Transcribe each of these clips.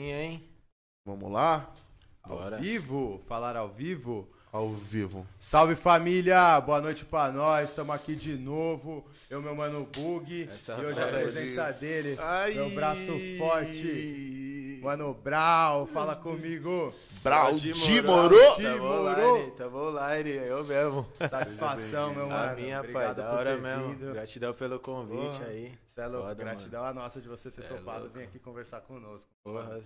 hein? Vamos lá? Bora. Ao vivo? Falar ao vivo? Ao vivo. Salve família, boa noite pra nós, estamos aqui de novo. Eu, meu mano Bug, Essa e hoje a fala aí. presença dele, Ai. meu braço forte, mano Brau, fala comigo. Brau de de Moro. Moro. De Tamo Moro. online, tamo online, eu mesmo. Satisfação, meu mano. A minha, pai, Obrigado da por hora ter mesmo. vindo. Gratidão pelo convite Porra. aí. Cê é louco, Foda, gratidão a nossa de você ter Cê é topado louco. vir aqui conversar conosco. Porra,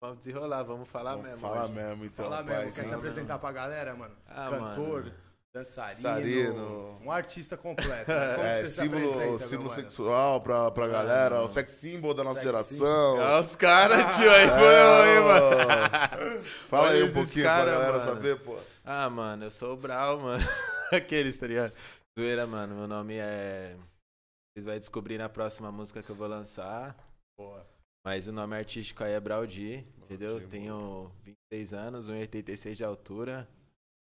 vamos desenrolar, vamos falar Vamos mesmo. falar hoje. mesmo, então. Fala mesmo, pai, quer se apresentar pra galera, mano? Ah, Cantor, mano. Dançarino, Dançarino. um artista completo. Como É, você se símbolo, símbolo sexual pra, pra galera, o sex symbol da nossa Sex geração. Olha os caras, tio, aí foi É, eu, hein, mano. Fala aí Olha um esses pouquinho cara, pra galera mano. saber, pô. Ah, mano, eu sou o Brau, mano. Aqueles, tá ligado? Zoeira, mano. Meu nome é. Vocês vão descobrir na próxima música que eu vou lançar. Boa. Mas o nome artístico aí é Braudi, entendeu? Braudi, Tenho 26 anos, 1,86 de altura.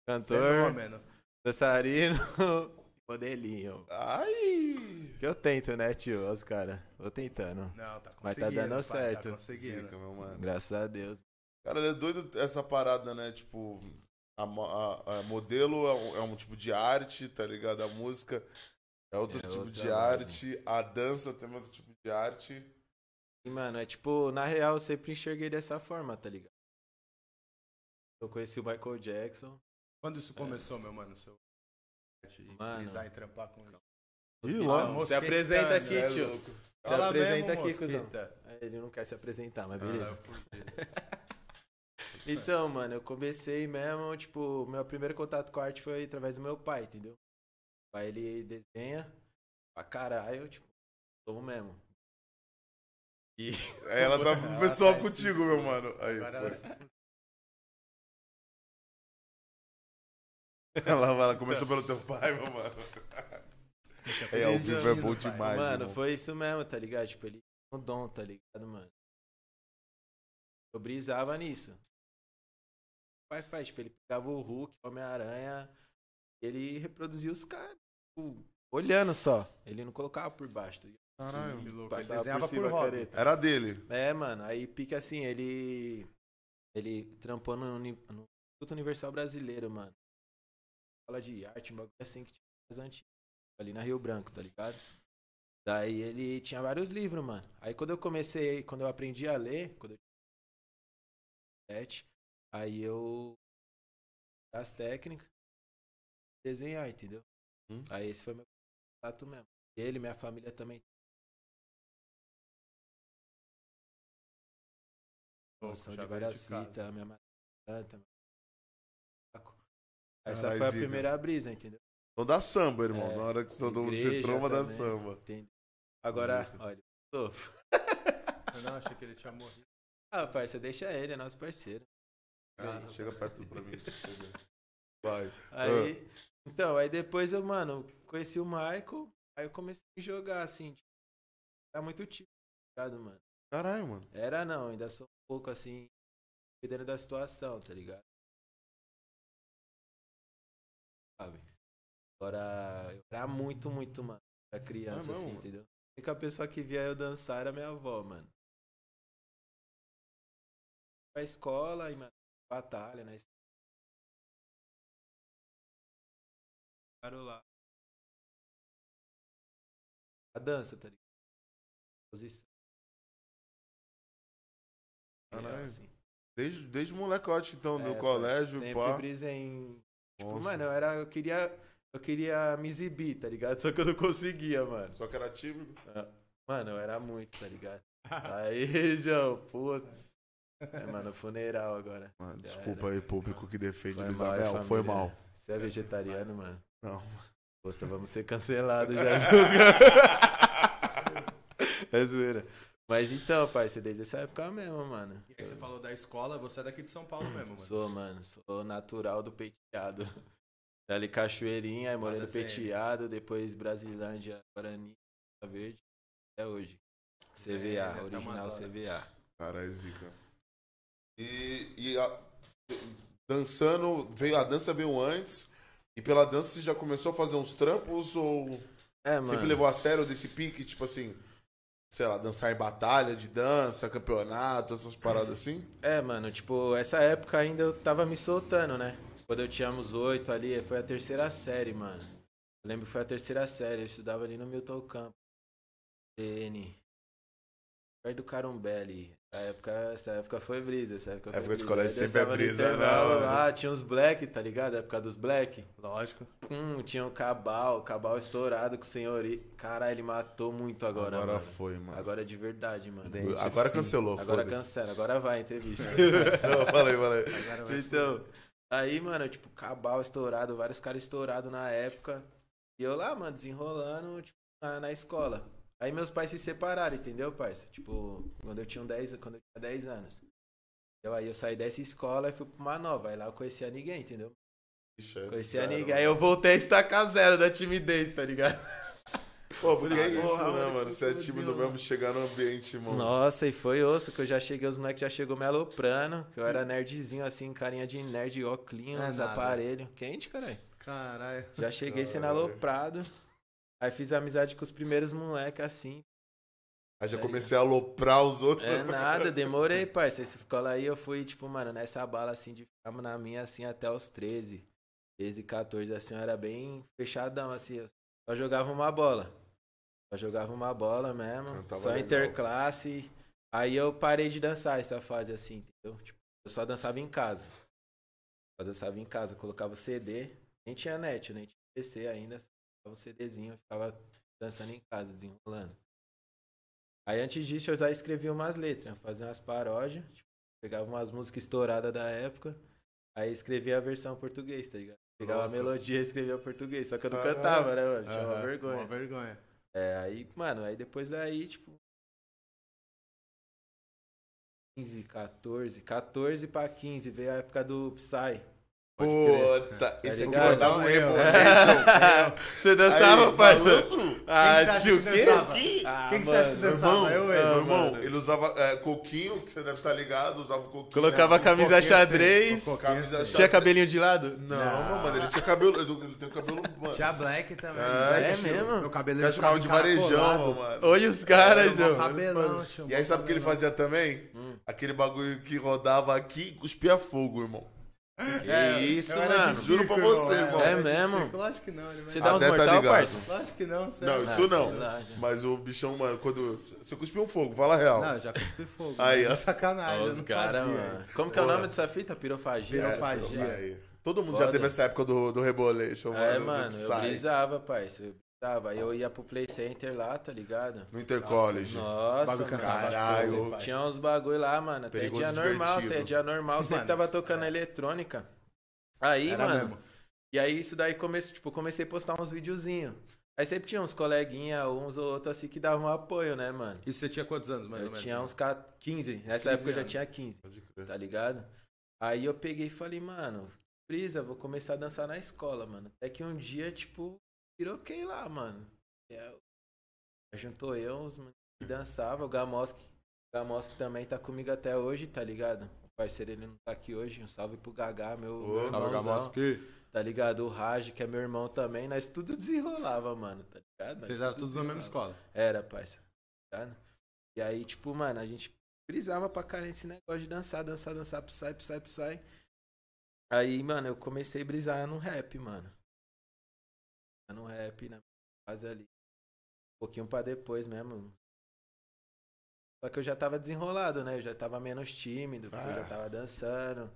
Cantor, Fenômeno. Dançarino e modelinho. Ai! Que eu tento, né, tio? Olha os caras. Vou tentando. Não, tá conseguindo. Mas tá dando pai, certo. Tá conseguindo. Zica, meu mano. Graças a Deus. Cara, é doido essa parada, né? Tipo, a, a- a modelo é um, é um tipo de arte, tá ligado? A música é outro É tipo outra de vibe. arte, a dança também é outro tipo de arte. E, mano, é tipo, na real, eu sempre enxerguei dessa forma, tá ligado? Eu conheci o Michael Jackson. Quando isso começou, meu mano? Seu Mano. e trampar com isso. Ih. Se apresenta aqui, é tio. louco. Se Fala apresenta mesmo, aqui, cuzão. É, Ele não quer se apresentar, mas Ah, beleza. Então, mano, eu comecei mesmo, tipo, meu primeiro contato com a arte foi através do meu pai, entendeu? O pai, ele desenha pra caralho, tipo, sou mesmo. E... Aí ela tá pessoal tá contigo, meu mano. Aí, foi. Ela, ela começou pelo teu pai, meu mano. É, ao vivo é bom demais, mano, irmão. foi isso mesmo, tá ligado? Tipo, ele tinha um dom, tá ligado, mano? Eu brisava nisso. O pai faz, tipo, ele pegava o Hulk, o Homem-Aranha, ele reproduzia os caras, tipo, olhando só. Ele não colocava por baixo, tá ligado? Caralho. Que louco. Ele Passava desenhava por cima por hobby. Era dele. É, mano, aí pica assim, ele. Ele trampou no, no Instituto Universal Brasileiro, mano. Fala de arte, um bagulho assim que tinha mais antigo. Ali na Rio Branco, tá ligado? Daí ele tinha vários livros, mano. Aí quando eu comecei, quando eu aprendi a ler, quando eu tinha aí eu as técnicas desenhar, entendeu? Hum. Aí esse foi meu contato mesmo. Ele, minha família também. Já de várias de fitas, minha maçã, Essa Caralho, foi a primeira brisa, entendeu? Então dá samba, irmão. É, Na hora que todo mundo se tromba, dá samba. Entendeu? Agora, Zica. olha, sofro. Eu não achei que ele tinha morrido. Ah, parça, deixa ele, é nosso parceiro. Ah, chega perto pra mim. Vai. Aí, então, aí depois eu, mano, conheci o Michael, aí eu comecei a jogar, assim, tipo, era muito tipo, tá ligado, mano? Caralho, mano. Era não, ainda sou um pouco, assim, dependendo da situação, tá ligado? Sabe? Agora, eu era muito, muito, mano, era criança, mesmo, assim, entendeu? A única pessoa que via eu dançar era minha avó, mano. Pra escola e, mano, batalha, né? Parou lá. A dança, tá ligado? Posição. Caralho. assim. Desde, desde molecote, então, do É, colégio, sempre pá. brisa em. Tipo, Nossa. mano, eu era. Eu queria. Eu queria me exibir, tá ligado? Só que eu não conseguia, mano. Só que era tímido. Mano, eu era muito, tá ligado? Aí, João, putz. É, mano, funeral agora. Mano, Já desculpa era. aí, público que defende Foi o mal, é Isabel. Foi família. mal. Você é vegetariano, mano? Não. Puta, vamos ser cancelados já. é zoeira. Mas então, parceiro, desde essa época mesmo, mano. E aí você falou da escola, você é daqui de São Paulo mesmo, mano. Sou, mano, sou natural do peiteado. Dali Cachoeirinha, aí da CM. peiteado, depois Brasilândia, Guarani, Verde, até hoje. CVA, É, original. CVA. Cara, é zica. E, e a- dançando, veio, a dança veio antes. E pela dança você já começou a fazer uns trampos ou É, sempre mano. levou a sério desse pique? Tipo assim, sei lá, dançar em batalha de dança, campeonato, essas paradas assim? É, mano, tipo, essa época ainda eu tava me soltando, né? Quando eu tinha uns oito ali, foi a terceira série, mano. Eu lembro que foi a terceira série, eu estudava ali no Milton Campo. TN. Perto do Carumbé ali. Essa época, essa época foi brisa, essa época foi Época de brisa. colégio Eu sempre é brisa, né, intervalo mano? lá, tinha uns black, tá ligado? A época dos black. Lógico. Hum, tinha o Cabal, o Cabal estourado com o senhori. Caralho, ele matou muito agora, Agora mano. foi, mano. Agora é de verdade, mano. Agora cancelou, Agora cancela, agora vai a entrevista. Não, falei, falei. Agora vai. Então, aí, mano, tipo, cabal estourado, vários caras estourados na época. E eu lá, mano, desenrolando, tipo, na, na escola. Aí meus pais se separaram, entendeu, parça? Tipo, quando eu tinha 10, quando eu tinha 10 anos. Então, aí eu saí dessa escola e fui pra uma nova. Aí lá eu conhecia ninguém, entendeu? Ixi, é Conhecia sério, ninguém. Aí eu voltei a estacar zero da timidez, tá ligado? Pô, porque é isso, porra, né, mano, mano? que Você é tímido mesmo chegar no ambiente, irmão. Nossa, e foi osso que eu já cheguei, os moleques já chegou me aloprando, que eu era nerdzinho assim, carinha de nerd, óculos, É aparelhos. Quente, caralho. Caralho. Já cheguei sendo aloprado. Aí fiz amizade com os primeiros moleques assim. Aí já comecei a aloprar os outros. É nada, demorei, parça. Essa escola aí eu fui, tipo, mano, nessa bala assim, de ficar na minha assim até os 13. 13, 14, assim, eu era bem fechadão, assim. Eu só jogava uma bola. Só jogava uma bola mesmo. Cantava só legal. interclasse. Aí eu parei de dançar essa fase assim, entendeu? Tipo, eu só dançava em casa. Só dançava em casa, colocava o CD. Nem tinha net, nem tinha PC ainda. O CDzinho, eu ficava dançando em casa, desenrolando. Aí antes disso eu já escrevia umas letras, fazia umas paródias, tipo, pegava umas músicas estouradas da época, aí escrevia a versão português, tá ligado? Pegava a melodia e escrevia português, só que eu não cantava, né, mano? Tinha uma vergonha. Uma vergonha. É, aí, mano, aí depois daí, tipo. 15, 14, 14 pra 15, veio a época do Psy. Puta, esse aqui ligado? mandava um Não, eu. Rebolation. Você dançava, Aí, malandro. Ah, Quem tio, o quê? dançava? Ah, Quem que você acha que mano, dançava? Irmão, Eu, meu ele. irmão, mano. ele usava é, coquinho, que você deve estar ligado, usava coquinho. Colocava a Um camisa xadrez. assim, xadrez. Tinha cabelinho de lado? Não, Não. mano, ele tinha cabelo. Ele tem o cabelo. Mano. Tinha black também. É, é mesmo? Meu Os cabelo caras chamavam de varejão, mano. Olha os caras, João. cabelão, tio. E aí, sabe o que ele fazia também? Hum. Aquele bagulho que rodava aqui e cuspia fogo, irmão. É isso, Eu era de mano. Juro pra você, irmão. eu É de mesmo? Lógico que não, ele vai- Você dá uns Até tá mortal, ligado. parça? Lógico que não, Não, sério. isso não. sei lá, já. Mas o bichão, mano, quando. Você cuspiu um fogo, fala a real. Não, já cuspi fogo. Aí, ó. Sacanagem, eu os não caras, fazia mano. isso. Como que é o nome dessa fita? Pirofagia? Pirofagia. Aí. Todo mundo Foda. já teve essa época do, do Rebolation, É, do mano, eu Psy, brisava, parça. Eu Aí eu ia pro Play Center lá, tá ligado? No Intercollege. Nossa, cantava Caralho. Tinha uns bagulho lá, mano. Até Perigoso dia normal, divertido. dia normal, sempre Mano, tava tocando eletrônica. Aí, Era mano. mesmo. E aí isso daí comecei, tipo, comecei a postar uns videozinhos. Aí sempre tinha uns coleguinha, uns ou outros assim que davam apoio, né, mano? E você tinha quantos anos, mais eu ou menos? tinha uns ca- 15. Nessa 15 época eu já anos. tinha 15, Pode crer. tá ligado? Aí eu peguei e falei, mano, brisa, vou começar a dançar na escola, mano. Até que um dia, tipo, piroquei lá, mano. E aí, juntou eu, uns meninos que dançavam, o Gamoski. O Gamoski também tá comigo até hoje, tá ligado? O parceiro ele não tá aqui hoje. Um salve pro Gagá, meu, meu Salve, Gamoski. tá ligado? O Raj, que é meu irmão também. Nós tudo desenrolava, mano, tá ligado? Nós Vocês eram todos na mesma escola. Era, parça. Tá ligado? E aí, tipo, mano, a gente brisava pra caramba esse negócio de dançar, dançar, dançar, psy, psy, psy. Aí, mano, eu comecei a brisar no rap, mano. No rap, na fase ali. Um pouquinho pra depois mesmo. Só que eu já tava desenrolado, né? Eu já tava menos tímido, porque eu já Ah. tava dançando,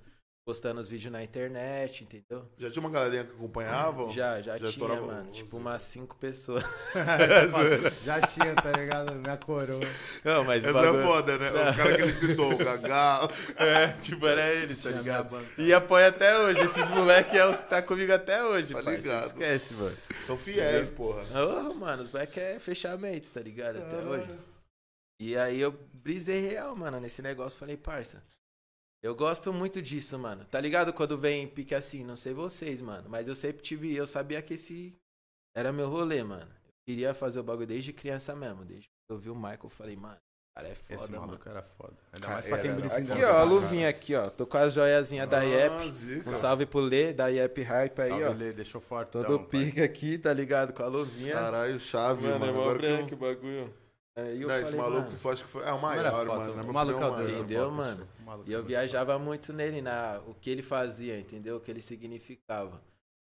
postando os vídeos na internet, entendeu? Já tinha uma galerinha que acompanhava? Já, já, Já tinha, mano. você. Tipo, umas cinco pessoas. Já tinha, tá ligado? Minha coroa. Não, mas Essa bagulho- é foda, né? Os caras que ele citou, o Gagá. É, tipo, era eles, tá ligado? E apoia até hoje. Esses moleque é os que tá comigo até hoje, Tá parça. ligado. Esquece, mano. São fiéis, porra. Ô, mano, os moleque é fechamento, tá ligado? Até hoje. E aí eu brisei real, mano, nesse negócio. Falei, parça, eu gosto muito disso, mano. Tá ligado? Quando vem pique assim, não sei vocês, mano. Mas eu sempre tive, eu sabia que esse era meu rolê, mano. Eu queria fazer o bagulho desde criança mesmo. Desde que eu vi o Michael, eu falei, mano, o cara é foda, Esse mano. maluco era foda. Ainda Cara, mais pra quem aqui, ó, a luvinha aqui, ó. Tô com a joiazinha da Yep. zica. Um salve pro Lê, da Yep Hype aí, Salve, ó. Lê, deixou forte. Todo pique aqui, tá ligado? Com a luvinha. Caralho, chave, Mano, mano. é mó Agora que eu- branco o bagulho. Aí eu Não, esse falei, maluco mano, foi, acho que foi. É o maior, foto, mano. O maluco é o Deus, maior. Entendeu, mano? maluco E eu é viajava muito nele, na, o que ele fazia, entendeu? O que ele significava.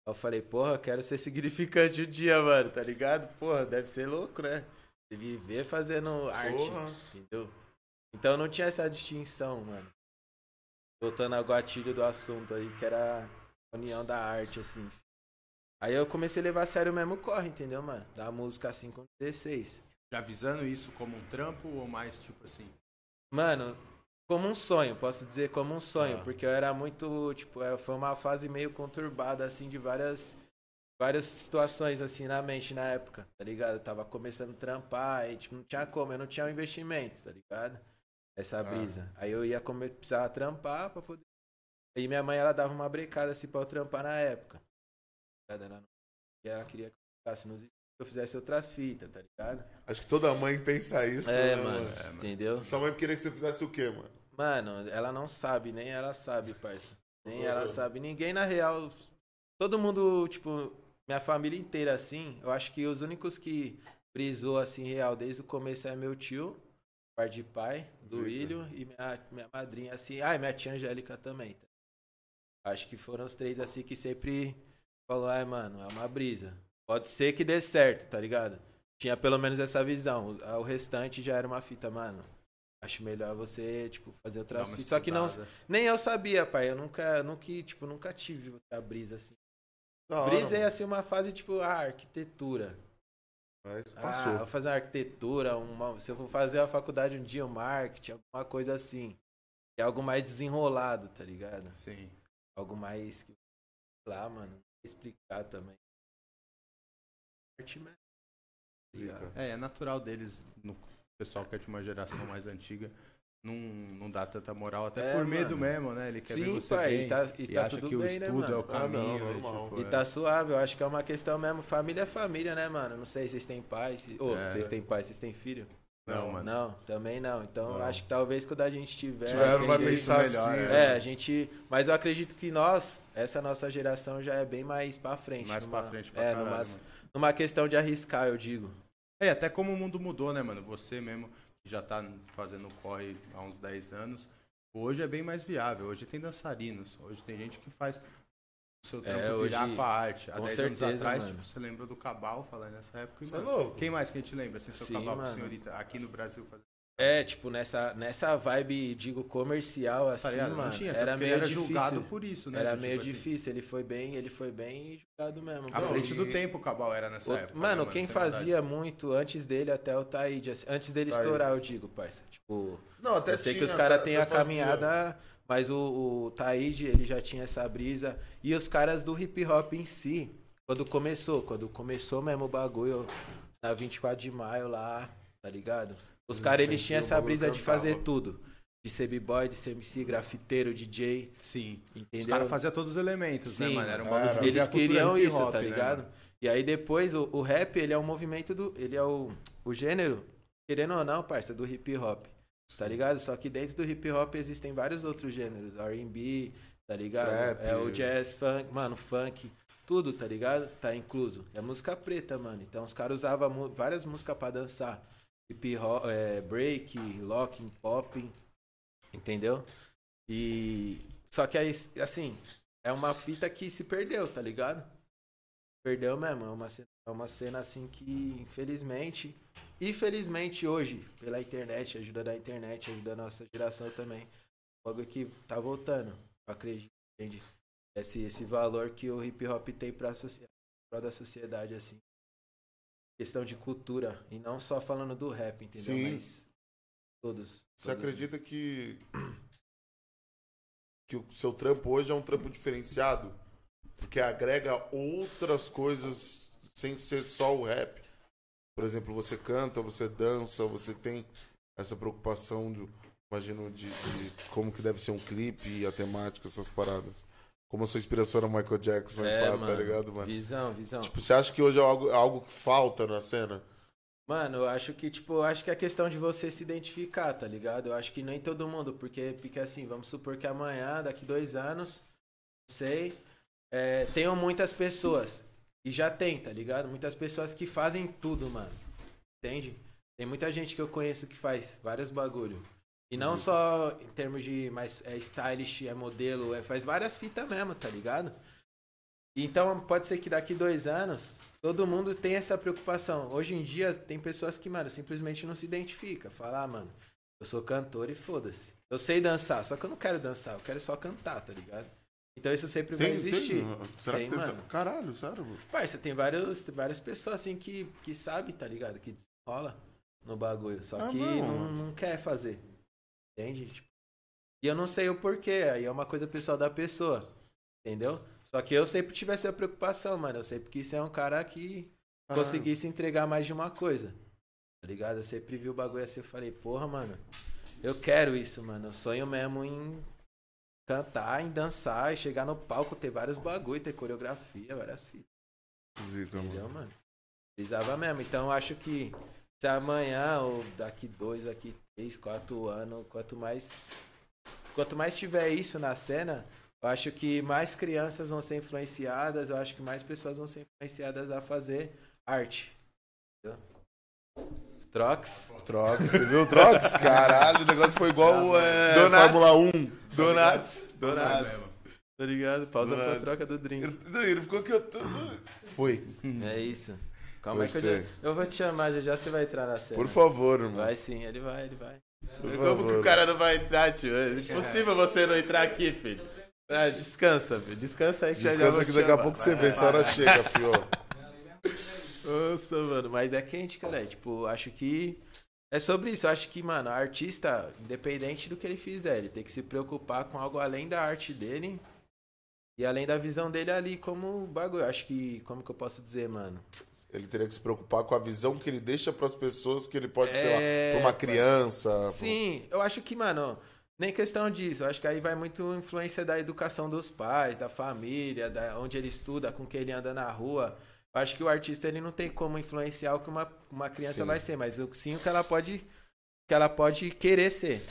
Eu falei, porra, eu quero ser significante um dia, mano, tá ligado? Porra, deve ser louco, né? Você viver fazendo arte, Porra. entendeu? Então não tinha essa distinção, mano. Voltando ao gatilho do assunto aí, que era a união da arte, assim. Aí eu comecei a levar a sério mesmo o corre, entendeu, mano? Da música assim com 16. Já visando isso como um trampo ou mais tipo assim? Mano, como um sonho, posso dizer como um sonho, Ah. porque eu era muito, tipo, é, foi uma fase meio conturbada, assim, de várias, várias situações, assim, na mente na época, tá ligado? Eu tava começando a trampar e, tipo, não tinha como, eu não tinha um investimento, tá ligado? Essa brisa. Aí eu ia comer, precisava trampar pra poder... Aí minha mãe, ela dava uma brecada, assim, pra eu trampar na época. tá? Ela, não- e ela queria que eu ficasse nos eu fizesse outras fitas, tá ligado? Acho que toda mãe pensa isso. É, né, mano, entendeu? Sua mãe queria que você fizesse o quê, mano? Mano, ela não sabe, nem ela sabe, parça. Nem ela sabe. Ninguém, na real. Todo mundo, tipo, minha família inteira, assim. Eu acho que os únicos que brisou, assim, real desde o começo é meu tio, par de pai, do. William, e minha, minha madrinha, assim. Ah, e minha tia Angélica também. tá? Acho que foram os três, assim, que sempre falou, ai, mano, é uma brisa. Pode ser que dê certo, tá ligado? Tinha pelo menos essa visão. O, restante já era uma fita, mano. Acho melhor você, tipo, fazer outras fitas. Só que não. Nem eu sabia, pai. Eu nunca, nunca, tipo, nunca tive outra brisa assim. Da Brisa é assim uma fase, tipo, ah, arquitetura. Mas Ah, passou. vou fazer uma arquitetura, uma, se eu for fazer a faculdade um dia, um marketing, alguma coisa assim. É algo mais desenrolado, tá ligado? Sim. Algo mais. que- Lá, mano. explicar também. Arte. É, é natural deles, no pessoal que é de uma geração mais antiga, não, não dá tanta moral, até É, por medo mano. mesmo, né? Ele quer ver Sim, você pai, bem, e tá, e tá acha tudo que o bem, né, estudo é o mano? Ah, caminho. não, e, normal. tipo, E é. tá suave, eu acho que é uma questão mesmo. Família é família, né, mano? Não sei, vocês têm pai? Se... Ô, É. vocês têm pai, vocês têm filho? Não, mano. Não, também não. Então, Não. acho que talvez quando a gente tiver. Tiver, vai pensar melhor, assim. é. né? É, a gente. Mas eu acredito que nós, essa nossa geração, já é bem mais pra frente. Mais numa, pra frente pra É, caralho, numa, mano. Numa questão de arriscar, eu digo. É, até como o mundo mudou, né, mano? Você mesmo, que já tá fazendo corre há uns 10 anos, hoje é bem mais viável. Hoje tem dançarinos, hoje tem gente que faz o seu trampo É, hoje- virar pra arte. Há com 10 certeza, anos atrás, mano. tipo, você lembra do Cabal falando nessa época? e, Você é louco? Quem mais que a gente lembra? Assim, seu Sim, Cabal com senhorita aqui no Brasil. fazendo- É, tipo, nessa, nessa vibe, digo, comercial, Tá assim, ligado? mano. tinha, era que meio ele era difícil. julgado por isso, né? Era Tipo meio assim, difícil. Ele foi bem, ele foi bem julgado mesmo. À frente e- do tempo o Cabal era nessa O- época. né, mano, quem maldade. fazia muito antes dele até o Taíde, assim, antes dele Taíde. estourar, eu digo, parça. Tipo, Não, até eu sei que tinha, os caras têm a caminhada, mas o, o Taíde, ele já tinha essa brisa. E os caras do hip hop em si, quando começou, quando começou mesmo o bagulho na 24 de maio lá, tá ligado? Os caras, eles tinham essa brisa de fazer tudo. De ser b-boy, de ser MC, grafiteiro, DJ, Sim. Os entendeu? caras faziam todos os elementos, né, Sim, mano? Era um era. bagulho de Eles queriam isso, hop, tá né, ligado? mano? E aí depois o, o rap, ele é um movimento do. Ele é o, o gênero, querendo ou não, parça, do hip hop. Tá ligado? Só que dentro do hip hop existem vários outros gêneros. RB, tá ligado? Trap. É o jazz, funk, mano, funk. Tudo, tá ligado? Tá incluso. É música preta, mano. Então os caras usavam várias músicas pra dançar. Hip hop, é, break, locking, popping. Entendeu? E. Só que aí, assim, é uma fita que se perdeu, tá ligado? Perdeu mesmo. É uma cena, é uma cena assim que, infelizmente. Infelizmente hoje, pela internet, ajuda da internet, ajuda da nossa geração também. Algo que tá voltando. Acredito, entende? Esse, esse valor que o hip hop tem pra, pra da sociedade, assim. Questão de cultura. E não só falando do rap, entendeu? Sim. Mas todos. Você todos. acredita que que o seu trampo hoje é um trampo diferenciado? Porque agrega outras coisas sem ser só o rap. Por exemplo, você canta, você dança, você tem essa preocupação de, imagino, de, de como que deve ser um clipe e a temática, essas paradas. Como a sua inspiração era Michael Jackson, É, pá, mano, tá ligado, mano? Visão, visão. Tipo, você acha que hoje é algo, é algo que falta na cena? Mano, eu acho que, tipo, eu acho que é questão de você se identificar, tá ligado? Eu acho que nem todo mundo, porque, porque assim, vamos supor que amanhã, daqui dois anos, não sei, é, tenham muitas pessoas. E já tem, tá ligado? Muitas pessoas que fazem tudo, mano. Entende? Tem muita gente que eu conheço que faz vários bagulho. E não só em termos de mais é stylish, é modelo, é, faz várias fitas mesmo, tá ligado? Então pode ser que daqui dois anos todo mundo tem essa preocupação. Hoje em dia tem pessoas que, mano, simplesmente não se identifica. Fala, ah, mano, eu sou cantor e foda-se. Eu sei dançar, só que eu não quero dançar, eu quero só cantar, tá ligado? Então isso sempre vai existir. Tem? Será Tem, que tem? mano. Caralho, sério, mano. Parça, tem vários, tem várias pessoas assim que, que sabe, tá ligado? Que desenrola no bagulho. Só Ah, que não, não quer fazer. Entende? Tipo, e eu não sei o porquê. Aí é uma coisa pessoal da pessoa. Entendeu? Só que eu sempre tive essa preocupação, mano. Eu sempre quis ser um cara que Caralho. conseguisse entregar mais de uma coisa. Tá ligado? Eu sempre vi o bagulho assim. Eu falei, porra, mano. Eu quero isso, mano. Eu sonho mesmo em cantar, em dançar, e chegar no palco, ter vários bagulho, ter coreografia, várias fitas. Zica, mano. Entendeu, mano? Precisava mesmo. Então eu acho que se amanhã ou daqui dois, daqui três, quatro anos, quanto mais. Quanto mais tiver isso na cena, eu acho que mais crianças vão ser influenciadas, eu acho que mais pessoas vão ser influenciadas a fazer arte. Entendeu? Trox. Trox, você viu o Trox? Caralho, o negócio foi igual é, Donuts. Fórmula 1. Donuts. Donuts. Donuts. Tá ligado? Pausa pra Donuts. troca do drink. Ele, não, ele ficou aqui, eu tô... Foi. É isso. Calma aí que eu, Gostei. já, eu vou te chamar, já já você vai entrar na cena. Por favor, irmão. Vai sim, ele vai, ele vai. Por Como favor. que o cara não vai entrar, tio? É impossível você não entrar aqui, filho. Ah, descansa, filho. Descansa aí que já já Descansa vou que daqui a pouco você Vai, vê, vai, essa hora vai. chega, fio. Nossa, mano, mas é quente, cara. É, tipo, acho que é sobre isso. Eu acho que, mano, o artista, independente do que ele fizer, ele tem que se preocupar com algo além da arte dele e além da visão dele ali como bagulho. Eu acho que, como que eu posso dizer, mano? Ele teria que se preocupar com a visão que ele deixa pras pessoas que ele pode, sei lá, É, pra uma criança. Sim, eu acho que, mano, nem questão disso. Eu acho que aí vai muito influência da educação dos pais, da família, da onde ele estuda, com quem ele anda na rua. Eu acho que o artista ele não tem como influenciar o que uma, uma criança Sim. vai ser, mas sim o que ela pode que ela pode querer ser.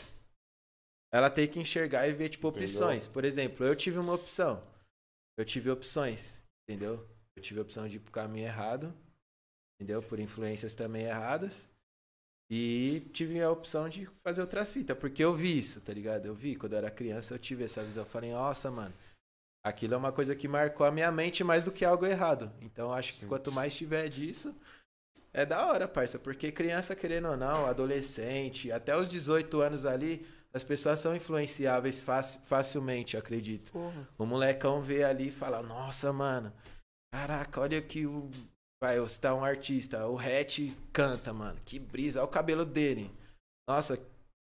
Ela tem que enxergar e ver tipo Entendeu? opções. Por exemplo, eu tive uma opção. Eu tive opções, entendeu? Eu tive a opção de ir pro caminho errado, entendeu? Por influências também erradas. E tive a opção de fazer outras fitas, porque eu vi isso, tá ligado? Eu vi, quando eu era criança, eu tive essa visão. Eu falei, nossa, mano, aquilo é uma coisa que marcou a minha mente mais do que algo errado. Então, acho que Sim. quanto mais tiver disso, é da hora, parça. Porque criança, querendo ou não, adolescente, até os 18 anos ali, as pessoas são influenciáveis faci- facilmente, acredito. O molecão vê ali e fala, nossa, mano, caraca, olha que o. Vai, eu citar um artista, o Hatch canta, mano. Que brisa, olha o cabelo dele. Nossa,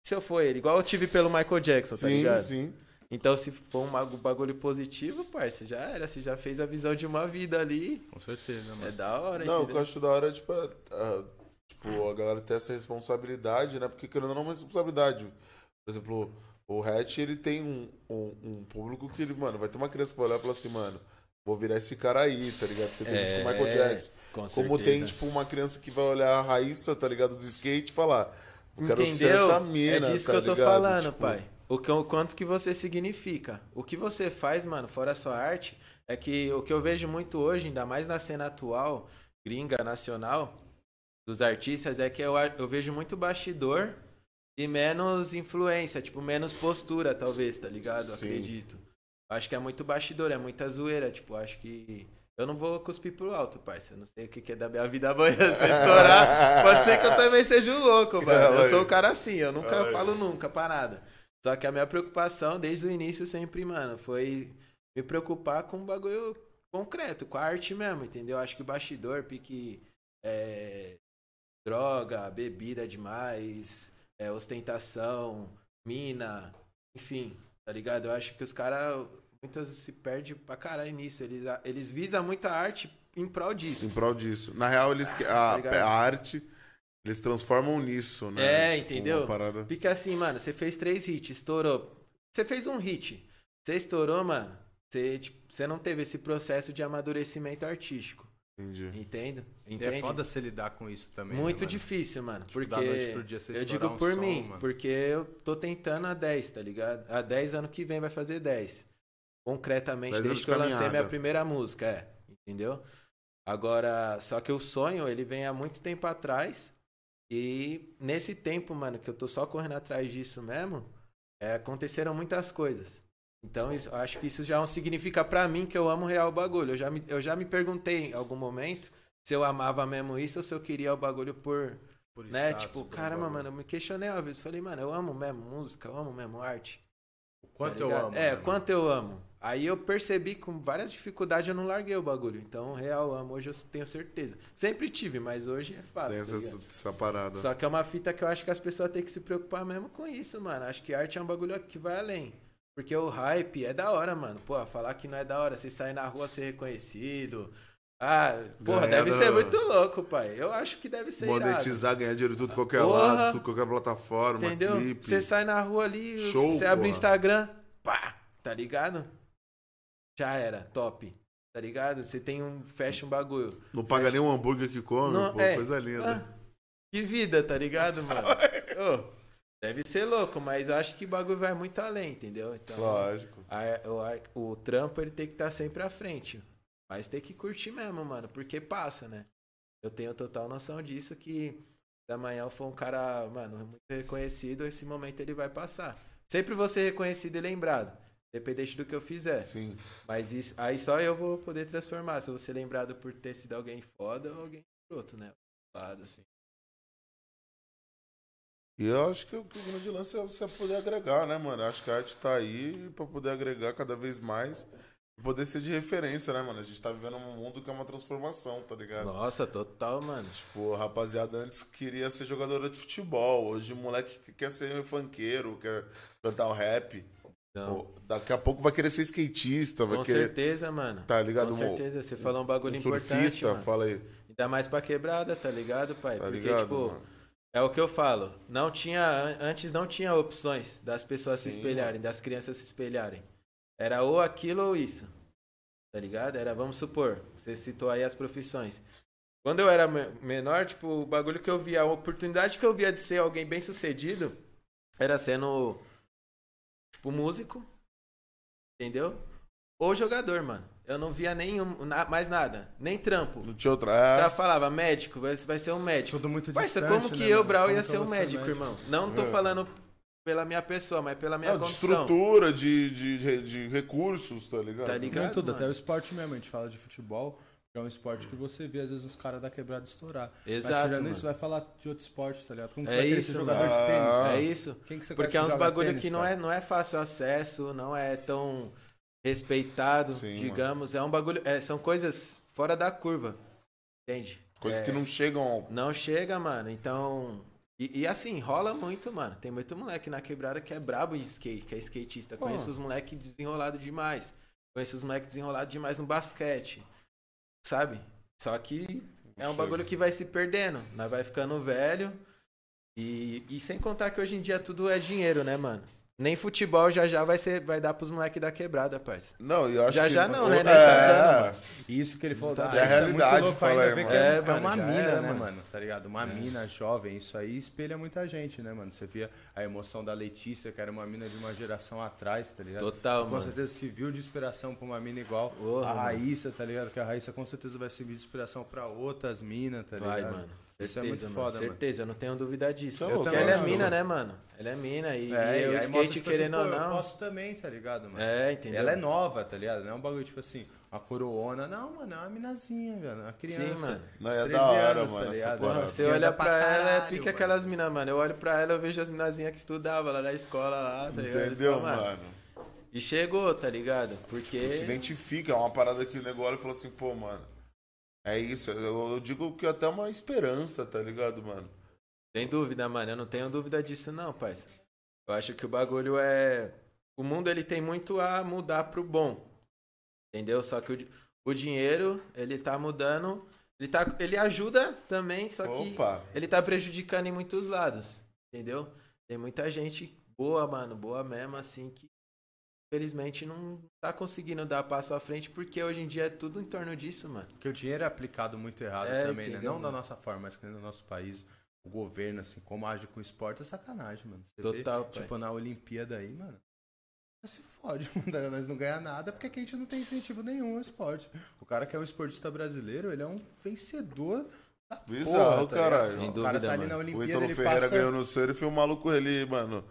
se eu for ele, igual eu tive pelo Michael Jackson, tá Sim, ligado? sim. Então, se for um bagu- bagulho positivo, parça, já era. Você já fez a visão de uma vida ali. Com certeza, É mano. da hora, Não, o que eu entendeu? acho da hora é, tipo, a, a- tipo, a galera ter essa responsabilidade, né? Porque querendo ou não é uma responsabilidade. Por exemplo, o Hatch, ele tem um, um, um público que ele, mano, vai ter uma criança que vai olhar e falar assim, mano, vou virar esse cara aí, tá ligado? Você fez isso com o Michael Jackson. com Como tem, tipo, uma criança que vai olhar a Raíssa, tá ligado, do skate e falar, eu quero ser Entendeu? essa mina, é disso tá que eu tô ligado? falando, Tipo, pai. O, que, o quanto que você significa. O que você faz, mano, fora a sua arte, é que o que eu vejo muito hoje, ainda mais na cena atual, gringa, nacional, dos artistas, é que eu, eu vejo muito bastidor e menos influência, tipo, menos postura, talvez, tá ligado? Sim. Acredito. Acho que é muito bastidor, é muita zoeira, tipo, acho que. Eu não vou cuspir pro alto, parça. Eu não sei o que que é da minha vida amanhã. Se eu estourar, pode ser que eu também seja um louco, mano. Eu sou o cara assim, eu nunca Ai. falo nunca parada. Só que a minha preocupação desde o início sempre, mano, foi me preocupar com um bagulho concreto, com a arte mesmo, entendeu? Acho que o bastidor, pique é, droga, bebida demais, é, ostentação, mina, enfim, tá ligado? Eu acho que os caras muitas se perdem pra caralho nisso. Eles, eles visam muita arte em prol disso. Em prol disso. Na real, eles que- a, Tá a arte, eles transformam nisso, né? É, entendeu? Uma parada... Fica assim, mano, você fez três hits, estourou. Você fez um hit. Você estourou, mano. Você, tipo, você não teve esse processo de amadurecimento artístico. Entendi. Entendo? E Entende? é foda você lidar com isso também. Muito né, difícil, mano. Porque da noite pro dia você eu digo um por som, mim, mano. porque eu tô tentando há 10, tá ligado? Há 10 anos que vem vai fazer 10. Concretamente, 10 anos desde de que eu lancei minha primeira música, é. Entendeu? Agora, só que o sonho, ele vem há muito tempo atrás. E nesse tempo, mano, que eu tô só correndo atrás disso mesmo, é, aconteceram muitas coisas. Então, isso, acho que isso já significa pra mim que eu amo real o bagulho. Eu já, me, eu já me perguntei em algum momento se eu amava mesmo isso ou se eu queria o bagulho por. Por né? status, Tipo, por caramba, mano, eu me questionei uma vez. Falei, mano, eu amo mesmo música, eu amo mesmo arte. O quanto tá eu amo. É, mano? quanto eu amo. Aí eu percebi com várias dificuldades eu não larguei o bagulho. Então, real amo, hoje eu tenho certeza. Sempre tive, mas hoje é fato. Tem tá essa, ligado? essa parada. Só que é uma fita que eu acho que as pessoas têm que se preocupar mesmo com isso, mano. Acho que arte é um bagulho que vai além. Porque o hype é da hora, mano. Pô, falar que não é da hora, você sair na rua ser reconhecido. Ah, porra, Ganhar deve da- ser muito louco, pai. Eu acho que deve ser irado. Monetizar, ganhar dinheiro tudo qualquer Porra. lado, tudo qualquer plataforma, Entendeu? Você sai na rua ali, você abre o. Instagram, pá, tá ligado? Já era, top. Tá ligado? Você tem um, fecha um bagulho. Não paga nem um hambúrguer que come, Não, pô, é. coisa linda. Ah, que vida, tá ligado, mano? Deve ser louco, mas eu acho que o bagulho vai muito além, entendeu? Então, Lógico. a- o, o trampo ele tem que estar sempre à frente. Mas tem que curtir mesmo, mano, porque passa, né? Eu tenho total noção disso que se amanhã eu for um cara, mano, muito reconhecido, esse momento ele vai passar. Sempre ser reconhecido e lembrado, independente do que eu fizer. Sim. Mas isso, aí só eu vou poder transformar. Se eu vou ser lembrado por ter sido alguém foda ou alguém outro, né? Lado, assim. E eu acho que o que o grande lance é você poder agregar, né, mano? Eu acho que a arte tá aí pra poder agregar cada vez mais poder ser de referência, né, mano? A gente tá vivendo um mundo que é uma transformação, tá ligado? Nossa, total, mano. Tipo, a rapaziada antes queria ser jogadora de futebol, hoje o moleque que quer ser funkeiro, quer cantar o rap. Não. Pô, daqui a pouco vai querer ser skatista, vai Com querer. certeza, mano. Tá ligado, Com certeza. Você falou um bagulho Um importante, surfista, mano. fala aí. Ainda mais pra quebrada, tá ligado, pai? Tá Porque, ligado, tipo, mano? é o que eu falo. Não tinha, an- antes não tinha opções das pessoas se Sim, espelharem, das crianças se espelharem. Era ou aquilo ou isso. Tá ligado? Era, vamos supor, você citou aí as profissões. Quando eu era me- menor, tipo, o bagulho que eu via, a oportunidade que eu via de ser alguém bem sucedido era sendo, tipo, músico, entendeu? Ou jogador, mano. Eu não via nenhum, na- mais nada, nem trampo. Não tinha outra. O É, cara falava, médico, vai, vai ser um médico. Tudo muito Parça, distante, como que né, eu? Brau, ia ser eu um vou médico, irmão? Não tô É. falando pela minha pessoa, mas pela minha não, de condição. estrutura, de, de, de, de recursos, tá ligado? Tá ligado? Não tudo, mano? até o esporte mesmo. A gente fala de futebol, é um esporte que você vê, às vezes, os caras da quebrada estourar. Exato, Mas tirando mano. isso, vai falar de outro esporte, tá ligado? Como você É vai isso, jogador mano. de tênis? É isso. Quem que você Porque é uns bagulho tênis, que não é, não é fácil acesso, não é tão respeitado, Sim, digamos. É um bagulho. é, são coisas fora da curva. Entende? Coisas É, que não chegam ao. Não chega, mano. Então. E, e assim, rola muito, mano. Tem muito moleque na quebrada que é brabo de skate, que é skatista. Pô. Conheço os moleques desenrolados demais. Conheço os moleques desenrolados demais no basquete. Sabe? Só que é um bagulho que vai se perdendo. Nós vai ficando velho. E, e sem contar que hoje em dia tudo é dinheiro, né, mano? Nem futebol já já vai, ser, vai dar pros moleques da quebrada, parça. Não, eu acho Já, que. já não, né? É, tá mano. E isso que ele falou Tá da dando. dança É a é muito realidade, louco ainda aí, mano. é, É, é mano, uma mina, era, né, mano. mano? Tá ligado? Uma mina jovem, isso aí espelha muita gente, né, mano? Você via a emoção da Letícia, que era uma mina de uma geração atrás, tá ligado? Total, com mano. certeza serviu de inspiração pra uma mina igual Porra, a mano. Raíssa, tá ligado? Que a Raíssa com certeza vai servir de inspiração pra outras minas, tá Vai, ligado? Mano. Isso é muito Certeza, foda, mano. Certeza, eu não tenho dúvida disso. Eu Porque ela é mina, mano. né, mano? Ela é mina e, É, e e aí skate, mostra, tipo querendo assim, ou não. Eu posso também, tá ligado, mano? É, entendeu? Ela é nova, tá ligado? Não é um bagulho tipo assim, uma coroona. Não, mano, é uma minazinha, velho. Uma criança. Sim, mano. Não, é 13 da hora, anos, mano, tá essa ligado? porra. Você E olha pra, ela, é caralho, pica mano. aquelas minas, mano. Eu olho pra ela, eu vejo as minazinhas que estudavam lá na escola lá, tá ligado? Entendeu, Eu falo, mano? E chegou, tá ligado? Porque. Se identifica, é uma parada que o negócio fala assim, pô, mano. É isso, eu, eu digo que até uma esperança, tá ligado, mano? Sem dúvida, mano. Eu não tenho dúvida disso, não, parça. Eu acho que o bagulho é. O mundo ele tem muito a mudar pro bom. Entendeu? Só que o, o dinheiro, ele tá mudando. Ele, tá, ele ajuda também, só que Opa! ele tá prejudicando em muitos lados. Entendeu? Tem muita gente boa, mano, boa mesmo, assim, que infelizmente não tá conseguindo dar passo à frente, porque hoje em dia é tudo em torno disso, mano. Porque o dinheiro é aplicado muito errado É, também, né? entendeu, Não da mano? nossa forma, mas que no nosso país, o governo, assim, como age com o esporte é sacanagem, mano. Você Total, vê, pai. tipo, na Olimpíada aí, mano. Se fode, mano. Nós não ganhamos nada porque aqui a gente não tem incentivo nenhum ao esporte. O cara que é um esportista brasileiro, ele é um vencedor Bizarro, tá ligado? caralho. Sem o dúvida, cara tá ali na O Olimpíada, Ítalo ele Ferreira passa... ganhou no surf e o maluco, ele, mano,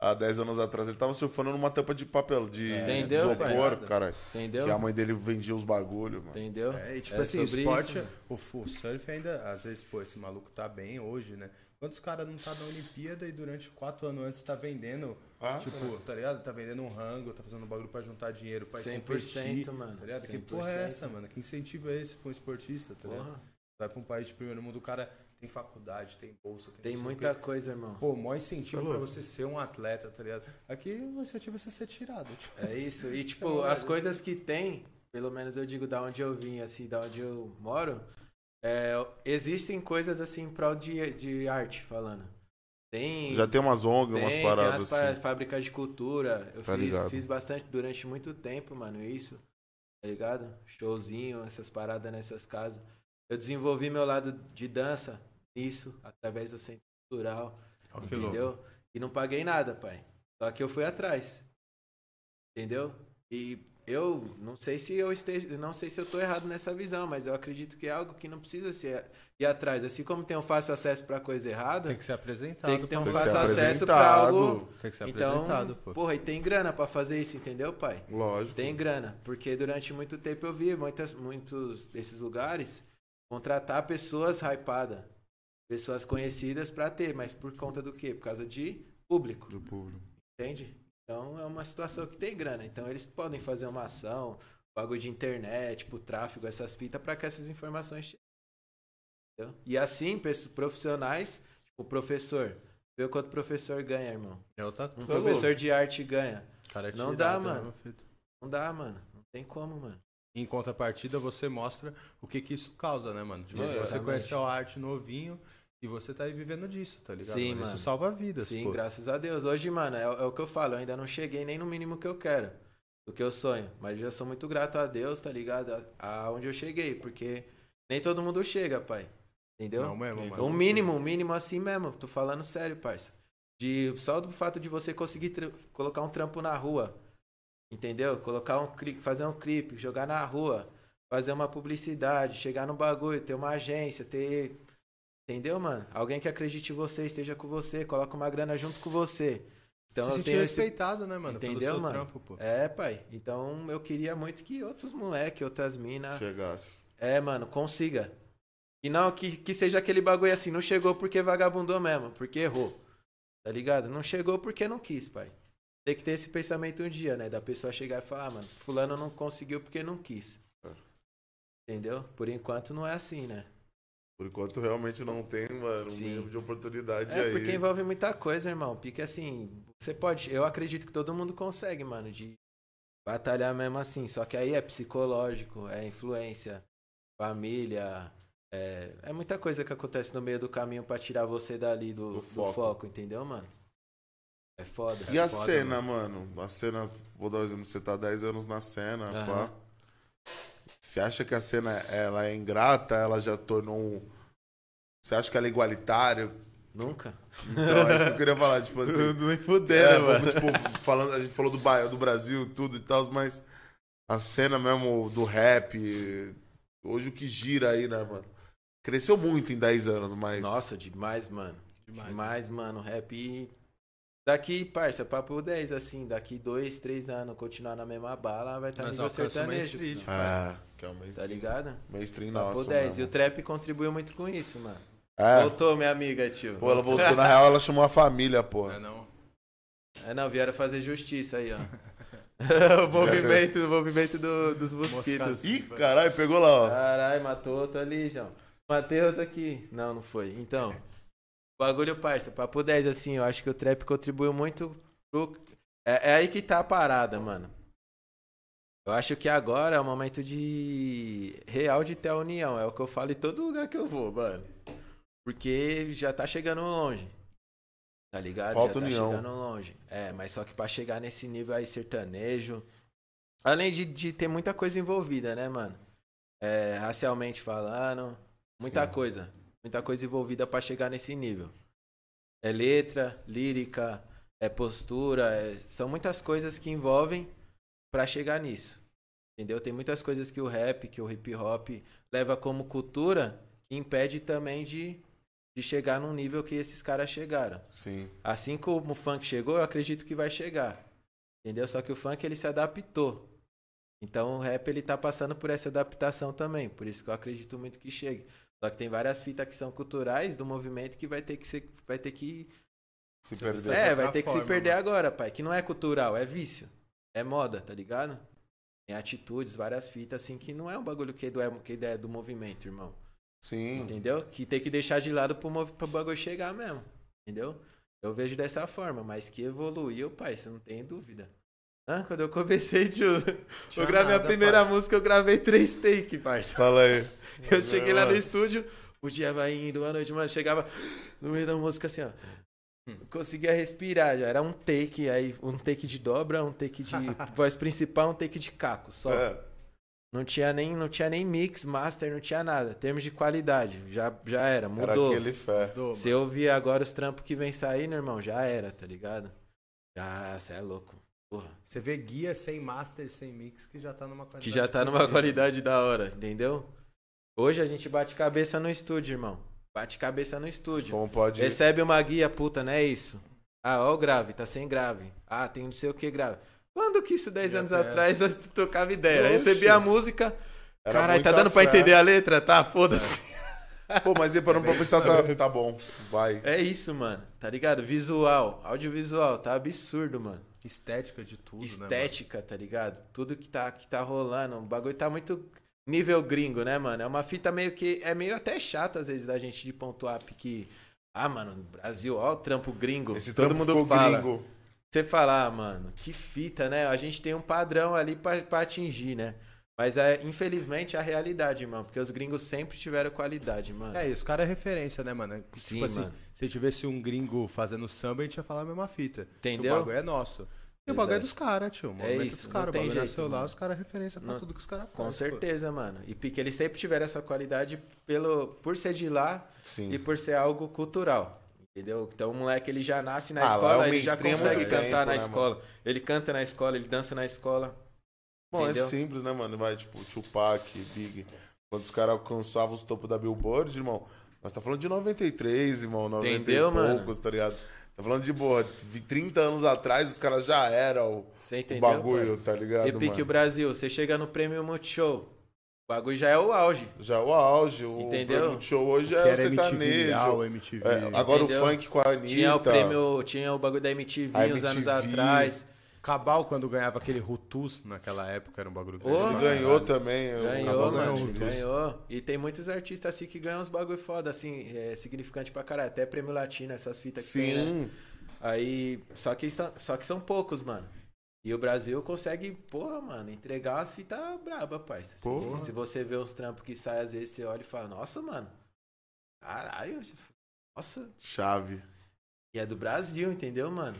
há 10 anos atrás, ele tava surfando numa tampa de papel, de Entendeu, isopor, pai? cara. Entendeu? Que a mãe dele vendia os bagulho, mano. Entendeu? É, e tipo É assim, sobre esporte, isso. o, o surf ainda, às vezes, pô, esse maluco tá bem hoje, né? Quantos caras não tá na Olimpíada e durante quatro anos antes tá vendendo, Ah, tipo, tá ligado? Tá vendendo um rango, tá fazendo um bagulho pra juntar dinheiro pra ir 100%, competir, mano. Tá ligado? Que 100%. porra é essa, mano? Que incentivo é esse pra um esportista, tá ligado? Porra, Vai pra um país de primeiro mundo, o cara tem faculdade, tem bolsa, tem, tem muita quê. coisa, irmão. Pô, maior incentivo Tá pra louco. você ser um atleta, tá ligado? Aqui o incentivo é você ser tirado. Tipo. É isso. E, tipo, as coisas que tem, pelo menos eu digo da onde eu vim, assim, da onde eu moro, é, existem coisas, assim, em prol de, de arte, falando. Tem... Já tem umas ONG, umas tem, paradas tem umas assim. fábricas de cultura. Eu Tá fiz, ligado. fiz bastante durante muito tempo, mano, isso. Tá ligado? Showzinho, essas paradas nessas casas. Eu desenvolvi meu lado de dança nisso, através do centro cultural. Louco. entendeu? E não paguei nada, pai. Só que eu fui atrás. Entendeu? E eu não sei se eu esteja, não sei se eu tô errado nessa visão, mas eu acredito que é algo que não precisa ser ir atrás. Assim como tem um fácil acesso pra coisa errada, Tem que ser apresentado. tem que ter um Tem que fácil ser acesso pra apresentado. algo. Tem que ser Então, apresentado, pô. porra, e tem grana pra fazer isso, entendeu, pai? Lógico. Tem grana, porque durante muito tempo eu vi muitas, muitos desses lugares contratar pessoas hypadas, pessoas conhecidas pra ter, mas por conta do quê? Por causa de público, Do público. entende? Então é uma situação que tem grana, então eles podem fazer uma ação, bagulho de internet, tipo tráfego, essas fitas pra que essas informações cheguem. Entendeu? E assim, pessoas profissionais, tipo o professor, vê o quanto o professor ganha, irmão. É outra Um professor de arte ganha. Cara, é Não tirado, dá, né, mano. Não dá, mano. Não tem como, mano. Em contrapartida, você mostra o que que isso causa, né, mano? Tipo, você conheceu a arte novinho e você tá aí vivendo disso, tá ligado? Sim, mano? Isso salva vidas, Sim, pô. graças a Deus. Hoje, mano, é, é o que eu falo. Eu ainda não cheguei nem no mínimo que eu quero. Do que eu sonho. Mas eu já sou muito grato a Deus, tá ligado? Aonde eu cheguei. Porque nem todo mundo chega, pai. Entendeu? Não mesmo, mano. Um mínimo, um mínimo assim mesmo. Tô falando sério, parça. De, só do fato de você conseguir colocar um trampo na rua. Entendeu? Colocar um clipe, fazer um clipe, jogar na rua, fazer uma publicidade, chegar no bagulho, ter uma agência, ter. Entendeu, mano? Alguém que acredite em você, esteja com você, coloca uma grana junto com você. Então Se eu sentir tenho esse. respeitado, né, mano? Entendeu, mano? trampo, pô. É, pai. Então eu queria muito que outros moleques, outras minas. Chegasse. É, mano, consiga. E não que, que seja aquele bagulho assim, não chegou porque vagabundou mesmo, porque errou. Tá ligado? Não chegou porque não quis, pai. Tem que ter esse pensamento um dia, né? Da pessoa chegar e falar, ah, mano, fulano não conseguiu porque não quis. É. Entendeu? Por enquanto não é assim, né? Por enquanto realmente não tem, mano, um mínimo de oportunidade É, aí. porque envolve muita coisa, irmão. Porque assim, você pode. Eu acredito que todo mundo consegue, mano, de batalhar mesmo assim. Só que aí é psicológico, é influência, família. É, é muita coisa que acontece no meio do caminho pra tirar você dali do, Do do foco. foco. entendeu, mano? É foda. E é a foda, cena, mano? A cena, vou dar um exemplo, você tá 10 anos na cena, Aham. pá. Você acha que a cena ela é ingrata? Ela já tornou um. Você acha que ela é igualitária? Nunca? Então, é isso que eu queria falar, tipo assim. me É, fuder, vamos, tipo, falando, a gente falou do, do Brasil, tudo e tal, mas a cena mesmo do rap, hoje o que gira aí, né, mano? Cresceu muito em 10 anos, mas. Nossa, demais, mano. Demais. Demais, mano. Rap. Daqui, parça, papo 10, assim, daqui dois, três anos, continuar na mesma bala, vai estar Nós nível sertanejo. mainstream. É, que é o main- Tá ligado? mainstream Papo nosso. 10. E mesmo. o trap contribuiu muito com isso, mano. É. Voltou, minha amiga, tio. Pô, ela voltou, na real, ela chamou a família, pô. É, não. É, não, vieram fazer justiça aí, ó. o movimento, o movimento do- dos mosquitos. Ih, caralho, pegou lá, ó. Caralho, matou outro ali, João. Matei outro aqui. Não, não foi. Então, bagulho, parça, papo 10, assim, eu acho que o trap contribuiu muito pro. É, é aí que tá a parada, mano. Eu acho que agora é o momento de. real de ter a união. É o que eu falo em todo lugar que eu vou, mano. Porque já tá chegando longe. Tá ligado? Falta já tá união. chegando longe. É, mas só que pra chegar nesse nível aí sertanejo. Além de, de ter muita coisa envolvida, né, mano? É, racialmente falando. Muita Sim. coisa. Muita coisa envolvida pra chegar nesse nível. É letra, lírica, é postura, é- são muitas coisas que envolvem pra chegar nisso. Entendeu? Tem muitas coisas que o rap, que o hip hop leva como cultura impede também de, de chegar num nível que esses caras chegaram. Sim. Assim como o funk chegou, eu acredito que vai chegar. Entendeu? Só que o funk ele se adaptou. Então o rap ele tá passando por essa adaptação também. Por isso que eu acredito muito que chegue. Só que tem várias fitas que são culturais do movimento que vai ter que ser, vai ter que Se perder. É, vai ter que se perder mano. agora, pai. Que não é cultural, é vício. É moda, tá ligado? Tem atitudes, várias fitas, assim, que não é um bagulho que é do, que é do movimento, irmão. Sim. Entendeu? Que tem que deixar de lado pro, pro bagulho chegar mesmo. Entendeu? Eu vejo dessa forma, mas que evoluiu, pai, você não tem dúvida. Ah, quando eu comecei, tio, Tinha eu gravei nada, a primeira pai. música, eu gravei três take, parça. Fala aí. Eu cheguei lá no estúdio, o dia vai indo, a noite, mano, chegava no meio da música assim, ó. Conseguia respirar, já era um take, aí um take de dobra, um take de voz principal, um take de caco, só. É. Não tinha nem, não tinha nem mix, master, não tinha nada. Termos de qualidade, já, já era, Era mudou. aquele fé. Se eu ouvir agora os trampos que vem saindo, irmão, já era, tá ligado? Já, você é louco. Porra. Você vê guia sem master, sem mix, que já tá numa qualidade. Que já tá numa fodida. qualidade da hora, entendeu? Hoje a gente bate cabeça no estúdio, irmão. Bate cabeça no estúdio. Como pode. Recebe uma guia, puta, não é isso? Ah, ó o grave, tá sem grave. Ah, tem não sei o que grave. Quando que isso, 10 Já anos tem. atrás, nós tocava ideia? Oxe. Recebi a música. Caralho, tá dando pra entender a letra? Tá, foda-se. Pô, mas e parando pra pensar, tá, tá bom. Vai. É isso, mano. Tá ligado? Visual, audiovisual, tá absurdo, mano. Estética de tudo, né? Estética, tá ligado? Tudo que tá, que tá rolando. O bagulho tá muito nível gringo, né, mano? É uma fita meio que. É meio até chato, às vezes, da gente de pontuar que. Ah, mano, no Brasil, ó o trampo gringo. Esse Todo trampo mundo ficou fala. gringo. Você fala, ah, mano, que fita, né? A gente tem um padrão ali pra, pra atingir, né? Mas é, infelizmente, a realidade, irmão. Porque os gringos sempre tiveram qualidade, mano. É, os caras é referência, né, mano? Tipo Sim, assim, mano. se tivesse um gringo fazendo samba, a gente ia falar a mesma fita. Entendeu? O bagulho é nosso. E o bagulho é dos caras, tio. O movimento isso, dos caras. O tem bagulho jeito, nasceu lá, mano. os caras é referência pra Não- tudo que os caras fazem. Com pô. certeza, mano. E porque eles sempre tiveram essa qualidade pelo, por ser de lá Sim. e por ser algo cultural. Entendeu? Então o moleque ele já nasce na Ah, é escola, o ele já consegue cantar tempo, na né, escola. Ele canta na escola, ele dança na escola. Bom, Entendeu? é simples, né, mano? Vai, tipo, Tupac, Big. Quando os caras alcançavam os topos da Billboard, irmão, nós tá falando de 93, irmão, 90 Entendeu, e mano? poucos, tá ligado? Tá falando de, boa, 30 anos atrás os caras já eram o, o bagulho, pai? tá ligado, E pique o? Brasil, você chega no prêmio Multishow. O bagulho já é o auge. Já é o auge, o Entendeu? prêmio show hoje Que é o MTV, sertanejo. Real, MTV. É, agora Entendeu? o funk com a Anitta. Tinha o prêmio, tinha o bagulho da MTV A uns anos MTV. atrás. Cabal, quando ganhava aquele Rutus naquela época, era um bagulho Ô, Ele grande. ganhou também. Ganhou, Cabal mano. ganhou. E tem muitos artistas assim que ganham uns bagulho foda, assim, é, significante pra caralho. Até prêmio latino, essas fitas que tem, né? Sim. Aí. Só que, só que são poucos, mano. E o Brasil consegue, porra, mano, entregar umas fitas braba, pai. Assim, Porra. se você vê uns trampos que saem, às vezes você olha e fala, nossa, mano. Caralho. Nossa. Chave. E é do Brasil, entendeu, mano?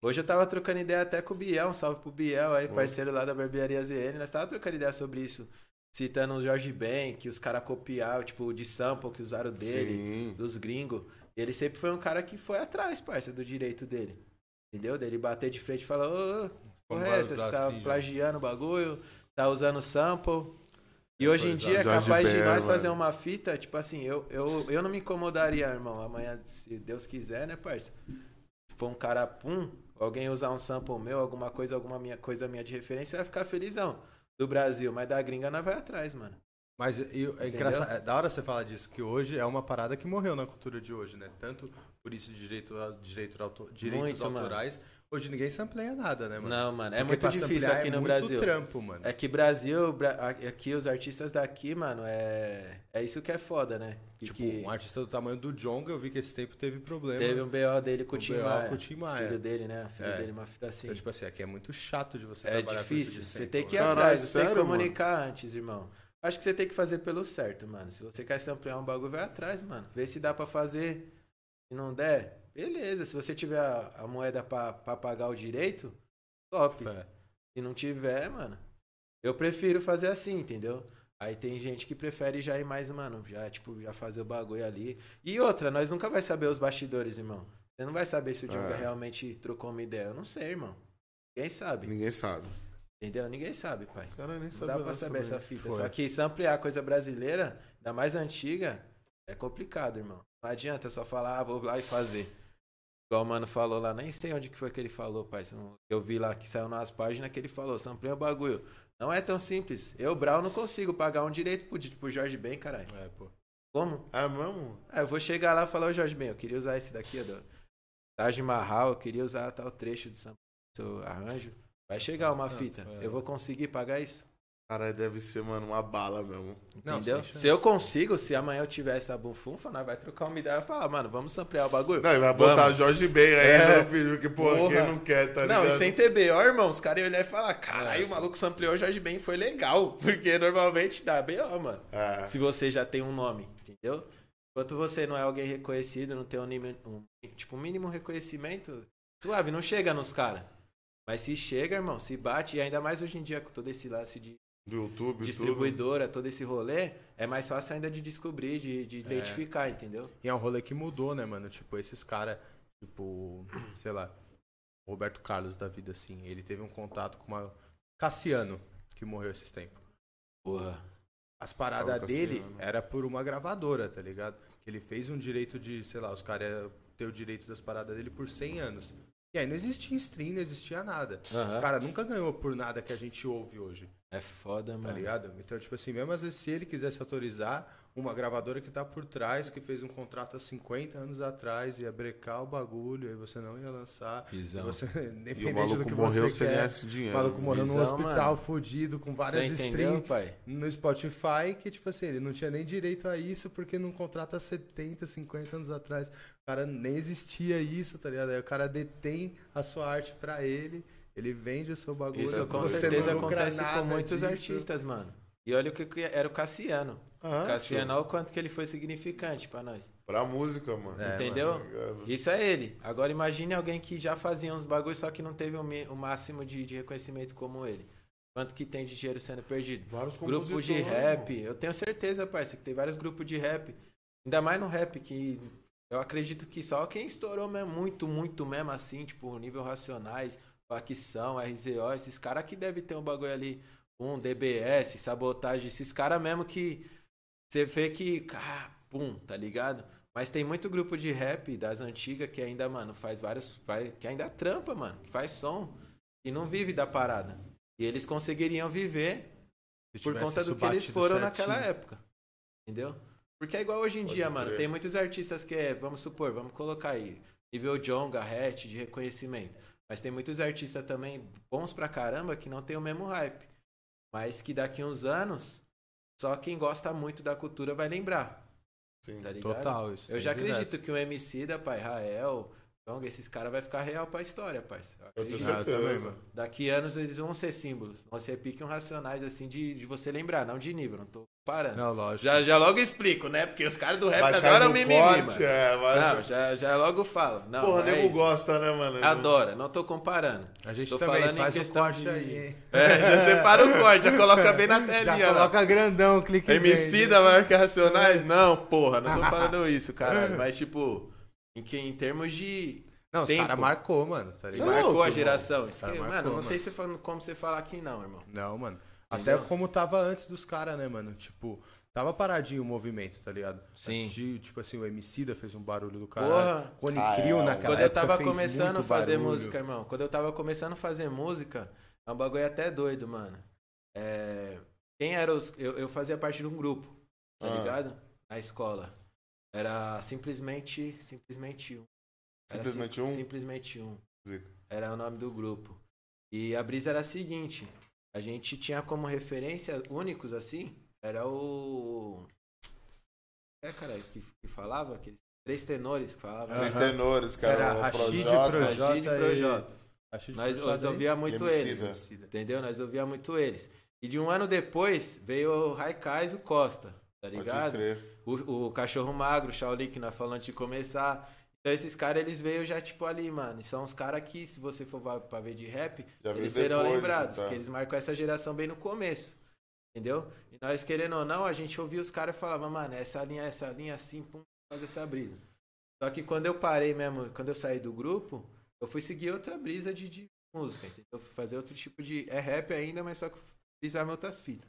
Hoje eu tava trocando ideia até com o Biel, um salve pro Biel aí, parceiro lá da Barbearia ZN. Nós tava trocando ideia sobre isso. Citando o Jorge Ben, que os caras copiaram, tipo, de sample que usaram dele, Sim. dos gringos. Ele sempre foi um cara que foi atrás, parça, do direito dele. Entendeu? Dele bater de frente e falar, ô, porra, é essa? Você tá assim, plagiando o bagulho, tá usando sample. E hoje em dia é Jorge capaz de Ben, nós fazer uma fita, tipo assim, eu, eu, eu não me incomodaria, irmão. Amanhã, se Deus quiser, né, parça? Se for um cara, pum, alguém usar um sample meu, alguma coisa, alguma minha, coisa minha de referência, vai ficar felizão. Do Brasil, mas da gringa nós vai atrás, mano. Mas e- é engraçado, é da hora você falar disso, que hoje é uma parada que morreu na cultura de hoje, né? Tanto por isso de direito, direito, auto- direitos Muito, mano. autorais, hoje ninguém sampleia nada, né, mano? Não, mano, é Porque muito pra difícil aqui é no muito Brasil. trampo, mano. É que Brasil, aqui os artistas daqui, mano, é é isso que é foda, né? Que, tipo, que um artista do tamanho do Jonga, eu vi que esse tempo teve problema. teve um BO dele com o Tim BO Maia. com o Tim Maia. Filho dele, né? Filho É. dele, uma fita assim. Então, tipo assim, aqui é muito chato de você É trabalhar com difícil. isso de Você sample, tem que ir né? Caralho, atrás, você tem que comunicar antes, irmão. Acho que você tem que fazer pelo certo, mano. Se você quer samplear um bagulho, vai atrás, mano. Vê se dá pra fazer. Se não der, beleza. Se você tiver a, a moeda pra, pra pagar o direito, top. Fé. Se não tiver, mano, eu prefiro fazer assim, entendeu? Aí tem gente que prefere já ir mais, mano, já, tipo, já fazer o bagulho ali. E outra, nós nunca vai saber os bastidores, irmão. Você não vai saber se o Djonga É. realmente trocou uma ideia. Eu não sei, irmão. Ninguém sabe. Ninguém sabe. Entendeu? Ninguém sabe, pai. Cara, nem Não dá pra saber essa fita. Foi. Só que samplear coisa brasileira, da mais antiga, É complicado, irmão. Não adianta só falar, ah, vou lá e fazer. Igual o mano falou lá, nem sei onde que foi que ele falou, pai. Eu vi lá que saiu nas páginas que ele falou, samplei o bagulho. Não é tão simples. Eu, Brau, não consigo pagar um direito pro, pro Jorge Ben, caralho. É, pô. Como? É mesmo? É, eu vou chegar lá e falar, ô Jorge Ben, eu queria usar esse daqui, ó, Taj Mahal, eu queria usar tal trecho do seu arranjo. Vai chegar uma fita. é. Eu vou conseguir pagar isso? Caralho, deve ser, mano, uma bala mesmo. Não, Entendeu? Se eu consigo, se amanhã eu tiver essa bufunfa, nós vai trocar uma ideia e falar, mano, vamos ampliar o bagulho. Não, e vai botar Vamos. Jorge Ben aí, É. né, filho? Que, porra, Porra. quem não quer, tá ligado? Não, e sem ter BO, irmão, os caras iam olhar e falar, É. caralho, o maluco sampleou o Jorge Ben foi legal. Porque normalmente dá BO, mano. É. Se você já tem um nome, entendeu? Enquanto você não é alguém reconhecido, não tem um, um tipo, um mínimo reconhecimento, suave, não chega nos caras. Mas se chega, irmão, se bate, e ainda mais hoje em dia com todo esse lance de Do YouTube, distribuidora, todo esse rolê, é mais fácil ainda de descobrir, de, de identificar, entendeu? E é um rolê que mudou, né, mano? Tipo, esses caras, tipo, sei lá, o Roberto Carlos da vida, assim, ele teve um contato com uma. Cassiano, que morreu esses tempos. Porra. As paradas Salve, dele era por uma gravadora, tá ligado? Ele fez um direito de, sei lá, os caras ter o direito das paradas dele por 100 anos. E aí não existia stream, não existia nada. Aham. O cara nunca ganhou por nada que a gente ouve hoje, É foda, tá mano. ligado? Então, tipo assim, mesmo às vezes se ele quisesse autorizar, uma gravadora que tá por trás, que fez um contrato há 50 anos atrás, ia brecar o bagulho, aí você não ia lançar. Visão. Você, E independente o do maluco que morreu você sem esse o dinheiro. maluco morreu num hospital mano. fudido, com várias entendeu, streams pai? no Spotify que, tipo assim, ele não tinha nem direito a isso porque num contrato há 70, 50 anos atrás. O cara nem existia isso, tá ligado? Aí o cara detém a sua arte pra ele, ele vende o seu bagulho. Isso com você certeza acontece com muitos disso. artistas, mano. E olha o que que era o Cassiano. Ah, o Cassiano, olha o quanto que ele foi significante pra nós. Pra música, mano. É, entendeu? Ligado? Isso é ele. Agora imagine alguém que já fazia uns bagulhos, só que não teve o, mi- o máximo de, de reconhecimento como ele. Quanto que tem de dinheiro sendo perdido? Vários Grupos de rap, irmão. eu tenho certeza, parceiro, que tem vários grupos de rap. Ainda mais no rap, que eu acredito que só quem estourou mesmo, muito, muito mesmo assim, tipo, nível Racionais, Facção, RZO, esses caras que devem ter um bagulho ali, um DBS, sabotagem, esses caras mesmo que você vê que, ah, pum, tá ligado? Mas tem muito grupo de rap das antigas que ainda, mano, faz vários, faz, que ainda trampa, mano, que faz som e não vive da parada. E eles conseguiriam viver por conta do que eles foram certinho. naquela época. Entendeu? Porque é igual hoje em Pode dia, mano. Tem muitos artistas que é, vamos supor, vamos colocar aí, nível John, Garrett, de reconhecimento. Mas tem muitos artistas também bons pra caramba que não tem o mesmo hype. Mas que daqui uns anos, só quem gosta muito da cultura vai lembrar. Sim. Tá ligado? Total, isso. Eu já direto. acredito que o MC da Pai Rael, Jong, esses caras vai ficar real pra história, parceiro. Eu tenho certeza. mano. Daqui anos eles vão ser símbolos. Vão ser pique um racionais, assim, de, de você lembrar, não de nível, não tô parando. Não, lógico. Já, já logo explico, né? Porque os caras do rap Vai sair adoram do mimimi, corte, mano. é, vai Não, já, já logo falo. Não, Porra, é nego isso. gosta, né, mano? Adora, não tô comparando. A gente Tô também falando em faz o questão corte de- aí, hein? É, já separa o corte, já coloca bem na Já telinha. lá. coloca grandão, clique MC da maior que Racionais? Não, porra, não tô falando isso, caralho. Mas, tipo, em, que, em termos de. Não, os Tempo. caras marcou, mano. Tá ligado? marcou louco, a geração. Cara, que- marcou, mano, não mano. tem se- como você falar aqui, não, irmão. Não, mano. Entendeu? Até como tava antes dos caras, né, mano? Tipo, tava paradinho o movimento, tá ligado? Sim. Tipo assim, o Emicida fez um barulho do cara. Porra. Cone Ah, Crew é, naquela Quando eu tava começando a fazer barulho. música, irmão. Quando eu tava começando a fazer música, é um bagulho até doido, mano. É, Quem era os. Eu, eu fazia parte de um grupo, tá Ah. ligado? Na escola. Era simplesmente. Simplesmente um. Era Simplesmente sim- um? Simplesmente um. Zica. Era o nome do grupo. E a brisa era a seguinte: a gente tinha como referência únicos assim, era o. É, cara, que, que falava? Aqueles três tenores que falavam. Três tenores, cara. Era o Rashid, Projota. Projota. Rashid Projota. Nós, foi nós ouvia muito eles. Emicida. Entendeu? Nós ouvia muito eles. E de um ano depois veio o Raikais e o Costa, tá Pode ligado? crer. O, o Cachorro Magro, o Shaolin, que nós falamos de começar. Então esses caras, eles veio já, tipo, ali, mano. E são os caras que, se você for pra- ver de rap, Já eles serão depois, lembrados. tá. Que eles marcam essa geração bem no começo. Entendeu? E nós, querendo ou não, a gente ouvia os caras e falava, mano, essa linha, essa linha assim, pum, faz essa brisa. Só que quando eu parei mesmo, quando eu saí do grupo, eu fui seguir outra brisa de, de música, entendeu? Eu fui fazer outro tipo de. É rap ainda, mas só que em outras fitas.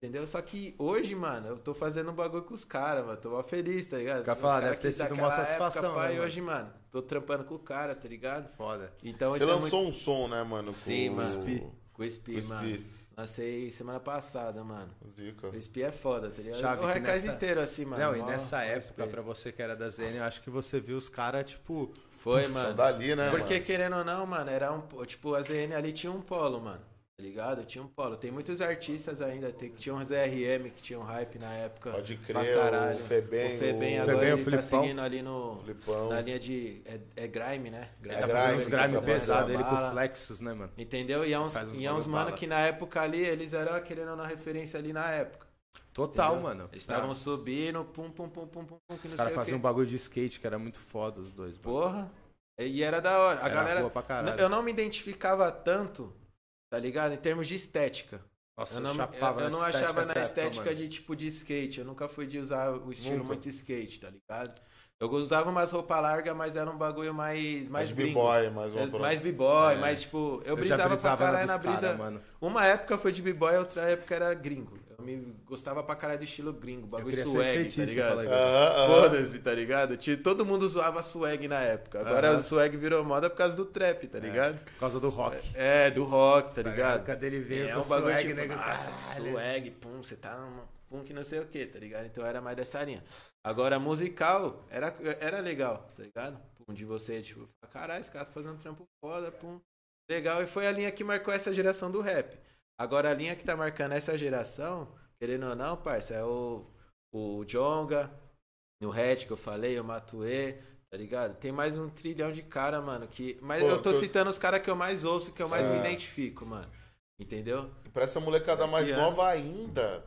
Entendeu? Só que hoje, mano, eu tô fazendo um bagulho com os caras, mano. Tô mó feliz, tá ligado? Quer falar, deve ter sido uma satisfação, Época, pai, né, hoje, mano, tô trampando com o cara, tá ligado? Foda. Então Você é lançou muito... um som, né, mano? Com Sim, mano. o- Com o Spi, com o mano. Spi. Lancei semana passada, mano. Zica. O Spi é foda, tá ligado? Chave o recais nessa- inteiro, assim, mano. Não, e nessa época, pra você que era da ZN, eu acho que você viu os caras, tipo. Foi, mano. dali, né, Porque, mano? querendo ou não, mano, era um. po- Tipo, a ZN ali tinha um polo, mano. Tá ligado? Tinha um polo. Tem muitos artistas ainda. Tem, tinha uns RM que tinham hype na época. Pode crer, o Febem, O Febem o- agora Febem, o ele tá Filipão. seguindo ali no. Flipão. Na linha de. É, é grime, né? Ele É tá grime, fazendo uns ele grime tá pesados, ele bala. com flexos, né, mano? Entendeu? E é uns, uns e é uns mano que na época ali, eles eram querendo na referência ali na época. Total, entendeu? mano. Eles estavam subindo, pum, pum, pum, pum, pum, pum, que Os não caras sei o faziam um bagulho de skate que era muito foda, os dois. mano. Porra. E era da hora. A Era galera. boa pra caralho. Eu não me identificava tanto, tá ligado? Em termos de estética. Nossa, Eu não, eu, eu não achava na época, estética mano. de tipo de skate. Eu nunca fui de usar o estilo Nunca. muito skate, tá ligado? Eu usava umas roupas largas, mas era um bagulho mais. Mais Mais b-boy, mais uma É, parada. Mais b-boy, É. mais tipo. Eu, Eu já brisava pra brisava caralho na brisa. cara. Uma época foi de b-boy, outra época era gringo. Me gostava pra caralho do estilo gringo, bagulho swag, tá ligado? Aham, aham. Foda-se, tá ligado? Todo mundo zoava swag na época. Agora Aham. o swag virou moda por causa do trap, tá ligado? Por causa do rock. É, do rock, tá ligado? Cadê ele veio É com um bagulho swag, tipo, né? nossa, swag, pum, você tá pum que não sei o que, tá ligado? Então era mais dessa linha. Agora, musical, era, era legal, tá ligado? Pum, de você, tipo, caralho, esse cara tá fazendo trampo foda, pum. Legal, e foi a linha que marcou essa geração do rap. Agora, a linha que tá marcando essa geração, querendo ou não, parça, é o, o Jonga, o Red que eu falei, o Matue, tá ligado? Tem mais um trilhão de cara, mano, que... Mas Pô, eu tô eu- citando os caras que eu mais ouço, que eu mais me É. identifico, mano. Entendeu? Pra essa molecada mais Daqui nova ainda.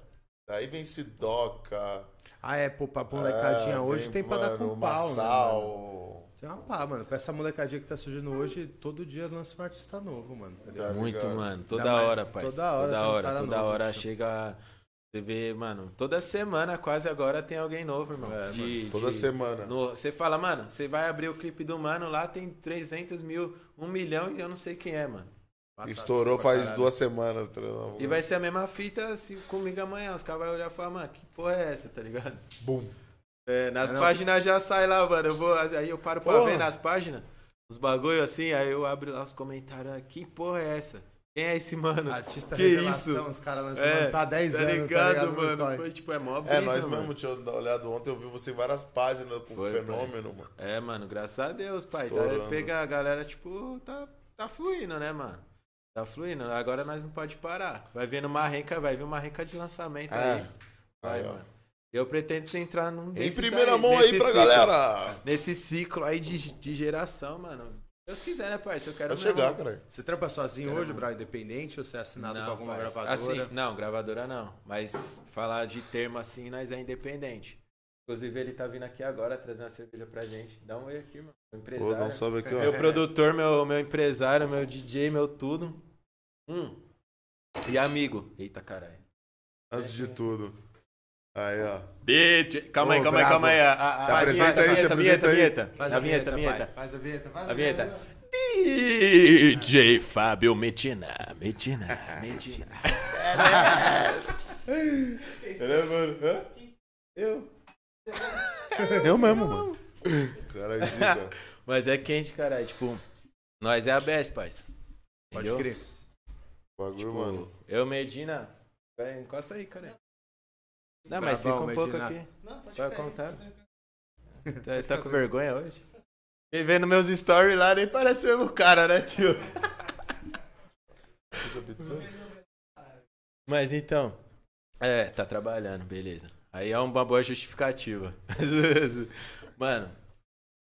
Daí vem Sidoca. Ah, é, pô, pra molecadinha é, hoje vem, tem pra dar com mano, pau, né, mano? Tem uma pá, mano. Pra essa molecadinha que tá surgindo hoje, todo dia lança um artista novo, mano. Tá ligado? Tá Muito, ligado? mano. Toda Ainda mais- hora, pai. toda hora Toda tem um hora, cara toda novo, hora chega. Você vê, mano, toda semana quase agora tem alguém novo, irmão. É, De- Toda de- semana. no- Você fala, mano, você vai abrir o clipe do mano, lá tem 300 mil, 1 milhão e eu não sei quem é, mano. Batata Estourou faz caralho. duas semanas. tá ligado? E vai ser a mesma fita assim, comigo amanhã. Os caras vão olhar e falar, mano, que porra é essa, tá ligado? Bum. É, nas É, não. páginas já sai lá, mano. Eu vou, aí eu paro pra Porra. ver nas páginas, os bagulho assim, aí eu abro lá os comentários. ah, Que porra é essa? Quem é esse mano? Artista Que revelação, isso? os caras lançam, É, tá há 10 tá anos, ligado, tá ligado, mano? corre. Foi tipo, é mó É, brisa, nós mano. mesmo tinha olhado ontem, eu vi você em várias páginas com Foi, fenômeno, mano. É, mano, graças a Deus, pai. Tá, Estourando. pega a galera, tipo, tá, tá fluindo, né, mano? Tá fluindo. Agora nós não pode parar. Vai vendo uma renca, vai vir uma renca de lançamento É. aí. Vai, Aí, mano. Eu pretendo entrar num Em primeira daí, mão aí pra ciclo. galera. Nesse ciclo aí de, de geração, mano. Se Deus quiser, né, pai? Se eu quero Vai mesmo- chegar, cara. Você trampa sozinho Quero hoje. Brau, independente, ou você é assinado com alguma parça. gravadora? Assim, não, gravadora não. Mas falar de termo assim, nós é independente. Inclusive, ele tá vindo aqui agora trazer uma cerveja pra gente. Dá um oi aqui, mano. Meu Pô, empresário. não sabe aqui, Meu produtor, meu, meu empresário, meu DJ, meu tudo. Hum. E amigo. Eita, caralho. Antes de tudo. Aí, ó. Bitch. Calma aí, calma aí, calma aí. A, a, Se apresenta vinheta, aí, se vinheta, apresenta aí. vinheta, Faz A vinheta, vinheta. Faz a vinheta, faz A vinheta. DJ Fábio Medina. Medina, Medina. Ele é, mano. Hã? Eu. Eu mesmo, mano. Cara, é. Mas é quente, caralho. Tipo, nós é a best, parça. Pode crer. Bagulho, Tipo, mano. eu, Medina. Encosta aí, cara. Não, mas fica um pouco Medina. aqui. Vai contar. Tá, tá com vergonha hoje? E vendo meus stories lá, nem parece o mesmo cara, né, tio? Mas então. É, tá trabalhando, beleza. Aí é uma boa justificativa. Mano,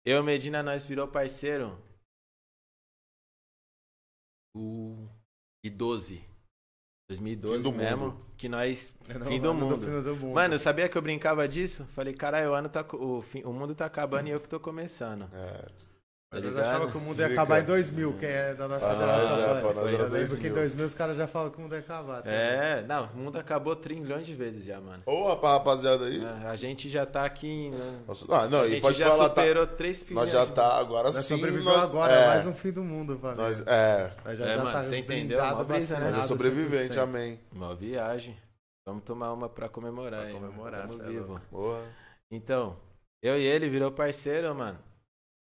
eu e Medina, nós virou parceiro. O. E 12. 2012 Fim do mesmo. mundo. Que nós. Não, fim do mundo. fim do mundo. Mano, eu sabia que eu brincava disso? Falei, caralho, o ano tá. O, fim- o mundo tá acabando e eu que tô começando. É. Mas tá nós achava que o mundo ia Zica. acabar em 2000, que é da nossa Pra geração. é, né? nós era Eu lembro que em 2000. 2000 os caras já falam que o mundo ia acabar. tá? É, não, o mundo acabou trilhões de vezes já, mano. Ô, rapaz, rapaziada aí. A, a gente já tá aqui. Né? Nossa, ah, não, a e gente pode já falar, tá, superou três filhos. nós já tá agora Nós sim. sobreviveu nós- agora, é, mais um fim do mundo, família. Nós, é, Nós já, É, já mano, tá você entendeu? Mó brisa, né? nós é sobrevivente, 100%. amém. Uma viagem. Vamos tomar uma pra comemorar, Pra hein, comemorar, Tamo cê é vivo. Boa. Então, eu e ele virou parceiro, mano.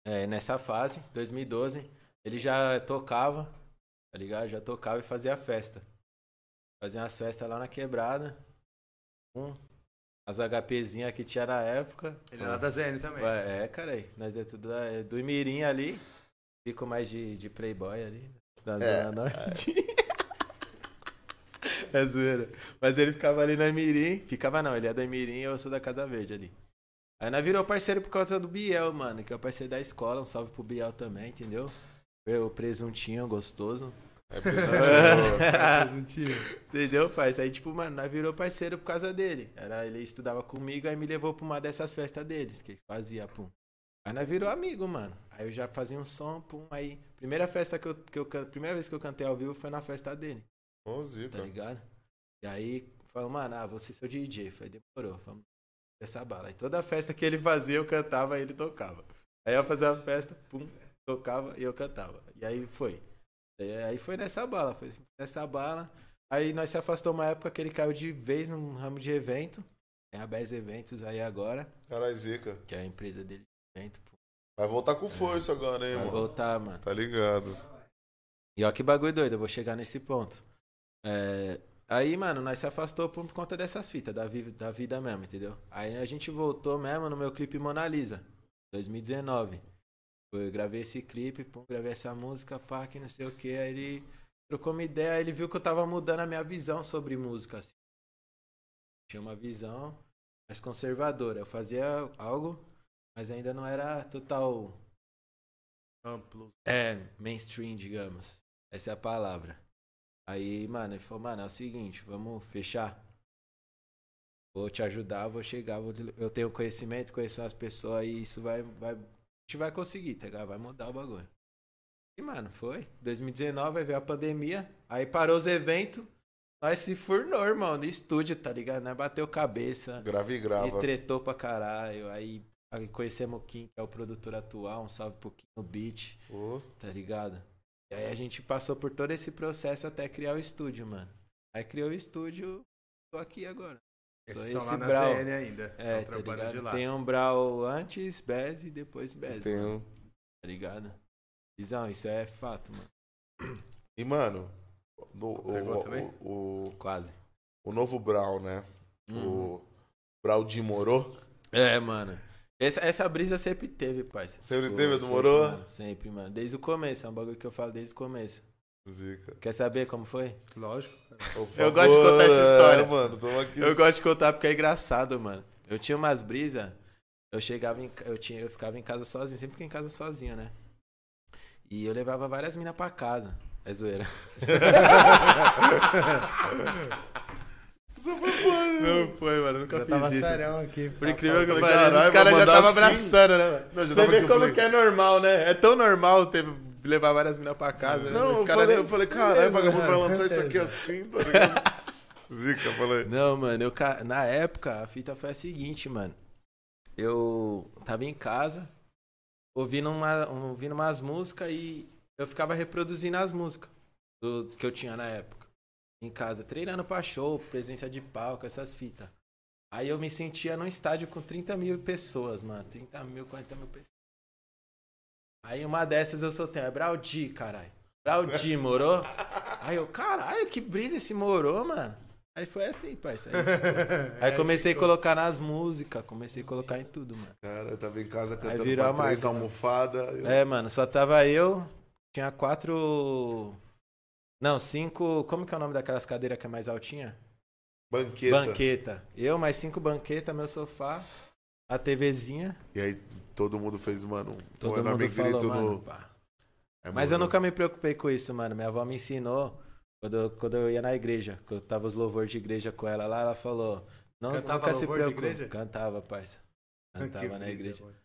É, nessa fase, 2012, ele já tocava, tá ligado? Já tocava e fazia festa. Fazia umas festas lá na quebrada. Um, as HPzinhas que tinha na época. Ele é lá da ZN também. É, cara, aí, nós é tudo da- é do Imirim ali. Fico mais de, de playboy ali. Da É, Zona Norte. É zoeira. Mas ele ficava ali na Imirim. Ficava não, ele é da Imirim e eu sou da Casa Verde ali. Aí nós virou parceiro por causa do Biel, mano, que é o parceiro da escola. Um salve pro Biel também, entendeu? O presuntinho gostoso. É. Presuntinho. Entendeu, parceiro? Aí, tipo, mano, nós virou parceiro por causa dele. Era, ele estudava comigo, aí me levou pra uma dessas festas deles, que ele fazia, pum. Aí nós virou amigo, mano. Aí eu já fazia um som, pum. Aí, primeira festa que eu, que eu primeira vez que eu cantei ao vivo foi na festa dele, Ô, Zica. tá ligado? E aí, falou, mano, ah, você seu DJ. Falei, demorou, vamos essa bala. Aí toda festa que ele fazia, eu cantava e ele tocava. Aí eu fazia a festa, pum, tocava e eu cantava. E aí foi. E aí foi nessa bala, foi nessa bala. Aí nós se afastou uma época que ele caiu de vez num ramo de evento. Tem a BES Eventos aí agora, Caralho, Zica. que é a empresa dele de evento. pô. Vai voltar com força agora, hein, Vai mano? voltar, mano. Tá ligado. E ó que bagulho doido, eu vou chegar nesse ponto. É, aí, mano, nós se afastou por conta dessas fitas, da, vi- da vida mesmo, entendeu? Aí a gente voltou mesmo no meu clipe Mona Lisa, 2019. Eu gravei esse clipe, pum, gravei essa música, pá, que não sei o que. Aí ele trocou uma ideia, ele viu que eu tava mudando a minha visão sobre música, assim. Tinha uma visão mais conservadora. Eu fazia algo, mas ainda não era total Amplo. é, mainstream, digamos. Essa é a palavra. Aí, mano, ele falou, mano, é o seguinte, vamos fechar. Vou te ajudar, vou chegar, vou- eu tenho conhecimento, conheço as pessoas e isso vai, vai. A gente vai conseguir, tá ligado? Vai mudar o bagulho. E, mano, foi. 2019, aí veio a pandemia, aí parou os eventos. Nós se furnou, irmão, no estúdio, tá ligado? Nós bateu cabeça. Grava e E grava. tretou pra caralho. Aí, aí conhecemos o Kim, que é o produtor atual. Um salve pro Kim no beat Ô, tá ligado? E aí a gente passou por todo esse processo até criar o estúdio, mano. Aí criou o estúdio, tô aqui agora. Eles Sou estão esse lá na Brau. ZN ainda. É, tá trabalhando de ligado? lá. Tem um Brau antes, Bez e depois Bez, tem mano, um... tá ligado? Visão, isso é fato, mano. E, mano, no- o, Pegou o, também? o, Quase. o novo Brau, né? Uhum. O Brau de Morô. É, mano. Essa, essa brisa sempre teve, parceiro. Sempre Pô, teve do sempre, mano, sempre, mano. Desde o começo, é um bagulho que eu falo desde o começo. Zica. Quer saber como foi? Lógico. Eu gosto de contar essa é, história. mano, tamo aqui. Eu gosto de contar porque é engraçado, mano. Eu tinha umas brisas, eu chegava em, eu tinha, eu ficava em casa sozinho, sempre fiquei em casa sozinho, né? E eu levava várias minas pra casa. É zoeira. Foi. Não foi, mano, nunca Já fiz tava isso. serão aqui. Por incrível que Falei, pareça, os caras já estavam assim. abraçando, né, mano? Não, já Você tava vê como que é normal, né? É tão normal ter, levar várias minas pra casa, né? Não, Os eu caras falei, nem- eu falei, caralho, vagabundo vai lançar isso aqui assim, tá ligado? Zica, eu falei. Não, mano, eu, na época a fita foi a seguinte, mano. Eu tava em casa, ouvindo, uma, ouvindo umas músicas e eu ficava reproduzindo as músicas do, que eu tinha na época. Em casa, treinando pra show, presença de palco, essas fitas. Aí eu me sentia num estádio com 30 mil pessoas, mano. 30 mil, 40 mil pessoas. Aí uma dessas eu soltei, é Braudi, caralho. Braudi, morou? Aí eu, caralho, que brisa esse morou, mano. Aí foi assim, parceiro. Aí comecei a colocar nas músicas, comecei a colocar em tudo, mano. Cara, eu tava em casa Aí cantando virou pra três marca, almofadas. eu- É, mano, só tava eu, tinha quatro. Não, cinco. Como que é o nome daquelas cadeiras que é mais altinha? Banqueta. Banqueta. Eu, mais cinco banquetas, meu sofá, a TVzinha. E aí todo mundo fez, mano, um Todo enorme mundo falou, mano, no... pá. É, Mas eu nunca me preocupei com isso, mano. Minha avó me ensinou. Quando eu, quando eu ia na igreja, quando eu tava os louvores de igreja com ela lá, ela falou: Não, Cantava nunca se preocupe. igreja? Cantava, parça. Cantava Que na brisa, igreja. mano.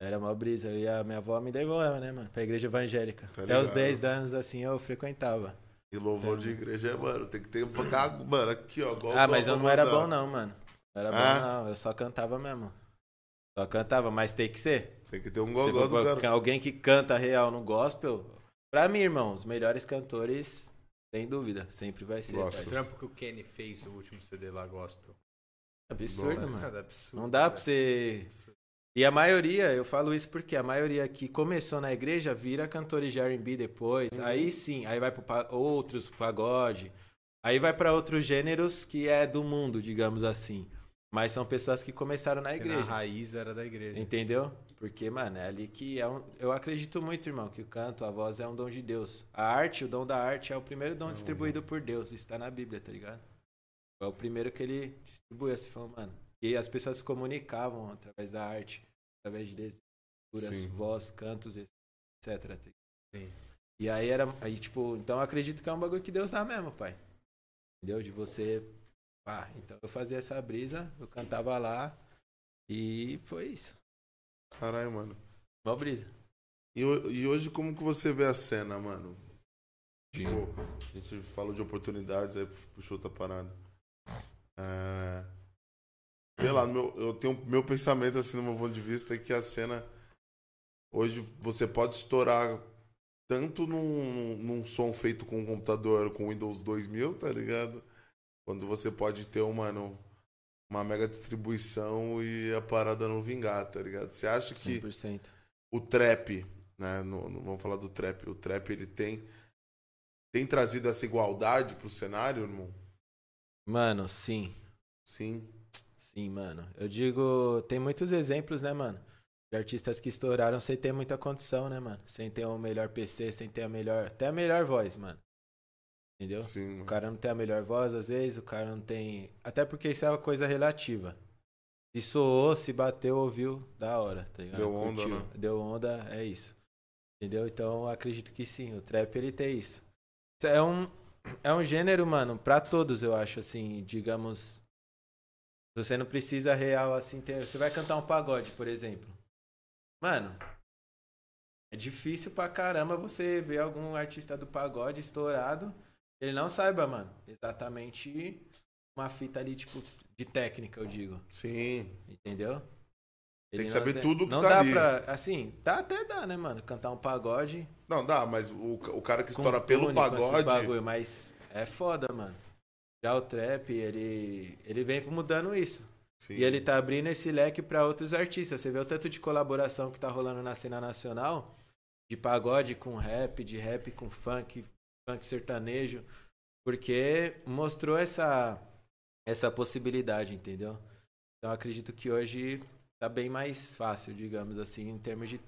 Era uma brisa. Eu ia, minha avó me levou, né, mano? Pra igreja evangélica. Tá Até os ligado. 10 anos, assim, eu frequentava. E louvor de igreja, mano, tem que ter... Mano, aqui, ó. igual Ah, mas eu não era bom, não, mano. Não era Ah? bom, não. Eu só cantava mesmo. Só cantava, mas tem que ser. Tem que ter um gogó do cara. alguém que canta real no gospel. Pra mim, irmão, os melhores cantores Sem dúvida, sempre vai ser. Gosto. O parça. trampo que o Kenny fez, o último CD lá, gospel. Absurdo, Bom, mano. Cara, absurdo, Não dá cara. pra você. E a maioria, eu falo isso porque a maioria que começou na igreja vira cantores de R&B depois. Uhum. Aí sim, aí vai pro pa- outros pagode. Aí vai pra outros gêneros que é do mundo, digamos assim. Mas são pessoas que começaram na Porque Na igreja. raiz era da igreja. Entendeu? Porque, mano, é ali que é um. Eu acredito muito, irmão, que o canto, a voz é um dom de Deus. A arte, o dom da arte é o primeiro dom distribuído por Deus. Isso tá na Bíblia, tá ligado? É o primeiro que ele distribuiu, assim, falou, mano. E as pessoas se comunicavam através da arte, através de Sim. voz, cantos, etc. Sim. E aí era. Aí, tipo, então eu acredito que é um bagulho que Deus dá mesmo, pai. Entendeu? De você. Ah, então eu fazia essa brisa, eu cantava lá. E foi isso. Caralho, mano. Mó brisa. E, e hoje, como que você vê a cena, mano? Tipo, a gente falou de oportunidades, aí puxou outra parada. É, Sei lá, meu, eu tenho meu pensamento, assim, no meu ponto de vista, é que a cena. Hoje você pode estourar tanto num, num som feito com um computador com Windows 2000, tá ligado? Quando você pode ter uma, uma mega distribuição e a parada não vingar, tá ligado? Você acha que 100%. o trap, né? no- no- vamos falar do trap. O trap ele tem tem trazido essa igualdade pro cenário, irmão? Mano, sim. Sim. Sim, mano. Eu digo, tem muitos exemplos, né, mano? De artistas que estouraram sem ter muita condição, né, mano? Sem ter o melhor PC, sem ter a melhor. Até a melhor voz, mano. Entendeu? Sim. O cara não tem a melhor voz, às vezes, o cara não tem. Até porque isso é uma coisa relativa. Se soou, se bateu, ouviu, da hora, tá ligado? Deu onda, Curtiu. né? Deu onda, é isso. Entendeu? Então eu acredito que sim, o trap ele tem isso. Isso É um, é um gênero, mano, pra todos, eu acho, assim, digamos. Você não precisa real assim ter. Você vai cantar um pagode, por exemplo. Mano, é difícil pra caramba você ver algum artista do pagode estourado. Ele não saiba, mano, exatamente uma fita ali, tipo, de técnica, eu digo. Sim. Entendeu? Tem Ele que não saber tem- tudo que Não tá dá ali. pra. Assim, tá até dá, né, mano? Cantar um pagode. Não, dá, mas o, o cara que estoura pelo pagode. bagulho, mas é foda, mano. Já o trap, ele, ele vem mudando isso. Sim. E ele tá abrindo esse leque pra outros artistas. Você vê o tanto de colaboração que tá rolando na cena nacional, de pagode com rap, de rap com funk, funk sertanejo, porque mostrou essa essa possibilidade, entendeu? Então acredito que hoje tá bem mais fácil, digamos assim, em termos de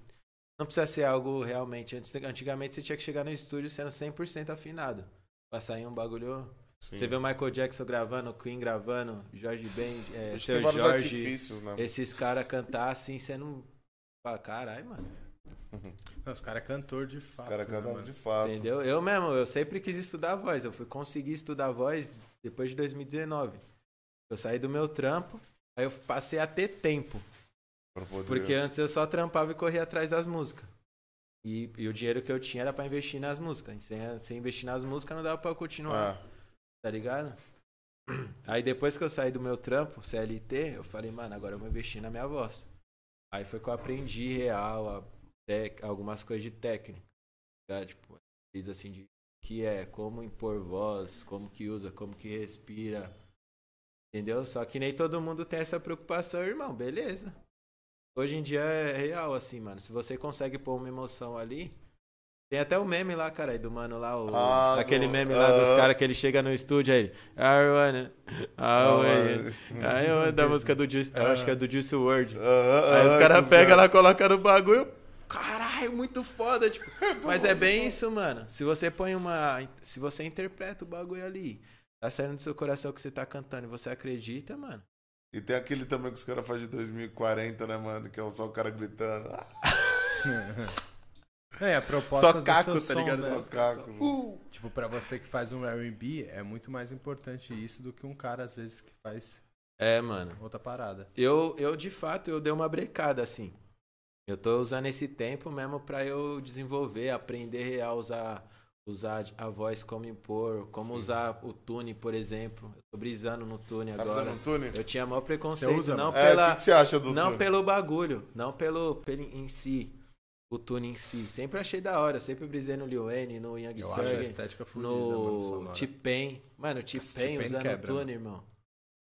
não precisa ser algo realmente. Antigamente você tinha que chegar no estúdio sendo 100% afinado. Pra sair um bagulho. Sim. Você vê o Michael Jackson gravando, o Queen gravando, Jorge Ben, é, seu Jorge, né? esses caras cantar assim, você não. Fala, caralho, mano. Não, os caras é cantor de fato. Os caras né, cantam de fato. Entendeu? Eu mesmo, eu sempre quis estudar voz. Eu fui conseguir estudar voz depois de 2019. Eu saí do meu trampo, aí eu passei a ter tempo. Porque antes eu só trampava e corria atrás das músicas. E, e o dinheiro que eu tinha era pra investir nas músicas. Sem, sem investir nas músicas não dava pra eu continuar. Ah, Tá ligado? Aí depois que eu saí do meu trampo, CLT, eu falei, mano, agora eu vou investir na minha voz. Aí foi que eu aprendi real tec- algumas coisas de técnica. tá? Tipo, fiz assim de que é como impor voz, como que usa, como que respira. Entendeu? Só que nem todo mundo tem essa preocupação, irmão. Beleza. Hoje em dia é real, assim, mano. Se você consegue pôr uma emoção ali. Tem até o meme lá, cara, aí do mano lá, o, Ah, aquele do- meme lá dos Aham. caras que ele chega no estúdio aí. I wanna. Aí eu da música do Juice, eu acho que é do Juice WRLD. Aí os caras pegam lá, colocam no bagulho. Caralho, muito foda, tipo. Mas é bem isso, mano. Se você põe uma. Se você interpreta o bagulho ali, tá saindo do seu coração que você tá cantando e você acredita, mano. E tem aquele também que os caras fazem de 2040, né, mano? Que é só o cara gritando. É, a proposta Só do caco, seu tá som, ligado? né? Só caco. Uh! Tipo, pra você que faz um R&B, é muito mais importante isso do que um cara, às vezes, que faz É, mano. outra parada. Eu, eu, de fato, eu dei uma brecada, assim. Eu tô usando esse tempo mesmo pra eu desenvolver, aprender real a usar, usar a voz como impor, como Sim. usar o tune, por exemplo. Eu tô brisando no tune Tá agora. um tune? Eu tinha maior preconceito, Você usa, não É, o pela... que, que você acha do Não tune? pelo bagulho, não pelo, pelo em si. O tune em si. Sempre achei da hora. Sempre brisei no Lil Wayne, no Young Eu acho a estética fudida, mano, no. T-Pain. Mano, T-Pain usando quebra, o tune, irmão.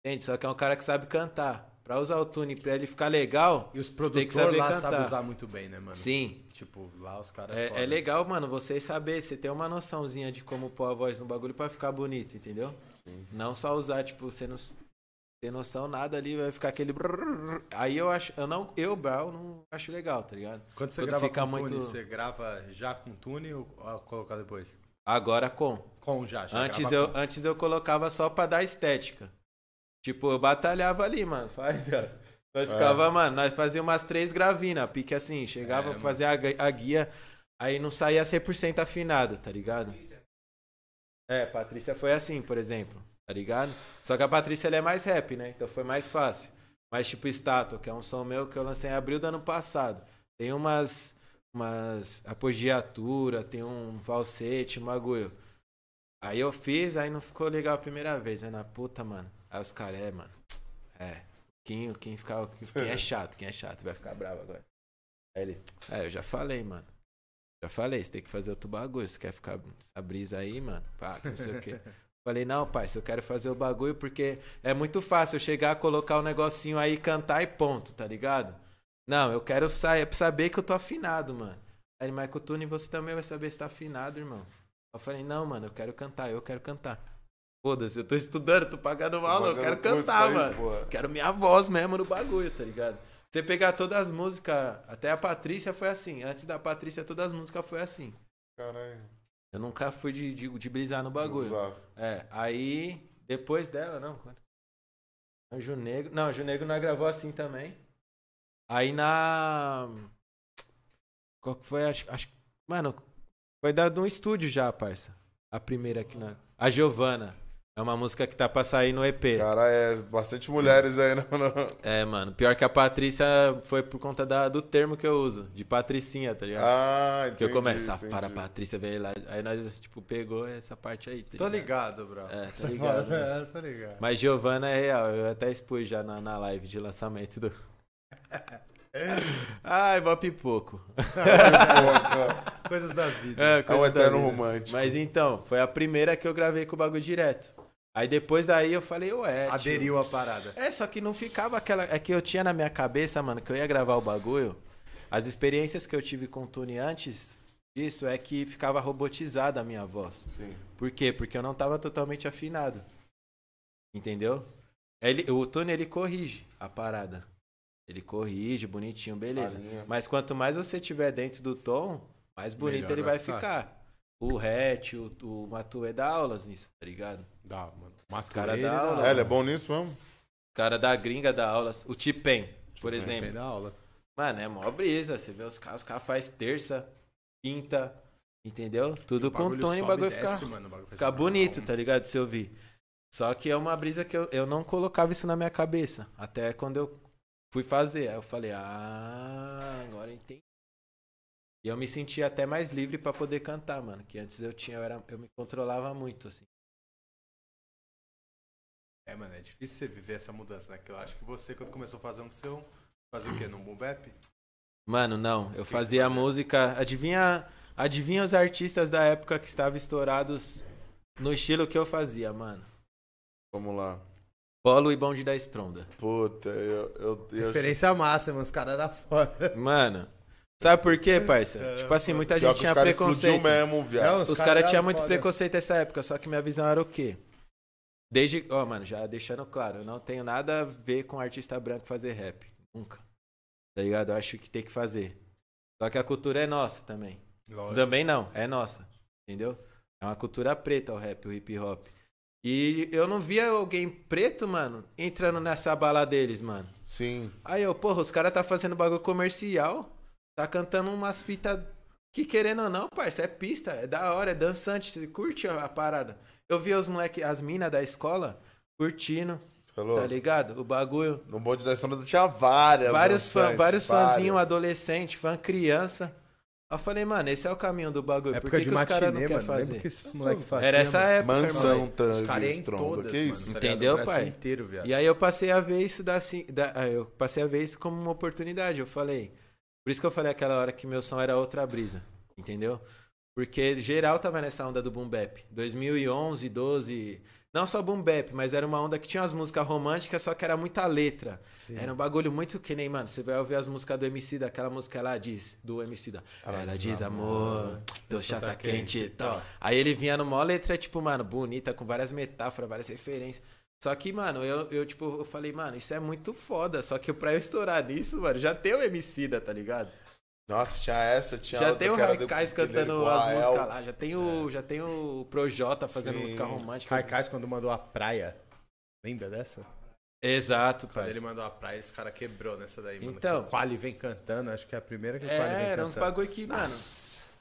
Entende? Só que é um cara que sabe cantar. Pra usar o tune pra ele ficar legal, E os produtores lá sabem usar muito bem, né, mano? sim. Tipo, lá os caras. É, foda. é legal, mano, você saber, você ter uma noçãozinha de como pôr a voz no bagulho pra ficar bonito, entendeu? Sim. Não só usar, tipo, você não tem noção nada ali, vai ficar aquele. brrr. Aí eu acho, eu não, eu, Brown, não acho legal, tá ligado? Quando você quando grava fica com muito- tune, você grava já com tune ou colocar depois? Agora com. Com já, já Antes eu, com. antes eu colocava só pra dar estética. Tipo, eu batalhava ali, mano. Viado. Nós ficava, mano, nós fazíamos umas três gravinas, pique assim, chegava É, pra fazer a, a guia, aí não saía 100% afinado, tá ligado? É, Patrícia foi assim, por exemplo, tá ligado? Só que a Patrícia é mais rap, né? Então foi mais fácil. Mas tipo Estátua, que é um som meu que eu lancei em abril do ano passado. Tem umas umas apogiatura, tem um falsete, um bagulho. Aí eu fiz, aí não ficou legal a primeira vez, né? Na puta, mano. Aí os caras, é, mano. É. Quem, quem, ficar, quem é chato, quem é chato, vai ficar bravo agora. Aí ele, é, eu já falei, mano. Já falei, você tem que fazer outro bagulho. Você quer ficar essa brisa aí, mano? Pá, não sei o quê. Falei, não, pai, se eu quero fazer o bagulho, porque é muito fácil eu chegar, colocar um negocinho aí, cantar e ponto, tá ligado? Não, eu quero sa- saber que eu tô afinado, mano. Aí, o Tune você também vai saber se tá afinado, irmão. Eu falei, não, mano, eu quero cantar, eu quero cantar. Foda-se, eu tô estudando, tô pagando aula, eu quero cantar, mano. porra. Quero minha voz mesmo no bagulho, tá ligado? Você pegar todas as músicas, até a Patrícia foi assim. Antes da Patrícia, todas as músicas foi assim. Caralho. Eu nunca fui de, de, de brisar no bagulho. É, aí, depois dela, não, quanto? Anjo Negro. Não, Anjo Negro nós gravou assim também. Aí na. Qual que foi? Acho, acho Mano, foi dado um estúdio já, parça. A primeira aqui na. A Giovana. É uma música que tá pra sair no EP. Cara, é bastante mulheres aí, não, não. É, mano. Pior que a Patrícia foi por conta da, do termo que eu uso. De Patricinha, tá ligado? Ah, entendi. que eu começo, ah, entendi. para a Patrícia, veio lá. Aí nós, tipo, pegou essa parte aí. tá Tô ligado, bro. É, tá Você ligado, fala- É, tô ligado. Mas Giovana é real, eu até expus já na, na live de lançamento do. Ai, mó pipoco. Coisas da vida. É, É coisa um eterno romântico. Mas então, foi a primeira que eu gravei com o bagulho direto. Aí depois daí eu falei, ué. Aderiu à parada. É, só que não ficava aquela. É que eu tinha na minha cabeça, mano, que eu ia gravar o bagulho. As experiências que eu tive com o Tune antes disso é que ficava robotizada a minha voz. Sim. Por quê? Porque eu não tava totalmente afinado. Entendeu? Ele, o Tune ele corrige a parada. Ele corrige, bonitinho, beleza. A linha. Mas quanto mais você tiver dentro do tom, mais bonito Melhor ele vai vai ficar. ficar. O Hatch, o, o Matuê dá aulas nisso, tá ligado? Dá, mano. Mas cara dá aula. É, ele é bom nisso mesmo? O cara da gringa dá aulas. O Tipen, por Exemplo. exemplo. da aula. Mano, é mó brisa. Você vê os caras, os caras faz terça, quinta, entendeu? Tudo com tom e o e bagulho desce, fica, mano, o bagulho fica bonito, tá ligado? Se eu ouvir. Só que é uma brisa que eu, eu não colocava isso na minha cabeça. Até quando eu fui fazer. Aí eu falei, ah, agora eu entendi. E eu me senti até mais livre pra poder cantar, mano. Que antes eu tinha, eu, era, eu me controlava muito, assim. É, mano, é difícil você viver essa mudança, né? Que eu acho que você, quando começou a fazer um seu, fazia o quê? No boom bap? Mano, não. Eu fazia música. Adivinha, adivinha os artistas da época que estavam estourados no estilo que eu fazia, mano. Vamos lá. Polo e bonde da Estronda. Puta, eu. eu, eu Referência massa, mano. Os caras eram foda. Mano, sabe por quê, parça? É, tipo assim, muita Pior gente tinha preconceito. mesmo, viado. Não, Os, Os caras caras tinham muito foda. preconceito nessa época, só que minha visão era o quê? Desde. Ó, mano, já deixando claro, eu não tenho nada a ver com artista branco fazer rap. Nunca. Tá ligado? Eu acho que tem que fazer. Só que a cultura é nossa também. Lógico. Também não, é nossa. Entendeu? É uma cultura preta o rap, o hip hop. E eu não via alguém preto, mano, entrando nessa bala deles, mano. Sim. Aí eu, porra, os caras tá fazendo bagulho comercial, tá cantando umas fitas que querendo ou não, parça, é pista, é da hora, é dançante, você curte a, a parada. Eu via os moleque, as minas da escola curtindo, falou? tá ligado? O bagulho. No bonde da história tinha várias. Vários, fã, vários fãzinhos adolescente, fã criança. Eu falei, mano, esse é o caminho do bagulho. Por Época que, de que os caras não matinê, querem fazer? que esses moleque faziam, Era essa mano? época, Mansão. Os tangue, estronda. todas, Que isso? mano, tá Entendeu, pai? inteiro. E aí eu passei a ver isso da, assim, da- ah, eu passei a ver isso como uma oportunidade. Eu falei, Por isso que eu falei aquela hora que meu som era outra brisa, entendeu? Porque geral tava nessa onda do boom bap. 2011, 12, não só boom bap, mas era uma onda que tinha umas músicas românticas, só que era muita letra. Sim. Era um bagulho muito que nem, mano, você vai ouvir as músicas do MC daquela música lá diz, do MC da. Ela, diz amor, teu chá tá quente e tal. Aí ele vinha numa letra, tipo, mano, bonita, com várias metáforas, várias referências. Só que, mano, eu, eu, tipo, eu falei, mano, isso é muito foda. Só que pra eu estourar nisso, mano, já tem o MC da, tá ligado? Nossa, tinha essa, tinha já outra tem o Raikais cantando as músicas lá, já tem o, já tem o Projota fazendo Sim. música romântica. Raikais quando mandou a praia. Lembra dessa? Exato, Quando ele mandou a praia, esse cara quebrou nessa daí, mano. Então. Que o Quali vem cantando, acho que é a primeira que o Quali vem É, cantando. era uns bagulho que, mano.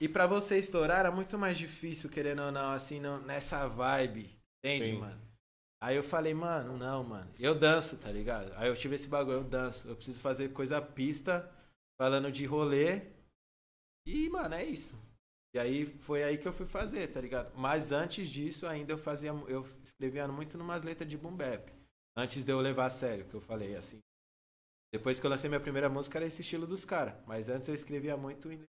E pra você estourar era muito mais difícil, querendo ou não, assim, não, nessa vibe. Entende, Sim. mano? Aí eu falei, mano, não, mano. Eu danço, tá ligado? Aí eu tive esse bagulho, eu danço. Eu preciso fazer coisa pista, falando de rolê. E, mano, é isso. E aí foi aí que eu fui fazer, tá ligado? Mas antes disso, ainda eu fazia. Eu escrevia muito numas letras de boom bap. Antes de eu levar a sério, que eu falei assim. Depois que eu lancei minha primeira música, era esse estilo dos caras. Mas antes eu escrevia muito em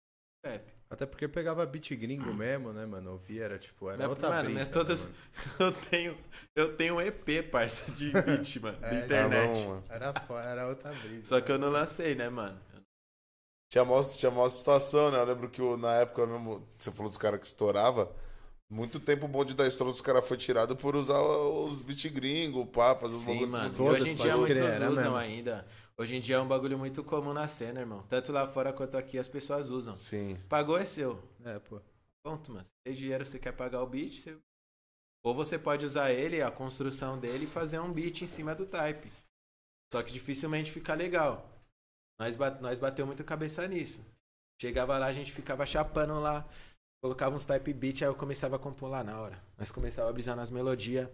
rap. Até porque pegava beat gringo mesmo, né, mano? Ouvia, era tipo, era Minha- outra mano, brisa, minhas né, todas- mano? Eu tenho, eu tenho um EP, parça, de beat, mano, É, da já internet. Tá bom, mano. Era, era outra brisa. Só que eu não lancei, né, mano? Tinha mó, tinha mó situação, né? Eu lembro que o- na época mesmo, você falou dos caras que estourava. Muito tempo o bonde da estoura dos caras foi tirado por usar os beat gringo, pá, fazer os Sim, bagulhos mano. muito E hoje em dia muitos crer, usam mesmo. ainda. Hoje em dia é um bagulho muito comum na cena, irmão. Tanto lá fora quanto aqui as pessoas usam. Sim. Pagou é seu. É, pô. Ponto, mano. Se tem dinheiro, você quer pagar o beat, você... ou você pode usar ele, a construção dele, e fazer um beat em cima do type. Só que dificilmente fica legal. Nós, bat... Nós bateu muito cabeça nisso. Chegava lá, a gente ficava chapando lá, colocava uns type beat, aí eu começava a compor lá na hora. Nós começava a brisar nas melodias,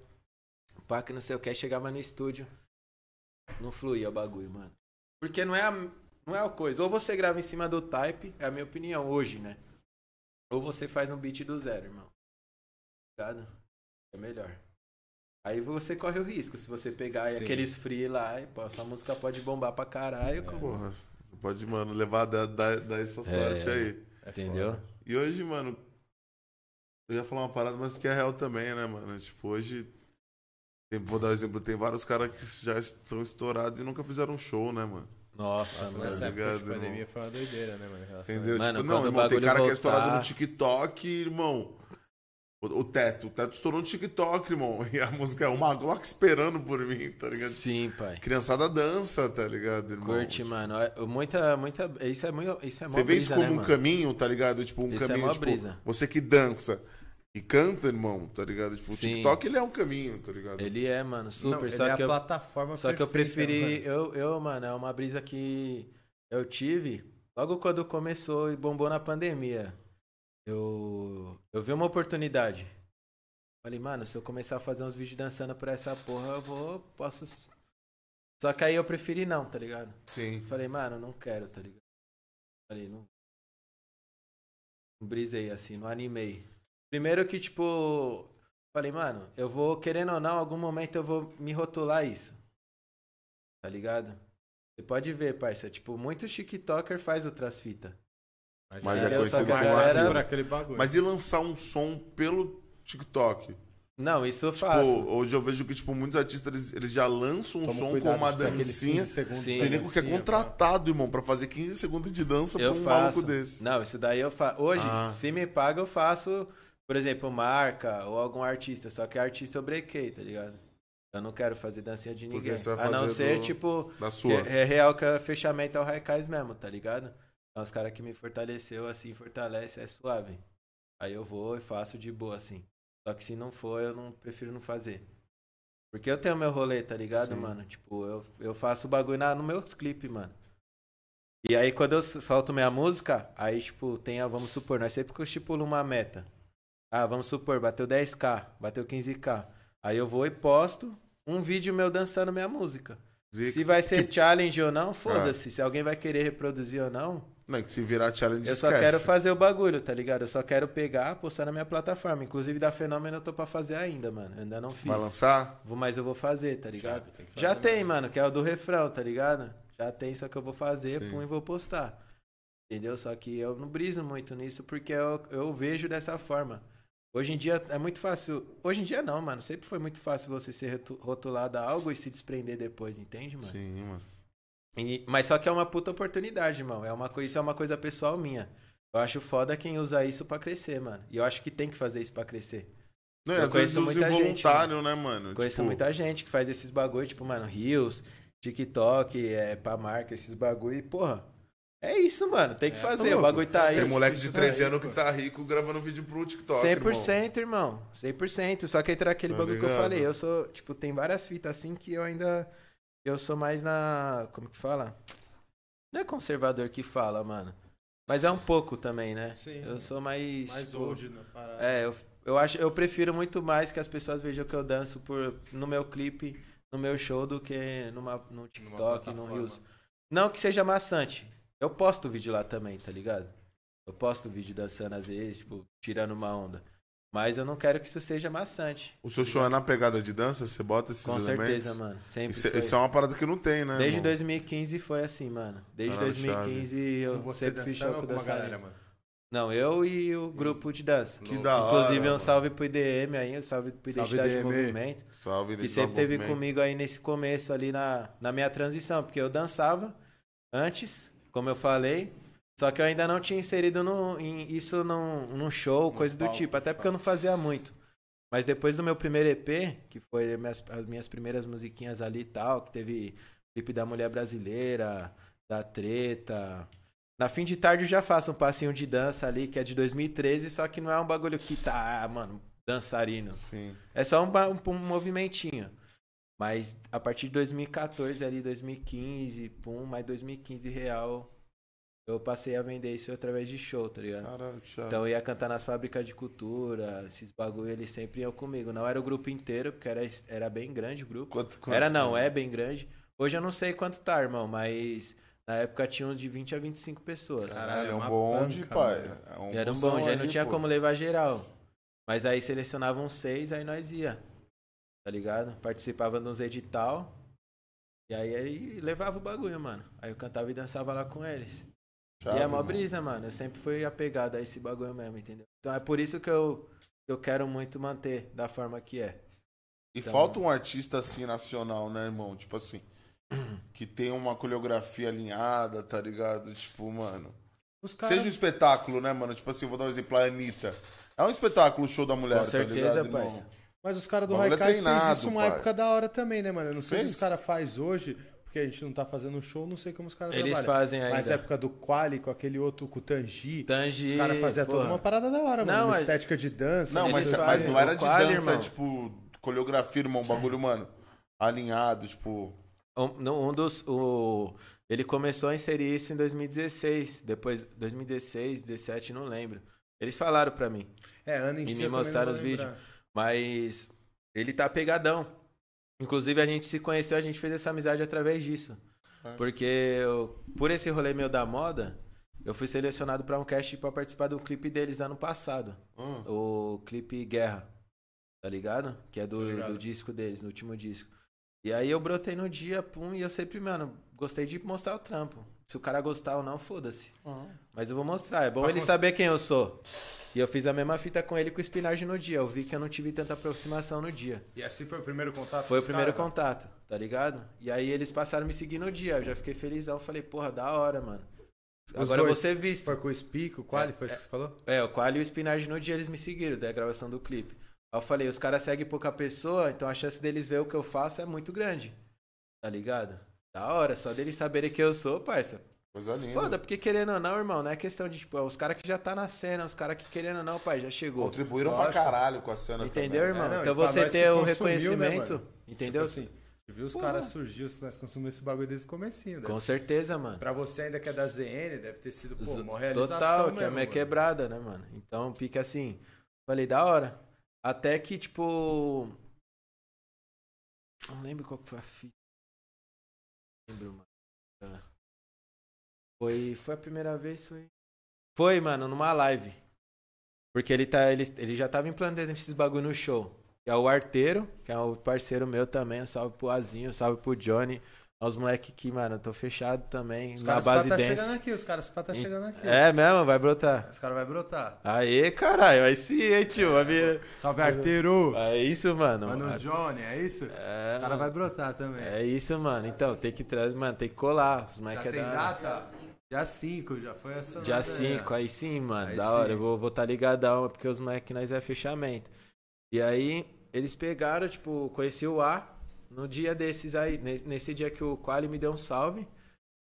pá, que não sei o que, chegava no estúdio, não fluía o bagulho, mano. Porque não é a, não é a coisa. Ou você grava em cima do type, é a minha opinião hoje, né? Ou você faz um beat do zero, irmão. Ligado? É melhor. Aí você corre o risco. Se você pegar Sim. aqueles free lá, e, pô, sua música pode bombar pra caralho. como- Porra, você pode, mano, levar da, da, da essa sorte É. aí. É Entendeu? E hoje, mano, eu ia falar uma parada, mas que é real também, né, mano? Tipo, hoje. Tem- vou dar um exemplo, tem vários caras que já estão estourados e nunca fizeram um show, né, mano? Nossa, Nossa, mano. nessa época ligado, de pandemia irmão? foi uma doideira, né, mano? Entendeu? Mano, tipo, não, irmão, tem cara que é voltar- estourado no TikTok, irmão. O, o teto, o teto estourou no TikTok, irmão. E a música é uma Glock esperando por mim, tá ligado? Sim, pai. Criançada dança, tá ligado, irmão? Curte, Tipo, mano. É, Muita, muita. Isso é muito. Isso é Você vê isso como né, um mano? caminho, tá ligado? Tipo, um Isso é caminho, mó tipo, brisa. você que dança e canta, irmão, tá ligado? Tipo, o Sim. TikTok, ele é um caminho, tá ligado? Ele é, mano, super. Não, ele só é que a eu, plataforma Só que eu perfeita, preferi. mano. Eu, eu, mano, é uma brisa que eu tive logo quando começou e bombou na pandemia. Eu, eu vi uma oportunidade. Falei, mano, se eu começar a fazer uns vídeos dançando por essa porra, eu vou. Posso. Só que aí eu preferi não, tá ligado? Sim. Falei, mano, não quero, tá ligado? Falei, não. Não brisei assim, não animei. Primeiro que, tipo. Falei, mano, eu vou, querendo ou não, em algum momento eu vou me rotular isso. Tá ligado? Você pode ver, parça. Tipo, muito TikToker faz outras fitas. Mas é é conhecido como galera- por aquele bagulho. Mas e lançar um som pelo TikTok? Não, isso eu Tipo, faço. hoje eu vejo que, tipo, muitos artistas, eles, eles já lançam um Toma som com uma aqueles dancinha. 15 segundos Sim. da Tem nego que é contratado, irmão, pra fazer 15 segundos de dança eu pra um faço. maluco desse. Não, isso daí eu faço. Hoje, Ah. se me paga, eu faço, por exemplo, marca ou algum artista. Só que artista eu brequei, tá ligado? Eu não quero fazer dancinha de ninguém. A não ser, do- tipo, Da sua. é real que é fechamento é o Raikais mesmo, tá ligado? Então, os caras que me fortaleceu, assim, fortalece, é suave. Aí eu vou e faço de boa, assim. Só que se não for, eu não prefiro não fazer. Porque eu tenho meu rolê, tá ligado, Sim. mano? Tipo, eu, eu faço o bagulho na, no meus clipes, mano. E aí, quando eu solto minha música, aí, tipo, tem a, vamos supor, nós sempre que eu estipulo uma meta. Ah, vamos supor, bateu 10k, bateu 15k. Aí eu vou e posto um vídeo meu dançando minha música. Zica. Se vai ser challenge ou não, foda-se. Se alguém vai querer reproduzir ou não, Não, que se virar challenge, eu só esquece. quero fazer o bagulho, tá ligado? Eu só quero pegar, postar na minha plataforma. Inclusive da Fenômeno eu tô pra fazer ainda, mano. Eu ainda não fiz. Vai lançar? Vou, mas eu vou fazer, tá ligado? tem que fazer Já tem, mesmo. mano, que é o do refrão, tá ligado? Já tem, só que eu vou fazer, Sim. pum, e vou postar. Entendeu? Só que eu não briso muito nisso porque eu, eu vejo dessa forma. Hoje em dia é muito fácil. Hoje em dia não, mano. Sempre foi muito fácil você ser rotu- rotulado a algo e se desprender depois, entende, mano? Sim, mano. E- mas só que é uma puta oportunidade, irmão. É uma coisa, isso é uma coisa pessoal minha. Eu acho foda quem usa isso pra crescer, mano. E eu acho que tem que fazer isso pra crescer. Não, Eu às vezes conheço usa muita gente, involuntário, né, mano? Conheço Tipo, muita gente que faz esses bagulho, tipo, mano, Rios, TikTok, é, pra marca, esses bagulho. E, porra, é isso, mano. Tem que É, fazer. tá o louco. bagulho tá aí. Tem moleque de Isso 13 daí, anos que tá rico gravando vídeo pro TikTok. 100%, irmão. 100%. Só que entra aquele Tá bagulho que eu ligado? falei. Eu sou, tipo, tem várias fitas assim que eu ainda. Eu sou mais na. Como que fala? Não é conservador que fala, mano. Mas é um pouco também, né? Sim. Eu sou mais. Mais tipo, old parada. É, eu, eu acho, eu prefiro muito mais que as pessoas vejam que eu danço por, no meu clipe, no meu show, do que numa, no TikTok, no. Reels. Não que seja maçante. Eu posto vídeo lá também, tá ligado? Eu posto vídeo dançando às vezes, tipo, tirando uma onda. Mas eu não quero que isso seja maçante. O seu show é na pegada de dança? Você bota esses Com elementos? certeza, mano. Sempre Isso, é- foi. isso é uma parada que não tem, né? Desde irmão? 2015 foi assim, mano. Desde Caralho, 2015 eu Com você sempre fiz show com com dançarino. galera, mano? Não, eu e o grupo de dança. Que da hora. Inclusive, um mano. salve pro IDM aí, um salve pro Salve, Identidade de IDM. Movimento. Salve, Que sempre teve Movimento. comigo aí nesse começo ali na, na minha transição, porque eu dançava antes, como eu falei, só que eu ainda não tinha inserido no, em- isso num, num show, No coisa do palco, tipo, até porque eu não fazia muito. Mas depois do meu primeiro EP, que foi minhas, as minhas primeiras musiquinhas ali e tal, que teve clipe da Mulher Brasileira, da Treta. Na fim de tarde eu já faço um passinho de dança ali, que é de 2013, só que não é um bagulho que tá, ah, mano, dançarino. Sim. É só um, um, um movimentinho. Mas a partir de 2014, ali, 2015, pum, mais 2015 real, eu passei a vender isso através de show, tá ligado? Caralho. Então eu ia cantar nas fábricas de cultura, esses bagulho, eles sempre iam comigo. Não era o grupo inteiro, porque era, era bem grande o grupo. Quanto- quanto Era não, é bem grande. Hoje eu não sei quanto tá, irmão, mas na época tinha uns de 20 a 25 pessoas. Caralho, é é um bonde, pai. É um Era um já aí, não tinha pô. como levar geral. Mas aí selecionavam seis, aí nós ia. Tá ligado? Participava nos edital. E aí, aí levava o bagulho, mano. Aí eu cantava e dançava lá com eles. Chave, e é mó mano. brisa, mano. Eu sempre fui apegado a esse bagulho mesmo, entendeu? Então é por isso que eu, eu quero muito manter da forma que é. E Então- falta um artista assim nacional, né, irmão? Tipo assim, que tem uma coreografia alinhada, tá ligado? Tipo, mano. Os caras. Seja um espetáculo, né, mano? Tipo assim, vou dar um exemplo, a Anitta. É um espetáculo o show da mulher, Com certeza, tá ligado, irmão? parça. Mas os caras do bagulho é fez isso uma pai. época da hora também, né, mano? Eu não sei Fez? se os caras faz hoje, porque a gente não tá fazendo show, não sei como os caras Eles trabalham. fazem ainda. Mas época do Quali, com aquele outro, com o Tangi, Tangi, os caras faziam toda uma parada da hora, mano. Não, uma mas- estética de dança. Não, né? mas, Eles mas fazem não era de quali, dança, irmão. tipo, coreografia, irmão, bagulho, mano, alinhado, tipo... Um, um dos. O, ele começou a inserir isso em 2016. Depois, 2016, 17, não lembro. Eles falaram pra mim. É, ano em E si me mostraram os vídeos. Mas ele tá pegadão. Inclusive, a gente se conheceu, a gente fez essa amizade através disso. É. Porque eu- por esse rolê meu da moda, eu fui selecionado pra um cast pra participar do clipe deles ano passado. hum, O clipe Guerra. Tá ligado? Que é do, ligado. do disco deles, no último disco. E aí eu brotei no dia, pum, e eu sempre, mano, gostei de mostrar o trampo. Se o cara gostar ou não, foda-se. Mas eu vou mostrar. É bom Pra ele cons- saber quem eu sou. E eu fiz a mesma fita com ele com o Spinardi no dia. Eu vi que eu não tive tanta aproximação no dia. E assim foi o primeiro contato Foi o primeiro caras? contato, tá ligado? E aí eles passaram a me seguir no dia. Eu já fiquei felizão. Falei, porra, da hora, mano. Os Agora dois? ser visto. Foi com o Speak, o Quali, foi isso que você falou? É, o Quali e o Spinardi no dia eles me seguiram, da gravação do clipe. Aí eu falei, os caras seguem pouca pessoa, então a chance deles ver o que eu faço é muito grande. Tá ligado? Da hora, só deles saberem que eu sou, parça. coisa linda. Foda, porque querendo ou não, irmão, não é questão de, tipo, os caras que já tá na cena, os caras que querendo ou não, pai, já chegou. Contribuíram Lógico. pra caralho com a cena Entendeu, também. irmão? É, não, então você ter o consumiu, né, reconhecimento, mano? entendeu? Tipo assim, você viu os caras surgiu, se nós consumimos esse bagulho desde o comecinho. Com Deve... certeza, mano. Pra você ainda que é da ZN, deve ter sido, pô, uma realização Total, que é mesmo, minha mano. quebrada, né, mano? Então fica assim. Falei, da hora. Até que, tipo. Não lembro qual que foi a fita. Lembro, mano. Ah. Foi, foi a primeira vez, foi. Foi, mano, numa live. Porque ele, tá, ele, ele já tava implantando esses bagulho no show. Que é o Arteiro, que é o parceiro meu também. Um salve pro Azinho, um salve pro Johnny. Os moleque que, mano, eu tô fechado também. Os na caras base tá dance. chegando aqui, os caras tá chegando aqui. É mesmo, vai brotar. Os caras vão brotar. Aê, caralho, aí sim, hein, tio. Vai vir... Salve, arteiro! É isso, mano. Mano Johnny, é isso? É, Os caras vão brotar também. é isso, mano. Então, tem que trazer, mano, tem que colar. Os já moleque é tem da hora. data? Dia 5, já foi essa Dia data aí, 5, ó. aí sim, mano. Aí da sim. hora. Eu vou estar tá ligadão, porque os moleques nós é fechamento. E aí, eles pegaram, tipo, conheci o A no dia desses aí. ne- Nesse dia que o Quali me deu um salve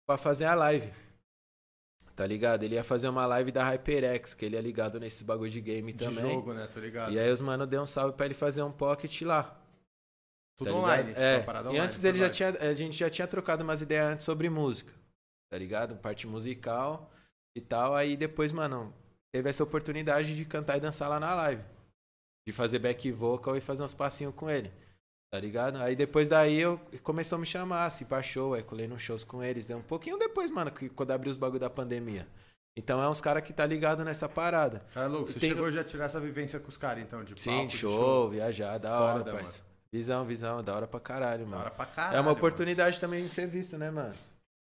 pra fazer a live. Tá ligado? Ele ia fazer uma live da HyperX, que ele é ligado nesses bagulho de game De também. jogo, né? Tô ligado. E aí os mano deu um salve pra ele fazer um pocket lá. Tudo tá online, tipo, é. parada e online, antes tudo ele já tinha, a gente já tinha trocado umas ideias antes sobre música, tá ligado? Parte musical e tal. Aí depois, mano, teve essa oportunidade de cantar e dançar lá na live. De fazer back vocal e fazer uns passinhos com ele. Tá ligado? Aí depois daí eu começou a me chamar, assim, pra show, aí colei nos shows com eles. É um pouquinho depois, mano, que, quando abriu os bagulho da pandemia. Então é uns caras que tá ligado nessa parada. Cara, louco, você Tem- chegou já a tirar essa vivência com os caras, então, de Sim, palco, de show, viajar, da hora, Foda, parça. Visão, visão, da hora pra caralho, Da mano. hora pra caralho. É uma mano. oportunidade também de ser visto, né, mano?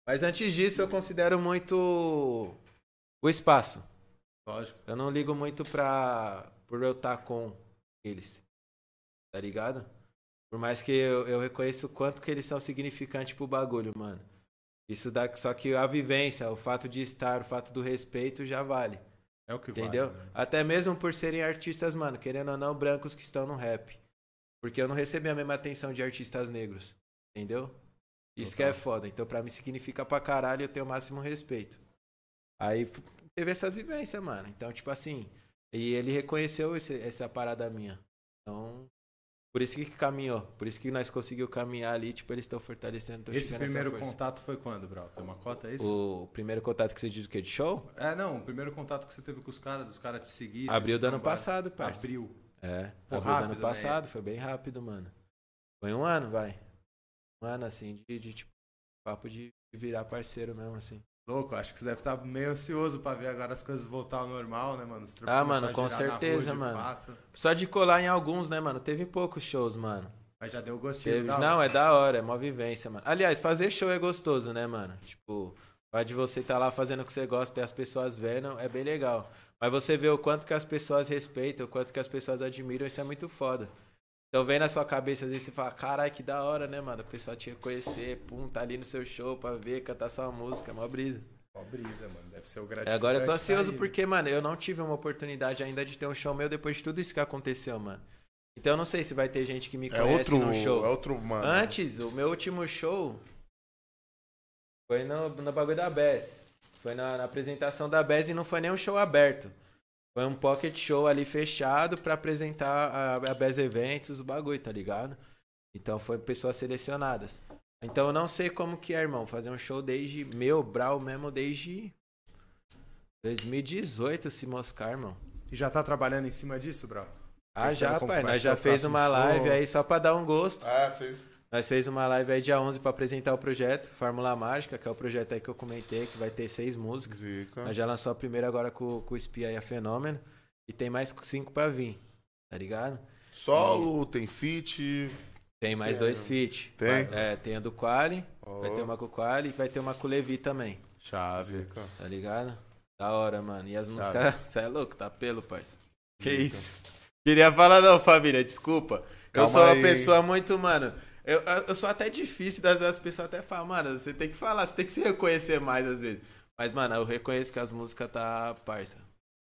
Mas antes disso, eu considero muito o espaço. Lógico. Eu não ligo muito pra. por eu estar com eles. Tá ligado? Por mais que eu, eu reconheço o quanto que eles são significantes pro bagulho, mano. Isso dá. Só que a vivência, o fato de estar, o fato do respeito já vale. É o que Entendeu? vale. né? Até mesmo por serem artistas, mano, querendo ou não, brancos que estão no rap. Porque eu não recebi a mesma atenção de artistas negros. Entendeu? Isso que é foda. Então, pra mim, significa pra caralho eu tenho o máximo respeito. Aí teve essas vivências, mano. Então, tipo assim. E ele reconheceu esse- essa parada minha. Então. Por isso que caminhou. Por isso que nós conseguimos caminhar ali. Tipo, eles estão fortalecendo. Esse primeiro contato foi quando, Brau? Tem uma cota, é isso? O primeiro contato que você diz o quê? De show? É, não, o primeiro contato que você teve com os caras, dos caras te seguir. Abril do ano passado, parça. Abril. É, Pô, abril do rápido, ano né? passado, foi bem rápido, mano. Foi um ano, vai. Um ano, assim, de, de, tipo, papo de virar parceiro mesmo, assim. Louco, acho que você deve estar meio ansioso pra ver agora as coisas voltar ao normal, né, mano? Ah, mano, com rua certeza, mano. fato. Só de colar em alguns, né, mano? Teve poucos shows, mano. Mas já deu gostinho. Teve... Não, é da hora, é uma vivência, mano. Aliás, fazer show é gostoso, né, mano? Tipo, vai de você estar lá fazendo o que você gosta e as pessoas vendo, é bem legal. Mas você vê o quanto que as pessoas respeitam, o quanto que as pessoas admiram, isso é muito foda. Então vem na sua cabeça, às vezes você fala, caralho, que da hora, né, mano? A pessoa te reconhecer, pum, tá ali no seu show pra ver, cantar sua música, é mó brisa. Ó, brisa, mano. Deve ser o É, gratificante. Agora eu tô ansioso porque, mano, eu não tive uma oportunidade ainda de ter um show meu depois de tudo isso que aconteceu, mano. Então eu não sei se vai ter gente que me É conhece outro, no show. é outro, mano. Antes, o meu último show foi no, no bagulho da Bess. Foi na, na apresentação da Bess e não foi nem um show aberto. Foi um pocket show ali fechado pra apresentar a, a Bess Eventos, o bagulho, tá ligado? Então foi pessoas selecionadas. Então eu não sei como que é, irmão, fazer um show desde meu, Brau mesmo, desde 2018, se moscar, irmão. E já tá trabalhando em cima disso, Brau? Ah, Pensando já, pai. Nós já fez uma live aí só pra dar um gosto. Ah, fez. Nós fez uma live aí dia 11 pra apresentar o projeto, Fórmula Mágica, que é o projeto aí que eu comentei, que vai ter seis músicas. Zica. Nós já lançou a primeira agora com, com o Espia e a Fenômeno. E tem mais cinco pra vir, tá ligado? Solo, tem feat. Tem mais Tem, dois feat. Tem? É, tem a do Quali, Ó, vai ter uma com o Quali e vai ter uma com o Levi também, Chave. zica. tá ligado? Da hora, mano. E as músicas, você é louco, tá pelo, parça. Que Zica. isso? Queria falar não, família, desculpa. eu Calma sou uma aí. pessoa muito, mano. Eu, eu- sou até difícil, das vezes as pessoas até falam, mano, você tem que falar, você tem que se reconhecer mais às vezes. Mas, mano, eu reconheço que as músicas tá parça.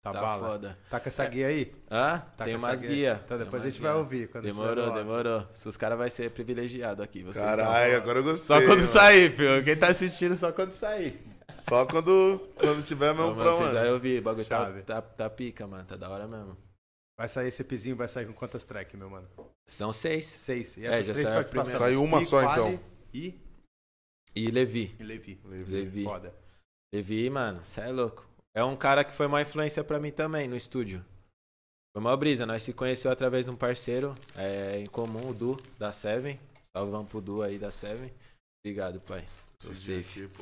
Tá, Tá, bala. foda. Tá com essa guia aí? Hã? Tá tem com essa umas guia? guias. Então depois a gente vai ouvir. Quando Demorou, demorou. Se os caras vão ser privilegiados aqui. Vocês não. Caralho, agora eu gostei. Só quando mano. sair, filho. Quem tá assistindo, só quando sair. Só quando, quando tiver Não, mesmo mano, pra vocês mano. vão ouvir. O bagulho tá, tá, tá pica, mano. Tá da hora mesmo. Vai sair esse epizinho, vai sair com quantas tracks, meu mano? São seis. Seis. E É, essas já três saiu a participações. primeira. Saiu uma Pi, só, Quali então. E, E Levi. e Levi. Levi. Foda. Levi, mano, cê é louco. É um cara que foi uma influência pra mim também no estúdio. Foi uma brisa, nós se conheceu através de um parceiro é, em comum, o Du, da Seven. Salvão pro Du aí da Seven. Obrigado, pai. Tô Esse safe. aqui,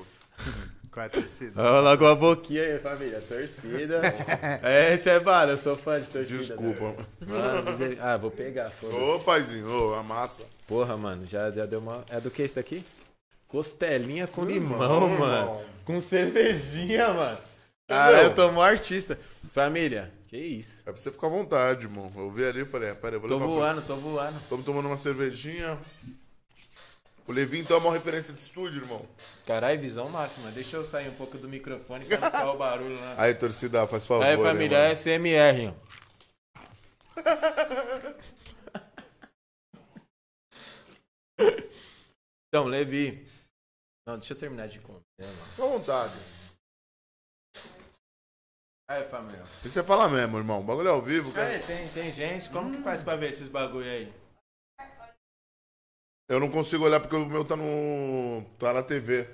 Qual é a torcida? Olha logo a boquinha aí, família. Torcida. é, esse é bala, eu sou fã de torcida. Desculpa, né? mano. Mano, miser- Ah, vou pegar, foda-se. Ô, paizinho, ô, amassa. Porra, mano, já, já deu uma. É do que esse daqui? Costelinha com Irmão, limão, mano. irmão. Com cervejinha, mano. Cara, eu tô mó artista. Família, que isso. É pra você ficar à vontade, irmão. Eu vi ali e falei, ah, pera aí, vou Tô levar pra- voando, tô voando. Estamos tomando uma cervejinha. O Levi, então, é uma referência de estúdio, irmão. Caralho, visão máxima. Deixa eu sair um pouco do microfone pra não ficar o barulho lá. Aí, torcida, faz favor. Aí, família, mano. SMR, ó. Então, Levi. Não, deixa eu terminar de contar, mano. Fica à vontade. Aí, família. E você fala mesmo, irmão. O bagulho é ao vivo, cara. Aí, tem, tem gente. Como que faz pra ver esses bagulho aí? Eu não consigo olhar porque o meu tá no. tá na TV.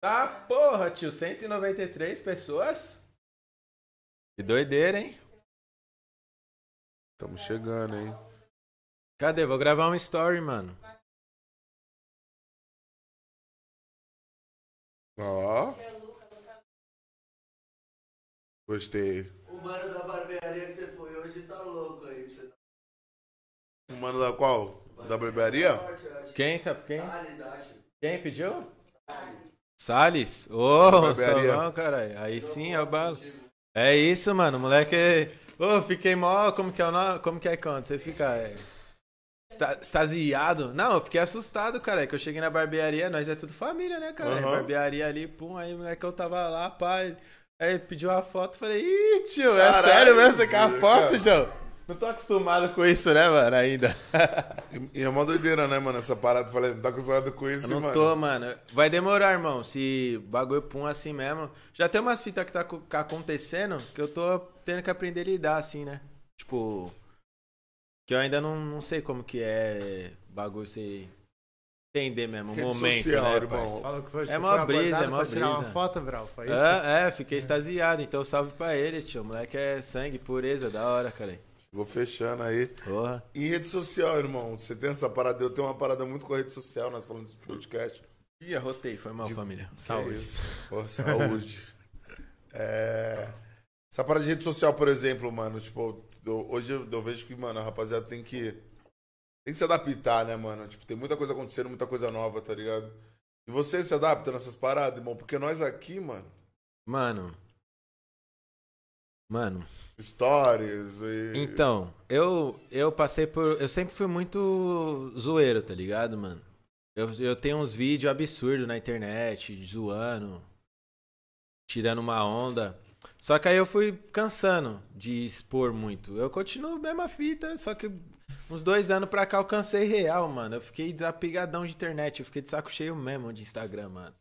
Tá, porra, tio. 193 pessoas? Que doideira, hein? Estamos chegando, hein? Cadê? Vou gravar um story, mano. Ó. Gostei. O mano da barbearia que você foi hoje tá louco aí. O mano da qual? Da barbearia? Quem tá? Quem? Salles, acho. Quem pediu? Salles? Ô. Salão, caralho. Aí sim é o balo. É isso, mano. Moleque. Ô, fiquei mó. Como que é o nome? Como que é quando? Você fica. É... esta- Extasiado? Não, eu fiquei assustado, cara. Que eu cheguei na barbearia, nós é tudo família, né, cara? Aham. Barbearia ali, pum, aí moleque eu tava lá, pai. Aí pediu a foto, falei, ih, tio, é Caralho, sério mesmo? Você quer a foto, João? Não tô acostumado com isso, né, mano, ainda. E e é uma doideira, né, mano? Essa parada. Falei, não tá acostumado com isso, Eu não mano. tô, mano. Vai demorar, irmão. Se bagulho pum assim mesmo. Já tem umas fitas que tá acontecendo que eu tô tendo que aprender a lidar, assim, né? Tipo. Que eu ainda não, não sei como que é bagulho você entender mesmo. O Rede momento, social, né, irmão. Fala que foi, É mó foi brisa, é mó pra tirar uma brisa. foto, Vral. Foi isso? É, é, fiquei extasiado. Então salve pra ele, tio. O moleque é sangue, pureza, da hora, cara. Vou fechando aí. Porra. E rede social, irmão? Você tem essa parada? Eu tenho uma parada muito com a rede social, nós falando desse podcast. Ih, arrotei, foi mal, família. Que Saúde. isso? Pô, saúde. É, Essa parada de rede social, por exemplo, mano, tipo, eu- hoje eu, eu vejo que, mano, a rapaziada tem que. Tem que se adaptar, né, mano? Tipo, tem muita coisa acontecendo, muita coisa nova, tá ligado? E você se adapta nessas paradas, irmão? Porque nós aqui, mano, Mano. Mano. Stories e. Então, eu, eu passei por. Eu sempre fui muito zoeiro, tá ligado, mano? Eu, eu tenho uns vídeos absurdos na internet, zoando, tirando uma onda. Só que aí eu fui cansando de expor muito. Eu continuo mesma fita, só que uns dois anos pra cá eu cansei real, mano. Eu fiquei desapegadão de internet, eu fiquei de saco cheio mesmo de Instagram, mano.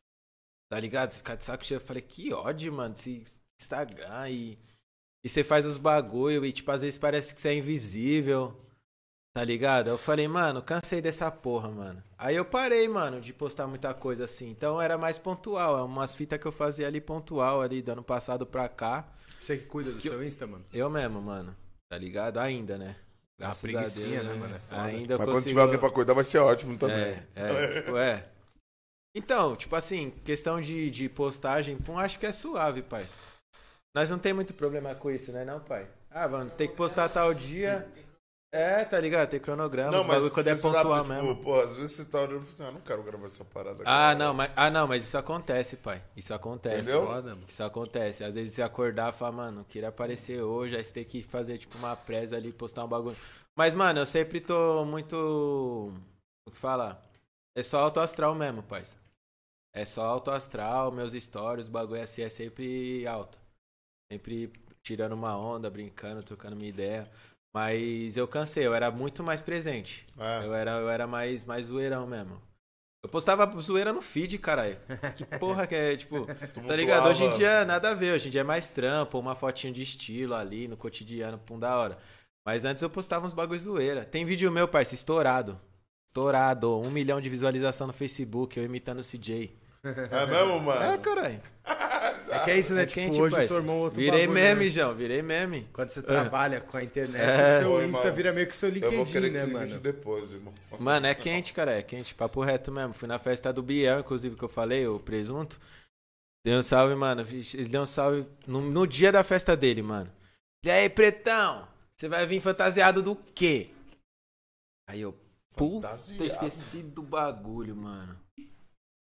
Tá ligado? Você ficar de saco cheio, eu falei, que ódio, mano, desse Instagram e. E você faz os bagulho e, tipo, às vezes parece que você é invisível. Tá ligado? Eu falei, mano, cansei dessa porra, mano. Aí eu parei, mano, de postar muita coisa assim. Então era mais pontual. É umas fitas que eu fazia ali pontual, ali, do ano passado pra cá. Você que cuida do seu Insta, mano? Eu mesmo, mano. Tá ligado? Ainda, né? Uma Graças a Deus, preguicinha, né, mano? É foda. Ainda eu Mas quando consigo... tiver alguém pra cuidar, vai ser ótimo também. É, é, tipo, é. Então, tipo assim, questão de, de postagem, pum, acho que é suave, pai. Nós não tem muito problema com isso, né, não, pai? Ah, mano, tem que postar tal dia. É, tá ligado? Tem cronograma, Não, mas quando é pontual tipo, mesmo. pô, às vezes você tá olhando e fala assim, ah, não quero gravar essa parada. Ah, cara. não, mas, ah, não, mas isso acontece, pai. Isso acontece. Entendeu? Foda. Isso acontece. Às vezes você acordar e falar, mano, queria aparecer hoje, aí você tem que fazer, tipo, uma presa ali, postar um bagulho. Mas, mano, eu sempre tô muito. O que falar? É só alto astral mesmo, parça. É só alto astral, meus stories, o bagulho assim é sempre alto. Sempre tirando uma onda, brincando, trocando minha ideia. Mas eu cansei, eu era muito mais presente. É. Eu era, eu era mais, mais zoeirão mesmo. Eu postava zoeira no feed, caralho. Que porra que é, tipo, tá ligado? Hoje em dia nada a ver, hoje em dia é mais trampo, uma fotinho de estilo ali no cotidiano, pum da hora. Mas antes eu postava uns bagulho zoeira. Tem vídeo meu, parceiro, estourado. Estourado, um milhão de visualização no Facebook, eu imitando o CJ. É mesmo, mano? É, caralho. É que é isso, né? É tipo, quente, hoje armou outro Virei bagulho, meme, né? João, virei meme. Quando você trabalha com a internet, É. o seu Ô, Insta irmão, vira meio que seu Eu vou LinkedIn, querer né, que mano? depois, irmão. Mano, é quente, cara, é quente. Papo reto mesmo. Fui na festa do Biel, inclusive, que eu falei, o presunto. Deu um salve, mano. Ele deu um salve no, no dia da festa dele, mano. E aí, pretão? Você vai vir fantasiado do quê? Aí eu, Puta, Fantasiado. esqueci do bagulho, mano.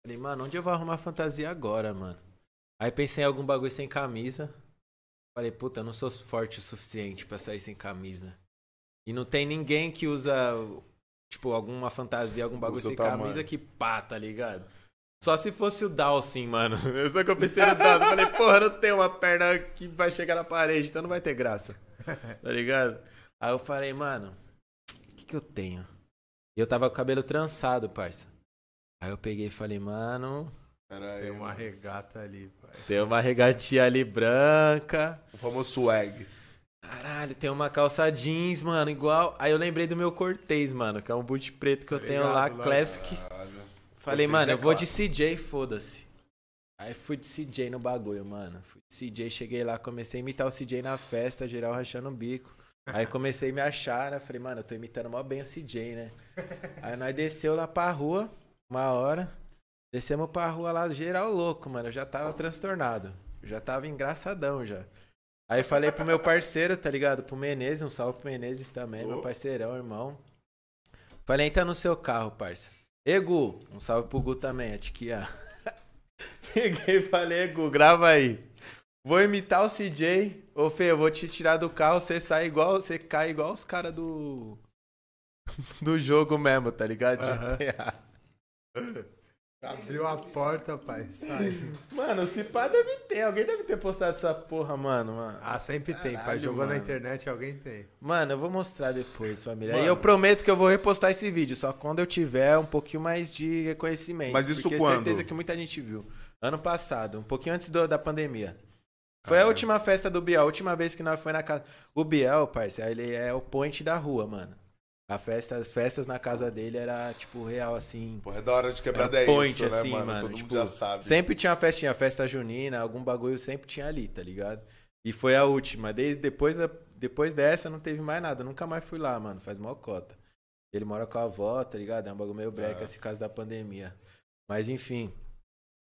Falei, mano, onde eu vou arrumar fantasia agora, mano? Aí pensei em algum bagulho sem camisa. Falei, puta, eu não sou forte o suficiente pra sair sem camisa. E não tem ninguém que usa, tipo, alguma fantasia, algum bagulho sem tamanho. camisa que pá, tá ligado? Só se fosse o Dawson, mano. Só que eu pensei no Dawson. Falei, porra, não tem uma perna que vai chegar na parede, então não vai ter graça. Tá ligado? Aí eu falei, mano, o que, que eu tenho? E eu tava com o cabelo trançado, parça. Aí eu peguei e falei, mano, Era aí, Tem uma mano. regata ali, pai. tem uma regatinha ali branca. O famoso swag. Caralho, tem uma calça jeans, mano, igual. Aí eu lembrei do meu Cortez, mano, que é um boot preto que eu tenho lá, Obrigado, lá. Classic. Caralho. Falei, Cortez mano, é eu vou de. CJ, foda-se. Aí fui de CJ no bagulho, mano. Fui de CJ, cheguei lá, comecei a imitar o CJ na festa, geral rachando o bico. Aí comecei a me achar, né? Falei, mano, eu tô imitando mó bem o CJ, né? Aí nós desceu lá pra rua, uma hora. Descemos pra rua lá, geral louco, mano. Eu já tava transtornado. Eu já tava engraçadão já. Aí falei pro meu parceiro, tá ligado? Pro Menezes, um salve pro Menezes também, meu Ô. parceirão, irmão. Falei, entra no seu carro, parça. Egu, um salve pro Gu também, a Tiquia. Peguei e falei, Egu, grava aí. Vou imitar o CJ. Ô, Fê, eu vou te tirar do carro, você sai igual, você cai igual os caras do. Do jogo mesmo, tá ligado? Aham. Abriu a porta, pai. Sai. Mano, se pá deve ter. Alguém deve ter postado essa porra, mano, mano. Ah, sempre tem, pai. Caralho, Jogou na mano. internet, alguém tem. Mano, eu vou mostrar depois, família. Mano. E eu prometo que eu vou repostar esse vídeo, só quando eu tiver um pouquinho mais de reconhecimento. Mas isso porque quando? certeza que muita gente viu. Ano passado, um pouquinho antes do- da pandemia. Foi a Caralho. última festa do Biel, a última vez que nós foi na casa. O Biel, parceiro, ele é o point da rua, mano. A festa, as festas na casa dele era, tipo, real, assim. Porra, é da hora de quebrada Era é point, isso, né, assim, mano? mano, Todo tipo, mundo já sabe. Sempre tinha uma festinha, festa junina, algum bagulho sempre tinha ali, tá ligado? E foi a última. Desde, depois, da, depois dessa não teve mais nada. Nunca mais fui lá, mano. Faz mó cota. Ele mora com a avó, tá ligado? É um bagulho meio breca, Ah. esse caso da pandemia. Mas enfim.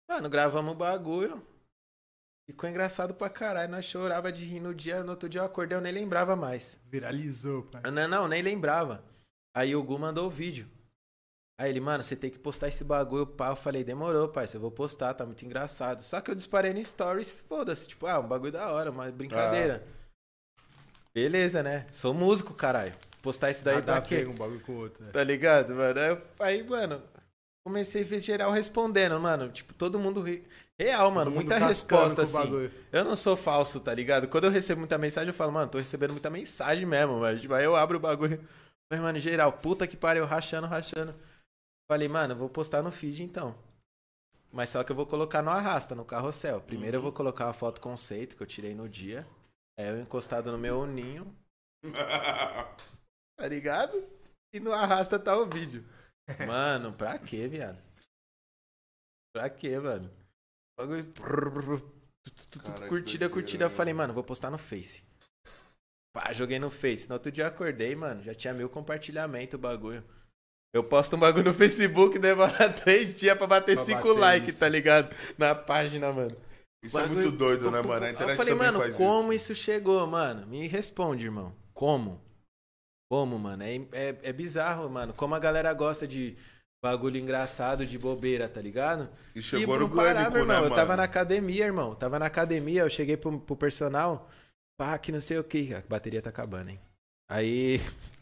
Mano, gravamos o bagulho. Ficou engraçado pra caralho. Nós chorava de rir no dia. No outro dia eu acordei, eu nem lembrava mais. Viralizou, pai. Não, não, nem lembrava. Aí o Gu mandou o vídeo. Aí ele, mano, você tem que postar esse bagulho, pá. Eu falei, demorou, pai, eu vou postar, tá muito engraçado. Só que eu disparei no Stories, foda-se, tipo, ah, um bagulho da hora, uma brincadeira. Beleza, né? Sou músico, caralho. Postar isso daí Nada pra quê? um bagulho com o outro. né? Tá ligado, mano? Aí, mano, comecei a ver geral respondendo, mano. Tipo, todo mundo re- real, mano. Muita resposta, assim. Eu não sou falso, tá ligado? Quando eu recebo muita mensagem, eu falo, mano, tô recebendo muita mensagem mesmo, mano. Tipo, aí eu abro o bagulho. Mas, mano, geral, puta que pariu, rachando, rachando. Falei, mano, eu vou postar no feed então. Mas só que eu vou colocar no arrasta, no carrossel. Primeiro eu vou colocar uma foto conceito que eu tirei no dia. É eu encostado no meu ninho, tá ligado? E no arrasta tá o vídeo. Mano, pra quê, viado? Pra quê, mano? Bagulho. Cara, curtida, curtida. Eu falei, mano? vou postar no Face. Pá, joguei no Face. No outro dia acordei, mano. Já tinha mil compartilhamento o bagulho. Eu posto um bagulho no Facebook, demora três dias pra bater Pra cinco likes, tá ligado? Na página, mano. Isso é Bagulho- muito doido, né, mano? A internet eu falei, mano, como isso. isso. chegou, mano? Me responde, irmão. Como? Como, mano? É, é, é bizarro, mano. Como a galera gosta de bagulho engraçado, de bobeira, tá ligado? E chegou e no não parava, orgânico, irmão. né, eu tava mano? na academia, irmão. Eu Tava na academia, eu cheguei pro, pro personal. Pá, que não sei o que. A bateria tá acabando, hein? Aí.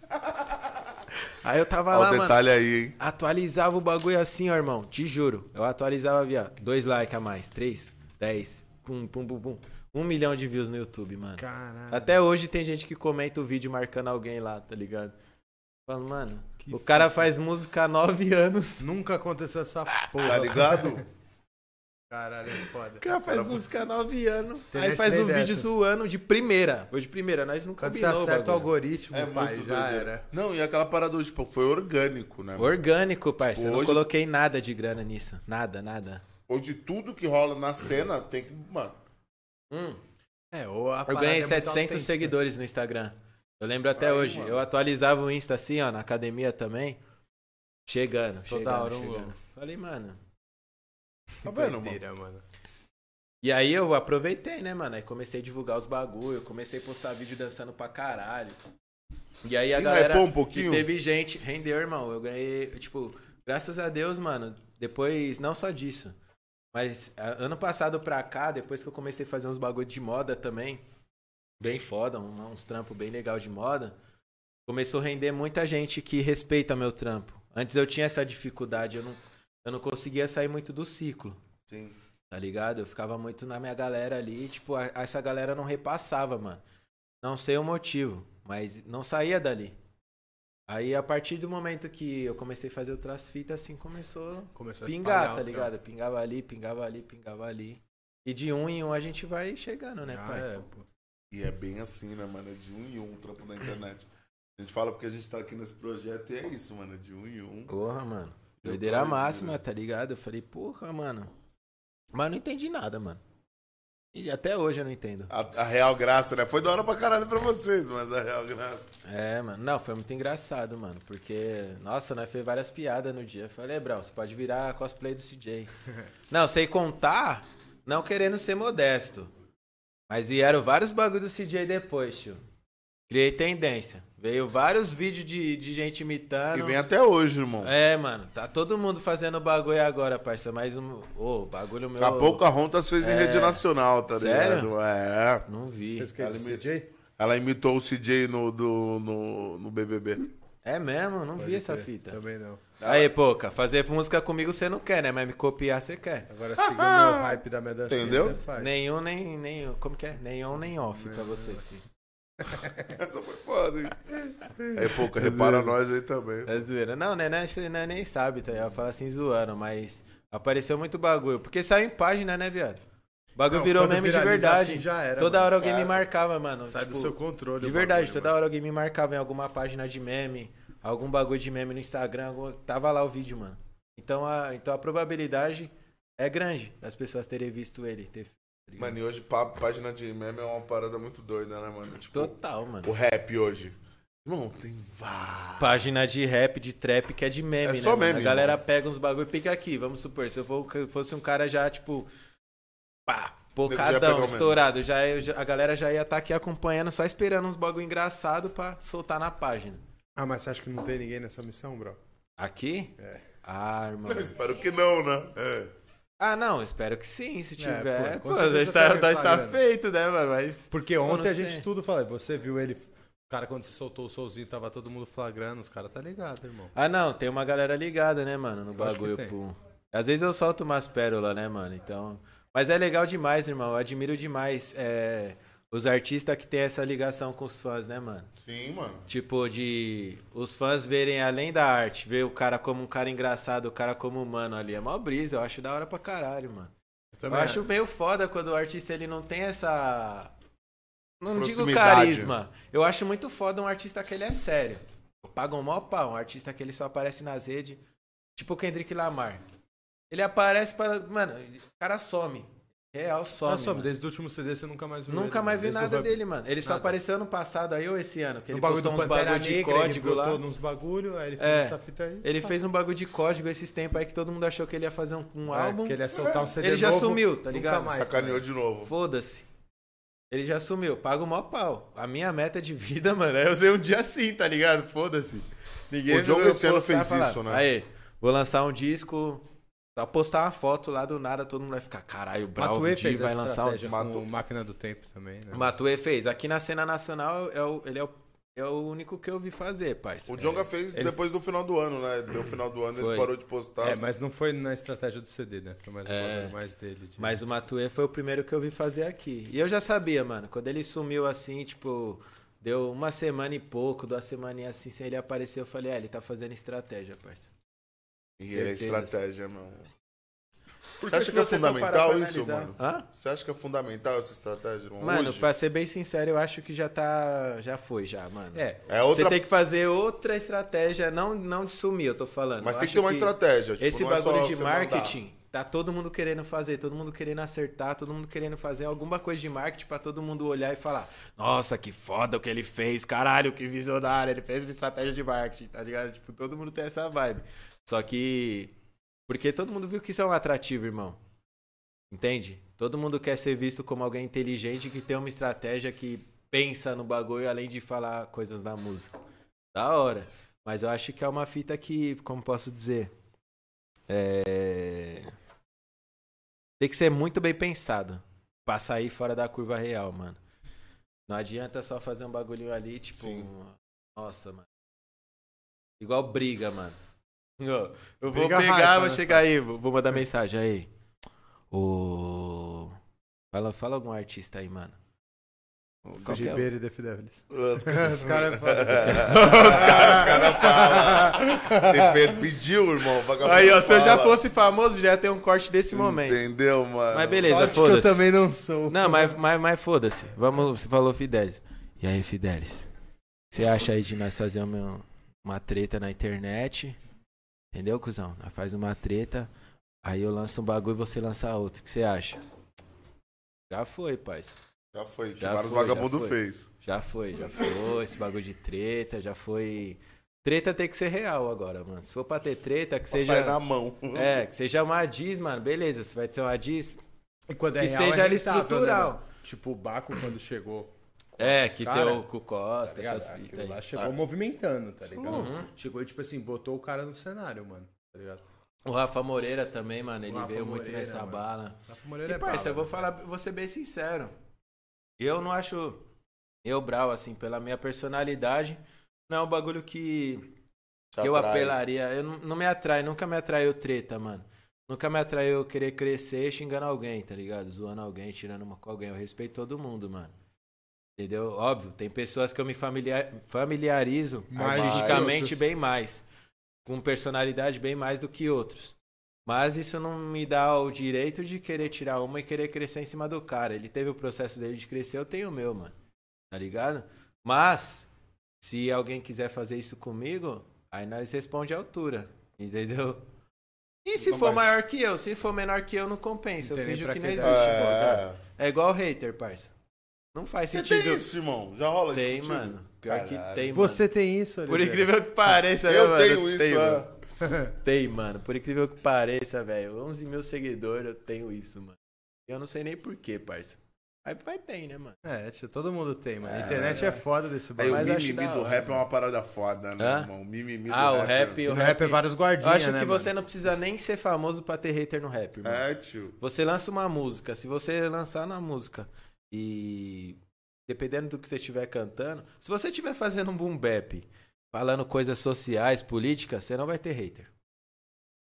Aí eu tava Ó lá, o mano. detalhe aí, hein? Atualizava o bagulho assim, ó, irmão. Te juro. Eu atualizava, via dois likes a mais, três, dez, pum, pum, pum, pum. Um milhão de views no YouTube, mano. Caralho. Até hoje tem gente que comenta o vídeo marcando alguém lá, tá ligado? Falo, mano, Que o cara faz música há nove anos. Nunca aconteceu essa porra. Tá ligado? Caralho, é foda. O cara faz música há nove anos. Aí faz um vídeo dessas. zoando de primeira. Foi de primeira, nós não Quando você combinou, acerta o algoritmo, É pai, muito já doideira. era. Não, e aquela parada hoje, tipo, foi orgânico, né? mano? Orgânico, parceiro. Eu não Hoje- coloquei nada de grana nisso. Nada, nada. Hoje tudo que rola na cena tem que. Mano, Hum. É, ou a Eu ganhei é muito 700 autêntica. seguidores no Instagram. Eu lembro até Aí, hoje. mano. Eu atualizava o Insta assim, ó, na academia também. Chegando, Toda chegando, hora chegando. Falei, mano. tá vendo, mano? Doideira, mano. E aí eu aproveitei, né, mano? Aí comecei a divulgar os bagulho, comecei a postar vídeo dançando pra caralho. E aí a E galera. um pouquinho? E teve gente. Rendeu, irmão. Eu ganhei. Tipo, graças a Deus, mano. Depois, não só disso. Mas ano passado pra cá, depois que eu comecei a fazer uns bagulho de moda também. Bem foda, um- uns trampos bem legal de moda. Começou a render muita gente que respeita meu trampo. Antes eu tinha essa dificuldade, eu não, eu não conseguia sair muito do ciclo. Sim. Tá ligado? Eu ficava muito na minha galera ali, tipo, a- essa galera não repassava, mano. Não sei o motivo, mas não saía dali. Aí a partir do momento que eu comecei a fazer outras fitas, assim começou Começou a pingar, tá ligado? Pingava ali, pingava ali, pingava ali. E de um em um a gente vai chegando, né, Ah, pai? é, pô. E é bem assim, né, mano? É de um em um o trampo da internet. A gente fala porque a gente tá aqui nesse projeto e é isso, mano. É de um em um. Porra, mano. Doideira tô máxima, doido. tá ligado? Eu falei, porra, mano. Mas não entendi nada, mano. E até hoje eu não entendo. A, a real graça, né? Foi da hora pra caralho pra vocês, mas a real graça. É, mano. Não, foi muito engraçado, mano. Porque, nossa, nós fez várias piadas no dia. Eu Falei, Brau, você pode virar cosplay do CJ. não, sei contar, não querendo ser modesto. Mas vieram vários bagulho do CJ depois, tio. Criei tendência. Veio vários vídeos de, de gente imitando. E vem até hoje, irmão. É, mano, tá todo mundo fazendo bagulho agora, parça. Mas um. Ô, bagulho meu. Daqui a pouco a Rontas fez em É. rede nacional, tá Sério? ligado? É. Não vi. Ela Do imi- CJ? Ela imitou o CJ no, do, no, no BBB. É mesmo? Não vi Pode essa crer. fita. Também não. Aí, Poca, fazer música comigo você não quer, né? Mas me copiar você quer. Agora siga o meu hype da minha dancinha, Entendeu? você faz. Nenhum, nem, nem. Como que é? Nem on, nem off pra você. Essa foi foda, hein? Aí, pouca, repara nós aí também. É zoeira. Não, né? né, Você né, nem sabe, tá? Eu falo assim zoando, mas apareceu muito bagulho. Porque saiu em página, né, viado? O bagulho Não, virou quando meme de viraliza verdade. assim, já era, toda mano. hora alguém me marcava, mano. Sai tipo, do seu controle. De o verdade, bagulho, toda hora alguém me marcava em alguma página de meme, algum bagulho de meme no Instagram, algum- tava lá o vídeo, mano. Então a, então a probabilidade é grande das pessoas terem visto ele. Ter... tá? Mano, e hoje pá- página de meme é uma parada muito doida, né, mano? Tipo, Total, mano. o rap hoje. Irmão, tem vários. Página de rap, de trap, que é de meme, É né? só mano? meme, A galera mano. pega uns bagulho e pica aqui, vamos supor. Se eu for- fosse um cara já, tipo. Pá, já pocadão, meme. estourado. Já, já- a galera já ia estar aqui acompanhando, só esperando uns bagulho engraçado pra soltar na página. Ah, mas você acha que não tem ninguém nessa missão, bro? Aqui? É. Ah, irmão. Eu espero que não, né? É. Ah, não, espero que sim, se tiver. pô, pô, já está, tá já está feito, né, mano? Mas. Porque Eu ontem a gente tudo fala, você viu ele, o cara quando se soltou o solzinho, tava todo mundo flagrando, os caras tá ligado, irmão. Ah, não, tem uma galera ligada, né, mano, no que bagulho. Pô. Às vezes eu solto umas pérolas, né, mano? Então. Mas é legal demais, irmão. Eu admiro demais é, os artistas que têm essa ligação com os fãs, né, mano? Sim, mano. Tipo, de os fãs verem além da arte, ver o cara como um cara engraçado, o cara como humano ali. É mó brisa, eu acho da hora pra caralho, mano. Eu acho meio foda quando o artista ele não tem essa. Não digo carisma. Eu acho muito foda um artista que ele é sério. Paga um mó pau, um artista que ele só aparece nas redes. Tipo o Kendrick Lamar. Ele aparece para. Mano, o cara some. Real some. Ah, sobe, mano. desde o último CD você nunca mais viu Nunca ele, mais vi o nada dele, mano. Ele só Nada. apareceu ano passado aí ou esse ano. Que No ele bagulho postou uns bagulho de Negra, ele código lá. brotou nos bagulho, aí ele fez É. essa fita aí. Ele tá. fez um bagulho de código esses tempos aí que todo mundo achou que ele ia fazer um, um É, álbum. que ele ia soltar um CD Ele já novo, sumiu, tá nunca ligado? mais, Sacaneou velho. de novo. Foda-se. Ele já sumiu. Paga o maior pau. A minha meta de vida, mano, é eu ser um dia assim, tá ligado? Foda-se. Ninguém O Diogo vai esse ano postar e fez isso, né? Aí, vou lançar um disco. Só postar uma foto lá do nada, todo mundo vai ficar, caralho, o Brau fez vai lançar um com Máquina do Tempo também, né? O Matuê fez. Aqui na cena nacional, é o- ele é o, é o único que eu vi fazer, O parça. Jonga fez Ele- depois do final do ano, né? Deu o final do ano, Foi. ele parou de postar. É, mas não foi na estratégia do CD, né? Foi mais É. mais dele. de- Mas o Matuê foi o primeiro que eu vi fazer aqui. E eu já sabia, mano. Quando ele sumiu assim, tipo, deu uma semana e pouco, duas semaninhas assim, sem ele aparecer, eu falei, ah, ele tá fazendo estratégia, parça. E ele é estratégia, meu. Porque Você acha que é fundamental isso, mano? Hã? Você acha que é fundamental essa estratégia? irmão? Mano, Hoje? pra ser bem sincero, eu acho que já tá. Já foi, já, mano. É, É outra... Você tem que fazer outra estratégia, não, não de sumir, eu tô falando. Mas Eu tem que ter uma estratégia. Tipo, Esse é bagulho de você marketing, tá todo mundo querendo fazer, todo mundo querendo acertar, todo mundo querendo fazer alguma coisa de marketing pra todo mundo olhar e falar: Nossa, que foda o que ele fez, caralho, que visionário, ele fez uma estratégia de marketing, tá ligado? Tipo, todo mundo tem essa vibe. Só que. Porque todo mundo viu que isso é um atrativo, irmão. Entende? Todo mundo quer ser visto como alguém inteligente que tem uma estratégia que pensa no bagulho além de falar coisas da música. Da hora. Mas eu acho que é uma fita que, como posso dizer, é... tem que ser muito bem pensado pra sair fora da curva real, mano. Não adianta só fazer um bagulhinho ali, tipo, Sim. nossa, mano. Igual briga, mano. Eu vou Briga pegar, hype, vou né? chegar aí, vou mandar mensagem aí. O Fala, fala algum artista aí, mano. Um. Gibeiro e The Fidelis. Os caras falam. Os caras, os caras falam. Você pediu, irmão. Aí, ó, se eu já fosse famoso, já ia ter um corte desse momento. Entendeu, mano? Mas beleza, que eu foda-se. também não sou. Não, mas, mas, mas foda-se. Vamos, você falou Fidelis. E aí, Fidelis? Você acha aí de nós fazer uma, uma treta na internet? Entendeu, cuzão? Nós faz uma treta, aí eu lanço um bagulho e você lança outro. O que você acha? Já foi, paz. Já foi, que Já vários vagabundos fez. Já foi, já foi. Esse bagulho de treta, já foi. Treta tem que ser real agora, mano. Se for pra ter treta, que seja. sair na mão. É, que seja uma diz, mano. Beleza, você vai ter uma diz. E quando Que real, seja é ali rentável, estrutural. né, tipo, o Baco quando chegou. É, que cara, deu com o Tá Costa, ligado? essas fitas lá aí. chegou Ah. movimentando, tá ligado? Uhum. Chegou e, tipo assim, botou o cara no cenário, mano. Tá ligado? O Rafa Moreira também, mano, ele Rafa veio muito Moreira, nessa mano. bala. Rafa Moreira E, é parça, bala, eu vou né? falar, vou ser bem sincero. Eu não acho. Eu, Brau, assim, pela minha personalidade, não é um bagulho que, que eu apelaria. Eu não, não me atrai, nunca me atraiu treta, mano. Nunca me atraiu querer crescer xingando alguém, tá ligado? Zoando alguém, tirando uma com alguém. Eu respeito todo mundo, mano. Entendeu? Óbvio, tem pessoas que eu me familiar, familiarizo Mais artisticamente bem mais. Com personalidade bem mais do que outros. Mas isso não me dá o direito de querer tirar uma e querer crescer em cima do cara. Ele teve o processo dele de crescer, eu tenho o meu, mano. Tá ligado? Mas, se alguém quiser fazer isso comigo, aí nós responde à altura. Entendeu? E se Não, for mas- maior que eu? Se for menor que eu, não compensa. Não Eu finjo que não existe. É. É igual hater, parça. Não faz Você sentido. tem isso, irmão? Já rola Tem, isso contigo? mano. Pior que Caralho. tem, Você tem isso, mano. Por Oliveira? incrível que pareça, Eu né, tenho mano? isso, Tem, é. mano. Tem, mano. Por incrível que pareça, velho. 11 mil seguidores, eu tenho isso, mano. Eu não sei nem porquê, parça. Mas, mas tem, né, mano? É, tio, todo mundo tem, mano. A É, internet é, foda desse Aí o bagulho. Mas acho mimimi do hora, rap é mano. uma parada foda, né, Hã? irmão? O mimimi do Ah, o rap. rap, O o rap é vários Eu guardinhas, acho né, que você mano? não precisa nem ser famoso pra ter hater no rap, mano. É, tio. Você lança uma música, se você lançar na música e dependendo do que você estiver cantando, se você estiver fazendo um boom bap, falando coisas sociais, políticas, você não vai ter hater.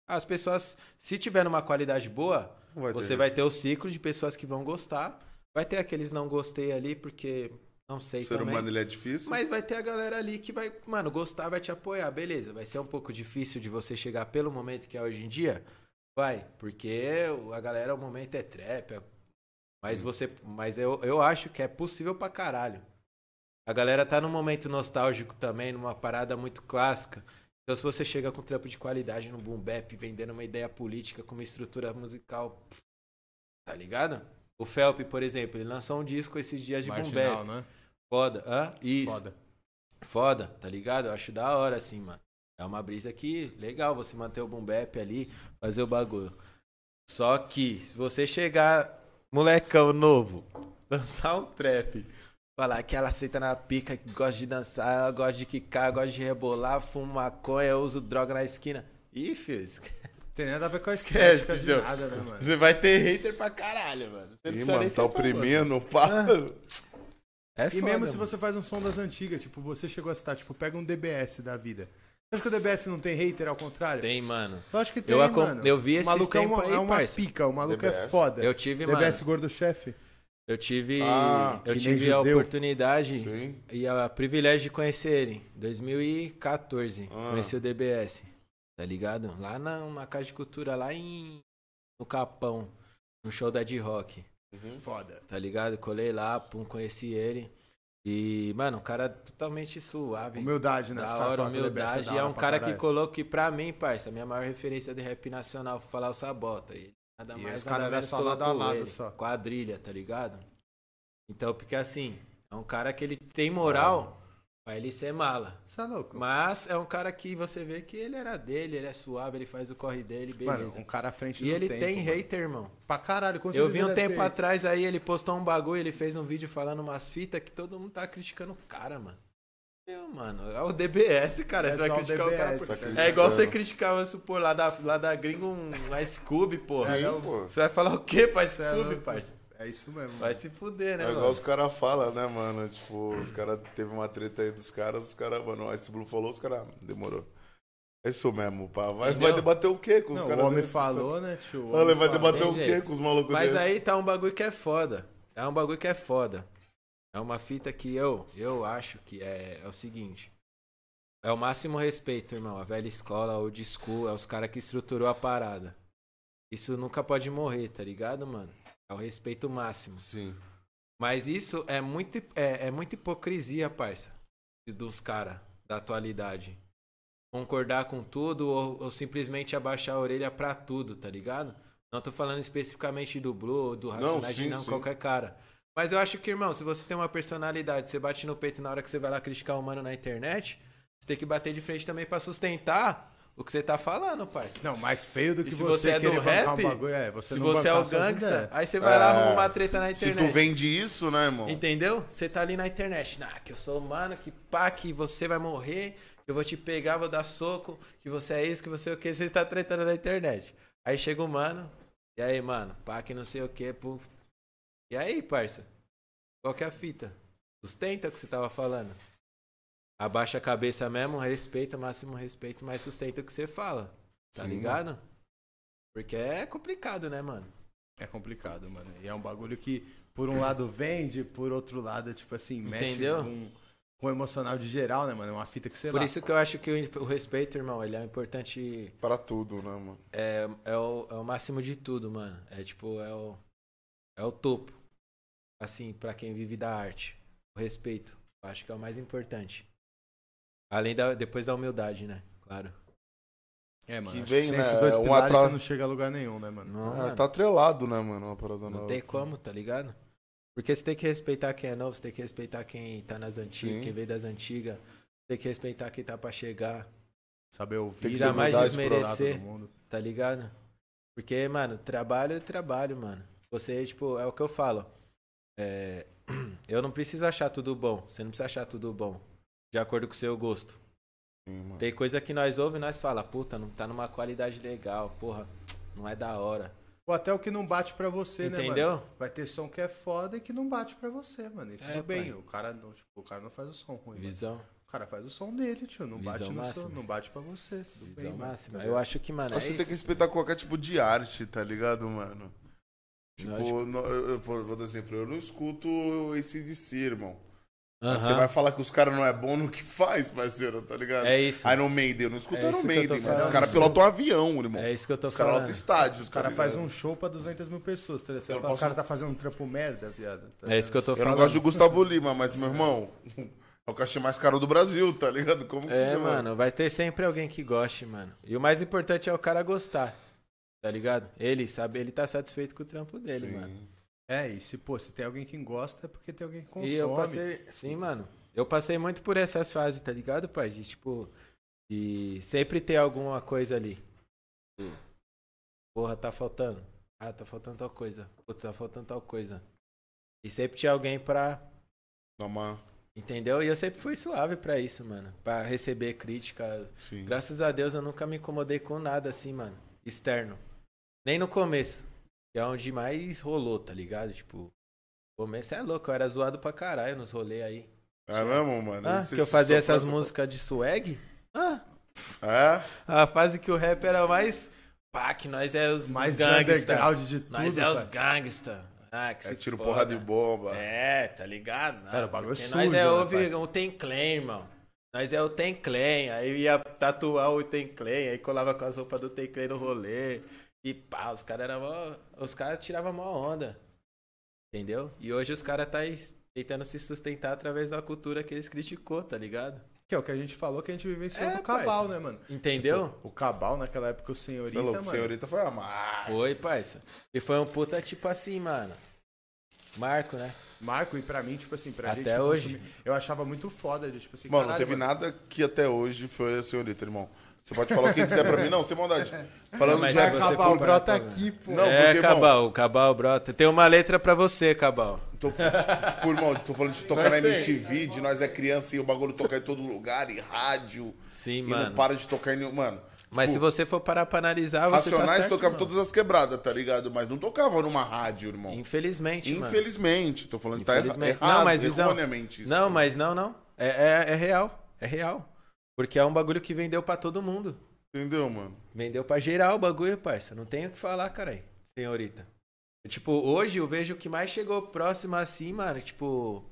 As pessoas, se tiver numa qualidade boa, vai você vai ter o ciclo de pessoas que vão gostar, vai ter aqueles não gostei ali porque não sei O ser também. humano ele é difícil. Mas vai ter a galera ali que vai, mano, gostar, vai te apoiar, beleza. Vai ser um pouco difícil de você chegar pelo momento que é hoje em dia? Vai, porque a galera, o momento é trap. é- Mas você. Mas eu, eu acho que é possível pra caralho. A galera tá num momento nostálgico também, numa parada muito clássica. Então se você chega com trampo de qualidade no boom bap, vendendo uma ideia política com uma estrutura musical. Tá ligado? O Felp, por exemplo, ele lançou um disco esses dias de boom Marginal, bap. né? Foda. Hã? Isso. Foda. Foda, tá ligado? Eu acho da hora, assim, mano. É uma brisa que legal você manter o boom bap ali, fazer o bagulho. Só que, se você chegar, molecão novo, dançar um trap, falar que ela aceita na pica, que gosta de dançar, ela gosta de quicar, gosta de rebolar, fuma maconha, usa droga na esquina. Ih, filho, esque- Tem nada a ver com a Esquece, João. nada, né, mano? você vai ter hater pra caralho, mano. Você Ih, mano, tá ser famoso. oprimindo, pá. É E foda, mesmo se mano. você faz um som das antigas, tipo, você chegou a citar, tipo, pega um DBS da vida. Você acha que o DBS não tem hater ao contrário? Tem, mano. Eu acho que tem, Eu acom- mano. eu vi o esses maluco é uma, aí, é uma parça. pica, o maluco é DBS. foda. Eu tive, mano. DBS gordo chefe. Eu tive, Ah, eu tive a judeu. oportunidade Sim. e a privilégio de conhecer ele. Em 2014, Ah. conheci o DBS, tá ligado? Lá na uma casa de cultura, lá em no Capão, no show da D-Rock, Foda. tá ligado? Colei lá, pum, conheci ele. E, mano, um cara totalmente suave. Humildade, né? Da hora, que DBS humildade. da é hora um cara que caralho. colocou que, pra mim, parça, minha maior referência de rap nacional foi falar o Sabota. E nada E mais, os caras menos só lado a lado ele. só. Quadrilha, tá ligado? Então, porque assim, é um cara que ele tem moral Pra ele ser mala. Você é louco? Mas é um cara que você vê que ele era dele, ele é suave, ele faz o corre dele, beleza. Mano, um cara à frente e ele tempo, tem mano. hater, irmão. Pra caralho, com Eu vi um deve tempo ter. atrás aí, ele postou um bagulho, ele fez um vídeo falando umas fitas que todo mundo tá criticando o cara, mano. Eu, mano, é o DBS, cara. É você vai só o criticar o cara. DBS, por- cara. É igual você criticar, vamos supor, lá da, lá da gringa um Ice Cube, porra. Sim, é pô. Você vai falar o quê pra Ice Cê é parça? É isso mesmo. Vai se fuder, né, É igual mano? os caras falam, né, mano? Tipo, os caras teve uma treta aí dos caras, os caras, mano, o Ice Blue falou, os caras, ah, demorou. É isso mesmo, pá. Vai, vai debater o quê com os caras o homem desses? falou, né, tio? O Olha, homem vai falou. debater Tem o quê jeito. com os malucos Mas desses? aí tá um bagulho que é foda. É um bagulho que é foda. É uma fita que eu, eu acho que é, é o seguinte. É o máximo respeito, irmão. A velha escola, o school, é os caras que estruturou a parada. Isso nunca pode morrer, tá ligado, mano? É o respeito máximo. Sim. Mas isso é muito, é, é muita hipocrisia, parça. Dos caras da atualidade. Concordar com tudo ou, ou simplesmente abaixar a orelha pra tudo, tá ligado? Não tô falando especificamente do Blue, do Racionais, sim, não, sim. qualquer cara. Mas eu acho que, irmão, se você tem uma personalidade, você bate no peito na hora que você vai lá criticar o mano na internet, você tem que bater de frente também pra sustentar o que você tá falando, parça. Não, mais feio do que se você, você é do rap, um bagulho, é, você se não você é o gangsta, aí você vai lá É, arrumar uma treta na Se internet. tu vende isso, né, irmão? Entendeu? Você tá ali na internet, nah, que eu sou o mano, que pá, que você vai morrer, que eu vou te pegar, vou dar soco, que você é isso, que você é o que, você está tretando na internet. Aí chega o mano, e aí, mano, pá, que não sei o que, pô. E aí, parça? Qual que é a fita? Sustenta o que você tava falando. Abaixa a cabeça mesmo, respeita, máximo respeito, mas sustenta o que você fala. Tá Sim. ligado? Porque é complicado, né, mano? É complicado, mano. E é um bagulho que, por um lado, vende, por outro lado, tipo assim, mexe Entendeu? com, com o emocional de geral, né, mano? É uma fita que você Por lá. isso que eu acho que o o respeito, irmão, ele é importante Para tudo, né, mano? É, é, o, é o máximo de tudo, mano. É tipo, é o, é o topo. Assim, pra quem vive da arte. O respeito. Eu acho que é o mais importante. Além da. Depois da humildade, né? Claro. É, mano. que vem, né, esses dois um pilares atra- você não chega a lugar nenhum, né, mano? Não, É, mano, tá atrelado, né, mano? Uma parada não na tem como, tá ligado? Porque você tem que respeitar quem é novo, você tem que respeitar quem tá nas antigas, Sim. quem veio das antigas. Tem que respeitar quem tá pra chegar, Saber ouvir, Tem que jamais mano? desmerecer. Todo mundo. tá ligado? Porque, mano, trabalho é trabalho, mano. Você, tipo, é o que eu falo. É, eu não preciso achar tudo bom. Você não precisa achar tudo bom. De acordo com o seu gosto. Sim, mano. Tem coisa que nós ouvimos e nós fala, puta, não tá numa qualidade legal, porra, não é da hora. Ou até o que não bate pra você, né, Entendeu? mano? Vai ter som que é foda e que não bate pra você, mano. E tudo É, bem. pai. O cara, não, tipo, o cara não faz o som ruim, mano. Visão, O cara faz o som dele, tio. Não Visão bate no máxima. seu, não bate pra você. Tudo bem, visão mano. máxima. Eu acho que, mano, é Você tem isso. que respeitar qualquer tipo de arte, tá ligado, mano? Tipo, Lógico. no- eu, eu, por dar exemplo, eu não escuto esse de si, irmão. Aham. Você vai falar que os caras não é bom no que faz, parceiro, tá ligado? É isso. Iron Maiden, eu não escuto É Iron eu Maiden, mas os caras pilotam um avião, irmão. É isso que eu tô Os caras falando. lotam estádios, Os caras fazem ligado? um show pra 200 mil pessoas, tá ligado? Você Eu posso- O cara tá fazendo um trampo merda, viado. tá É isso que eu tô Eu falando. não gosto do Gustavo Lima, mas, meu irmão, é o cachê mais caro do Brasil, tá ligado? Como que É, você mano, vai ter sempre alguém que goste, mano. E o mais importante é o cara gostar. Tá ligado? Ele sabe, ele tá satisfeito com o trampo dele, Sim. mano. É, e se, pô, se tem alguém que gosta, é porque tem alguém que consome. E eu passei, sim, mano. Eu passei muito por essas fases, tá ligado, pai? De tipo, de sempre ter alguma coisa ali. Porra, tá faltando. Ah, tá faltando tal coisa. Puta, tá faltando tal coisa. E sempre tinha alguém pra. Uma... Entendeu? E eu sempre fui suave pra isso, mano. Pra receber crítica. Sim. Graças a Deus eu nunca me incomodei com nada assim, mano. Externo. Nem no começo. Que é onde mais rolou, tá ligado? Tipo, no começo é louco, eu era zoado pra caralho nos rolês aí. É mesmo, mano? Ah, que eu fazia essas faz- músicas de swag? Ah, É? a fase que o rap era mais. Pá, que nós é os Mais gangsta. de tudo, Nós é os gangsta. Ah, que É tiro foda. porra de bomba. É, tá ligado? Não, Cara, o bagulho porque sujo, Nós é né, o Tem Clan, irmão. Nós é o Tem Clan. Aí eu ia tatuar o Tem Clan, aí colava com as roupas do Tem Clan no rolê. E pá, os caras eram mó... Os caras tiravam mó onda. Entendeu? E hoje os caras tá tentando se sustentar através da cultura que eles criticou, tá ligado? Que é o que a gente falou que a gente vivenciou É, do cabal, parça. né, mano? Entendeu? Tipo, o cabal naquela época, o senhorita, é louco, mano. senhorita foi amar. Foi, parça. E foi um puta tipo assim, mano. Marco, né? Marco, e pra mim, tipo assim, pra Até gente. que hoje. consumir- eu achava muito foda, de, tipo assim, Mano, não teve mano, nada que até hoje foi a senhorita, irmão. Você pode falar o que quiser pra mim, não, sem maldade. Falando Mas de rap, o parar brota ver. aqui, pô. Não, é, porque, Cabal, Cabal, brota. Tem uma letra pra você, Cabal. Tô, tipo, irmão, tô falando de tocar na MTV, de nós é criança e o bagulho tocar em todo lugar, e rádio. Sim, e mano. não para de tocar em nenhum. Mano, Mas se você for parar pra analisar, você Racionais tá certo, tocava mano. todas as quebradas, tá ligado? Mas não tocava numa rádio, irmão. Infelizmente, mano. Infelizmente, tô falando que tá errado, não, mas erroneamente isso. Não, mas não, não. É, é, é real. É real. Porque é um bagulho que vendeu pra todo mundo. Entendeu, mano? Vendeu pra geral o bagulho, parça. Não tem o que falar, carai. Senhorita. Tipo, hoje eu vejo o que mais chegou próximo assim, mano. Tipo.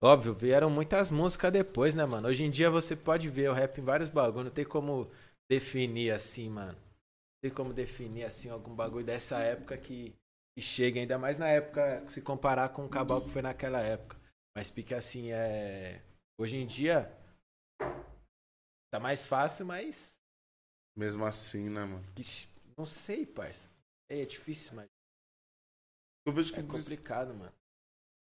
Óbvio, vieram muitas músicas depois, né, mano? Hoje em dia você pode ver o rap em vários bagulhos. Não tem como definir assim, mano. Não tem como definir assim algum bagulho dessa época que, que chega. Ainda mais na época, se comparar com o cabal que foi naquela época. Mas pique assim, é. Hoje em dia. Tá mais fácil, mas. Mesmo assim, né, mano? Ixi, Não sei, parça. É, é difícil, mas Eu vejo que é complicado, mano.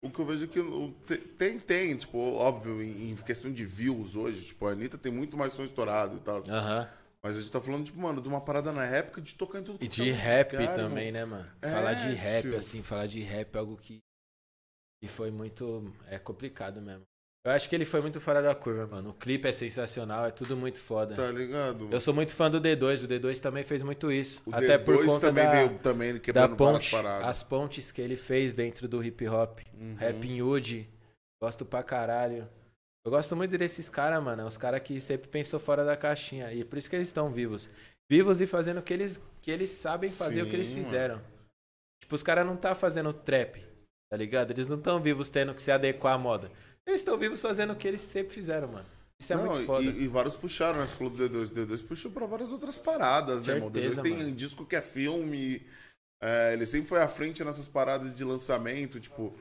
o que eu vejo é que tem, tem, tipo, óbvio, em, questão de views hoje, tipo, a Anitta tem muito mais som estourado e tal. Aham. Mas a gente tá falando, tipo, mano, de uma parada na época de tocar em tudo E quanto de é rap lugar, também, irmão. né, mano? É, falar de rap, tio. assim, falar de rap é algo que, que foi muito. É complicado mesmo. Eu acho que ele foi muito fora da curva, mano. O clipe é sensacional, é tudo muito foda. Tá ligado? Eu sou muito fã do D2, o D2 também fez muito isso. O Até por D2 conta também da, veio também da quebrando ponte, paradas. as pontes que ele fez dentro do hip hop. Uhum. Rap Hood. Gosto pra caralho. Eu gosto muito desses caras, mano. É Os caras que sempre pensou fora da caixinha. E por isso que eles estão vivos. Vivos e fazendo o que eles, que eles sabem fazer, o que eles Sim, mano. fizeram. Tipo, os caras não tá fazendo trap, tá ligado? Eles não estão vivos tendo que se adequar à moda. Eles estão vivos fazendo o que eles sempre fizeram, mano. Isso é Não, muito foda. E, e vários puxaram, né? Você falou do D2. O D2 puxou pra várias outras paradas, né, irmão? O D2 Certeza, tem mano. disco que é filme. é, ele sempre foi à frente nessas paradas de lançamento, tipo,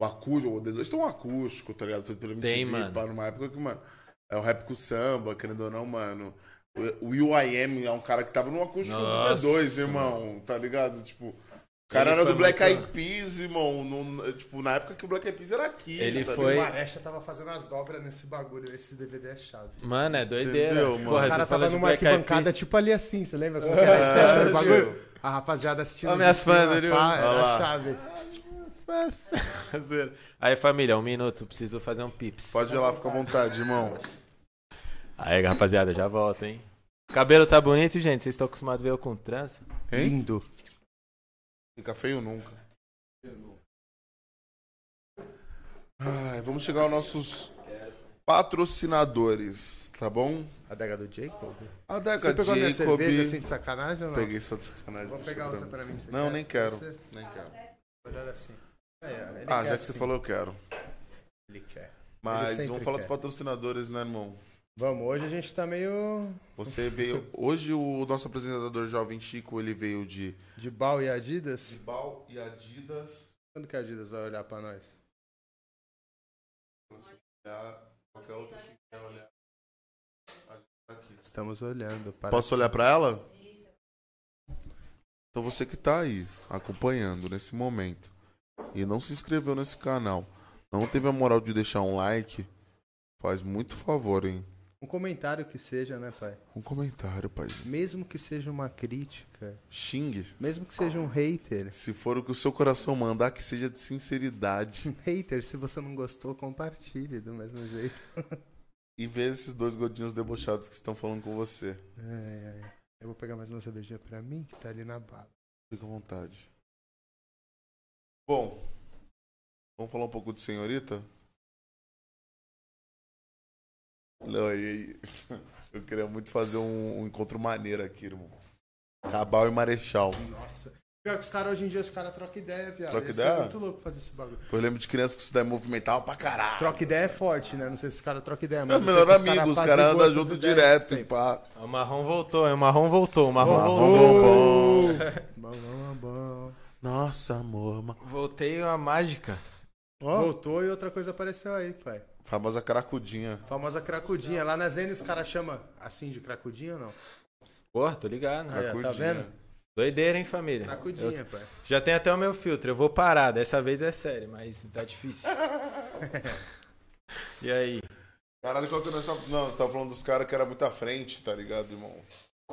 o acústico. O D2 tem um acústico, tá ligado? Feito pelo MTV, Tem, mano. pá, numa época que, mano, é o rap com samba, querendo ou não, mano. O o Am é um cara que tava no acústico Nossa, do D2, irmão, tá ligado? Tipo. O cara Ele era do Black Eyed Peas, irmão. no- tipo, na época que o Black Eyed Peas era aqui. Ele tá foi- O? Marecha tava fazendo as dobras nesse bagulho. Esse DVD é chave. Mano, é doideira. Entendeu, mano? Porra, Os caras tava numa arquibancada tipo ali assim, você lembra como que era a estética do É, bagulho? A rapaziada assistindo. Ó, de minhas fãs, Olha era lá. a chave. Aí, família, um minuto. Preciso fazer um pips. Pode ir lá, fica à vontade, irmão. Aí, rapaziada, já volto, hein? Cabelo tá bonito, gente? Vocês estão acostumados a ver eu com trança? Hein? Lindo. Fica feio nunca. Ai, vamos chegar aos nossos patrocinadores, tá bom? A adega do Jacob? A Você Deca pegou a minha cerveja assim de sacanagem ou não? Peguei só de sacanagem. Vou pegar você, outra pra mim. você Não, quer? nem quero. Você? Nem quero. Melhor assim. É, ele Ah, já que você assim. falou, eu quero. Ele quer. Mas sempre vamos falar quer. dos patrocinadores, né, irmão? Vamos, hoje a gente tá meio Você veio. Hoje o nosso apresentador jovem Chico, ele veio de de bal e Adidas. Bal e Adidas. Quando que a Adidas vai olhar pra nós? Qualquer outro que quer olhar. A gente tá aqui. Estamos olhando. Para Posso olhar pra ela? Então você que tá aí acompanhando nesse momento e não se inscreveu nesse canal, não teve a moral de deixar um like, faz muito favor, hein? Um comentário que seja, né, pai? Um comentário, pai. Mesmo que seja uma crítica, Xingue. mesmo que seja um hater. Se for o que o seu coração mandar, que seja de sinceridade. Hater, se você não gostou, compartilhe do mesmo jeito. E vê esses dois godinhos debochados que estão falando com você. Ai, ai. Eu vou pegar mais uma cervejinha pra mim, que tá ali na bala. Fica à vontade. Bom, vamos falar um pouco de senhorita? Não, e aí? Eu queria muito fazer um, um encontro maneiro aqui, irmão. Cabal e Marechal. Nossa. Pior que os caras hoje em dia, os caras trocam ideia, viado. Troca ideia? muito louco fazer esse bagulho. Eu lembro de criança que isso daí movimentava pra caralho. Troca ideia é forte, né? Não sei se os caras trocam ideia, É mas. o eu sei melhor amigo, os caras andam junto direto, e pá. O marrom voltou, o marrom voltou, o marrom Marrom voltou. Bom, bom, bom. Nossa, amor. Voltei a mágica. Voltou e outra coisa apareceu aí, pai. Famosa cracudinha. Famosa cracudinha. Lá na Zene os caras chamam assim de cracudinha ou não? Porra, tô ligado. Aí, ó, tá Cracudinha. vendo? Doideira, hein, família? Sacudinha, Eu- pai. já tem até o meu filtro. Eu vou parar. Dessa vez é sério, mas tá difícil. e aí? Caralho, qual que nós tava... Não, você tava falando dos caras que era muito à frente, tá ligado, irmão?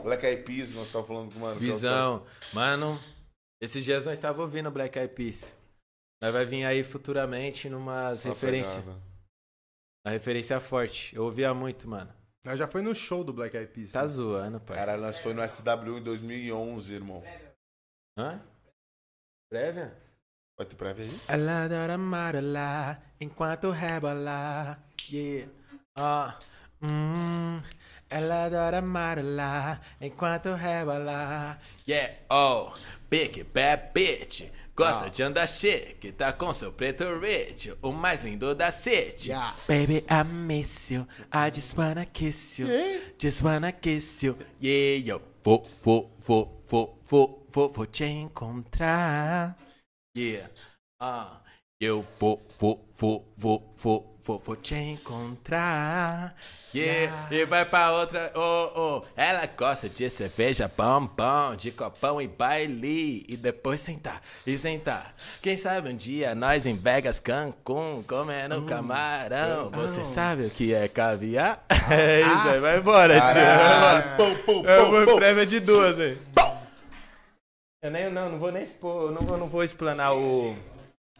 Black Eyed Peas, nós tava falando com mano. é Visão. Mano, esses dias nós tava ouvindo Black Eyed Peas. Nós vai vir aí futuramente numas referências. Uma referência forte. Eu ouvia muito, mano. Nós já foi no show do Black Eyed Peas. Tá né? zoando, pai. Caralho, nós foi no SW em 2011, irmão. Hã? Prévia? Vai ter prévia aí? Ela adora marolar enquanto rebola. Yeah. Ah. Hum. Ela adora marolar enquanto rebola. Yeah. Oh. Big bad bitch. Gosta de andar chique, tá com seu preto rich, o mais lindo da city. Baby, I miss you, I just wanna kiss you, just wanna kiss you. Yeah, eu vou, vou, vou, vou, vou, vou, vou te encontrar. Yeah. Ah, eu vou, vou, vou, vou, vou, vou, vou te encontrar. Yeah. E vai pra outra. Oh, oh. Ela gosta de cerveja, bombom, de copão e baile. E depois sentar e sentar. Quem sabe um dia nós em Vegas, Cancún, comendo camarão. Você sabe o que é caviar? É isso aí, vai embora, tio. Vai embora. Pum, pum, Eu vou pum. prévia de duas, hein? Eu nem, não, não vou nem expor, eu não, vou- não vou explanar o.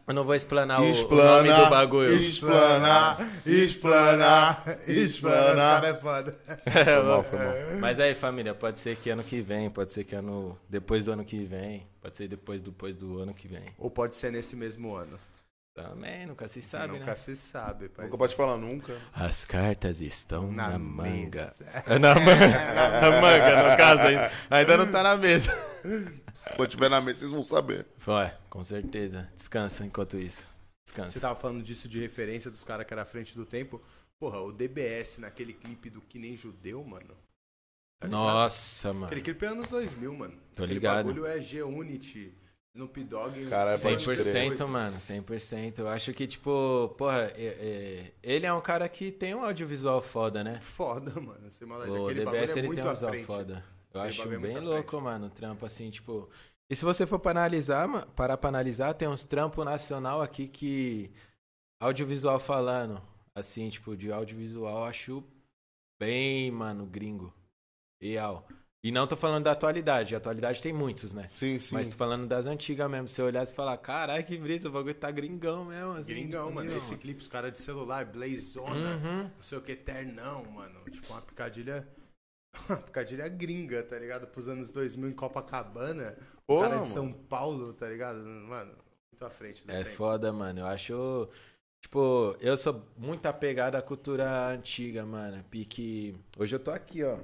Eu não vou explanar o, o nome do bagulho. Explana, explana, Esse explana. cara é foda. Foi mal, foi mal. Mas aí, família, pode ser que ano que vem, pode ser que ano. Depois do ano que vem, pode ser depois, depois do ano que vem. Ou pode ser nesse mesmo ano. Também, nunca se sabe, Nunca né? se sabe, pai. Nunca pode falar nunca. As cartas estão na, Na manga. Na manga, na manga, no caso, ainda, ainda não tá na mesa. Quando tiver na mesa, vocês vão saber. Foi, com certeza. Descansa enquanto isso. Você Descansa. tava falando disso de referência dos caras que era à frente do tempo. Porra, o DBS naquele clipe do Que Nem Judeu, mano. Tá? Nossa, mano. Aquele clipe é anos 2000, mano. Tô Aquele ligado. bagulho é G-Unity, Snoop Dogg. Cara, é cinco pode anos 100%, depois. mano, 100%. Eu acho que, tipo, porra, é- é- ele é um cara que tem um audiovisual foda, né? Foda, mano. Esse moleque, O aquele DBS é ele muito tem um à visual frente. foda. Eu Aquele acho é bem louco, mano, o trampo assim, tipo. E se você for pra analisar, parar pra analisar, tem uns trampos nacional aqui que. Audiovisual falando, assim, tipo, de audiovisual, eu acho bem, mano, gringo. Real. E não tô falando da atualidade, a atualidade tem muitos, né? Sim, sim. Mas tô falando das antigas mesmo. Se você olhar e falar, caralho, que brisa, o bagulho tá gringão mesmo. Assim, Gringão, mano. gringão, Esse clipe, os caras de celular, Blazona, Uhum. não sei o que, ternão, mano. Tipo, uma picadilha. Uma picadilha gringa, tá ligado? Pros anos 2000 em Copacabana. O Porra, cara de. São Paulo, tá ligado? Mano, muito à frente É tempo. foda, mano. Eu acho. Tipo, eu sou muito apegado à cultura antiga, mano. Pique. Hoje eu tô aqui, ó.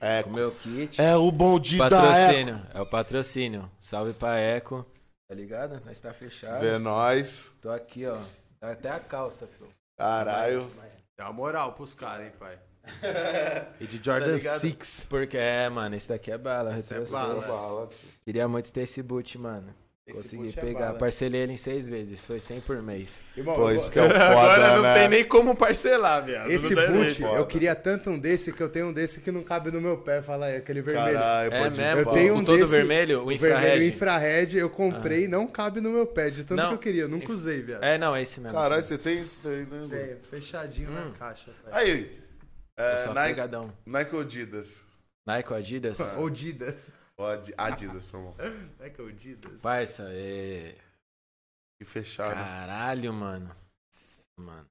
É, Com o meu kit. é o bom dia da patrocínio. É o patrocínio. Salve pra Eco. Tá ligado? Nós tá fechado. Vê nós. Tô aqui, ó. Tá até a calça, filho. Caralho. Dá uma moral pros caras, hein, pai. e de Jordan Tá ligado? 6. Porque é, mano, esse daqui é bala. Esse é bala. Queria muito ter esse boot, mano. Esse Consegui é pegar. bala. Parcelei ele em seis vezes. Foi 100 por mês. Irmão, Pô, eu isso vou- que é o foda, Agora não né? tem nem como parcelar, viado. Esse boot, eu queria tanto um desse que eu tenho um desse que não cabe no meu pé. Fala aí, aquele vermelho. Caralho, É pode mesmo? Eu tenho um o todo desse- vermelho? O O vermelho infrared? infrared eu comprei e não cabe no meu pé, de tanto Não. que eu queria. Eu nunca usei, viado. É, não, é esse mesmo. Caralho, sim. você tem isso daí, né? mano? É, fechadinho Hum. na caixa. pai. Aí. É, Nike, pegadão. Nike ou Adidas? Nike ou Adidas? Ou Adi- Adidas, por favor. É que é o Didas. Parça, é... E fechado. Caralho, mano. Mano.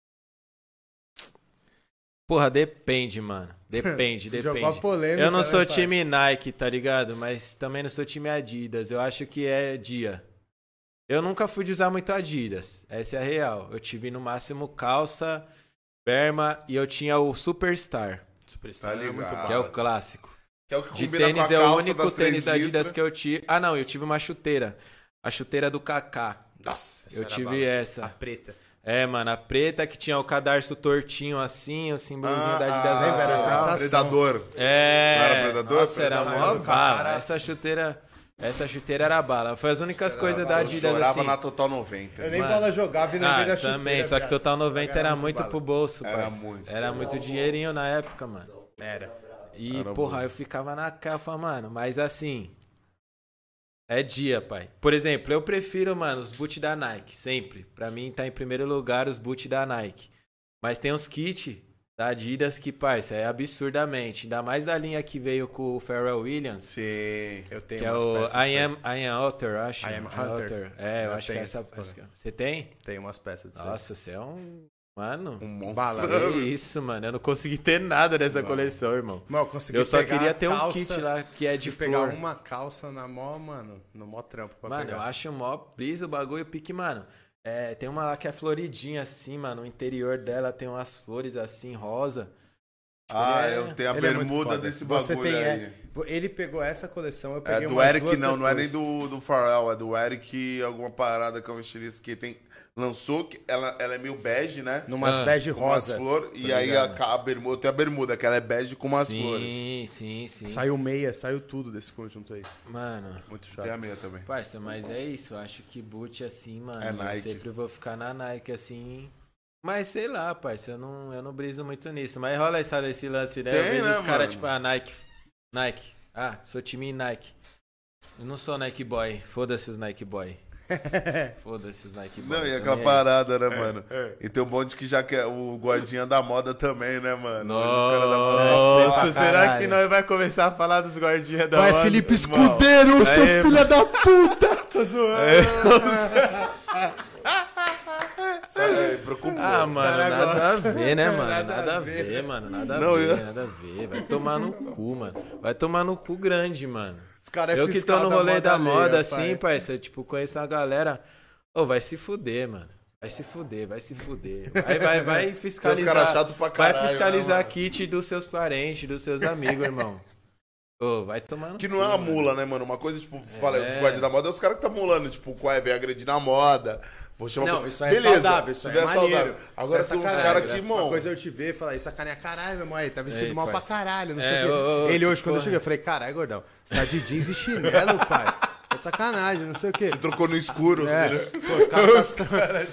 Porra, depende, mano. Depende, depende. polêmica, Eu não né, sou pai? time Nike, tá ligado? Mas também não sou time Adidas. Eu acho que é dia. Eu nunca fui de usar muito Adidas. Essa é a real. Eu tive no máximo calça, berma e eu tinha o Superstar, Superstar Tá é muito ligado. bom. que é o clássico. Que é o que De tênis com a é o único tênis da Adidas listras. que eu tive. Ah, não, eu tive uma chuteira. A chuteira do Kaká. Nossa, essa Eu tive bala. essa. A preta. É, mano, a preta que tinha o cadarço tortinho assim, o símbolozinho da Adidas ah, era Era sensação. Predador. É. Não era predador? Nossa, era mó bala. Essa chuteira, essa chuteira era bala. Foi as únicas coisas da Eu Adidas chorava assim. na Total 90. Eu nem Mano. bola jogava e não Ah, da também, chuteira, só que. Total 90 era, Era muito muito pro bolso, Era parça. muito. Era muito dinheirinho na época, mano. Era. E, Era porra, eu ficava na capa, mano. Mas assim, É dia, pai. Por exemplo, eu prefiro, mano, os boot da Nike, sempre. Pra mim, tá em primeiro lugar os boot da Nike. Mas tem uns kits da Adidas que, pai, isso é absurdamente. Ainda mais da linha que veio com o Pharrell Williams. Sim. Eu tenho Que é o I am, I am Hunter, acho. I am Hunter. É, eu, Eu acho que é essa. Você tem? Tem umas peças disso aí. Nossa, você é um. Mano. Um monstro. Bala. Que isso, mano. Eu não consegui ter nada dessa coleção, irmão. Mano, eu consegui Eu só queria ter um calça- kit lá que é de pegar flor. uma calça na mó, mano, no mó trampo pra Mano, pegar. eu acho mó brisa o bagulho pique, mano. É, tem uma lá que é floridinha assim, mano. O interior dela tem umas flores assim, rosa. Ah, é- eu tenho a é bermuda foda. desse Você bagulho tem, aí. é, ele pegou essa coleção, eu É peguei do umas Eric, não, não é nem depois. do, do Pharrell, é do Eric, alguma parada que é um estilista que tem. Lançou, que ela, ela é meio bege, né? Numas Ah, bege umas rosa. flores. E aí a, a bermuda, eu tenho a bermuda, que ela é bege com umas sim, flores. sim, sim. Saiu meia, saiu tudo desse conjunto aí. Mano, Muito Tem a chato. meia também. parça, mas é isso. Eu acho que boot assim, mano. É eu Nike. sempre vou ficar na Nike assim. Mas sei lá, parça, eu não, eu não briso muito nisso. Mas rola esse, esse lance, né? eu Tem, vejo né, os caras, tipo, a Nike. Nike. Ah, sou time Nike. Eu não sou Nike Boy. Foda-se os Nike Boy. Foda-se os Nike. Não, e aquela aí. parada, né, mano? E tem um monte que já quer o guardinha da moda também, né, mano? Nossa, pra será que nós vai começar a falar dos guardinhas da Vai, moda? Felipe irmão. Escudeiro, seu filho da puta! Tô zoando. É, preocupa. Ah, mano, nada a gostam. ver, né, mano? Nada Nada, a a ver, mano. Nada a Não, ver, eu- nada a ver. Vai tomar no cu, mano. Vai tomar no cu grande, mano. Os cara é eu que tô no rolê da moda, alheia, assim, parça, tipo, conheço uma galera. Ô, vai se fuder, mano. Vai se fuder, vai se fuder. Vai, vai, vai fiscalizar. cara chato pra caralho, vai fiscalizar né, mano? kit dos seus parentes, dos seus amigos, irmão. Ô, vai tomar no Que não é uma mula, né, mano? Uma coisa, tipo, fala, É. o guarda da moda é os caras que tá mulando, tipo, qual é, vem agredir na moda. Vou chamar Não, pra- isso é Beleza, saudável, isso tudo é, maneiro. Agora Isso é tem uns caras que, né? irmão. Uma coisa é eu te ver e falar, isso sacaneia caralho, meu irmão, aí, tá vestido Ei, mal pra parça. caralho, não sei É, o quê. Ele hoje, quando eu porra. cheguei, eu falei, caralho, gordão, você tá de jeans e chinelo, pai. Tá de sacanagem, não sei o quê. Você trocou no escuro, É, filho. pô, os caras tá,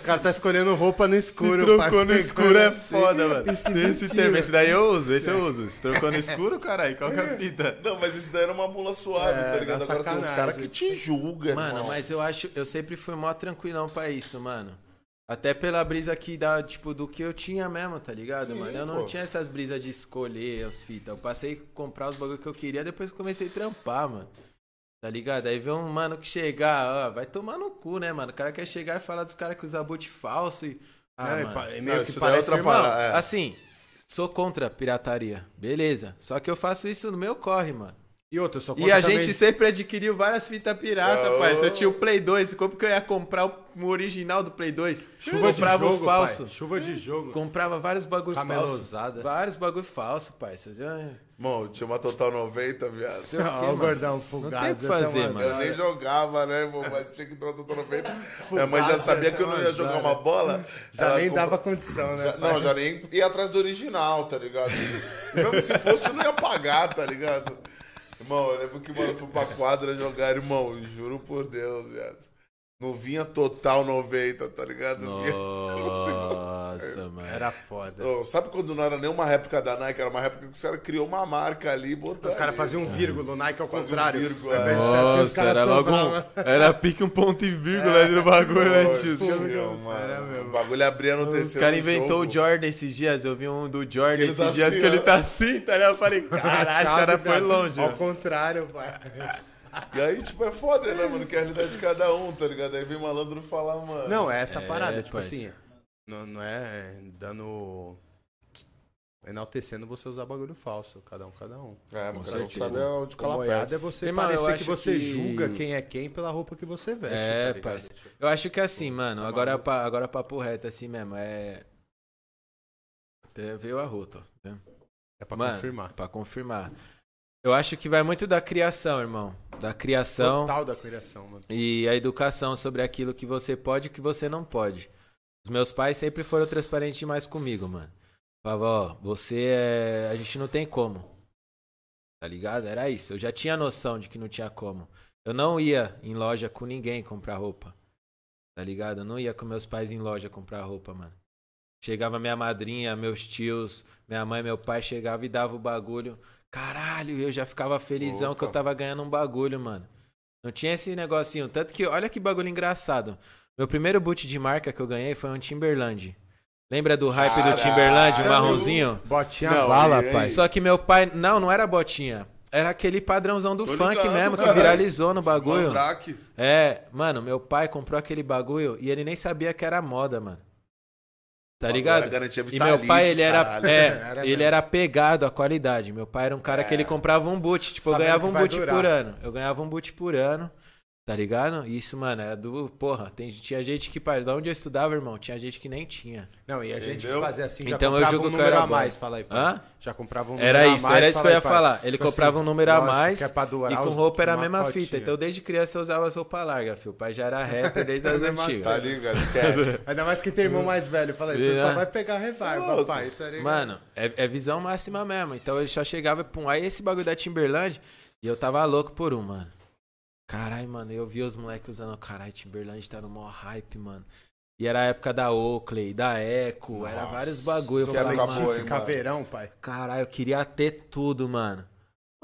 cara tá escolhendo roupa no escuro, Se pai. trocou no Pegando escuro é assim, foda, mano. e se Esse vestiu. termo, esse daí eu uso, esse eu uso. Se trocou no escuro, caralho, qual que é a fita? Não, mas isso daí era uma mula suave, É, tá ligado? dá Agora tem uns sacanagem. caras que te julgam, Mano, irmão. mas eu acho, eu sempre fui mó tranquilão pra isso, mano. Até pela brisa aqui da, tipo, do que eu tinha mesmo, tá ligado, Sim, mano? Eu não pô. tinha essas brisas de escolher as fitas. Eu passei a comprar os bagulho que eu queria, depois comecei a trampar, mano. Tá ligado? Aí vem um mano que chegar, ó, vai tomar no cu, né, mano? O cara quer chegar e falar dos caras que usam boot falso e. Ah, É, mano. é Não, meio que daí é parece outra irmão. parada, é. Assim, sou contra a pirataria, beleza. Só que eu faço isso no meu corre, mano. E outra, eu só E a gente sempre adquiriu várias fitas pirata, Oh. pai. Se eu tinha o Play 2, como que eu ia comprar o original do Play 2? Chuva comprava de jogo, o falso. pai. Chuva de jogo. Comprava vários bagulho falsos. Camelosada. Vários bagulho falso, pai. Você Irmão, tinha uma Total 90, viado. Sei o quê, Ó, o gordão Não fugado. tem o que fazer, mano. Eu nem jogava, né, irmão? Mas tinha que ter uma Total 90. Minha mãe já sabia que eu não ia jogar uma né? bola. Já nem dava condição, né? Já- não, já nem ia atrás do original, tá ligado? Mesmo se fosse, eu não ia pagar, tá ligado? Irmão, eu lembro que, mano, eu fui pra quadra jogar, irmão, juro por Deus, viado. Não vinha total 90, tá ligado? Nossa, mano. Era foda. Ô, sabe quando não era nem uma réplica da Nike, era uma réplica que os caras criou uma marca ali e botaram. Os caras faziam um vírgula, o Nike ao Fazia um contrário. vírgula, invés de é. assim, Nossa, caras era logo um. Era pique um ponto e vírgula ali no bagulho, né, tio? O bagulho abria no Os terceiro caras inventou jogo. o Jordan esses dias. Eu vi um do Jordan esses tá dias assim, que ele tá assim, tá ligado? Eu falei, caralho, esse Chave, cara foi cara. longe. Ao mano. contrário, pai. E aí, tipo, é foda, né, mano? Que é a realidade de cada um, tá ligado? Aí vem malandro falar, mano. Não, é essa É, parada, tipo assim. Não, não é dando. Enaltecendo você usar bagulho falso. Cada um, cada um. É, mas cada um sabe onde cala moiado é você eu parecer que você que- julga quem é quem pela roupa que você veste. É, tá parça. Eu acho que assim, mano, agora, pa, agora papo reto, assim mesmo, é. Até veio a rota, ó. né? É pra Mano, confirmar. Pra confirmar. Eu acho que vai muito da criação, irmão. Da criação Total da criação, mano. e a educação sobre aquilo que você pode e que você não pode. Os meus pais sempre foram transparentes demais comigo, mano. Falava, ó, você é. A gente não tem como. Tá ligado? Era isso. Eu já tinha noção de que não tinha como. Eu não ia em loja com ninguém comprar roupa. Tá ligado? Eu não ia com meus pais em loja comprar roupa, mano. Chegava minha madrinha, meus tios, minha mãe, meu pai chegava e dava o bagulho. Caralho, eu já ficava felizão que eu Opa. tava ganhando um bagulho, mano. Não tinha esse negocinho. Tanto que, olha que bagulho engraçado. Meu primeiro boot de marca que eu ganhei foi um Timberland. Lembra do hype do Caralho. Timberland, o marronzinho? Botinha Não, bala, aí? pai. Só que meu pai. Não, não era botinha. Era aquele padrãozão do Tô funk ligado, mesmo, que viralizou no bagulho. Mandrake. É, mano, meu pai comprou aquele bagulho e ele nem sabia que era moda, mano. Tá ligado? E meu pai, ele era, caralho. é, Era ele era apegado à qualidade. Meu pai era um cara que ele comprava um boot, tipo, eu Sabendo ganhava que um boot durar. por ano. Eu ganhava um boot por ano. Tá ligado? Isso, mano, era do. Porra, tem, tinha gente que, pai, da onde eu estudava, irmão, tinha gente que nem tinha. Não, e a gente Entendeu? fazia assim, já Então eu comprava julgo um que eu número era a mais, bom. fala aí. Hã? Já comprava um número Era a isso, mais, era isso fala que eu ia falar. Ele Tipo comprava assim, um número a lógico, mais que é pra durar e com os- roupa era a mesma cotinha. fita. Então desde criança eu usava as roupas largas, filho. O pai já era rapper desde as antigas. Tá ligado? Esquece. Ainda mais que tem irmão mais velho. Fala aí, tu É. só vai pegar louco. pai. Tá ligado? Mano, é, é visão máxima mesmo. Então ele só chegava e pum. Aí esse bagulho da Timberland, e eu tava louco por um, mano. Caralho, mano, eu vi os moleques usando. Caralho, Timberland tá no maior hype, mano. E era a época da Oakley, da Echo, era vários bagulho. Eu falei, mano? Caveirão, pai. caralho, eu queria ter tudo, mano.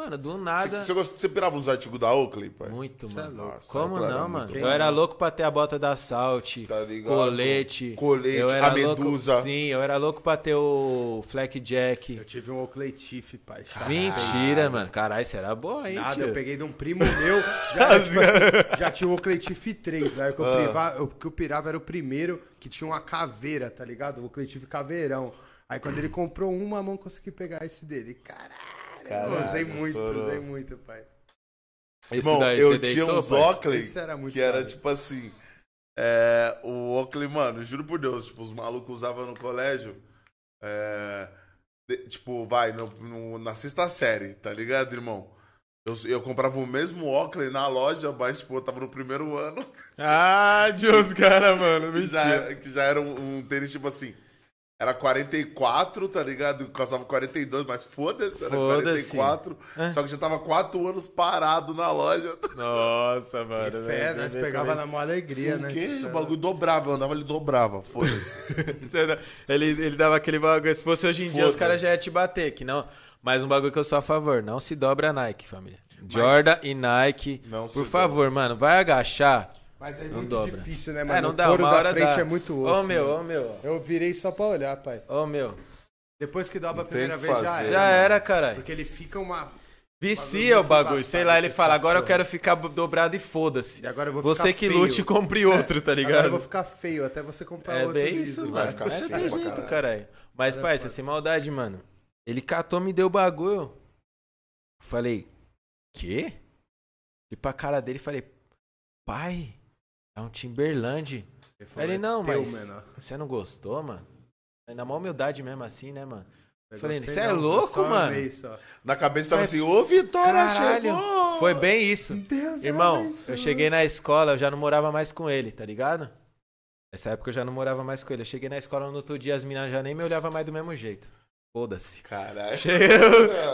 Mano, do nada. Você, você, você pirava nos artigos da Oakley, pai? Muito, Cê é mano. louco. Nossa, Como não, mano? Eu era louco pra ter a bota da Salt, Tá ligado? colete. Colete, eu era a medusa. Louco, sim, eu era louco pra ter o Fleck Eu Jack. tive um Oakley Tiff, pai. Mentira, mano. Caralho, isso era boa, hein, Nada, tio? eu peguei de um primo meu, já, tipo assim, já tinha o Oakley Tiff 3, né? O que eu, Ah. o que eu pirava era o primeiro que tinha uma caveira, tá ligado? O Oakley Tiff caveirão. Aí quando ele comprou uma, a mão consegui pegar esse dele. Caralho, Caralho, usei muito, estourou. usei muito, pai. Esse Irmão, daí eu tinha deitou, uns era muito que era tipo assim. É, o Oakley, mano, juro por Deus, tipo, os malucos usavam no colégio. é, de- tipo, vai, no- no- na sexta série, tá ligado, irmão? Eu, eu comprava o mesmo Oakley na loja, mas, tipo, eu tava no primeiro ano. Ah, Deus, cara, mano. Que já, que já era um, um tênis, tipo assim. Era 44, tá ligado? Custava 42, mas foda-se, era Foda-se. 44. É. Só que já tava 4 anos parado na loja. Nossa, mano. Fé, nós pegava na maior alegria, né? O quê? O bagulho dobrava, eu andava, ele dobrava. Foda-se. Ele, ele dava aquele bagulho. Se fosse hoje em dia, os caras já iam te bater. Que não... Mas um bagulho que eu sou a favor. Não se dobra a Nike, família. Jordan e Nike. Não por favor, mano. Vai agachar. Mas é Não muito dobra. difícil, né, mano? É, não o dá. couro Uma da frente dá. é muito Ô, osso. meu, ô, meu. Eu virei só pra olhar, pai. Ô, meu. Depois que dobra a primeira vez, já fazer. era. Já era, caralho. Porque ele fica uma... Vicia o bagulho. Sei lá, ele fala, agora eu quero ficar dobrado e foda-se. E agora eu vou Você ficar que feio. lute e compre outro, tá Agora eu ligado? vou ficar feio até você comprar É outro bem liso, isso, vai mano. ficar É feio jeito, caralho. caralho. Mas, pai, você sem maldade, mano. Ele catou, me deu o bagulho. Falei, quê? E pra cara dele, falei, pai, é um Timberland. falou, Ele, "É não, mas menor." você não gostou, mano? Aí, Na maior humildade mesmo assim, né, mano? Eu Falei, gostei "Cê é não, louco, mano?" Na cabeça tava assim, ô Vitória, Caralho, chegou! foi bem isso. Deus Irmão, abençoe. eu cheguei na escola, eu já não morava mais com ele, tá ligado? Nessa época eu já não morava mais com ele. Eu cheguei na escola no outro dia, as meninas já nem me olhavam mais do mesmo jeito. Foda-se. Caralho.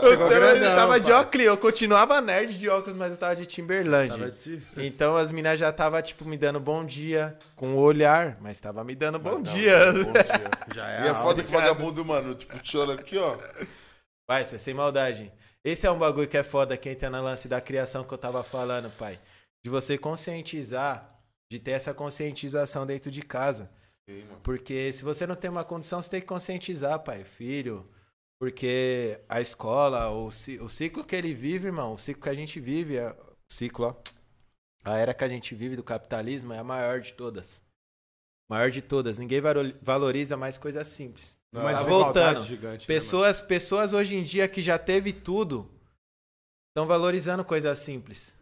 Eu, eu, grandão, eu tava de pai. óculos, eu continuava nerd de óculos, mas eu tava de Timberland. Tava de- Então as meninas já tava, tipo, me dando bom dia, com o olhar, mas tava me dando bom Não, dia. Bom dia. Já E é foda que vagabundo, mano, tipo, te olha aqui, ó. Você sem maldade. Esse é um bagulho que é foda que entra no lance da criação que eu tava falando, pai. De você conscientizar, de ter essa conscientização dentro de casa. Sim, mano. Porque se você não tem uma condição, você tem que conscientizar, pai, filho. Porque a escola, o, o ciclo que ele vive, irmão, o ciclo que a gente vive, é- o ciclo, ó. A era que a gente vive do capitalismo é a maior de todas. Maior de todas. Ninguém valoriza mais coisas simples. Tá desigualdade voltando. gigante, né, Pessoas, pessoas hoje em dia que já teve tudo estão valorizando coisas simples.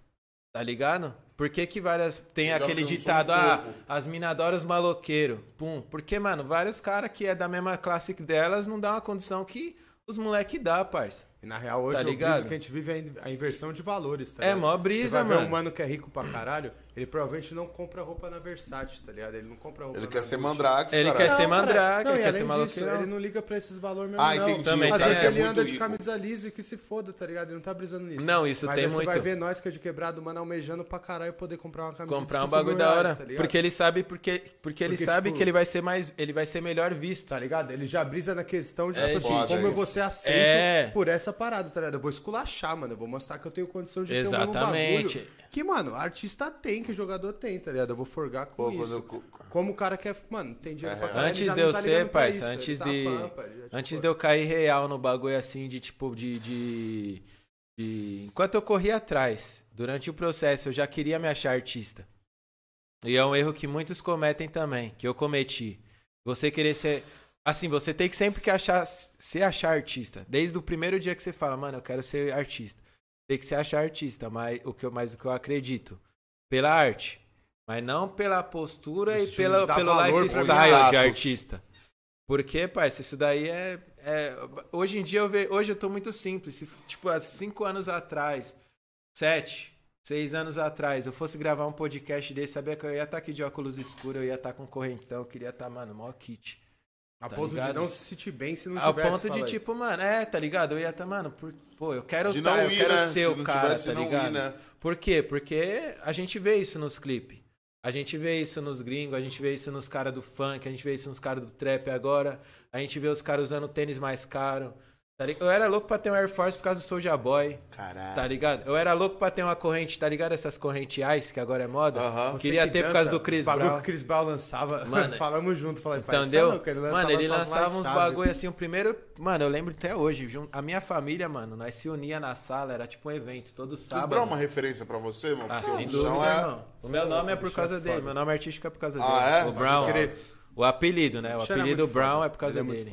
Tá ligado? Por que, que várias. Tem aquele ditado, um ah, as minadoras maloqueiro. Pum. Porque, mano, vários caras que é da mesma classe que delas não dá uma condição que os moleque dá, parça. E na real, hoje Tá o ligado? brisa que a gente vive é a in- a inversão de valores, tá É mó brisa, Você vai ver mano. um mano que é rico pra caralho, ele provavelmente não compra roupa na Versace, tá ligado? Ele não compra roupa Ele na quer ser Gucci. mandrake, Ele caralho. quer ser mandrake, não, ele e quer além ser disso, maloqueiro. Ele não liga pra esses valores mesmo, Ah, não. entendi. Também Às tem vezes essa. ele É anda muito de rico. camisa lisa e que se foda, tá ligado? Ele não tá brisando nisso. Não, isso Mas tem aí você muito. vai ver nós que é de quebrado, mano, almejando pra caralho poder comprar uma camisa Comprar de um 5 bagulho da reais, hora. tá ligado? porque ele sabe, porque, porque ele Porque, sabe tipo- que ele vai ser mais. Ele vai ser melhor visto. Tá ligado? Ele já brisa na questão de, É tipo assim, foda como eu isso. vou ser aceito É. por essa parada, tá ligado? Eu vou esculachar, mano. Eu vou mostrar que eu tenho condição de ter o mesmo Exatamente. Que, mano, artista tem, que jogador tem, tá ligado? Eu vou forgar com Pô, isso. quando Como o cara quer, mano, tem dinheiro É pra caralho, Antes de eu tá ser, parça, antes tá de. pampa, já, Antes tipo, de eu cair real no bagulho assim, de tipo, de. de, de- Enquanto eu corria atrás, durante o processo, eu já queria me achar artista. E é um erro que muitos cometem também, que eu cometi. Você querer ser. Assim, você tem que sempre que achar, se achar artista. Desde o primeiro dia que você fala, mano, eu quero ser artista. Tem que se achar artista, mas o que eu, mais o que eu acredito. Pela arte. Mas não pela postura Isso e pela, pelo lifestyle de artista. Porque, pai, isso daí é, é- Hoje em dia eu vejo. Hoje eu tô muito simples. Se, tipo, há cinco anos atrás, sete, seis anos atrás, eu fosse gravar um podcast desse, sabia que eu ia estar aqui de óculos escuros, eu ia estar com correntão, eu queria estar, mano, mó kit. A tá ponto de ligado? não se sentir bem se não Ao tivesse, ponto de, aí. tipo, mano, é, tá ligado? Eu ia estar, mano, por, pô, eu quero De tá, eu ir, quero né? ser Se o não cara, tivesse, tá não ir, ligado? né? Por quê? Porque a gente vê isso nos clipes. A gente vê isso nos gringos, a gente vê isso nos caras do funk, a gente vê isso nos caras do trap agora. A gente vê os caras usando tênis mais caro. Tá? Eu era louco pra ter um Air Force por causa do Soulja Boy. Caralho. Tá ligado? Eu era louco pra ter uma corrente, tá ligado? Essas correntes Ice, que agora é moda. Aham. Você Queria que ter por dança, causa do Chris Brown. que o Chris Brown lançava. Mano, falamos junto, falei, pai, Entendeu? sabe, cara, mano, ele lançava uns bagulho assim, o primeiro. Mano, eu lembro até hoje, a minha família, mano, nós se unia na sala, era tipo um evento, todo Chris sábado. Brown é uma referência pra você, mano? Ah, Porque sem dúvida, é- irmão. O meu nome é por bicho causa é dele, meu nome artístico é por causa Ah, dele. é? O Brown. O apelido, né? O apelido Brown é por causa Ele é dele.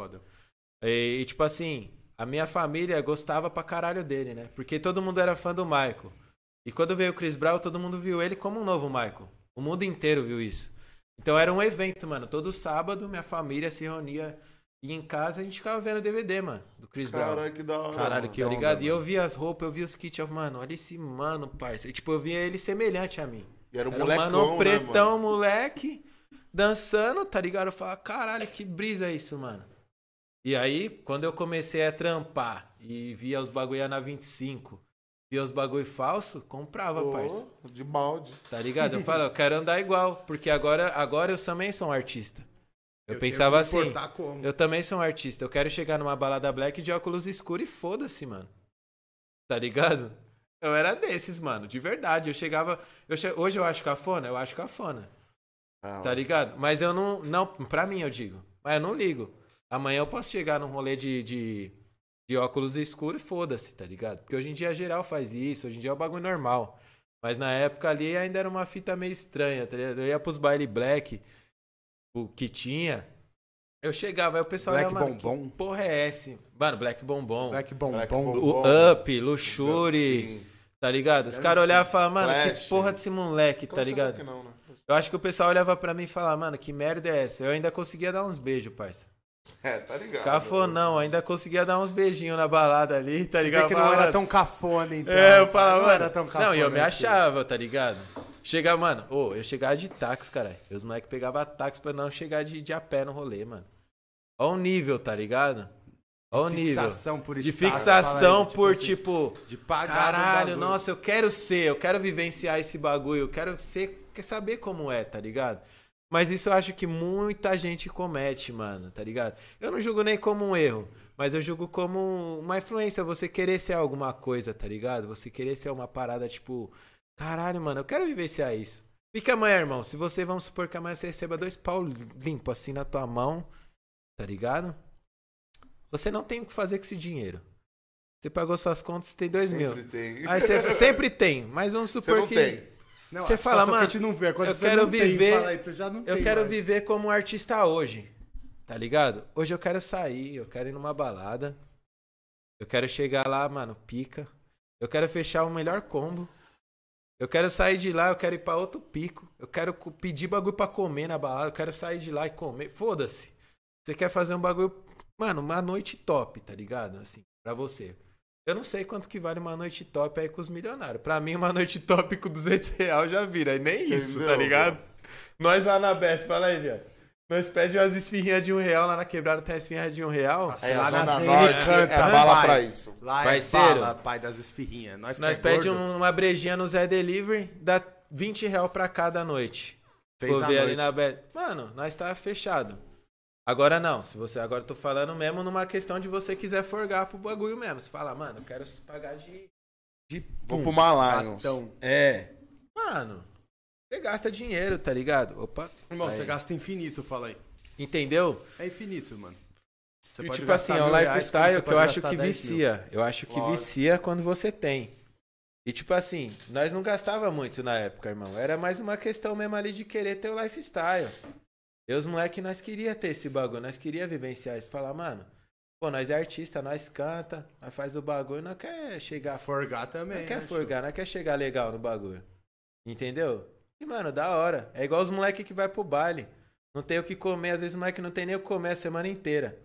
e, tipo assim, a minha família gostava pra caralho dele, né? Porque todo mundo era fã do Michael. E quando veio o Chris Brown, todo mundo viu ele como um novo Michael. O mundo inteiro viu isso. Então era um evento, mano. Todo sábado minha família se reunia e em casa a gente ficava vendo DVD, mano, do Chris Brown. Caralho, que da hora. Caralho, mano. que Tá onda, ligado? E mano. eu via as roupas, eu via os kits, eu, mano, olha esse mano, parça. E, tipo, eu via ele semelhante a mim. E era um Era um molecão, mano né, pretão, mano? moleque, dançando, tá ligado? Eu falava, caralho, que brisa é isso, mano. E aí, quando eu comecei a trampar e via os bagulho na 25, via os bagulho falso, comprava, parça. Pô, de balde. Tá ligado? Eu falo, eu quero andar igual, porque agora, agora eu também sou um artista. Eu, tenho pensava assim, como. eu também sou um artista. Eu quero chegar numa balada black de óculos escuros e foda-se, mano. Tá ligado? Eu era desses, mano. De verdade. Eu chegava. Eu che- Hoje eu acho cafona? Eu acho cafona. Ah, Tá ligado? Mas eu não. Não, pra mim eu digo. Mas eu não ligo. Amanhã eu posso chegar num rolê de, de, de óculos escuros e foda-se, tá ligado? Porque hoje em dia geral faz isso. Hoje em dia é um bagulho normal. Mas na época ali ainda era uma fita meio estranha, tá ligado? Eu ia pros baile black, o que tinha. Eu chegava, aí o pessoal Black olhava, mano, Bombom. que porra é essa? Mano, Black Bombom. Black Bombom. Black Bombom. O Up, Luxury, tá ligado? Os caras olhavam e falavam, mano, Flash. que porra desse moleque, tá Como será ligado? que não, né? Eu acho que o pessoal olhava pra mim e falava, mano, que merda é essa? Eu ainda conseguia dar uns beijos, parça. É, tá ligado. Cafonão, ainda conseguia dar uns beijinhos na balada ali, tá Você ligado? vê que não era tão cafona, então. É, eu falava, não mano. era tão cafona. Não, e eu me assim. achava, tá ligado? Chegava, mano, ô, eu chegava de táxi, cara. E os moleques pegavam táxi pra não chegar de, de a pé no rolê, mano. Ó o nível, tá ligado? Ó o nível. Fixação por De fixação aí, por, assim, tipo, De pagar caralho, nossa, eu quero ser, eu quero vivenciar esse bagulho, eu quero ser, quer saber como é, tá ligado? Mas isso eu acho que muita gente comete, mano, tá ligado? Eu não julgo nem como um erro, mas eu julgo como uma influência, você querer ser alguma coisa, tá ligado? Você querer ser uma parada tipo, caralho, mano, eu quero vivenciar isso. Fica amanhã, irmão, se você, vamos supor que amanhã você receba dois pau limpo assim na tua mão, tá ligado? Você não tem o que fazer com esse dinheiro. Você pagou suas contas, você tem dois Sempre mil. tem. Aí você sempre tem, mas vamos Você supor não que. tem. Não, Você fala, que mano, gente não vê. Quando eu quero tem, viver- aí, não Eu tem quero viver como um artista hoje. Tá ligado? Hoje eu quero sair, eu quero ir numa balada. Eu quero chegar lá, mano, pica. Eu quero fechar o melhor combo. Eu quero sair de lá, eu quero ir pra outro pico. Eu quero pedir bagulho pra comer na balada. Eu quero sair de lá e comer. Foda-se. Você quer fazer um bagulho. Mano, uma noite top, tá ligado? Assim, pra você. Eu não sei quanto que vale uma noite top aí com os milionários. Pra mim, uma noite top com 200 reais já vira. E nem isso, tá Entendeu, ligado? Nós lá na Best, fala aí, viado. Nós pede umas esfirrinhas de um real lá na quebrada, tem uma esfirrinha de um real. Nossa, É, lá a na Zona Norte ele canta, é bala pai. pra isso. Lá Parceiro. é bala, pai das esfirrinhas. Nós, Nós é pede gordo, uma brejinha no Zé Delivery, dá 20 real pra cada noite. Fez a ver ali noite. na Best. Mano, nós tá fechado. Agora não, se você. Agora eu tô falando mesmo numa questão de você quiser forgar pro bagulho mesmo. Você fala, mano, eu quero pagar de. De. Vou pum, pro. Então, É. Mano, você gasta dinheiro, tá ligado? Opa. irmão, Aí. você gasta infinito, fala aí. Entendeu? É infinito, mano. Você E, pode tipo assim, é um lifestyle você que eu acho que 10 mil. vicia. Eu acho que Lógico. vicia quando você tem. E tipo assim, nós não gastava muito na época, irmão. Era mais uma questão mesmo ali de querer ter o lifestyle. Eu, os moleques, nós queria ter esse bagulho, nós queria vivenciar isso. Falar, mano, pô, nós é artista, nós canta, nós faz o bagulho, nós quer chegar Forgar também. não quer né, forgar, não quer chegar legal no bagulho. Entendeu? E, mano, da hora. É igual os moleques que vai pro baile. Não tem o que comer, às vezes o moleque não tem nem o que comer a semana inteira.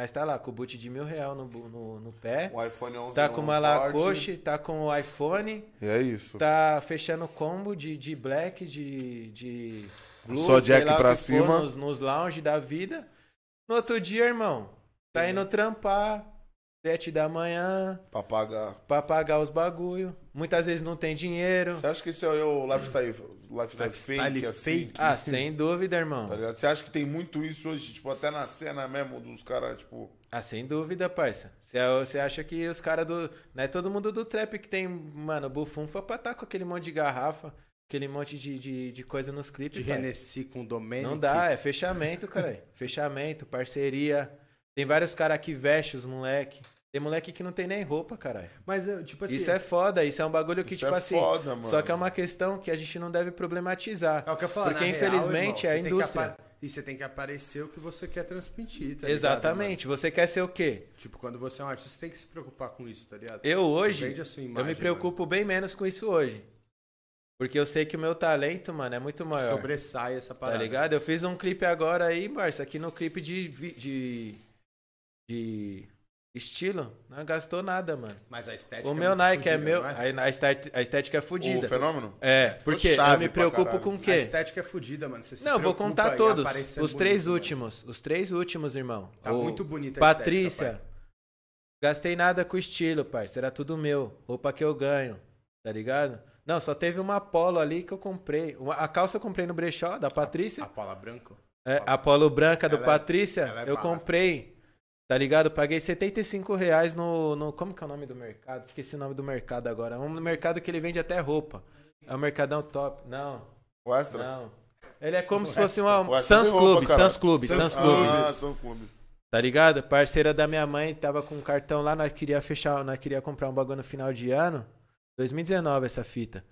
Mas tá lá, com o boot de mil real no, no, no pé. O iPhone 11 Tá no com uma. Lacoste, tá com o iPhone, E é isso. tá fechando combo de, de black, de, de blue, Só jack lá pra cima. Nos, nos lounge da vida. No outro dia, irmão, tá indo trampar, sete da manhã, Pra pagar. pra pagar os bagulho. Muitas vezes não tem dinheiro. Você acha que esse é o lifestyle, lifestyle, Lifestyle fake, assim? fake. Ah, sem dúvida, irmão. Tá ligado? Você acha que tem muito isso hoje, tipo, até na cena mesmo dos caras, tipo... Ah, sem dúvida, parça. Você você acha que os caras do. Não é todo mundo do trap que tem, mano, bufunfa pra tá com aquele monte de garrafa, aquele monte de, de, de coisa nos clipes. De pai. Renesci com Domênico. Não dá, é fechamento, cara. fechamento, parceria. Tem vários caras que vestem os moleque. Tem moleque que não tem nem roupa, caralho. Mas, tipo assim... Isso é foda, isso é um bagulho que, Isso tipo é assim. foda, mano. Só que é uma questão que a gente não deve problematizar. É o que eu falo, Porque na real, infelizmente irmão, é a indústria. E você tem que aparecer o que você quer transmitir, tá ligado, Exatamente. Você quer ser o quê? mano? Tipo, quando você é um artista, você tem que se preocupar com isso, tá ligado? Eu hoje, sua eu me imagem, preocupo bem menos com isso hoje. Porque eu sei que o meu talento, mano, é muito mano. maior. Sobressai essa Tá parada. ligado? Eu fiz um clipe agora aí, Barça, aqui no clipe de, de, de estilo, não gastou nada, mano. Mas a estética O é meu muito Nike é meu, aí a estética, a estética é O fodida. fenômeno? É, porque eu me preocupo com o A quê? estética é fodida, mano. Você se Não, eu vou contar todos. Os bonito, três mano. últimos. Os três últimos, irmão. Tá O muito bonita a Patrícia. estética, Gastei nada com estilo, parceiro. Era tudo meu. Roupa que eu ganho. Tá ligado? Não, só teve uma polo ali que eu comprei. Uma- a calça eu comprei no brechó da Patrícia. A Paula Branco. É, a polo branca do Ela é- Patrícia, é eu barra. comprei. Tá ligado? Paguei 75 reais no, no. Como que é o nome do mercado? Esqueci o nome do mercado agora. É um mercado que ele vende até roupa. É um mercadão top. Não, O Extra? não. Ele é como se fosse O uma. Sans Club. Sans Club, Sans- Club. Ah, Sans Clube. Tá ligado? Parceira da minha mãe tava com um cartão lá, nós queria fechar, nós queria comprar um bagulho no final de ano. 2019 essa fita.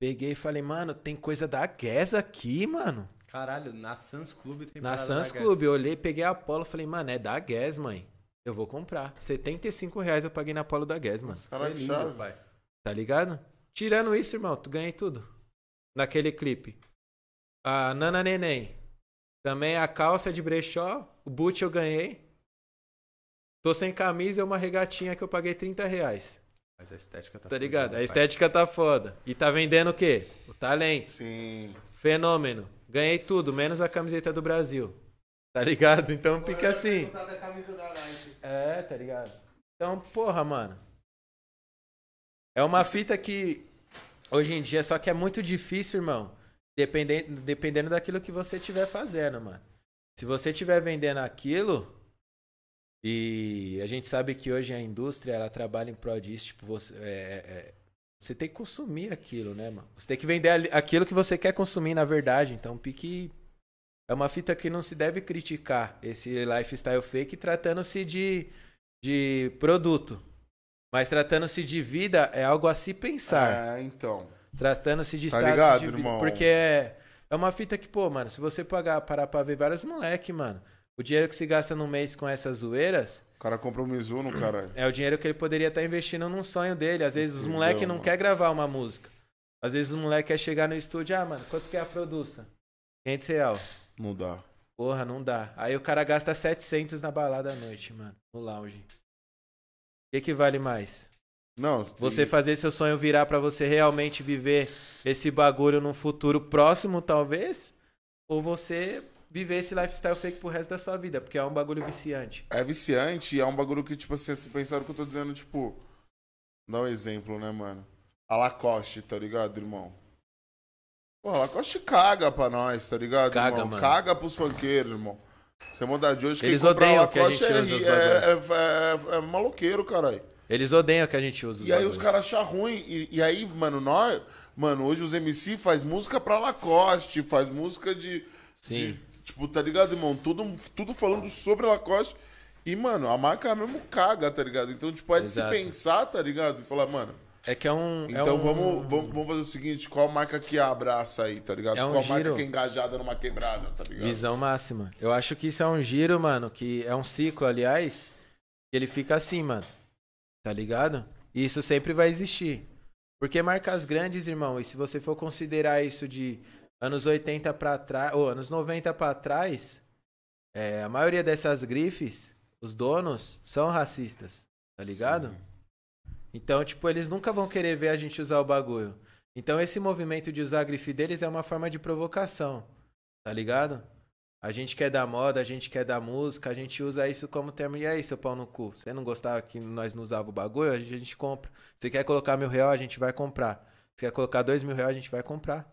Peguei e falei, mano, tem coisa da Guess aqui, mano. Caralho, na Sans Club tem Na parada Sans da Guess. Club, eu olhei, peguei a Polo, falei, mano, é da Guess, mãe. Eu vou comprar. 75 reais eu paguei na Polo da Guess, mano. Caralho, lindo, chave. pai. Tá ligado? Tirando isso, irmão, tu ganhei tudo. Naquele clipe. A Nana Neném. Também a calça de brechó. O boot eu ganhei. Tô sem camisa e uma regatinha que eu paguei 30 reais. Mas a estética tá Tá ligado? fodida, A pai. estética tá foda. E tá vendendo o quê? O talento. Sim. Fenômeno. Ganhei tudo, menos a camiseta do Brasil. Tá ligado? Então fica assim. É, tá ligado? Então, porra, mano. É uma fita que hoje em dia só que é muito difícil, irmão. Dependendo, dependendo daquilo que você estiver fazendo, mano. Se você estiver vendendo aquilo e a gente sabe que hoje a indústria ela trabalha em prol disso, tipo, você, é, é, você tem que consumir aquilo, né, mano? Você tem que vender aquilo que você quer consumir, na verdade. Então, pique é uma fita que não se deve criticar esse lifestyle fake tratando-se de, de produto. Mas tratando-se de vida é algo a se pensar. É, então. Tratando-se de Tá status ligado, de vida. irmão? Porque é, é uma fita que, pô, mano, se você pagar, parar pra ver vários moleque, mano, o dinheiro que se gasta no mês com essas zoeiras O cara compra um Mizuno, caralho. é o dinheiro que ele poderia estar investindo num sonho dele. Às vezes os Entendeu, moleque não quer gravar uma música. Às vezes os moleque quer chegar no estúdio, ah, mano, quanto que é a produção? 500 real. Não dá. Porra, não dá. Aí o cara gasta 700 na balada à noite, mano. No lounge. O que, que vale mais? Não, Você fazer seu sonho virar pra você realmente viver esse bagulho num futuro próximo, talvez? Ou você viver esse lifestyle fake pro resto da sua vida? Porque é um bagulho viciante. É viciante e é um bagulho que, tipo assim, se pensar o que eu tô dizendo, tipo. Dá um exemplo, né, mano? A Lacoste, tá ligado, irmão? Pô, a Lacoste caga pra nós, tá ligado, Caga, irmão? mano. Caga pros funkeiros, irmão. Sem maldade, hoje quem Eles compra odeiam que a Lacoste gente é, usa os é, é, é, é maloqueiro, caralho. Eles odeiam que a gente usa os E aí os caras acham ruim. E, e aí, mano, nós. Mano, hoje os MC faz música pra Lacoste, faz música de. Sim. de- tipo, tá ligado, irmão? Tudo, tudo falando sobre Lacoste. E, mano, a marca mesmo caga, tá ligado? Então, tipo, é de Exato. se pensar, tá ligado? E falar, mano. É que é um. é Então um- vamos, vamos, vamos fazer o seguinte: qual marca que abraça aí, tá ligado? É um qual marca giro. que é engajada numa quebrada, tá ligado? Visão máxima. Eu acho que isso é um giro, mano, que é um ciclo, aliás, que ele fica assim, mano. Tá ligado? E isso sempre vai existir. Porque marcas grandes, irmão, e se você for considerar isso de anos 80 pra trás, ou anos 90 pra trás, é, a maioria dessas grifes, os donos, são racistas, tá ligado? Sim. Então, tipo, eles nunca vão querer ver a gente usar o bagulho. Então, esse movimento de usar a grife deles é uma forma de provocação, tá ligado? A gente quer dar moda, a gente quer dar música, a gente usa isso como termo. E aí, seu pau no cu? Você não gostava que nós não usava o bagulho? A gente, a gente compra. Você quer colocar mil real, a gente vai comprar. Você quer colocar dois mil real, a gente vai comprar.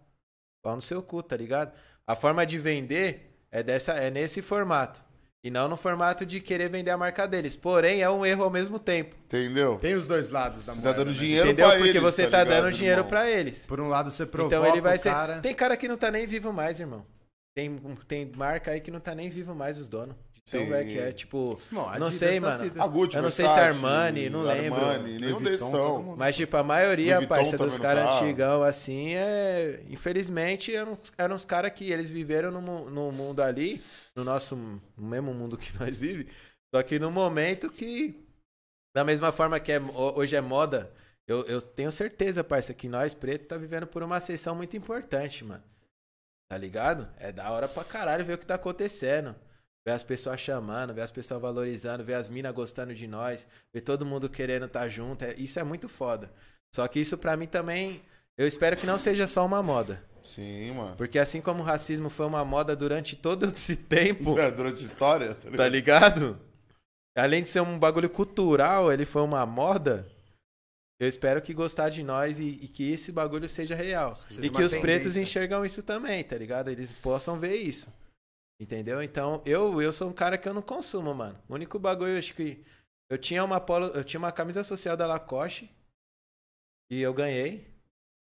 Pau no seu cu, tá ligado? A forma de vender é, dessa, é nesse formato. E não no formato de querer vender a marca deles. Porém, é um erro ao mesmo tempo. Entendeu? Tem os dois lados da Tá moeda. dando né? dinheiro Entendeu? pra Porque eles, você tá, ligado, dando dinheiro pra eles. Por um lado você provoca Então ele vai o ser. cara... Tem cara que não tá nem vivo mais, irmão. Tem, tem marca aí que não tá nem vivo mais os donos. Então, Sim. velho, que é tipo. Não Adidas sei, da mano. vida. A Gucci, Eu não sei se Versace, Armani, não lembro. Armani, nenhum desses Vuitton, estão. Mas, tipo, a maioria, Louis parça, também dos não caras tá. antigão, assim, é. Infelizmente, eram, eram uns caras que eles viveram no, no mundo ali, no nosso. no mesmo mundo que nós vivemos. Só que no momento que. Da mesma forma que é, ho- hoje é moda, eu, eu tenho certeza, parça, que nós, preto, tá vivendo por uma sessão muito importante, mano. Tá ligado? É da hora pra caralho ver o que tá acontecendo. Ver as pessoas chamando, ver as pessoas valorizando, ver as minas gostando de nós, ver todo mundo querendo estar junto. é- isso é muito foda. Só que isso pra mim também, eu espero que não seja só uma moda. Sim, mano. Porque assim como o racismo foi uma moda durante todo esse tempo, É, durante a história, tá ligado? tá ligado? Além de ser um bagulho cultural, ele foi uma moda. Eu espero que gostar de nós e, e que esse bagulho seja real. Seja e que os pretos enxergam isso também, tá ligado? Eles possam ver isso. Entendeu? Então, eu, eu sou um cara que eu não consumo, mano. O único bagulho, acho que. Eu tinha uma polo, eu tinha uma camisa social da Lacoste. E eu ganhei.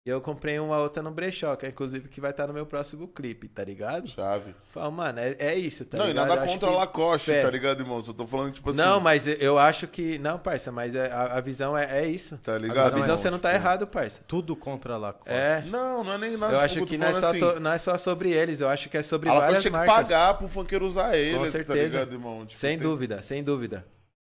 E eu comprei uma outra no brechó, que é inclusive que vai estar no meu próximo clipe, tá ligado? Chave. Fala, mano, é, é isso, tá não, e ligado? nada Eu acho contra que- a Lacoste, tá ligado, irmão? Só tô falando, tipo assim. Não, mas eu acho que. Não, parça, mas é- a, a visão é, é isso. Tá A ligado? visão irmão? você não tá Tipo, errado, parça. Tudo contra a Lacoste. É. Não, não é nem nada. Eu acho eu que tô não é, só assim, to- não é só sobre eles, eu acho que é sobre A Lacoste várias tinha que marcas. pagar pro funkeiro usar ele, Com tá certeza. ligado, irmão? Tipo, Sem tem- dúvida, sem dúvida.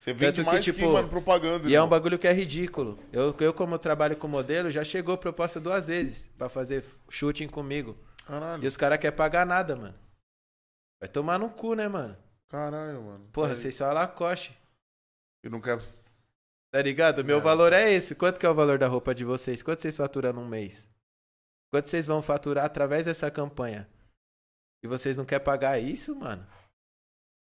Você vende Tanto que, mais que, tipo, mano, propaganda. E é um irmão. bagulho que é ridículo. Eu, eu como eu trabalho com modelo, já chegou proposta duas vezes pra fazer shooting comigo. Caralho, E os caras querem pagar nada, mano. Vai tomar no cu, né, mano? caralho, mano. Porra, vocês são a Lacoste. E não quer. Tá ligado? Meu É. valor é esse. Quanto que é o valor da roupa de vocês? Quanto vocês faturam num mês? Quanto vocês vão faturar através dessa campanha? E vocês não querem pagar isso, mano?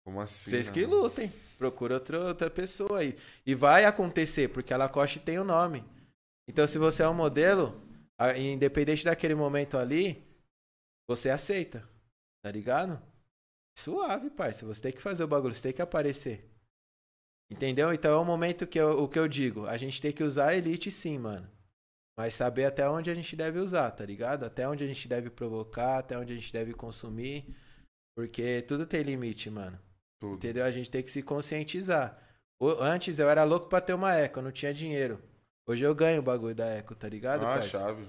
Como assim? Vocês né, que lutem. Procura outra, outra pessoa aí. E vai acontecer, porque a Lacoste tem o nome. Então, se você é um modelo, independente daquele momento ali, você aceita. Tá ligado? Suave, parça. Você tem que fazer o bagulho, você tem que aparecer. Entendeu? Então é o momento que eu, o que eu digo. A gente tem que usar a elite sim, mano. Mas saber até onde a gente deve usar, tá ligado? Até onde a gente deve provocar, até onde a gente deve consumir. Porque tudo tem limite, mano. Tudo. Entendeu? A gente tem que se conscientizar. O- Antes eu era louco pra ter uma eco, eu não tinha dinheiro. Hoje eu ganho o bagulho da eco, tá ligado? Ah, parça? chave.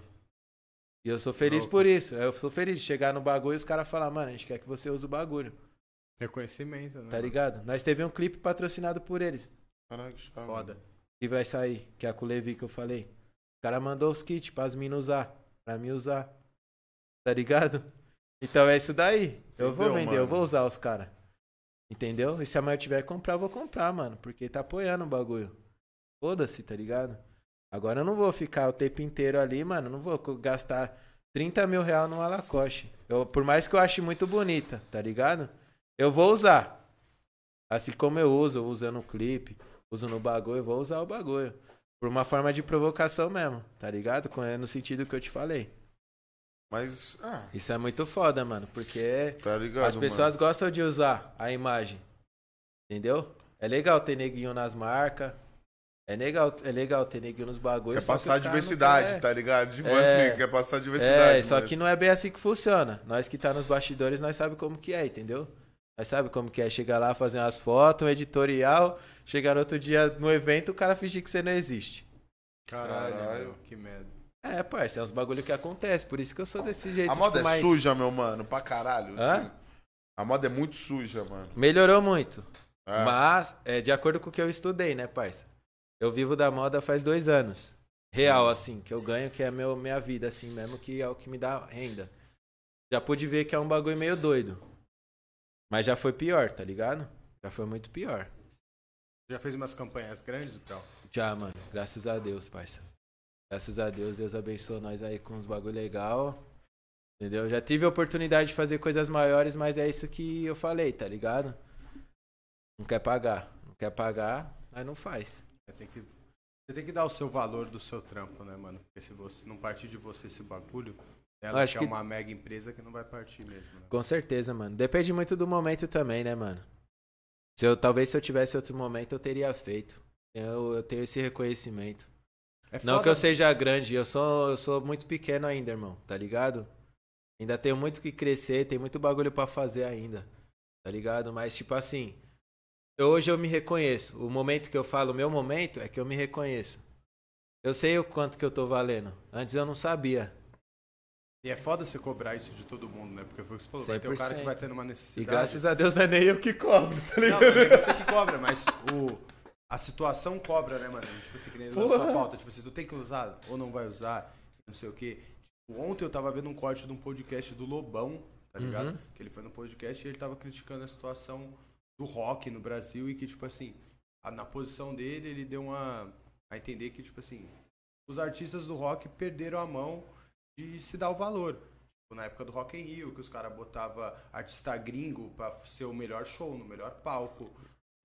E eu sou feliz Louco. por isso. Eu sou feliz de chegar no bagulho e os caras falar, mano, a gente quer que você use o bagulho, Reconhecimento, né? tá ligado? Nós teve um clipe patrocinado por eles. Caralho, que chave. Foda. E vai sair, que é com o Levi que eu falei. O cara mandou os kits pras minas usar, pra mim usar. Tá ligado? Então é isso daí. Eu vou Entendeu, vender, eu mano? vou usar os caras. Entendeu? E se amanhã eu tiver que comprar, eu vou comprar, mano. Porque tá apoiando o bagulho. Foda-se, tá ligado? Agora eu não vou ficar o tempo inteiro ali, mano. Não vou gastar 30 mil reais numa Lacoste. Eu, por mais que eu ache muito bonita, tá ligado? Eu vou usar. Assim como eu uso, eu uso no clipe, uso no bagulho, eu vou usar o bagulho. Por uma forma de provocação mesmo, tá ligado? É No sentido que eu te falei. Mas, ah, Isso é muito foda, mano, porque tá ligado, as mano? pessoas gostam de usar a imagem. Entendeu? É legal ter neguinho nas marcas. É legal, é legal ter neguinho nos bagulhos. Quer passar diversidade, quer- tá ligado? Tipo É. assim, quer passar diversidade. É, só mas- que não é bem assim que funciona. Nós que tá nos bastidores, nós sabe como que é, entendeu? Nós sabe como que é chegar lá, fazer umas fotos, um editorial, chegar no outro dia no evento, o cara fingir que você não existe. Caralho, Caralho. que merda. É, parça, é uns bagulho que acontece, por isso que eu sou desse jeito. A moda tipo, é mais- suja, meu mano, pra caralho. Hã? assim. A moda é muito suja, mano. Melhorou muito. É. Mas, é de acordo com o que eu estudei, né, parça? Eu vivo da moda faz dois anos. Real, assim, que eu ganho, que é meu, minha vida, assim mesmo, que é o que me dá renda. Já pude ver que é um bagulho meio doido. Mas já foi pior, tá ligado? Já foi muito pior. Já fez umas campanhas grandes, Pel? Já, mano. Graças a Deus, parça. Graças a Deus, Deus abençoou nós aí com uns bagulho legal. Entendeu? Já tive a oportunidade de fazer coisas maiores, mas é isso que eu falei, tá ligado? Não quer pagar. Não quer pagar, aí não faz. Você tem que, você tem que dar o seu valor do seu trampo, né, mano? Porque se você não partir de você esse bagulho, ela Acho que é que- uma mega empresa que não vai partir mesmo, né? Com certeza, mano. Depende muito do momento também, né, mano? Se eu, talvez se eu tivesse outro momento, eu teria feito. Eu, eu tenho esse reconhecimento. É Não que eu seja grande, eu sou, eu sou muito pequeno ainda, irmão, tá ligado? Ainda tenho muito que crescer, tem muito bagulho pra fazer ainda, tá ligado? Mas, tipo assim, eu- hoje eu me reconheço. O momento que eu falo, o meu momento, é que eu me reconheço. Eu sei o quanto que eu tô valendo. Antes eu não sabia. E é foda você cobrar isso de todo mundo, né? Porque foi o que você falou, vai ter um cara que 100%. vai tendo uma E necessidade. graças a Deus não é nem eu que cobro, tá Não, ligado? não é você que cobra, mas o, a situação cobra, né, mano? Tipo assim, que nem na sua pauta. Tipo assim, tu tem que usar ou não vai usar, não sei o quê. Tipo, ontem eu tava vendo um corte de um podcast do Lobão, tá ligado? Uhum. Que ele foi no podcast e ele tava criticando a situação do rock no Brasil e que, tipo assim, a- na posição dele, ele deu uma. a entender que, tipo assim, os artistas do rock perderam a mão de se dar o valor. Tipo, na época do Rock in Rio, que os caras botavam artista gringo pra ser o melhor show, no melhor palco,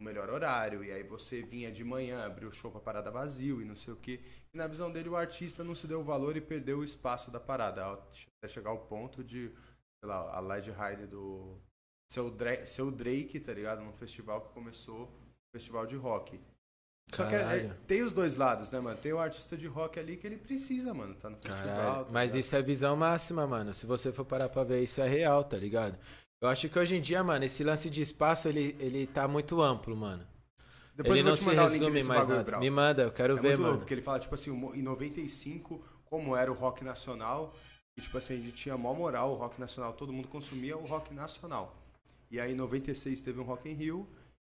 melhor horário. E aí você vinha de manhã, abriu o show pra parada vazio e não sei o quê. E na visão dele, o artista não se deu o valor e perdeu o espaço da parada. Até chegar ao ponto de, sei lá, a Led Hyde do seu, Dra seu Drake, tá ligado? Num festival que começou, um festival de rock. Só que é- é- tem os dois lados, né, mano? Tem o artista de rock ali que ele precisa, mano, tá no festival. Tá mas isso é visão máxima, mano. Se você for parar pra ver, isso é real, tá ligado? Eu acho que hoje em dia, mano, esse lance de espaço, ele, ele tá muito amplo, mano. Depois ele não se resume mais bagulho, nada. Brau. Me manda, eu quero É ver, muito mano. louco, porque ele fala, tipo assim, em 95, como era o rock nacional, e tipo assim, a gente tinha mó moral, o rock nacional, todo mundo consumia o rock nacional. E aí em 96 teve um Rock in Rio,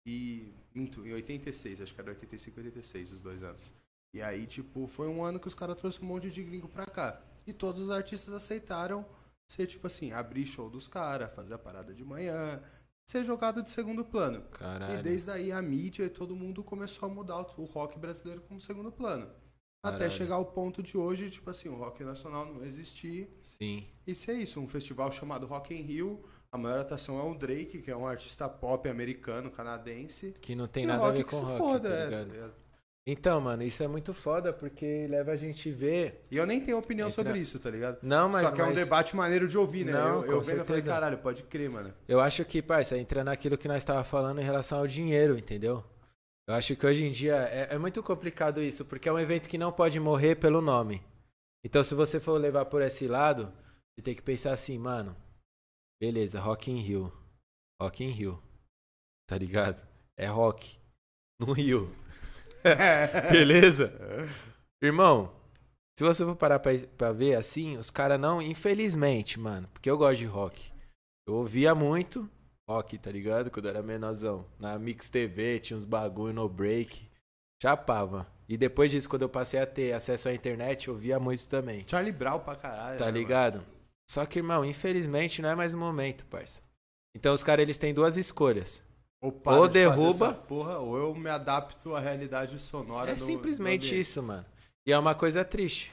e minto, em 86, acho que era 85 e 86, os dois anos. E aí, tipo, foi um ano que os caras trouxeram um monte de gringo pra cá. E todos os artistas aceitaram ser, tipo assim, abrir show dos caras, fazer a parada de manhã, ser jogado de segundo plano. Caralho. E desde aí a mídia e todo mundo começou a mudar o rock brasileiro como segundo plano. Até Caralho. chegar ao ponto de hoje, tipo assim, o rock nacional não existir. Sim. Isso é isso, um festival chamado Rock in Rio. A maior atração é o Drake, que é um artista pop americano, canadense. Que não tem nada a ver com rock, foda, tá é, ligado? tá ligado? Então, mano, isso é muito foda porque leva a gente ver. E eu nem tenho opinião Entra- sobre isso, tá ligado? Não, mas. Só que é um mas debate maneiro de ouvir, né? Não, eu eu vendo e falei, caralho, pode crer, mano. Eu acho que, parça, entra naquilo que nós estávamos falando em relação ao dinheiro, entendeu? Eu acho que hoje em dia é, é muito complicado isso, porque é um evento que não pode morrer pelo nome. Então, se você for levar por esse lado, você tem que pensar assim, mano. Beleza, Rock in Rio. Rock in Rio. Tá ligado? É rock. No Rio. Beleza? Irmão, se você for parar pra, pra ver assim, os caras não, infelizmente, mano, porque eu gosto de rock. Eu ouvia muito rock, tá ligado? Quando eu era menorzão. Na Mix TV tinha uns bagulho no break. Chapava. E depois disso, quando eu passei a ter acesso à internet, eu ouvia muito também. Charlie Brown pra caralho. Tá né, mano? ligado? Só que, irmão, infelizmente não é mais o momento, parça. Então os caras eles têm duas escolhas. Ou, Ou de fazer derruba- essa Porra, ou eu me adapto à realidade sonora É do simplesmente ambiente. isso, mano. E é uma coisa triste.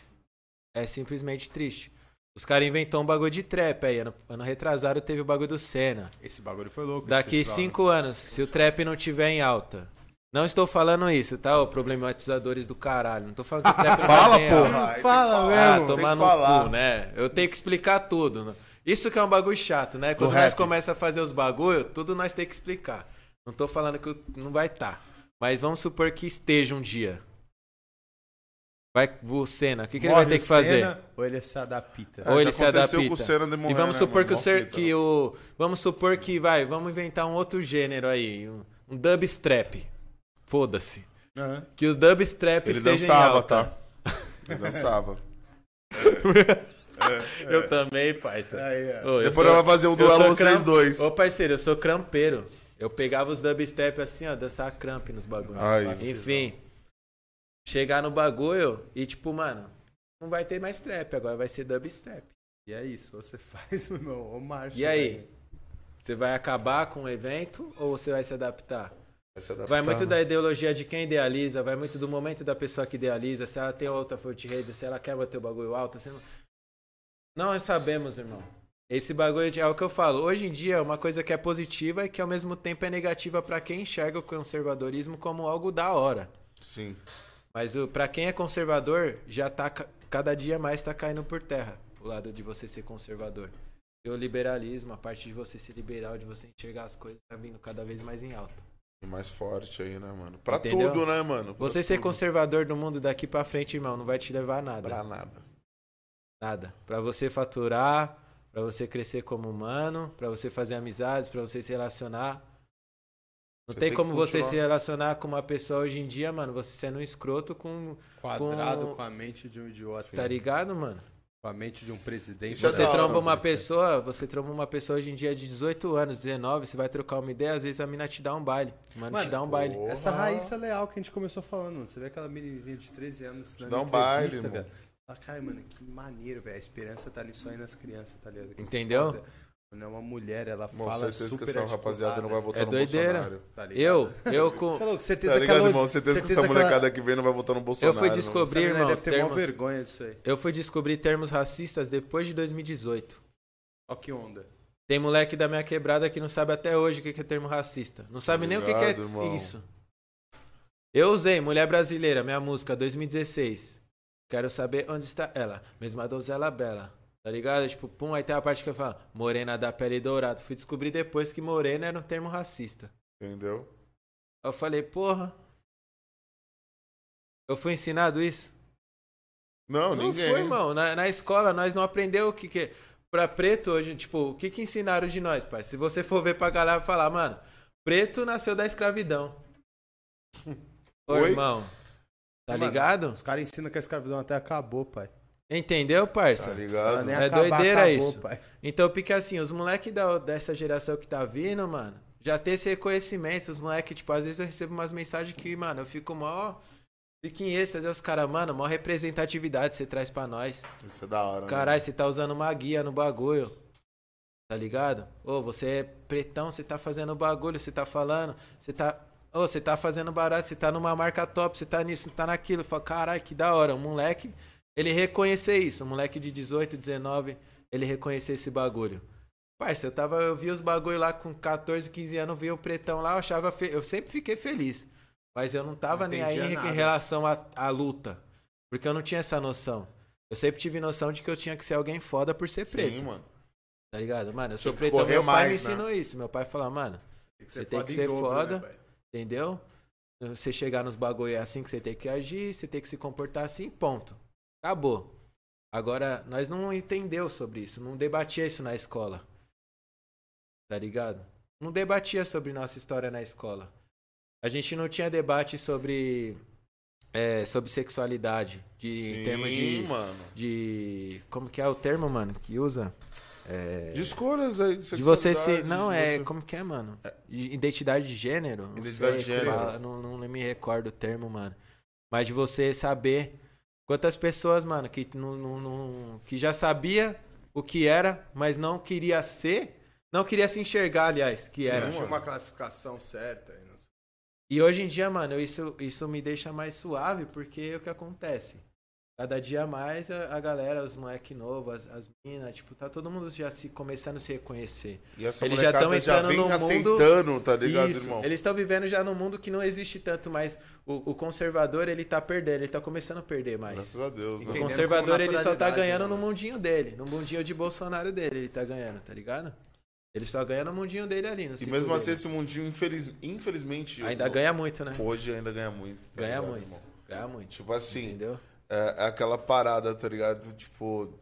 É simplesmente triste. Os caras inventou um bagulho de trap aí. Ano, ano retrasado teve o bagulho do Senna. Esse bagulho foi louco. Daqui festival, né? cinco anos, se o trap não tiver em alta, Não estou falando isso, tá? Ô problematizadores do caralho. Não tô falando que o trap não Fala, é porra. Aí Fala falar, Ah, tomar no falar. cu, né? Eu tenho que explicar tudo. né? Isso que é um bagulho chato, né? Quando Do nós rap. começa a fazer os bagulho, tudo nós tem que explicar. Não tô falando que não vai estar. Mas vamos supor que esteja um dia. Vai o Senna, o que, que ele vai ter que fazer? Senna, ou ele se adapta. É, Ou ele se aconteceu adapta. com o Senna de morrer, e vamos né, supor mano? que o ser, que né? o vamos supor que vai, vamos inventar um outro gênero aí, um, um dubstrap. Foda-se. Aham. Que o dubstrap Ele esteja em dançava, alta. tá? Ele dançava. Eu também, parça. Aí. Ô, eu Depois sou- ela vai fazer eu duelo vocês cram- dois. Ô, parceiro, eu sou crampeiro. Eu pegava os dubstep assim, ó, dançar cramp nos bagulhos. Enfim. Chegar no bagulho e, tipo, mano, não vai ter mais trap, agora vai ser dubstep. E é isso, você faz, meu irmão, ou marcha. E aí? velho. Você vai acabar com o evento ou você vai se adaptar? Vai se adaptar, Vai muito né? da ideologia de quem idealiza, vai muito do momento da pessoa que idealiza, se ela tem outra fonte rede, se ela quer bater o bagulho alto, se não... Não sabemos, irmão. Esse bagulho de- é o que eu falo. Hoje em dia, uma coisa que é positiva e que ao mesmo tempo é negativa pra quem enxerga o conservadorismo como algo da hora. Sim. Mas o- pra quem é conservador, já tá ca- cada dia mais tá caindo por terra o lado de você ser conservador. E o liberalismo, a parte de você ser liberal, de você enxergar as coisas, tá vindo cada vez mais em alta. E mais forte aí, né, mano? Pra Entendeu? tudo, né, mano? Pra Você ser tudo. conservador do mundo daqui pra frente, irmão, não vai te levar a nada. Pra nada. Nada. Pra você faturar, pra você crescer como humano, pra você fazer amizades, pra você se relacionar. Não Você tem tem como você se relacionar com uma pessoa hoje em dia, mano, você sendo um escroto com. Quadrado com- com... a mente de um idiota. Tá ligado, mano? Com a mente de um presidente. É Você hora, tromba uma mano. pessoa, você tromba uma pessoa hoje em dia de 18 anos, 19, você vai trocar uma ideia, às vezes a mina te dá um baile. Mano, Mano, te dá um baile. Porra. Essa Raíssa Leal que a gente começou falando, mano. Você vê aquela menininha de 13 anos dando dá um baile, irmão. velho. Fala, cara, mano, que maneiro, velho. A esperança tá ali só aí nas crianças, tá ligado? Que Entendeu? foda. Quando é uma mulher, ela Irmão, fala certeza super que essa rapaziada não vai votar É no doideira. Bolsonaro. Tá? Eu, eu com. Você é louco, certeza Tá que ligado, ela- irmão? Certeza, que essa molecada que vem não vai votar no Bolsonaro. Eu fui descobrir, menina irmão, deve ter termos- vergonha disso aí. Eu fui descobrir termos racistas depois de 2018. Ó que onda. Tem moleque da minha quebrada que não sabe até hoje o que que é termo racista. Não sabe nem o que que é irmão. isso. Eu usei Mulher Brasileira, minha música 2016. Quero saber onde está ela. Mesma donzela bela. Tá ligado? Tipo, pum, aí tem a parte que eu falo, morena da pele dourada. Fui descobrir depois que morena era um termo racista. Entendeu? Eu falei, porra. Eu fui ensinado isso? Não, Não ninguém. foi, irmão. Na, na escola nós não aprendeu o que que... Pra preto hoje, tipo, o que que ensinaram de nós, pai? Se você for ver pra galera falar, mano, preto nasceu da escravidão. Ô, Oi? irmão. Tá Mano, ligado? Os caras ensinam que a escravidão até acabou, pai. Entendeu, Tá parça? Ela ligado? É acabar, doideira acabou, isso. pai. Então, porque assim, os moleques dessa geração que tá vindo, mano, já tem esse reconhecimento. Os moleques, tipo, às vezes eu recebo umas mensagens que, mano, eu fico mó. Fico em êxtase. Os caras, mano, mó representatividade você traz pra nós. Isso é da hora. né? Caralho, você tá usando uma guia no bagulho. Tá ligado? Ô, você é pretão, você tá fazendo bagulho, você tá falando, você tá. Ô, você tá fazendo barato, você tá numa marca top, você tá nisso, você tá naquilo. Fala, caralho, que da hora. O moleque, ele reconhecer isso. O moleque de 18, 19, ele reconhecer esse bagulho. Parça, eu tava, eu vi os bagulho lá com 14, 15 anos, vi o pretão lá, eu achava. fe- Eu sempre fiquei feliz. Mas eu não tava Não nem aí entendia em nada. relação à à luta. Porque eu não tinha essa noção. Eu sempre tive noção de que eu tinha que ser alguém foda por ser preto. Sim, mano. Tá ligado? Mano, eu sou preto. Meu pai me mais, né? ensinou isso. Meu pai falou, mano, Você tem que ser foda. né? Entendeu? Você chegar nos bagulho é assim que você tem que agir, você tem que se comportar assim, ponto. Acabou. Agora, nós não entendeu sobre isso, não debatia isso na escola. Tá ligado? Não debatia sobre nossa história na escola. A gente não tinha debate sobre é, sobre sexualidade, de em Sim, termos de mano. de como que é o termo, mano, que usa? É, De escolhas aí, de de você se. Não, é. você- Como que é, mano? De Identidade de gênero? Não Identidade de gênero. fala, não, não me recordo o termo, mano. Mas de você saber quantas pessoas, mano, que, não, não, não- que já sabia o que era, mas não queria ser. Não queria se enxergar, aliás, que Sim, era. Mano. uma classificação certa. E hoje em dia, mano, isso, isso me deixa mais suave, porque é o que acontece. Cada dia mais a, a galera, os moleque novos, as, as minas, tipo, tá todo mundo já se começando a se reconhecer. E essa Eles já molecada tão já entrando vem no mundo- tá ligado, Isso, irmão? eles estão vivendo já num mundo que não existe tanto mais. O, o conservador, ele tá perdendo, ele tá começando a perder mais. Graças a Deus, O né? Entendendo conservador, ele só tá ganhando né, no mano? mundinho dele. No mundinho de Bolsonaro dele, ele tá ganhando, tá ligado? Ele só ganha no mundinho dele ali, no E mesmo assim, dele. esse mundinho, infeliz... infelizmente, Ainda eu- ganha muito, né? hoje ainda ganha muito. tá Ganha ligado, muito. irmão? Ganha muito. Tipo assim, Entendeu? É, é aquela parada, tá ligado? Tipo,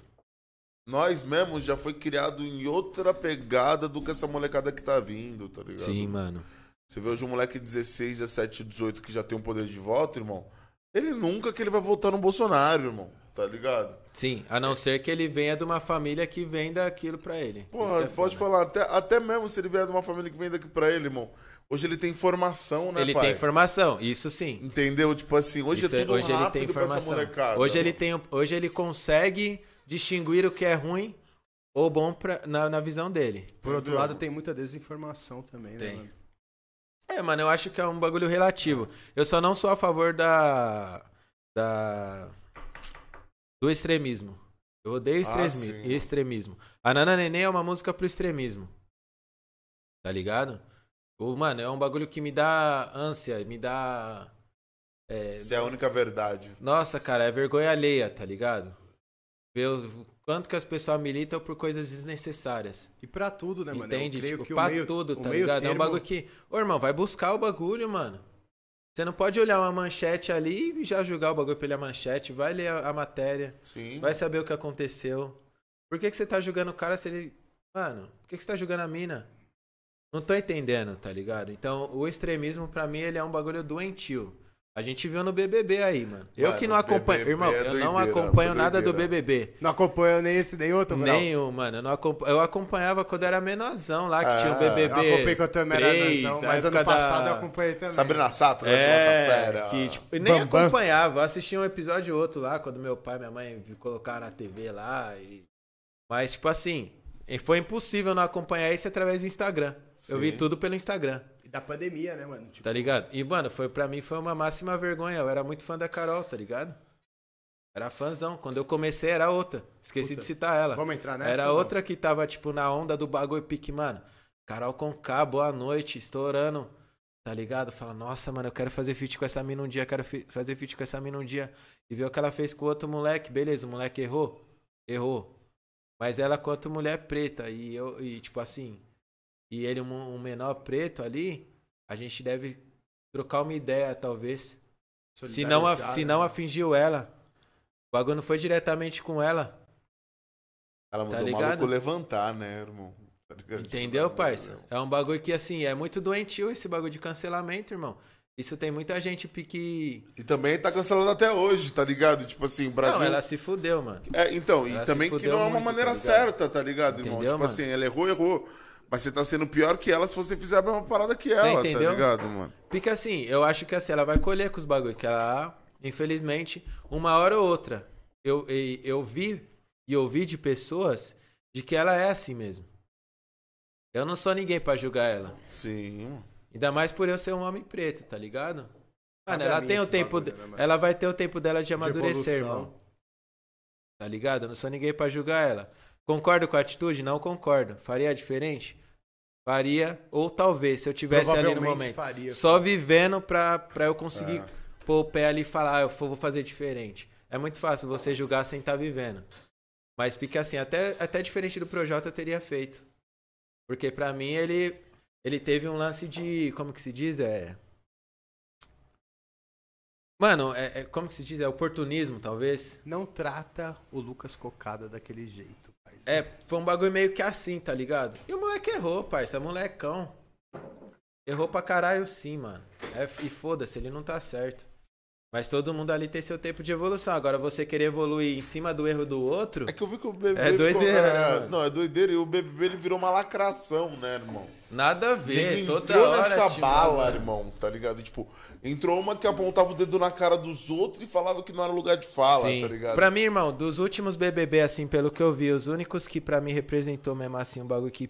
nós mesmos já foi criado em outra pegada do que essa molecada que tá vindo, tá ligado? Sim, mano. Você vê hoje um moleque de 16, 17, 18 que já tem um poder de voto, irmão. Ele nunca que ele vai votar no Bolsonaro, irmão. Tá ligado? Sim, a não ser que ele venha de uma família que venda aquilo pra ele. Porra, é pode foda. falar, até, até mesmo se ele vier de uma família que vem daqui pra ele, irmão. Hoje ele tem informação, né, Ele pai? tem informação, isso sim. Entendeu? Tipo assim, hoje Isso é tudo hoje ele rápido tem pra essa informação. molecada. Hoje ele tem, hoje ele consegue distinguir o que é ruim ou bom pra, na, na visão dele. Por outro lado, tem muita desinformação também, Tem. né, mano? É, mano, eu acho que é um bagulho relativo. Eu só não sou a favor da. da. do extremismo. Eu odeio Ah, extremi- sim. extremismo. A Nana Neném é uma música pro extremismo. Tá ligado? O, mano, é um bagulho que me dá ânsia, me dá. É, Isso é a única verdade. Nossa, cara, é vergonha alheia, tá ligado? Ver o quanto que as pessoas militam por coisas desnecessárias. E pra tudo, né, mano? Eu Entende? creio Tipo, que o pra meio, tudo, o tá meio ligado? É um termo- bagulho que. Ô, irmão, vai buscar o bagulho, mano. Você não pode olhar uma manchete ali e já julgar o bagulho pela manchete. Vai ler a, a matéria, Sim. vai saber o que aconteceu. Por que, que você tá julgando o cara se ele. Mano, por que, que você tá julgando a mina? Não tô entendendo, tá ligado? Então, o extremismo, pra mim, ele é um bagulho doentio. A gente viu no BBB aí, mano. Eu Mano, que não acompanho. BBB Irmão, é eu não acompanho nada do. BBB. Não acompanho nem esse nem outro, Brau. Nenhum, mano. Eu, não acompa- eu acompanhava quando era menorzão lá, que Ah, tinha o BBB. Eu acompanhei quando eu também era 3, nação, a mas ano da- passado eu acompanhei também. Sabrina Sato, né? É, Nossa fera. que, tipo, eu nem Bambam. acompanhava. Eu assistia um episódio ou outro lá, quando meu pai e minha mãe colocaram na TV lá. E... Mas, tipo assim, foi impossível não acompanhar isso através do Instagram. Eu vi tudo pelo Instagram, E da pandemia, né, mano? Tipo, tá ligado? E, mano, foi, pra mim foi uma máxima vergonha. Eu era muito fã da Carol, tá ligado? Era fãzão. Quando eu comecei era outra. Esqueci Puta. de citar ela. vamos entrar nessa? Era outra que tava, tipo, na onda do bagulho pique, mano. Carol com K, boa noite, estourando. Tá ligado? Fala, nossa, mano, eu quero fazer feat com essa mina um dia, quero fazer feat com essa mina um dia. E ver o que ela fez com o outro moleque. Beleza, o moleque errou? Errou. Mas ela outra mulher preta. E eu, e tipo assim. E ele, um, um menor preto ali. A gente deve trocar uma ideia, talvez. Se não, a- se né, não afingiu ela. O bagulho não foi diretamente com ela. Ela mandou Tá o ligado? maluco levantar, né, irmão? Tá ligado? Entendeu, Tipo, parça? É um bagulho que, assim, é muito doentio esse bagulho de cancelamento, irmão. Isso tem muita gente pique. E também tá cancelando até hoje, tá ligado? Tipo assim, o Brasil. Não, ela se fudeu, mano. É, então, Ela e também que não é uma muito, maneira tá certa, tá ligado, irmão? Entendeu, tipo mano? assim, ela errou, errou. Mas você tá sendo pior que ela se você fizer a mesma parada que ela, tá entendeu? ligado, mano? Porque assim, eu acho que assim, ela vai colher com os bagulhos que ela, infelizmente, uma hora ou outra. Eu, e- eu vi e ouvi de pessoas de que ela é assim mesmo. Eu não sou ninguém pra julgar ela. Sim. Ainda mais por eu ser um homem preto, tá ligado? Mano, ela tem o tempo. bagulho, de- né, ela vai ter o tempo dela de De amadurecer, evolução. irmão. Tá ligado? Eu não sou ninguém pra julgar ela. Concordo com a atitude? Não concordo. Faria diferente? Faria. Ou talvez, se eu tivesse ali no momento. faria. Só vivendo pra, pra eu conseguir É. pôr o pé ali e falar, ah, eu vou fazer diferente. É muito fácil você julgar sem estar vivendo. Mas fica assim, até, até diferente do Projota eu teria feito. Porque pra mim ele, ele teve um lance de. Como que se diz? É. Mano, é, é- como que se diz? É oportunismo, talvez. Não trata o Lucas Cocada daquele jeito. É, foi um bagulho meio que assim, tá ligado? E o moleque errou, parça, é molecão. Errou pra caralho sim, mano. É, e foda-se, ele não tá certo. Mas todo mundo ali tem seu tempo de evolução. Agora você querer evoluir em cima do erro do outro. É que eu vi que o BBB. É ficou- doideira, é, né, mano? Não, é doideira. E o BBB ele virou uma lacração, né, irmão? Nada a ver, Ninguém toda entrou hora. nessa tinha bala, uma- irmão, tá ligado? E, tipo, entrou uma que apontava o dedo na cara dos outros e falava que não era lugar de fala, Sim. tá ligado? Pra mim, irmão, dos últimos BBB, assim, pelo que eu vi, os únicos que pra mim representou mesmo assim um bagulho que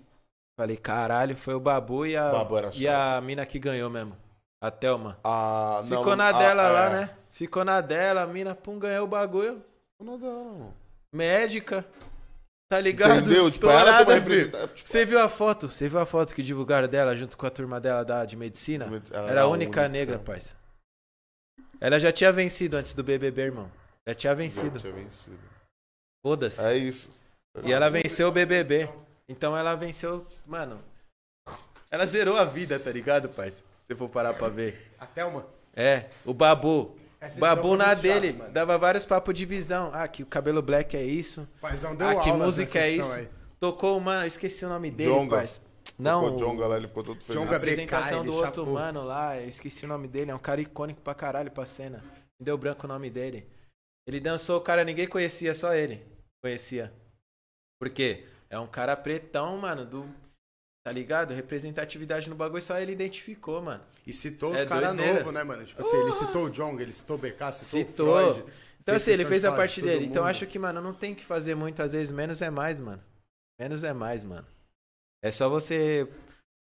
falei, caralho, foi o Babu e a, Babu e a mina que ganhou mesmo. A Thelma. Ah, não, Ficou na ah, dela é. lá, né? Ficou na dela, a mina, pum, ganhou o bagulho. Dona dela, mano. Médica. Tá ligado? Entendeu? Tipo, Estourada, filho. representa- tipo, Você viu a foto? Você viu a foto que divulgaram dela junto com a turma dela da, de medicina? Ela Era a única negra, parça. Ela já tinha vencido antes do BBB, irmão. Já tinha Já vencido. tinha vencido. Foda-se. É isso. E ela venceu o BBB. Então ela venceu, mano. Ela zerou a vida, tá ligado, parça? Se você for parar pra ver. A Thelma. É, o Babu. Essa O Babu na dele mano. dava vários papos de visão. Ah, que o cabelo black é isso. Paizão deu Ah, que música é isso? aí. Tocou, mano, eu esqueci o nome dele, Jonga. parça. Não, Ficou Jonga lá, ele ficou todo feliz. Jonga a apresentação do outro chapou. mano lá, eu esqueci o nome dele, é um cara icônico pra caralho pra cena. Me deu branco o nome dele. Ele dançou, o cara ninguém conhecia, só ele conhecia. Por quê? É um cara pretão, mano, do. Tá ligado? Representatividade no bagulho, só ele identificou, mano. E citou É os caras novos, né, mano? Tipo assim, ele citou o Jong, ele citou o BK, citou, Citou. o Freud. Então, assim, ele fez de a de parte todo dele. Então, acho que, mano, não tem que fazer muito, às vezes, menos é mais, mano. Menos é mais, mano. É só você.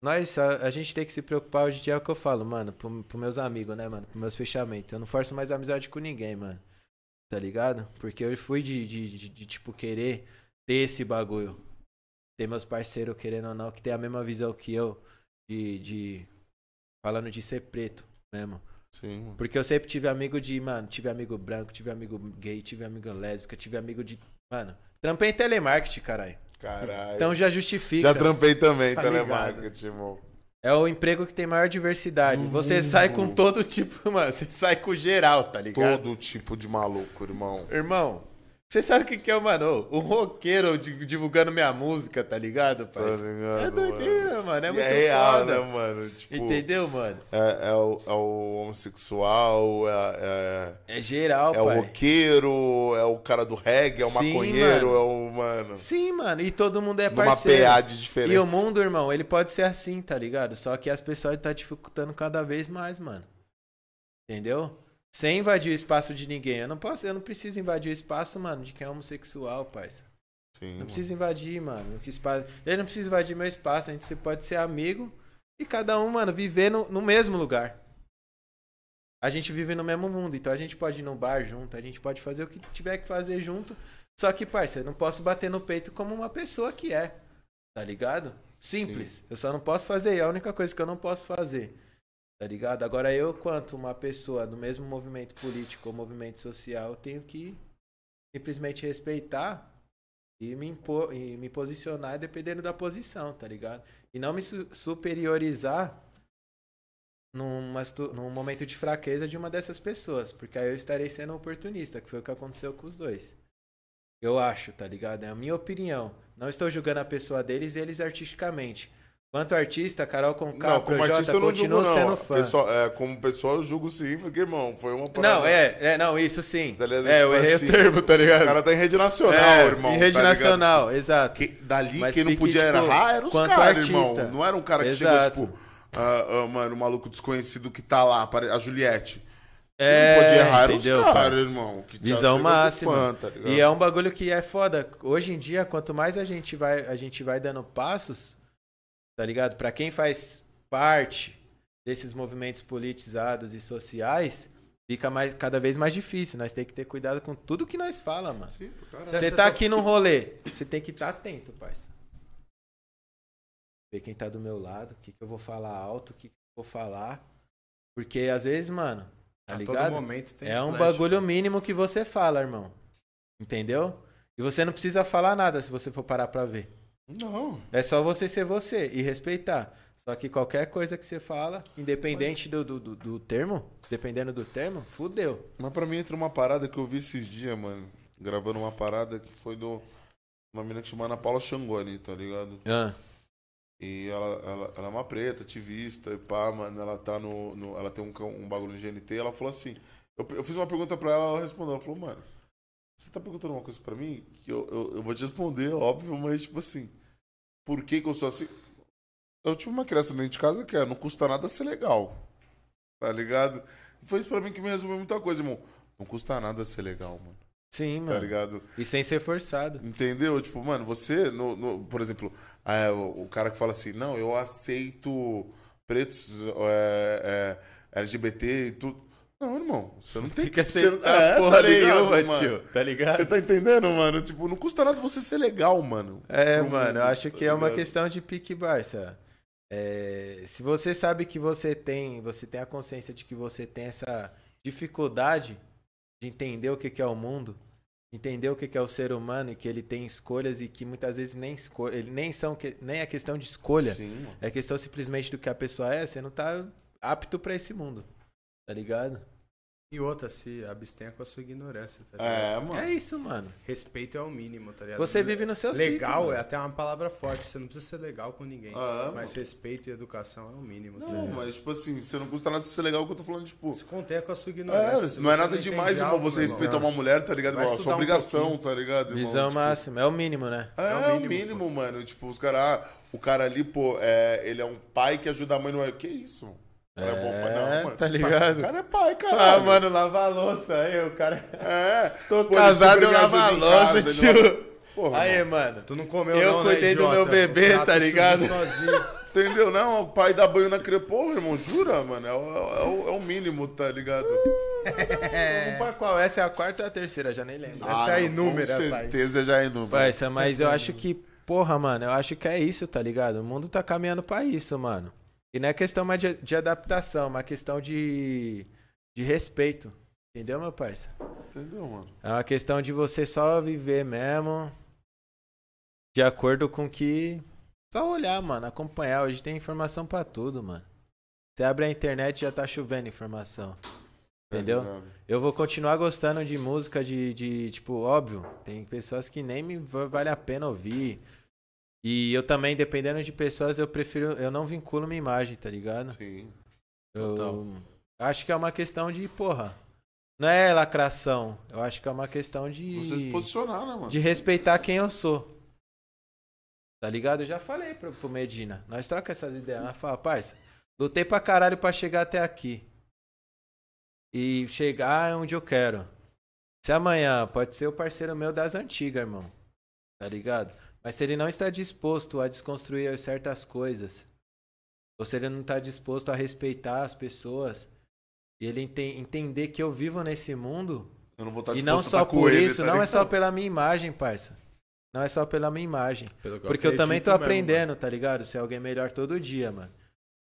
Nós, a, a gente tem que se preocupar hoje em dia, é o que eu falo, mano, pro, pro meus amigos, né, mano? Pros meus fechamentos. Eu não forço mais amizade com ninguém, mano. Tá ligado? Porque eu fui de, de, de, de, tipo, querer ter esse bagulho. Ter meus parceiros, querendo ou não, que tem a mesma visão que eu. De. de falando de ser preto mesmo. Sim, mano. Porque eu sempre tive amigo de, mano, tive amigo branco, tive amigo gay, tive amigo lésbica, tive amigo de. Mano, trampei em telemarketing, caralho. Caralho. Então já justifica. Já trampei também, Tá telemarketing, irmão. É o emprego que tem maior diversidade. Você sai com todo tipo, mano, você sai com geral, tá ligado? Todo tipo de maluco, irmão. Irmão, você sabe o que, que é, mano? O roqueiro di- divulgando minha música, tá ligado, pai? ligado? É doideira, mano. mano. É E muito é real, foda. né, mano? Tipo, Entendeu, mano? É, é o, é o homossexual, é, É geral, é, é o pai. roqueiro, é o cara do reggae, é o Sim, maconheiro, mano. é o, mano, Sim, mano. E todo mundo é parceiro. PA de diferença. E o mundo, irmão, ele pode ser assim, tá ligado? Só que as pessoas tá dificultando cada vez mais, mano. Entendeu? Sem invadir o espaço de ninguém. Eu não posso, eu não preciso invadir o espaço, mano, de quem é homossexual, parça. Sim, Não mano. precisa invadir, mano. Que espaço... Ele não precisa invadir meu espaço. A gente pode ser amigo e cada um, mano, viver no, no mesmo lugar. A gente vive no mesmo mundo, então a gente pode ir no bar junto, a gente pode fazer o que tiver que fazer junto. Só que, parça, eu não posso bater no peito como uma pessoa que é. Tá ligado? Simples. Eu só não posso fazer. É a única coisa que eu não posso fazer. Tá ligado? Agora eu, quanto uma pessoa do mesmo movimento político ou movimento social, tenho que simplesmente respeitar e me impor e me posicionar dependendo da posição, tá ligado? E não me su- superiorizar numa, num momento de fraqueza de uma dessas pessoas, porque aí eu estarei sendo oportunista, que foi o que aconteceu com os dois. Eu acho, tá ligado? É a minha opinião. Não estou julgando a pessoa deles e eles artisticamente. Quanto artista, Carol Conká, Não, como Projota, artista eu não julgo, não. sendo fã. Pessoal, é, como pessoal eu julgo sim, porque, irmão, foi uma parada... Não, é, é, não, isso sim. Tá ligado? É, eu Tipo errei assim, o termo, tá ligado? O cara tá em rede nacional, é, irmão. Em rede tá ligado? nacional, exato. Que, dali Mas quem não podia tipo, errar era os caras, irmão. Não era um cara que Exato. chegou, tipo, ah, ah, mano, um maluco desconhecido que tá lá, a Juliette. Quem É, não podia errar entendeu, os caras, irmão. Visão com máxima. fã, tá ligado? e é um bagulho que é foda. Hoje em dia, quanto mais a gente vai, a gente vai dando passos, tá ligado? Pra quem faz parte desses movimentos politizados e sociais, fica mais, cada vez mais difícil. Nós temos que ter cuidado com tudo que nós fala, mano. Você tá aqui num rolê, você tem que estar atento, parça. Ver quem tá do meu lado, o que, que eu vou falar alto, o que, que eu vou falar. Porque às vezes, mano, tá A ligado? tem É um flash. bagulho mínimo que você fala, irmão. Entendeu? E você não precisa falar nada se você for parar pra ver. Não. É só você ser você e respeitar. Só que qualquer coisa que você fala, independente do, do, do, do termo, dependendo do termo, fudeu. Mas pra mim entra uma parada que eu vi esses dias, mano. Gravando uma parada que foi do. Uma menina que chama Ana Paula Xangoni, tá ligado? Ah, E ela, ela, ela é uma preta, ativista e pá, mano. Ela tá no. no- ela tem um, um bagulho no GNT. Ela falou assim. Eu, eu fiz uma pergunta pra ela, ela respondeu. Ela falou, mano, você tá perguntando uma coisa pra mim que eu, eu, eu vou te responder, óbvio, mas tipo assim. Por que, que eu sou assim? Eu tive uma criança dentro de casa que é, não custa nada ser legal. Tá ligado? E foi isso pra mim que me resumiu muita coisa, irmão. Não custa nada ser legal, mano. sim, Tá mano. ligado? e sem ser forçado. Entendeu? Tipo, mano, você, no, no- por exemplo, é, o, o cara que fala assim, não, eu aceito pretos, é, é, LGBT e tudo. Não, irmão. Você não tem Tem que aceitar é, porra tá ligado, nenhuma, mano? tio. Tá ligado? Você tá entendendo, mano? Tipo, não custa nada você ser legal, mano. É, mano, eu acho tá que é uma ligado? questão de pique Barça. É, se você sabe que você tem, você tem a consciência de que você tem essa dificuldade de entender o que que é o mundo, entender o que que é o ser humano e que ele tem escolhas e que muitas vezes nem escolha, ele nem são que- nem é questão de escolha, Sim, é questão simplesmente do que a pessoa é, você não tá apto pra esse mundo. Tá ligado? E outra, se abstenha com a sua ignorância, tá ligado? É, mano. É isso, mano. Respeito é o mínimo, tá ligado? Você vive no seu Legal ciclo, é mano. até uma palavra forte, você não precisa ser legal com ninguém. Ah, mas mano. respeito e educação é o mínimo. tá Não, mas tipo assim, você não custa nada ser legal que eu tô falando, tipo. Se contenha com a sua ignorância. É, não é nada demais, irmão, algo, você respeitar uma mulher, tá ligado? Estudar sua um obrigação, pouquinho. tá ligado? irmão? Visão Tipo, máxima, é o mínimo, né? É, É o mínimo, mínimo, mano. Tipo, os caras, ah, o cara ali, pô, é, ele é um pai que ajuda a mãe, não é? Que isso, mano? Cara é bom pai, É, não, mano. tá ligado? O cara é pai, cara. Ah, mano, lava a louça aí, o cara. É. Tô Pô, casado, eu lavo a louça, casa, tio. lava- Porra, Aí, mano. Tu não comeu Eu não, né, cuidei do meu bebê, tá subiu ligado? Sozinho. Entendeu? Não, o pai dá banho na criança. Porra, irmão, jura, mano? É o, é o- é o mínimo, tá ligado? Vamos pra qual? Essa é a quarta ou a terceira? Já nem lembro. Essa é não, inúmera, Com pai. certeza já é inúmera. Mas eu acho que, porra, mano, eu acho que é isso, tá ligado? O mundo tá caminhando pra isso, mano. E não é questão mais de, de adaptação, é uma questão de, de respeito. Entendeu, meu parça? Entendeu, mano? É uma questão de você só viver mesmo de acordo com que. Só olhar, mano, acompanhar. Hoje tem informação pra tudo, mano. Você abre a internet e já tá chovendo informação. Entendeu? Ligado? Eu vou continuar gostando de música de, de, tipo, óbvio, tem pessoas que nem me va- vale a pena ouvir. E eu também, dependendo de pessoas, eu prefiro, eu não vinculo minha imagem, tá ligado? Sim. Eu Total. acho que é uma questão de, porra, não é lacração, eu acho que é uma questão de Você se posicionar, né, mano? de respeitar quem eu sou. Tá ligado? Eu já falei pro, pro Medina. Nós troca essas ideias. Nós fala, parça, lutei pra caralho pra chegar até aqui. E chegar onde eu quero. Se amanhã pode ser o parceiro meu das antigas, irmão. Tá ligado? Mas se ele não está disposto a desconstruir certas coisas, ou se ele não está disposto a respeitar as pessoas, e ele ente- entender que eu vivo nesse mundo, Eu não vou estar e não só por ele, isso, tá não é ligado? só pela minha imagem, parça. Não é só pela minha imagem. Pelo que Porque eu também tô acredito mesmo, aprendendo, tá ligado? Ser alguém melhor todo dia, mano.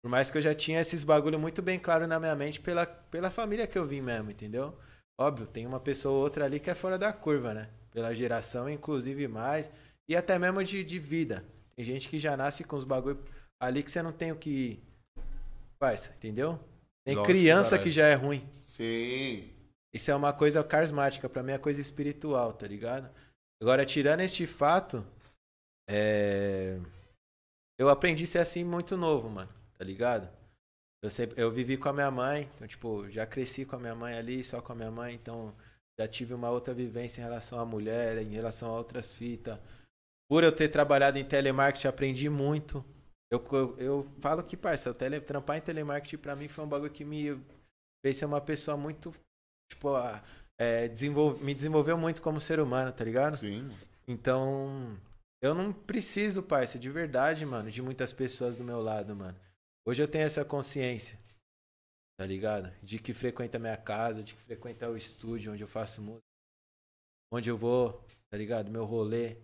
Por mais que eu já tinha esses bagulho muito bem claro na minha mente pela, pela família que eu vim mesmo, entendeu? Óbvio, tem uma pessoa ou outra ali que é fora da curva, né? Pela geração, inclusive mais. E até mesmo de, de vida. Tem gente que já nasce com os bagulho ali que você não tem o que. Faz, entendeu? Tem Lógico, criança caralho. que já é ruim. Sim. Isso é uma coisa carismática, pra mim é coisa espiritual, tá ligado? Agora, tirando este fato, é... eu aprendi a ser assim muito novo, mano, tá ligado? Eu, sempre, eu vivi com a minha mãe, então, tipo, já cresci com a minha mãe ali, só com a minha mãe, então já tive uma outra vivência em relação à mulher, em relação a outras fitas. Por eu ter trabalhado em telemarketing, aprendi muito. Eu, eu, eu falo que, parça, tele, trampar em telemarketing pra mim foi um bagulho que me fez ser uma pessoa muito tipo, é, desenvol- me desenvolveu muito como ser humano, tá ligado? Sim. Então, eu não preciso, parça, de verdade, mano, de muitas pessoas do meu lado, mano. Hoje eu tenho essa consciência, tá ligado? De que frequenta a minha casa, de que frequenta o estúdio onde eu faço música, onde eu vou, tá ligado? Meu rolê.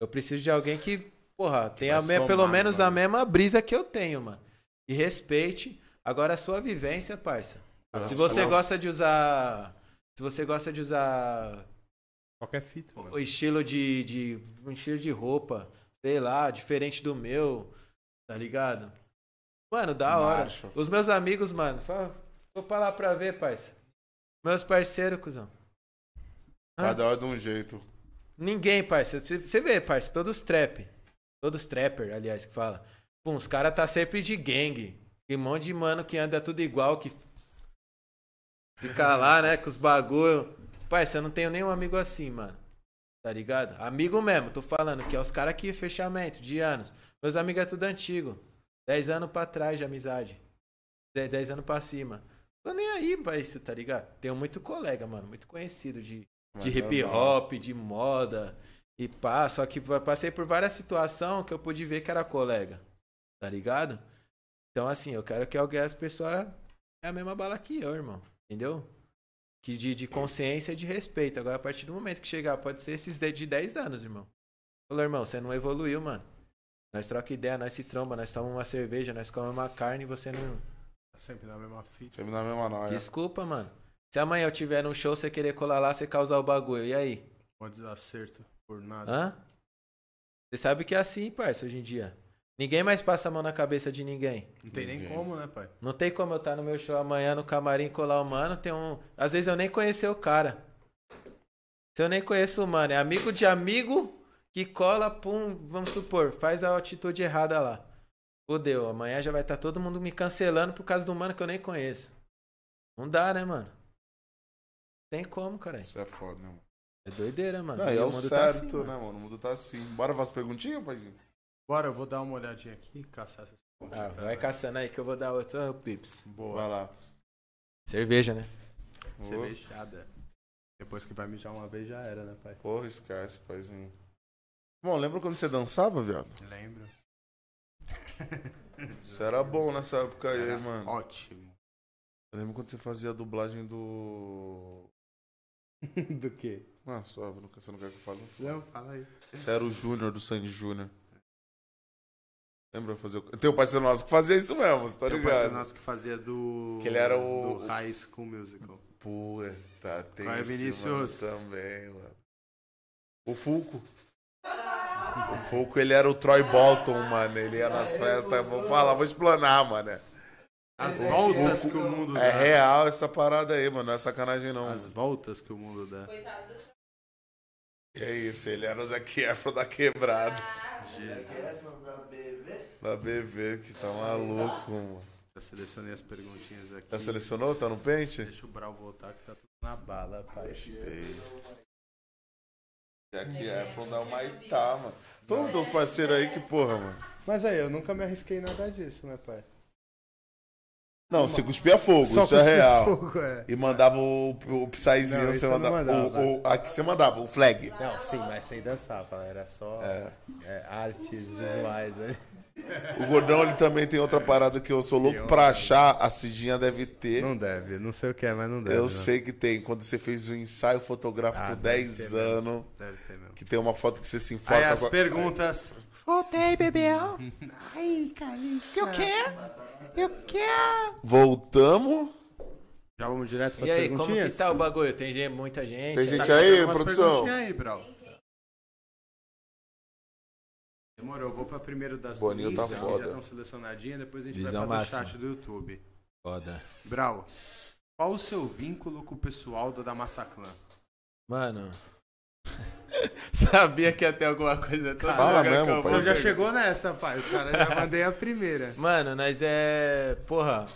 Eu preciso de alguém que, porra, tenha me- pelo menos a mano. mesma brisa que eu tenho, mano. E respeite. Agora a sua vivência, parça. Se você Não. gosta de usar. Se você gosta de usar Qualquer fita. o mano. estilo de, de. Um estilo de roupa, sei lá, diferente do meu, tá ligado? Mano, da hora. Marcha. Os meus amigos, mano, fala, vou pra lá pra ver, parça. Meus parceiros, cuzão. Cada hora de um jeito. Ninguém, parça. Você vê, parça, todos trap. Todos trapper, aliás, que fala. Pô, os caras tá sempre de gangue. Tem um monte de mano que anda tudo igual, que fica lá, né, com os bagulho. Parça, eu não tenho nenhum amigo assim, mano. Tá ligado? Amigo mesmo, tô falando que é os caras que fechamento de anos. Meus amigos é tudo antigo. 10 anos pra trás de amizade. 10, 10 anos pra cima. Tô nem aí pra isso, tá ligado? Tenho muito colega, mano, muito conhecido de, de Mas hip é hop, de moda e pá. Só que eu passei por várias situações que eu pude ver que era colega. Tá ligado? Então, assim, eu quero que alguém, as pessoas é a mesma bala que eu, irmão. Entendeu? Que de, de consciência e de respeito. Agora, a partir do momento que chegar, pode ser esses de de 10 anos, irmão. Falou, irmão, você não evoluiu, mano. Nós troca ideia, nós se tromba, nós tomamos uma cerveja, nós comemos uma carne e você não. Tá sempre na mesma fita. Sempre na mesma noia. Desculpa, mano. Se amanhã eu tiver num show, você querer colar lá, você causar o bagulho. E aí? Pode desacerto por nada. Hã? Você sabe que é assim, parça, hoje em dia. Ninguém mais passa a mão na cabeça de ninguém. Não tem nem Ninguém. como, né, pai? Não tem como eu estar no meu show amanhã no camarim colar o mano. Tem um. Às vezes eu nem conhecer o cara. Se eu nem conheço o mano, é amigo de amigo que cola, pum, vamos supor, faz a atitude errada lá. Fudeu, amanhã já vai estar todo mundo me cancelando por causa do mano que eu nem conheço. Não dá, né, mano? Tem como, cara. Isso é foda, né, mano? É doideira, mano. Não, E é o certo, tá assim, né, mano. mano? O mundo tá assim. Bora fazer perguntinha, paizinho? Bora, eu vou dar uma olhadinha aqui, caçar essas Ah, pontinhas pra vai caçando aí que eu vou dar outro pips. Boa. Vai lá. Cerveja, né? Cervejada. Depois que vai mijar uma vez já era, né, pai? Porra, esquece, paizinho. Bom, lembra quando você dançava, viado? Lembro. Você era bom nessa época aí, Era mano. Ótimo. Eu lembro quando você fazia a dublagem do. Do quê? Ah, só, não- você não quer que eu fale? Não, fala aí. Você era o Júnior do Sandy Júnior. Lembra fazer o. Tem um parceiro nosso que fazia isso mesmo, você tá Tem um parceiro ligado? nosso que fazia do. Que ele era o- Do High School Musical. Puta, tem Qual é, Vinícius? também, mano. O Fulco. O Fulco, ele era o Troy Bolton, mano. Ele ia nas festas. Vou falar, vou explanar, mano. As voltas que o mundo dá. É real essa parada aí, mano. Não é sacanagem, não. As voltas que o mundo dá. Coitado do E é isso, ele era o Zac Efron da quebrada. Essa da BV? Da BV, que tá maluco, mano. Já selecionei as perguntinhas aqui. Já selecionou? Tá no pente? Deixa o Brau voltar que tá tudo na bala, pai. Gostei. Zac Efron da Maitá, mano. Todos os parceiros aí que porra, mano. Mas aí, eu nunca me arrisquei em nada disso, né, pai? Não, você cuspia fogo, Só isso é real. fogo, é. E mandava o, o Psyzinho, Não, você mandava. mandava. O, o, aqui você mandava, o flag. Não, sim, mas sem dançar, era só É. é, artes visuais né? aí. O Gordão ele também tem outra parada que eu sou louco pra achar, a Cidinha deve ter. Não deve, não sei o que é, mas não deve. eu não. sei que tem. Quando você fez o ensaio fotográfico Ah, deve 10 ter mesmo. anos, Deve ter mesmo. que tem uma foto que você se Aí enfoca. as com perguntas. Voltei, Bebel. Ai, Cali. Eu quero. Eu quero. Voltamos. Já vamos direto para E as aí, como que tá o bagulho? Tem gente, muita gente. Tem tá gente Tá aí, produção? aí, Brau. Demorou, eu vou pra primeiro das Boninho tá que foda. já estão selecionadinhas, depois a gente Visão vai pra máxima. do chat do YouTube. Foda. Brau, qual o seu vínculo com o pessoal do da Massaclan? Mano. Sabia que ia ter alguma coisa toda Fala mesmo, pai. já chegou nessa, pai. Os caras já mandei a primeira. Mano, nós é. Porra,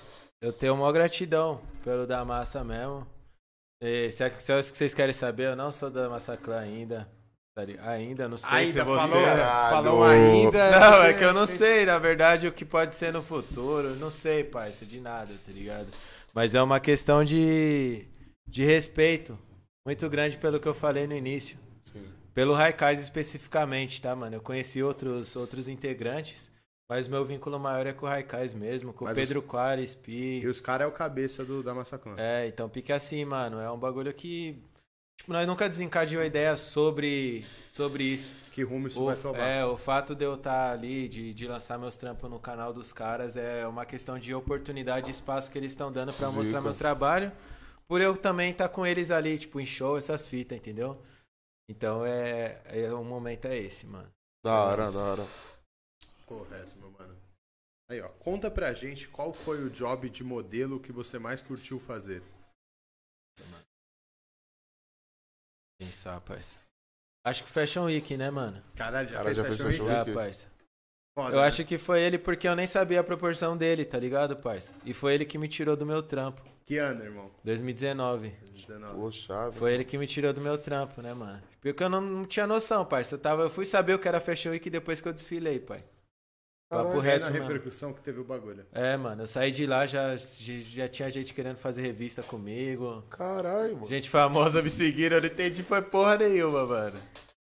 eu tenho uma gratidão pelo da massa mesmo. E, se é, se é isso que vocês querem saber, eu não sou da Massaclan ainda. Ainda, não sei se Ainda você. falou, Caralho. falou ainda. Não, é que eu não sei, na verdade, o que pode ser no futuro. Não sei, parça, de nada, tá ligado? Mas é uma questão de, de respeito muito grande pelo que eu falei no início. Pelo Raikais especificamente, tá, mano? Eu conheci outros, outros integrantes, mas meu vínculo maior é com o Raikais mesmo, com o Pedro Quares, E Pi. os caras é o cabeça do da Massaclan. É, então pique assim, mano. É um bagulho que. Tipo, nós nunca desencadeou ideia sobre, sobre isso. Que rumo isso O, vai tomar. é, o fato de eu estar ali, de, de lançar meus trampos no canal dos caras, é uma questão de oportunidade e espaço que eles estão dando pra mostrar meu trabalho. Por eu também estar com eles ali, tipo, em show, essas fitas, entendeu? Então é, é. O momento é esse, mano. Da hora, da hora. Correto, meu mano. Aí, ó. Conta pra gente qual foi o job de modelo que você mais curtiu fazer. Pensar, parça. Acho que Fashion Week, né, mano? Caralho, já Cara, fez já fez Fashion Week? Fashion Já, Week? parça. Foda, Eu né? acho que foi ele porque eu nem sabia a proporção dele, tá ligado, parça? E foi ele que me tirou do meu trampo. Que ano, irmão? 2019. 19. Pô, chave. Foi ele que me tirou do meu trampo, né, mano? Porque eu não, não tinha noção, parça. Eu, tava, eu fui saber o que era Fashion Week depois que eu desfilei, pai. Papo Foi reto, na mano. repercussão que teve o bagulho. É, mano, eu saí de lá, já, já já tinha gente querendo fazer revista comigo. Caralho, mano. Gente famosa me seguiram, eu não entendi foi porra nenhuma, mano.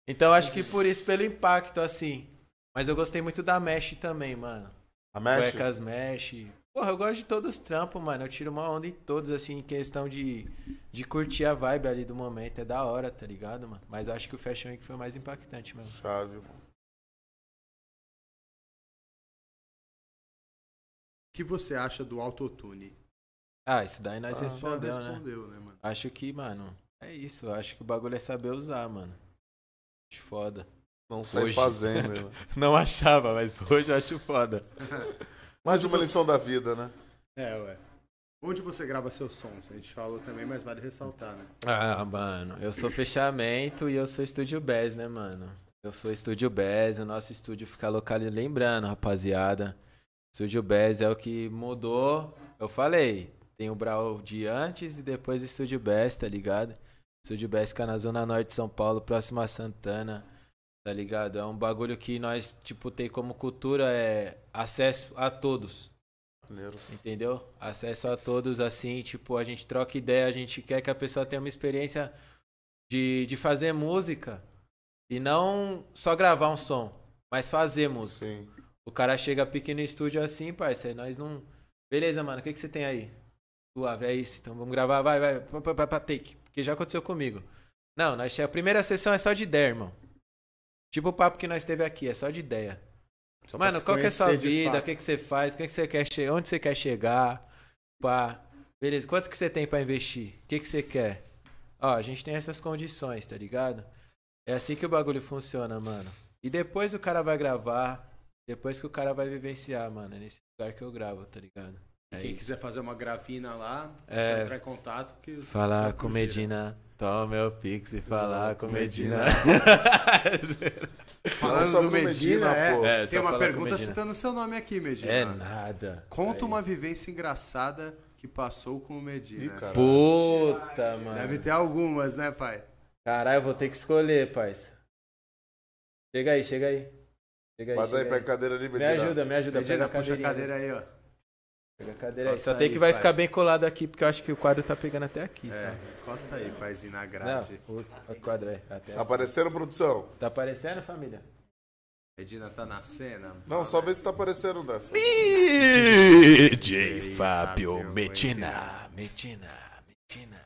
Então acho que por isso, pelo impacto, assim. Mas eu gostei muito da Mesh também, mano. A Mesh? Cuecas Mesh. Porra, eu gosto de todos os trampos, mano. Eu tiro uma onda em todos, assim, em questão de, de curtir a vibe ali do momento. É da hora, tá ligado, mano? Mas acho que o Fashion Week foi mais impactante mesmo. Chave, mano. O que você acha do autotune? Ah, isso daí nós Ah, respondeu, né? respondeu, né, mano? Acho que, mano, é isso. Acho que o bagulho é saber usar, mano. Acho foda. Não sai Hoje. fazendo, né? Não achava, mas hoje eu acho foda. Mais uma lição da vida, né? É, ué. Onde você grava seus sons? A gente falou também, mas vale ressaltar, né? Ah, mano, eu sou fechamento e eu sou estúdio Bass, né, mano? Eu sou estúdio Bass, o nosso estúdio fica localizado. Lembrando, rapaziada, estúdio Bass é o que mudou. Eu falei, tem o Brau de antes e depois o estúdio Bass, tá ligado? Estúdio Bass fica na zona norte de São Paulo, próximo a Santana, tá ligado? É um bagulho que nós, tipo, tem como cultura é acesso a todos. Maneiro. Entendeu? Acesso a todos, assim, tipo, a gente troca ideia, a gente quer que a pessoa tenha uma experiência de, de fazer música e não só gravar um som, mas fazer música. Sim. O cara chega pequeno estúdio assim, parceiro, nós não. Beleza, mano, o que, que você tem aí? Suave, é isso, então vamos gravar, vai, vai, pá, take. Porque já aconteceu comigo. Não, nós, a primeira sessão é só de ideia, irmão. Tipo o papo que nós teve aqui, é só de ideia. Só Mano, qual que é a sua vida? O que, que você faz? O que, que você quer che- Onde você quer chegar? Pá. Beleza, quanto que você tem pra investir? O que, que você quer? Ó, a gente tem essas condições, tá ligado? É assim que o bagulho funciona, mano. E depois o cara vai gravar. Depois que o cara vai vivenciar, mano. É nesse lugar que eu gravo, tá ligado? É Quem isso. quiser fazer uma gravina lá, É. só entrar em contato. Que Falar com gira. Toma meu pix e falar com Medina. Falando pro Medina, Medina, é, pô. É, tem uma pergunta citando seu nome aqui, Medina. É nada. Conta Aí. uma vivência engraçada que passou com o Medina. Ih. Puta, mano. Deve ter algumas, né, pai? Caralho, eu vou ter que escolher, parça. Chega aí, chega aí. Chega aí, Bota aí pra aí. cadeira ali, Me Medina. ajuda, me ajuda. Medina, puxa a cadeira aí, ó. Pega a cadeira aí. Encosta Só tem aí, que vai pai. ficar bem colado aqui, porque eu acho que o quadro tá pegando até aqui, É, encosta aí, paizinho, na Não, grade. o, o quadro é. Até Tá aparecendo, produção? Tá aparecendo, família? Medina tá na cena. Não, só vê se tá aparecendo dessa. DJ Fábio Fábio Medina. Medina, Medina.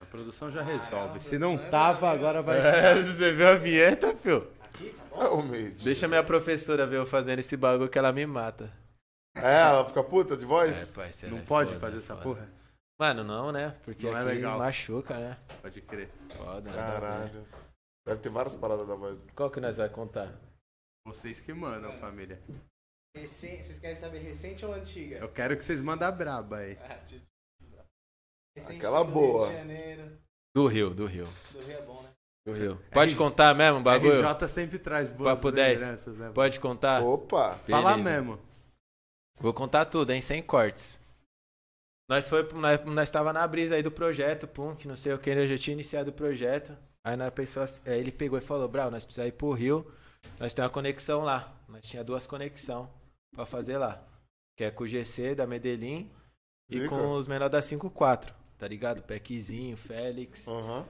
A produção já resolve. Se não tava, agora vai É, estar. você viu a vinheta, fio? É o Medina. Deixa minha professora ver eu fazendo esse bagulho que ela me mata. É, ela fica puta de voz? É, parceiro. Não é pode foda, fazer é essa porra? Mano, não, né? Porque Não é legal. machuca, né? Pode crer. Foda, ver. Caralho. Deve ter várias paradas da voz. Qual que nós vai contar? Vocês que mandam, família. Recen- Vocês querem saber recente ou antiga? Eu quero que vocês mandem a braba aí. Ah, Recente Aquela do boa. Rio de Janeiro. Do Rio, do Rio. Do Rio é bom, né? Do Rio. Pode contar mesmo o bagulho? RJ sempre traz boas Papo 10. lembranças, né? Pode contar? Opa! Fala Beleza. mesmo. Vou contar tudo, hein? Sem cortes. Nós foi, nós, nós tava na brisa aí do projeto, pum, que não sei o que, eu já tinha iniciado o projeto. Aí na pessoa, aí ele pegou e falou, Brau, nós precisamos ir pro Rio, nós temos uma conexão lá. Nós tinha duas conexões pra fazer lá. Que é com o GC da Medellín e Zica. com os menores da 54, tá ligado? Peckzinho, Félix. Aham.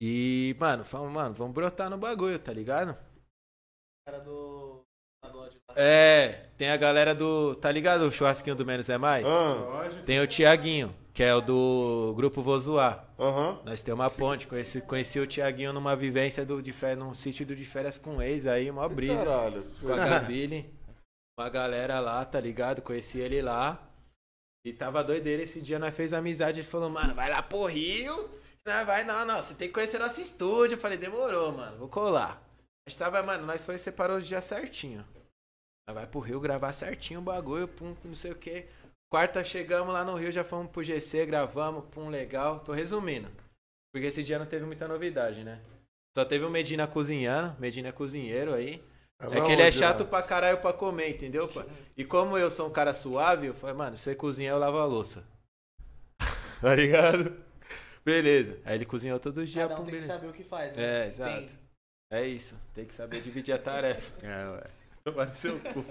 E, mano, falamos, mano, vamos brotar no bagulho, tá ligado? Cara do. É, tem a galera do. Tá ligado o churrasquinho do Menos é Mais? Ah, Tem o Tiaguinho, que é o do grupo Vou Zoar. Aham. Nós temos uma ponte, conheci, conheci o Tiaguinho numa vivência do, de férias, num sítio do de férias com o ex aí, uma brisa. Caralho. Com a Gabile, uma galera lá, tá ligado? Conheci ele lá. E tava doido dele esse dia, nós fez amizade, ele falou, mano, vai lá pro Rio. Não, vai não, não, você tem que conhecer nosso estúdio. Eu falei, demorou, mano, vou colar. Nós tava, mano, nós foi separou os dias certinho. Nós vai pro Rio gravar certinho o bagulho, pum, não sei o que. Quarta chegamos lá no Rio, já fomos pro GC, gravamos, pum, legal. Tô resumindo. Porque esse dia não teve muita novidade, né? Só teve o Medina cozinhando, Medina é cozinheiro aí. É que ele é chato né? pra caralho pra comer, entendeu? pá? E como eu sou um cara suave, eu falei, mano, você cozinha, eu lavo a louça. tá ligado? Beleza. Aí ele cozinhou todos os dias, Cada um pum, tem que beleza. saber o que faz, né? É, exato. Tem. É isso. Tem que saber dividir a tarefa. É, ué. Tomar no seu cu.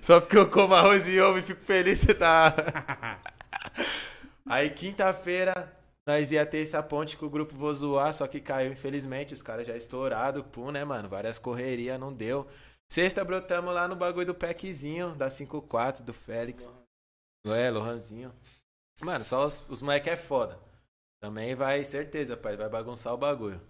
Só porque eu como arroz e ovo e fico feliz, você tá. Aí quinta-feira nós ia ter essa ponte com o grupo Vou Zoar, só que caiu, infelizmente. Os caras já estouraram, pum, né, mano? Várias correrias, não deu. Sexta brotamos lá no bagulho do packzinho, da 54, do Félix. É, Lohanzinho. Mano, só os, os moleque é foda. Também vai, certeza, pai, vai bagunçar o bagulho.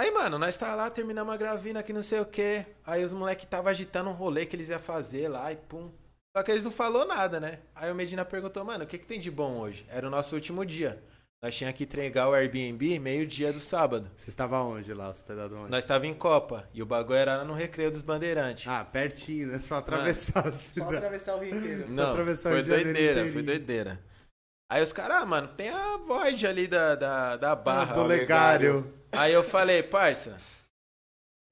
Aí, mano, nós tá lá, terminamos a gravina que não sei o que. Aí os moleque tava agitando um rolê que eles iam fazer lá e pum. Só que eles não falou nada, né? Aí o Medina perguntou, mano, o que que tem de bom hoje? Era o nosso último dia. Nós tinha que entregar o Airbnb meio-dia do sábado. Você estava onde lá, hospedado onde? Nós tava em Copa e o bagulho era no recreio dos bandeirantes. Ah, pertinho, né? Só atravessar a Só cidade. atravessar o rio inteiro. Não, atravessar o foi Rio de Janeiro doideira, foi doideira. Aí os caras, ah, mano, tem a Void ali da, da, da barra. do legário. Aí eu falei, parça,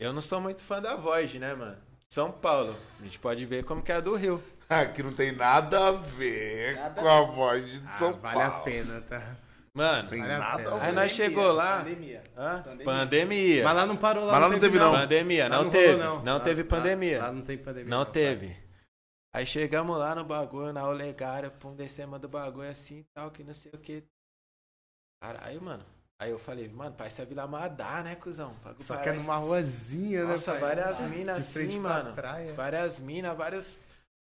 eu não sou muito fã da Void, né, mano? São Paulo, a gente pode ver como que é a do Rio. Ah, que não tem nada a ver Nada com a voz de Ah, São vale Paulo. a pena, tá? Mano, Tem Vale a nada a aí ver. nós chegou lá. Pandemia. Hã? Pandemia. Pandemia. Mas lá não parou, lá Mas lá não teve, não. Pandemia, Lá não, rolou, teve. Não, Lá- teve lá- pandemia. Lá, não tem pandemia. Não pai. teve. Aí chegamos lá no bagulho, na olegária, pum, descemos do bagulho assim e tal, que não sei o que. Caralho, mano. Aí eu falei, mano, parece a Vila Madá, né, cuzão? Bagulho Só que é parece- numa ruazinha, né? Nossa, várias minas assim, mano. praia. Várias minas, vários.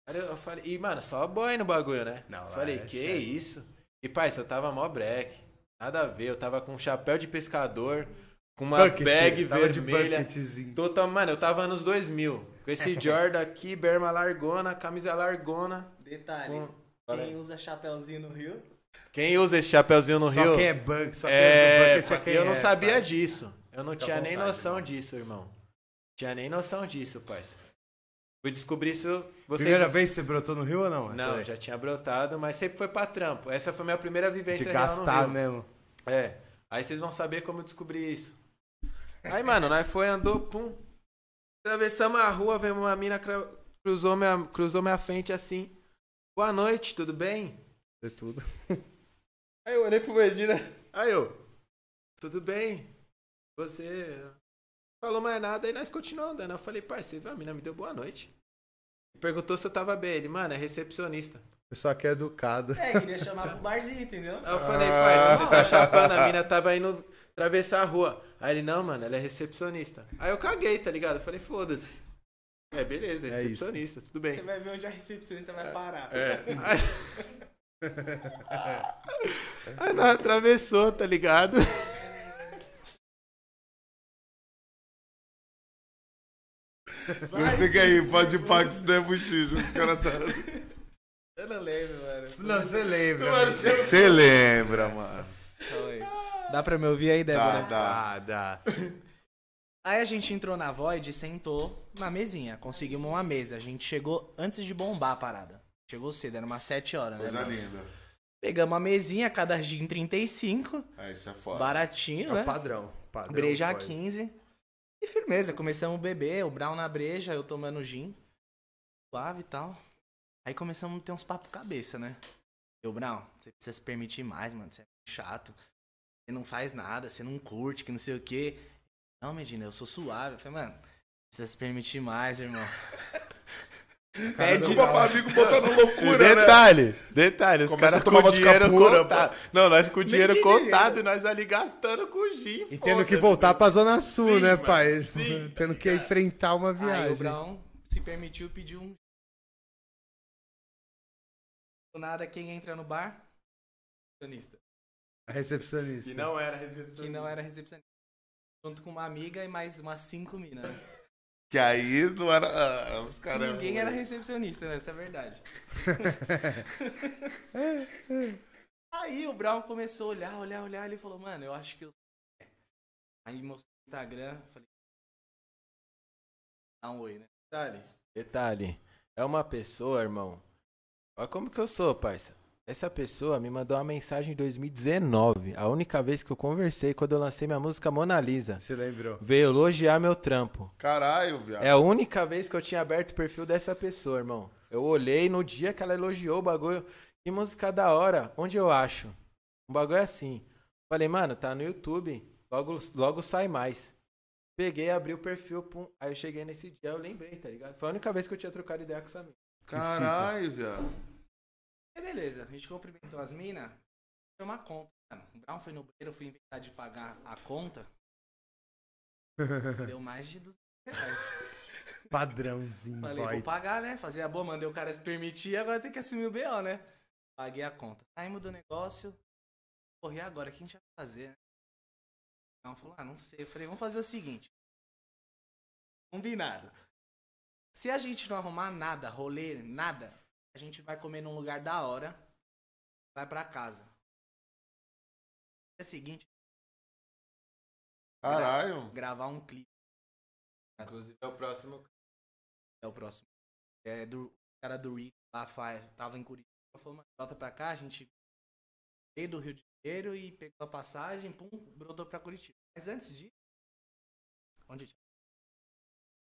vários- Eu falei, e, mano, só boy no bagulho, né? Não, falei, é que sério. isso? E, pai, eu tava mó break. Nada a ver, eu tava com um chapéu de pescador, com uma Bucket, bag vermelha. bucketzinho. Total, mano, eu tava nos 2000. Com esse Jordan aqui, berma largona, camisa largona. Detalhe. Com- Quem usa chapéuzinho no rio? Quem usa esse chapéuzinho no só Rio? quem é bug, só quem É, usa bucket é eu não é, sabia pai. disso. Eu não Fica tinha nem vontade, noção irmão. disso, irmão. Tinha nem noção disso, parça. Fui descobrir isso. Vocês... Primeira vez que você brotou no Rio ou não? Não, já tinha brotado, mas sempre foi pra trampo. Essa foi minha primeira De vivência real no gastar Rio. mesmo. É. Aí vocês vão saber como eu descobri isso. Aí, mano, nós foi, andou, pum. Atravessamos a rua, vemos uma mina, cruzou minha, cruzou minha frente assim. Boa noite, tudo bem? De tudo. Aí eu olhei pro Medina. Aí eu. Tudo bem? Você. Falou mais nada, aí nós continuamos andando. Eu falei, pai, você viu? A mina me deu boa noite. Perguntou se eu tava bem. Ele, mano, é recepcionista. O pessoal aqui é educado. É, queria chamar pro barzinho, entendeu? Aí eu falei, pai, você tá chapando, a mina tava indo atravessar a rua. Aí ele, não, mano, ela é recepcionista. Aí eu caguei, tá ligado? Eu falei, foda-se. É, beleza, é É recepcionista, tudo Você bem. vai ver onde a recepcionista vai parar. É. Aí... Aí nós atravessou, tá ligado? Explica aí, pode ir pra que isso não é bochicho. Os caras tá... Eu não lembro, mano. Não, você lembra. Você lembra, mano. Calma aí. Dá pra me ouvir aí, Débora? Dá, dá. Ah, dá. Aí a gente entrou na Void e sentou na mesinha. Conseguimos uma mesa. A gente chegou antes de bombar a parada. Chegou cedo, era umas 7 horas, né? Coisa linda. Pegamos a mesinha, cada gin 35. É, isso é foda. Baratinho, É né? o padrão. padrão Breja a pode. 15. E firmeza, começamos a beber, o Brown na breja, eu tomando gin. Suave e tal. Aí começamos a ter uns papos cabeça, né? Eu, Brown, você precisa se permitir mais, mano. Você é chato. Você não faz nada, você não curte, que não sei o quê. Não, Medina, eu sou suave. Eu falei, mano, precisa se permitir mais, irmão. Pede, Desculpa pra amigo botar na loucura, né? detalhe, detalhe, os Começa a caras com tomar o dinheiro pura, contado. Não, nós com o dinheiro de contado dinheiro. e nós ali gastando com gin. E tendo que voltar pra Zona Sul, Sim, né, mano, pai? sim, tá tendo que enfrentar uma Aí viagem. o Brown se permitiu pedir um. Do nada, quem entra no bar? Recepcionista. A recepcionista. Que não era recepcionista. Que não era recepcionista. Junto com uma amiga e mais umas cinco minas. né? Que aí não era. ah, os caras. Ninguém era recepcionista, né? Essa é a verdade. Aí o Brown começou a olhar, olhar, olhar. Ele falou, mano, eu acho que eu. Aí mostrou o Instagram. Falei. Dá um oi, né? Dali. Detalhe, é uma pessoa, irmão. Olha como que eu sou, parça. Essa pessoa me mandou uma mensagem em 2019. A única vez que eu conversei quando eu lancei minha música Mona Lisa. Você lembrou? Veio elogiar meu trampo. Caralho, viado. É a única vez que eu tinha aberto o perfil dessa pessoa, irmão. Eu olhei no dia que ela elogiou o bagulho. Que música da hora. Onde eu acho? Um bagulho é assim. Falei, mano, tá no YouTube. Logo, logo sai mais. Peguei, abri o perfil, pum. Aí eu cheguei nesse dia, eu lembrei, tá ligado? Foi a única vez que eu tinha trocado ideia com essa mina. Caralho, viado. E beleza, a gente cumprimentou as minas. Foi uma conta. Mano. O Brown foi no banheiro, eu fui inventar de pagar a conta. Deu mais de 200 reais. Padrãozinho, Falei, vou pagar, né? Fazer a boa, mandei o cara se permitir, agora tem que assumir o BO, né? Paguei a conta. Saímos do negócio. Corri agora, o que a gente vai fazer, né? Não, falou, ah, não sei. Eu falei, vamos fazer o seguinte. Combinado. Se a gente não arrumar nada, rolê, nada, a gente vai comer num lugar da hora, vai pra casa. É o seguinte, Caralho. gravar um clipe. Inclusive é o próximo. É o próximo. É do o cara do Rick lá faz, tava em Curitiba, falou, mano, volta pra cá, a gente veio do Rio de Janeiro e pegou a passagem, pum, brotou pra Curitiba. Mas antes disso. Onde a gente-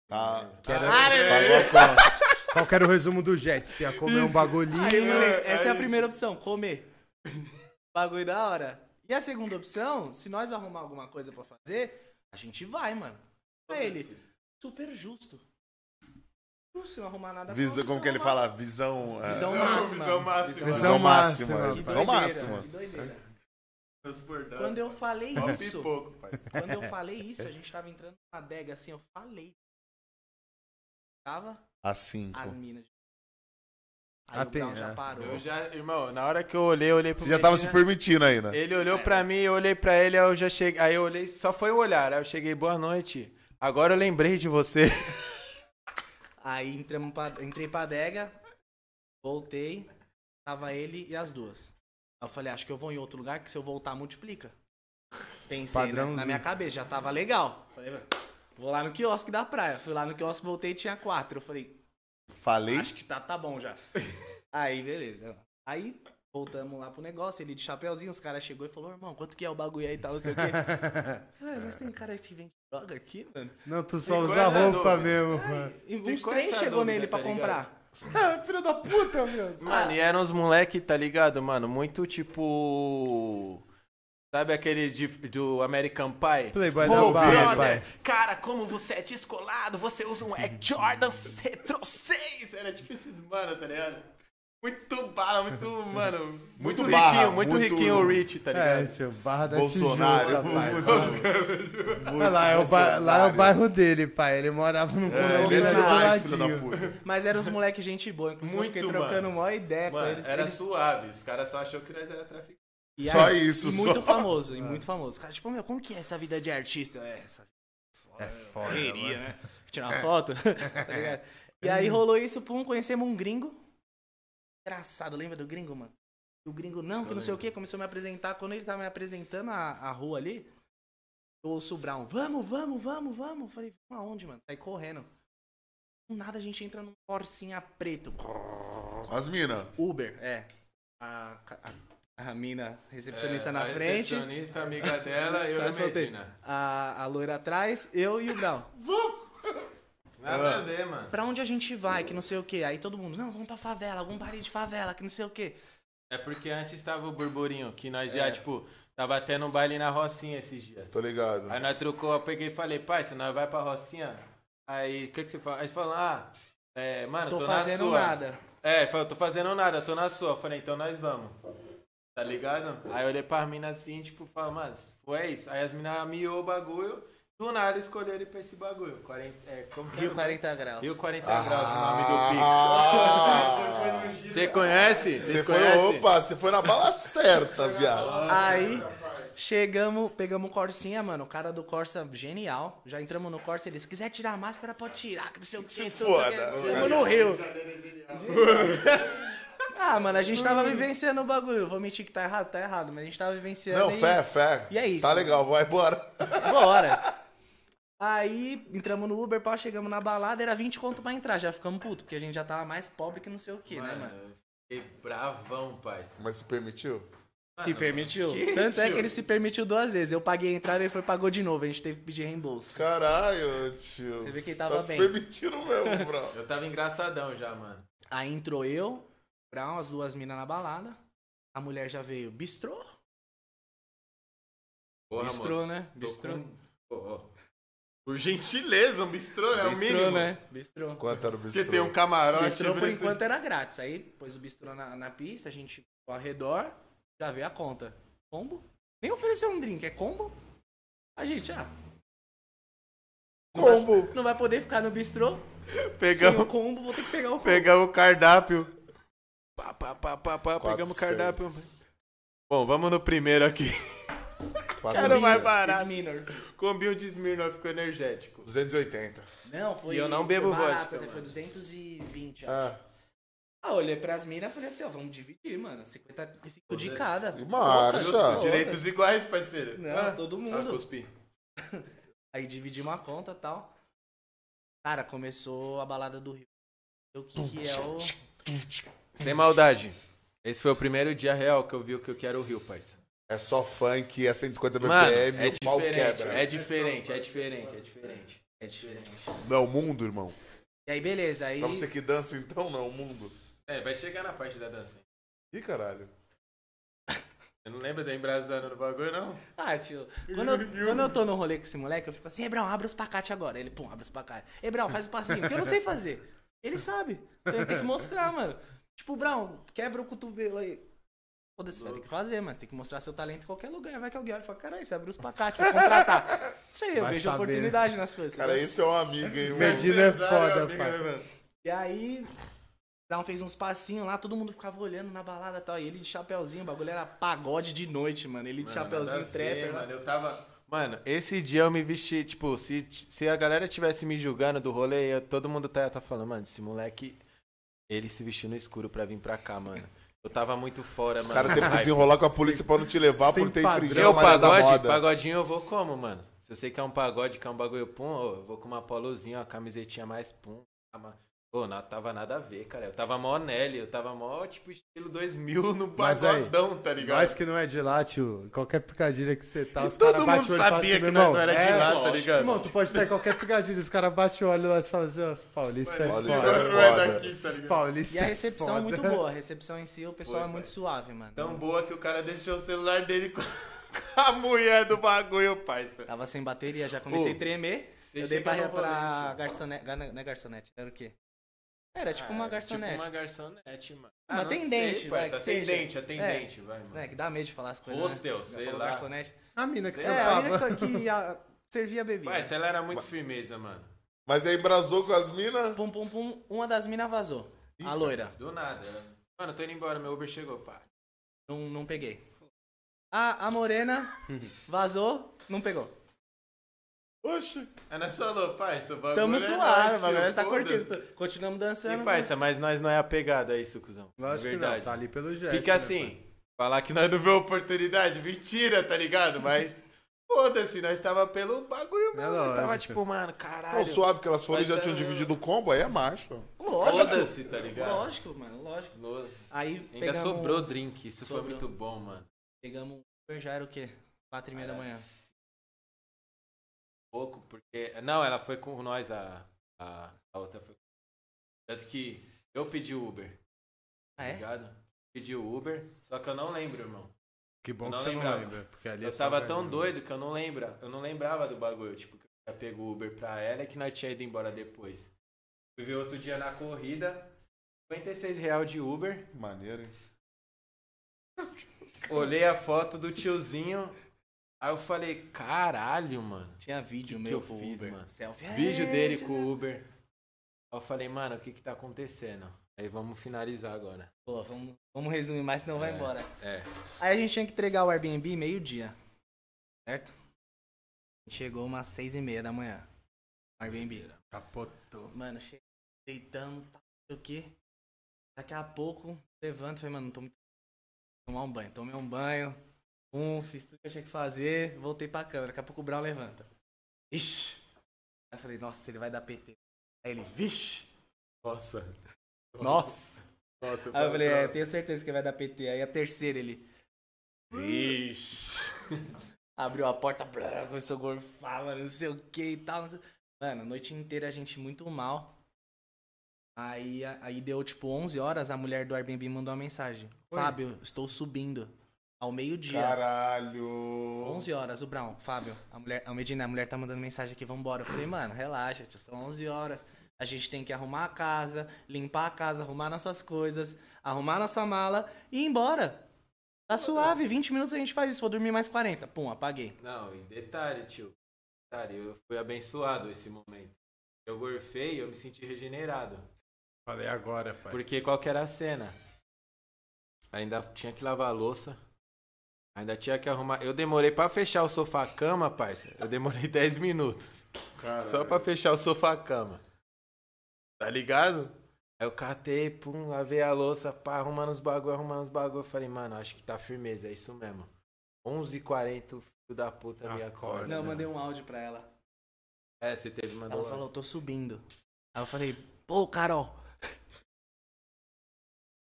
Tá. Quero- Ah. Qual que era o resumo do Jet? Se ia comer um bagulhinho. Aí eu falei, essa é a primeira opção, comer. Bagulho da hora. E a segunda opção, se nós arrumar alguma coisa pra fazer, a gente vai, mano. Aí ele, super justo. Se não arrumar nada Visa, como que ele fala? Visão. é, Visão Visão máxima. máxima. Visão máxima. Que Visão doideira, máxima. Que doideira. Transbordando. Quando eu falei Só isso, pipoco, parceiro. quando eu falei isso, a gente tava entrando na adega assim, eu falei. Tava Às cinco. as minas. Aí Ah, o Brown tem, já é. parou. Eu já, irmão, na hora que eu olhei, eu olhei pro Você já tava se permitindo ainda. Ele olhou pra mim, eu olhei pra ele, aí eu já cheguei. Aí eu olhei, só foi o olhar. Aí eu cheguei, boa noite. Agora eu lembrei de você. Aí entramos pra, entrei pra adega, voltei, tava ele e as duas. Aí eu falei, acho que eu vou em outro lugar, que se eu voltar, multiplica. Pensei, né? Na minha cabeça, já tava legal. Falei, "Mano, vou lá no quiosque da praia. Fui lá no quiosque, voltei e tinha quatro. Eu falei, Falei. Acho que tá, tá bom já. Aí, beleza. Aí, voltamos lá pro negócio, ele de chapeuzinho, os caras chegou e falou, irmão, quanto que é o bagulho aí e tal, não sei o quê. Ué, mas tem cara que vende droga aqui, mano? Não, tu só usa roupa dúvida. mesmo, mano. E uns três chegou dúvida, nele pra tá ligado? comprar. Ah, filho da puta, meu. Mano, e eram uns moleque, tá ligado, mano? Muito tipo. Sabe aquele de, do American Pie? Playboy Ô, da Barra, brother, pai. cara, como você é descolado, você usa um Air Jordan Retro 6. Era tipo esses mano, tá ligado? Muito bala, muito, mano. Muito, Muito riquinho, barra, muito, muito- riquinho o Rich, tá É, ligado? tio, Barra da Bolsonaro. Tijuca, pai. Olha lá, é o ba- lá é o bairro dele, pai. Ele morava num É, ele é demais, filho da puta. Mas eram os moleques gente boa, inclusive Muito, eu fiquei trocando mano. mó ideia com Mano, eles. era eles... suave. Os caras só achou que nós era traficante. E Só aí, isso, e só. muito famoso, e muito famoso. Cara, tipo, meu, como que é essa vida de artista? É, essa É foda, correria, mano. né? Tirar foto, tá ligado? E aí rolou isso, pum, conhecemos um gringo. Engraçado, lembra do gringo, mano? O gringo, não, que não sei o que, começou a me apresentar. Quando ele tava me apresentando a, a rua ali, eu ouço o Brown, vamos, vamos, vamos, vamos. Eu Falei, vamos aonde, mano? Saí correndo. Do nada a gente entra num Corsinha preto. As minas. Uber, é. A, a, a mina recepcionista É, na a frente. Recepcionista, amiga dela, eu Eu e. Medina. A, a loira atrás, eu e o Brown. Nada a ver, mano. Pra onde a gente vai, que não sei o que. Aí todo mundo, não, vamos pra favela, algum baile de favela, que não sei o que. É porque antes tava o burburinho, que nós É. ia, tipo, tava tendo um baile na Rocinha esses dias. Tô ligado. Aí nós trocou, eu peguei e falei, pai, se nós vai pra Rocinha, aí o que, que você fala? Aí você falou, ah, é, mano, Tô tô, fazendo na sua. nada. É, falou, tô fazendo nada, tô na sua. Eu falei, então nós vamos. Tá ligado? Aí eu olhei pra mina assim, tipo, falei, mano, foi isso. Aí as minas miou o bagulho, do nada escolheram ir pra esse bagulho. 40, é, como Rio era? 40 graus. Rio 40 graus, o nome do pico. Ah, Você conhece? Você Você foi, conhece? opa, você foi na bala certa, viado. Aí, chegamos, pegamos o Corsinha, mano. O cara do Corsa, genial. Já entramos no Corsa, ele, se quiser tirar a máscara, pode tirar, que não sei o que. Se foda. que. Chegamos no Rio. Ah, mano, a gente tava vivenciando o bagulho. Vou mentir que tá errado, tá errado, mas a gente tava vivenciando. Não, e- fé, fé. E é isso. Tá legal, vai embora. Bora. Aí, entramos no Uber, pá, chegamos na balada, era 20 conto pra entrar. Já ficamos puto, porque a gente já tava mais pobre que não sei o que, né, Mano, mano? eu fiquei bravão, parça. Mas se permitiu? Se permitiu. que Tanto é tio? que ele se permitiu duas vezes. Eu paguei a entrada e ele foi e pagou de novo. A gente teve que pedir reembolso. Caralho, tio. Você vê que ele tava tá se bem. permitindo mesmo, bro. Eu tava engraçadão já, mano. Aí entrou eu, Brown, as duas minas na balada. A mulher já veio bistrô. Porra, bistrô, moço, né? Bistrô. com- Ô, ô. Por gentileza, um bistrô é o bistrô, mínimo. né? Bistrô. Quanto era o bistrô? Porque tem um camarote. bistrô por né? enquanto era grátis. Aí pôs o bistrô na, na pista, a gente ao redor, já veio a conta. Combo? Nem ofereceu um drink, é combo? A gente, ah. Combo. Não vai poder ficar no bistrô. Sem o combo, vou ter que pegar o combo. pegamos o cardápio. Pá, pá, pá, pá, pá, pegamos o 400. cardápio. Bom, vamos no primeiro aqui. Quatro Cara, vai barato. Smirnoff. Combi um de Smirnoff com energético. 280. Não, foi. E eu não bebo foi barato, vodka, mano. Foi 220, acho. Ah, Ah, olhei pras minas e falei assim, ó, vamos dividir, mano. 55 de cada. E marcha. Direitos iguais, parceiro. Não, Ah, todo ah, mundo. cuspi. Aí dividimos a conta e tal. Cara, começou a balada do Rio. O que, que é o. Sem maldade. Esse foi o primeiro dia real que eu vi o que eu quero o Rio, parça. É só funk, é 150 BPM, Mano, é o pau diferente, quebra. é diferente, é diferente, é diferente. É diferente. Não, o mundo, irmão. E aí, beleza. Aí. Pra você que dança, então, não, o mundo. É, vai chegar na parte da dança. Ih, caralho. Você não lembra da embrasando no bagulho, não? Ah, tio. Quando eu, quando eu tô no rolê com esse moleque, eu fico assim, Ebrão, abre os pacates agora. Ele, pum, abre os pacates. Ebrão, faz o passinho, porque eu não sei fazer. Ele sabe. Então ele tem que mostrar, mano. Tipo, Brown, quebra o cotovelo aí. Foda-se, vai ter que fazer, mas tem que mostrar seu talento em qualquer lugar. Vai que alguém olha e fala, caralho, você abriu os pacates, vou contratar. Isso aí, eu Vai vejo saber, oportunidade nas coisas. tá Cara, ligado? esse é um amigo, hein, mano. Medina é foda, amiga, pai. né, mano? E aí, Brown fez uns passinhos lá, todo mundo ficava olhando na balada e tal. E ele de chapeuzinho, o bagulho era pagode de noite, mano. Ele de Mano, chapeuzinho nada a ver, trapper. Mano, eu tava. Mano, esse dia eu me vesti, tipo, se, se a galera tivesse me julgando do rolê, eu- todo mundo tá, tá falando, mano, esse moleque, ele se vestiu no escuro pra vir pra cá, mano. Eu tava muito fora, Os mano. caras têm que desenrolar com a polícia pra não te levar sem por ter infringido a da moda. pagodinho eu vou como, mano? Se eu sei que é um pagode, que é um bagulho pum, eu vou com uma polozinha, uma camisetinha mais pum. uma- Pô, não tava nada a ver, cara. Eu tava mó Nelly, eu tava mó, tipo, estilo 2000 no Mas pagodão, tá ligado? Nós que não é de lá, tio, qualquer picadilha que você tá, os todo caras mundo batem o olho e falam sabia assim, que meu irmão, não era de é, lá, tá ligado? Irmão, tu pode estar em qualquer picadilha, os caras batem o olho lá e falam assim, ó, os paulistas é Paulista foda. é é daqui, tá Os ligado? paulistas E a é recepção é muito boa. A recepção em si, o pessoal Foi, é muito pai. suave, mano. Tão boa que o cara deixou o celular dele com a mulher do bagulho, parça. Tava sem bateria, já comecei Ô, a tremer. Você Eu dei pra, pra garçonete. gar- Não é garçonete, era o quê? Era tipo Ah, uma garçonete. Tipo uma garçonete, mano. Uma Ah, atendente, sei, vai, que seja. Atendente, atendente, vai, mano. É, que dá medo de falar as coisas. Hostel, né? Sei lá. garçonete. A mina que É, a mina que, que a- servia a bebida. Parça, ela era muito firmeza, mano. Mas aí embrasou com as minas. Pum, pum, pum. Uma das minas vazou. A loira. Do nada. Ela... Mano, tô indo embora, meu Uber chegou, pá. Não, não peguei. A, a morena vazou, não pegou. Oxe. Aí nós falou, parça, o bagulho Tamo é suave, nóis, o bagulho tio, tá foda-se. curtindo. Continuamos dançando. E, parça, mas nós não é apegado a isso, cuzão. Lógico é que verdade. não, tá ali pelo jeito. Fica né, assim, pai? falar que nós não vê oportunidade, mentira, tá ligado? Mas, foda-se, nós tava pelo bagulho mesmo. nós tava lógico. tipo, mano, caralho. Não, suave que elas foram e Mas já é- tinham dividido o combo, aí é marcha. Lógico. Foda-se, tá ligado? Lógico, mano, lógico. Nossa. Aí Ainda pegamos, sobrou drink, isso Sobrou. foi muito bom, mano. Pegamos um Uber, já era o quê? Quatro e meia da manhã. Pouco, porque. Não, ela foi com nós, a, a, a outra foi. Tanto que eu pedi o Uber, Ah, tá é? ligado? Pedi o Uber, só que eu não lembro, irmão. Que bom que você lembrava. não lembra. Porque ali é Eu só tava tão doido que eu não lembro. Eu não lembrava do bagulho. Tipo, que eu tinha pego o Uber pra ela e que nós tinha ido embora depois. Fui ver outro dia na corrida, 56 real de Uber. Maneiro, hein? Olhei a foto do tiozinho. Aí eu falei, caralho, mano. Tinha vídeo Que que meu eu pro fiz, Uber. mano? Selfie. Vídeo É, dele com o Uber. Aí eu falei, mano, o que que tá acontecendo? Aí vamos finalizar agora. Pô, vamos, vamos resumir mais, senão vai É. embora. É. Aí a gente tinha que entregar o Airbnb meio-dia. Certo? A gente chegou umas seis e meia da manhã. Airbnb. Capotou. Mano, che... deitamos, tá, não sei o quê. Daqui a pouco, levanto e falei, mano, não tô muito. Tomar um banho. Tomei um banho. Um, fiz tudo que eu tinha que fazer. Voltei pra cama. Daqui a pouco o Brown levanta. Ixi. Aí eu falei, nossa, ele vai dar PT. Aí ele, vixe. Nossa. Nossa. Nossa, Aí eu falei, é, tenho certeza que vai dar PT. Aí a terceira ele. Vixe. Abriu a porta, blá, começou a gorfar, mano, não sei o que e tal. não sei- Mano, a noite inteira a gente muito mal. Aí, aí deu tipo 11 horas, a mulher do Airbnb mandou uma mensagem. Oi. Fábio, estou subindo. Ao meio-dia. Caralho. 11 horas, o Brown, Fábio, a mulher, a Medina, a mulher tá mandando mensagem aqui, vambora. Eu falei, mano, relaxa, tia, são 11 horas. A gente tem que arrumar a casa, limpar a casa, arrumar nossas coisas, arrumar nossa mala e ir embora. Tá suave, 20 minutos a gente faz isso, vou dormir mais 40. Pum, apaguei. Não, e detalhe, tio. detalhe, eu fui abençoado esse momento. Eu gorfei, eu me senti regenerado. Falei agora, pai. Porque qual que era a cena? Ainda tinha que lavar a louça. Ainda tinha que arrumar. Eu demorei pra fechar o sofá-cama, parça. Eu demorei 10 minutos. Caralho. Só pra fechar o sofá-cama. Tá ligado? Aí eu catei, pum, lavei a louça, pá, arrumando os bagulho, arrumando os bagulho. Eu falei, mano, acho que tá firmeza, é isso mesmo. 11h40, o filho da puta me Acorda. Não, eu mandei um áudio pra ela. É, você teve, mandou. Ela falou, tô subindo. Aí eu falei, pô, Carol.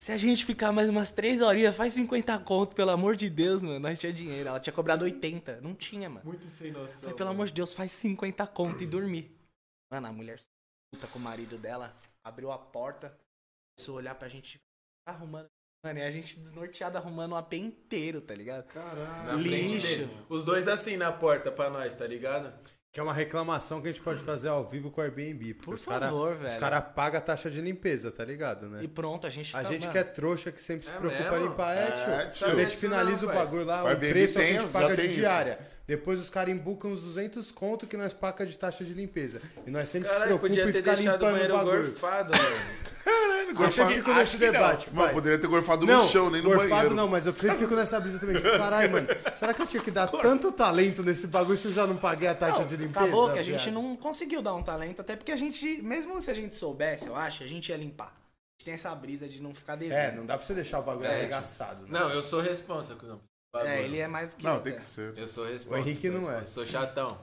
Se a gente ficar mais umas três horinhas, faz 50 conto, pelo amor de Deus, mano. Nós tinha dinheiro. Ela tinha cobrado 80. Não tinha, mano. Muito sem noção. Falei, pelo amor de Deus, faz 50 conto e dormir. Mano, a mulher puta com o marido dela, abriu a porta, começou a olhar pra gente, tá arrumando. Mano, e a gente desnorteado arrumando o AP inteiro, tá ligado? Na frente Lixo. dele. Os dois assim na porta pra nós, tá ligado? Que é uma reclamação que a gente pode fazer ao vivo com o Airbnb. Por os cara- favor, velho. Os caras pagam a taxa de limpeza, tá ligado, né? E pronto, a gente A tá- gente mano, que é trouxa, que sempre se É preocupa mesmo? em limpar. É, É, tio. tio. A gente finaliza não, o bagulho lá, O o preço é o que tem, a gente paga tem de isso. diária. Depois os caras embucam uns 200 conto que nós paga de taxa de limpeza. E nós sempre Caralho, se preocupa podia em ter ficar deixado o limpando o bagulho. gorfado, mano. Caralho, Eu gorfado. sempre fico nesse debate, Mano, pai. poderia ter gorfado Não, no chão, nem no gorfado banheiro. não, mas eu sempre fico nessa brisa também. Tipo, caralho, mano, será que eu tinha que dar tanto talento nesse bagulho se eu já não paguei a taxa Não, de limpeza? Acabou que a gente não conseguiu dar um talento, até porque a gente, mesmo se a gente soubesse, eu acho, a gente ia limpar. A gente tem essa brisa de não ficar devendo. É, não dá pra você deixar o bagulho É, arregaçado. Né? Não, eu sou responsa. É, ele é mais do que Não, eu, tem é. que ser. Eu sou responsa. O Henrique não é. Sou chatão.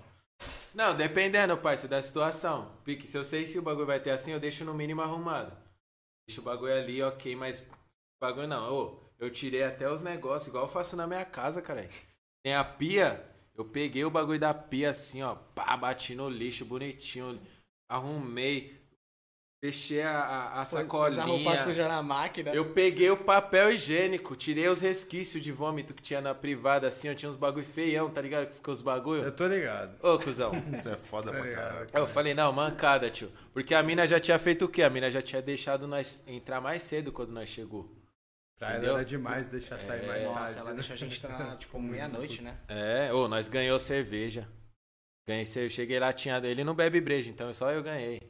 Não, dependendo, parceiro, da situação. Pique, se eu sei se o bagulho vai ter assim, eu deixo no mínimo arrumado. Deixo o bagulho ali, ok, mas bagulho não. Ô, eu tirei até os negócios, igual eu faço na minha casa, cara. Tem a pia, eu peguei o bagulho da pia assim, ó, pá, bati no lixo bonitinho, arrumei, fechei a, a, a Pôs a sacolinha. roupa suja na máquina. Eu peguei o papel higiênico, tirei os resquícios de vômito que tinha na privada, assim, eu tinha uns bagulho feião, tá ligado? Que ficou os bagulho. Eu tô ligado. Ô, cuzão. Isso é foda pra caralho. Aí eu falei, não, mancada, tio. Porque a mina já tinha feito o quê? A mina já tinha deixado nós entrar mais cedo quando nós chegou. Pra ela Entendeu? era demais deixar sair É, mais Nossa, tarde. ela né? deixa a gente entrar, tipo, meia-noite, né? É, ô, nós ganhou cerveja. Ganhei cerveja. Cheguei lá, tinha. Ele não bebe breja, então só eu ganhei.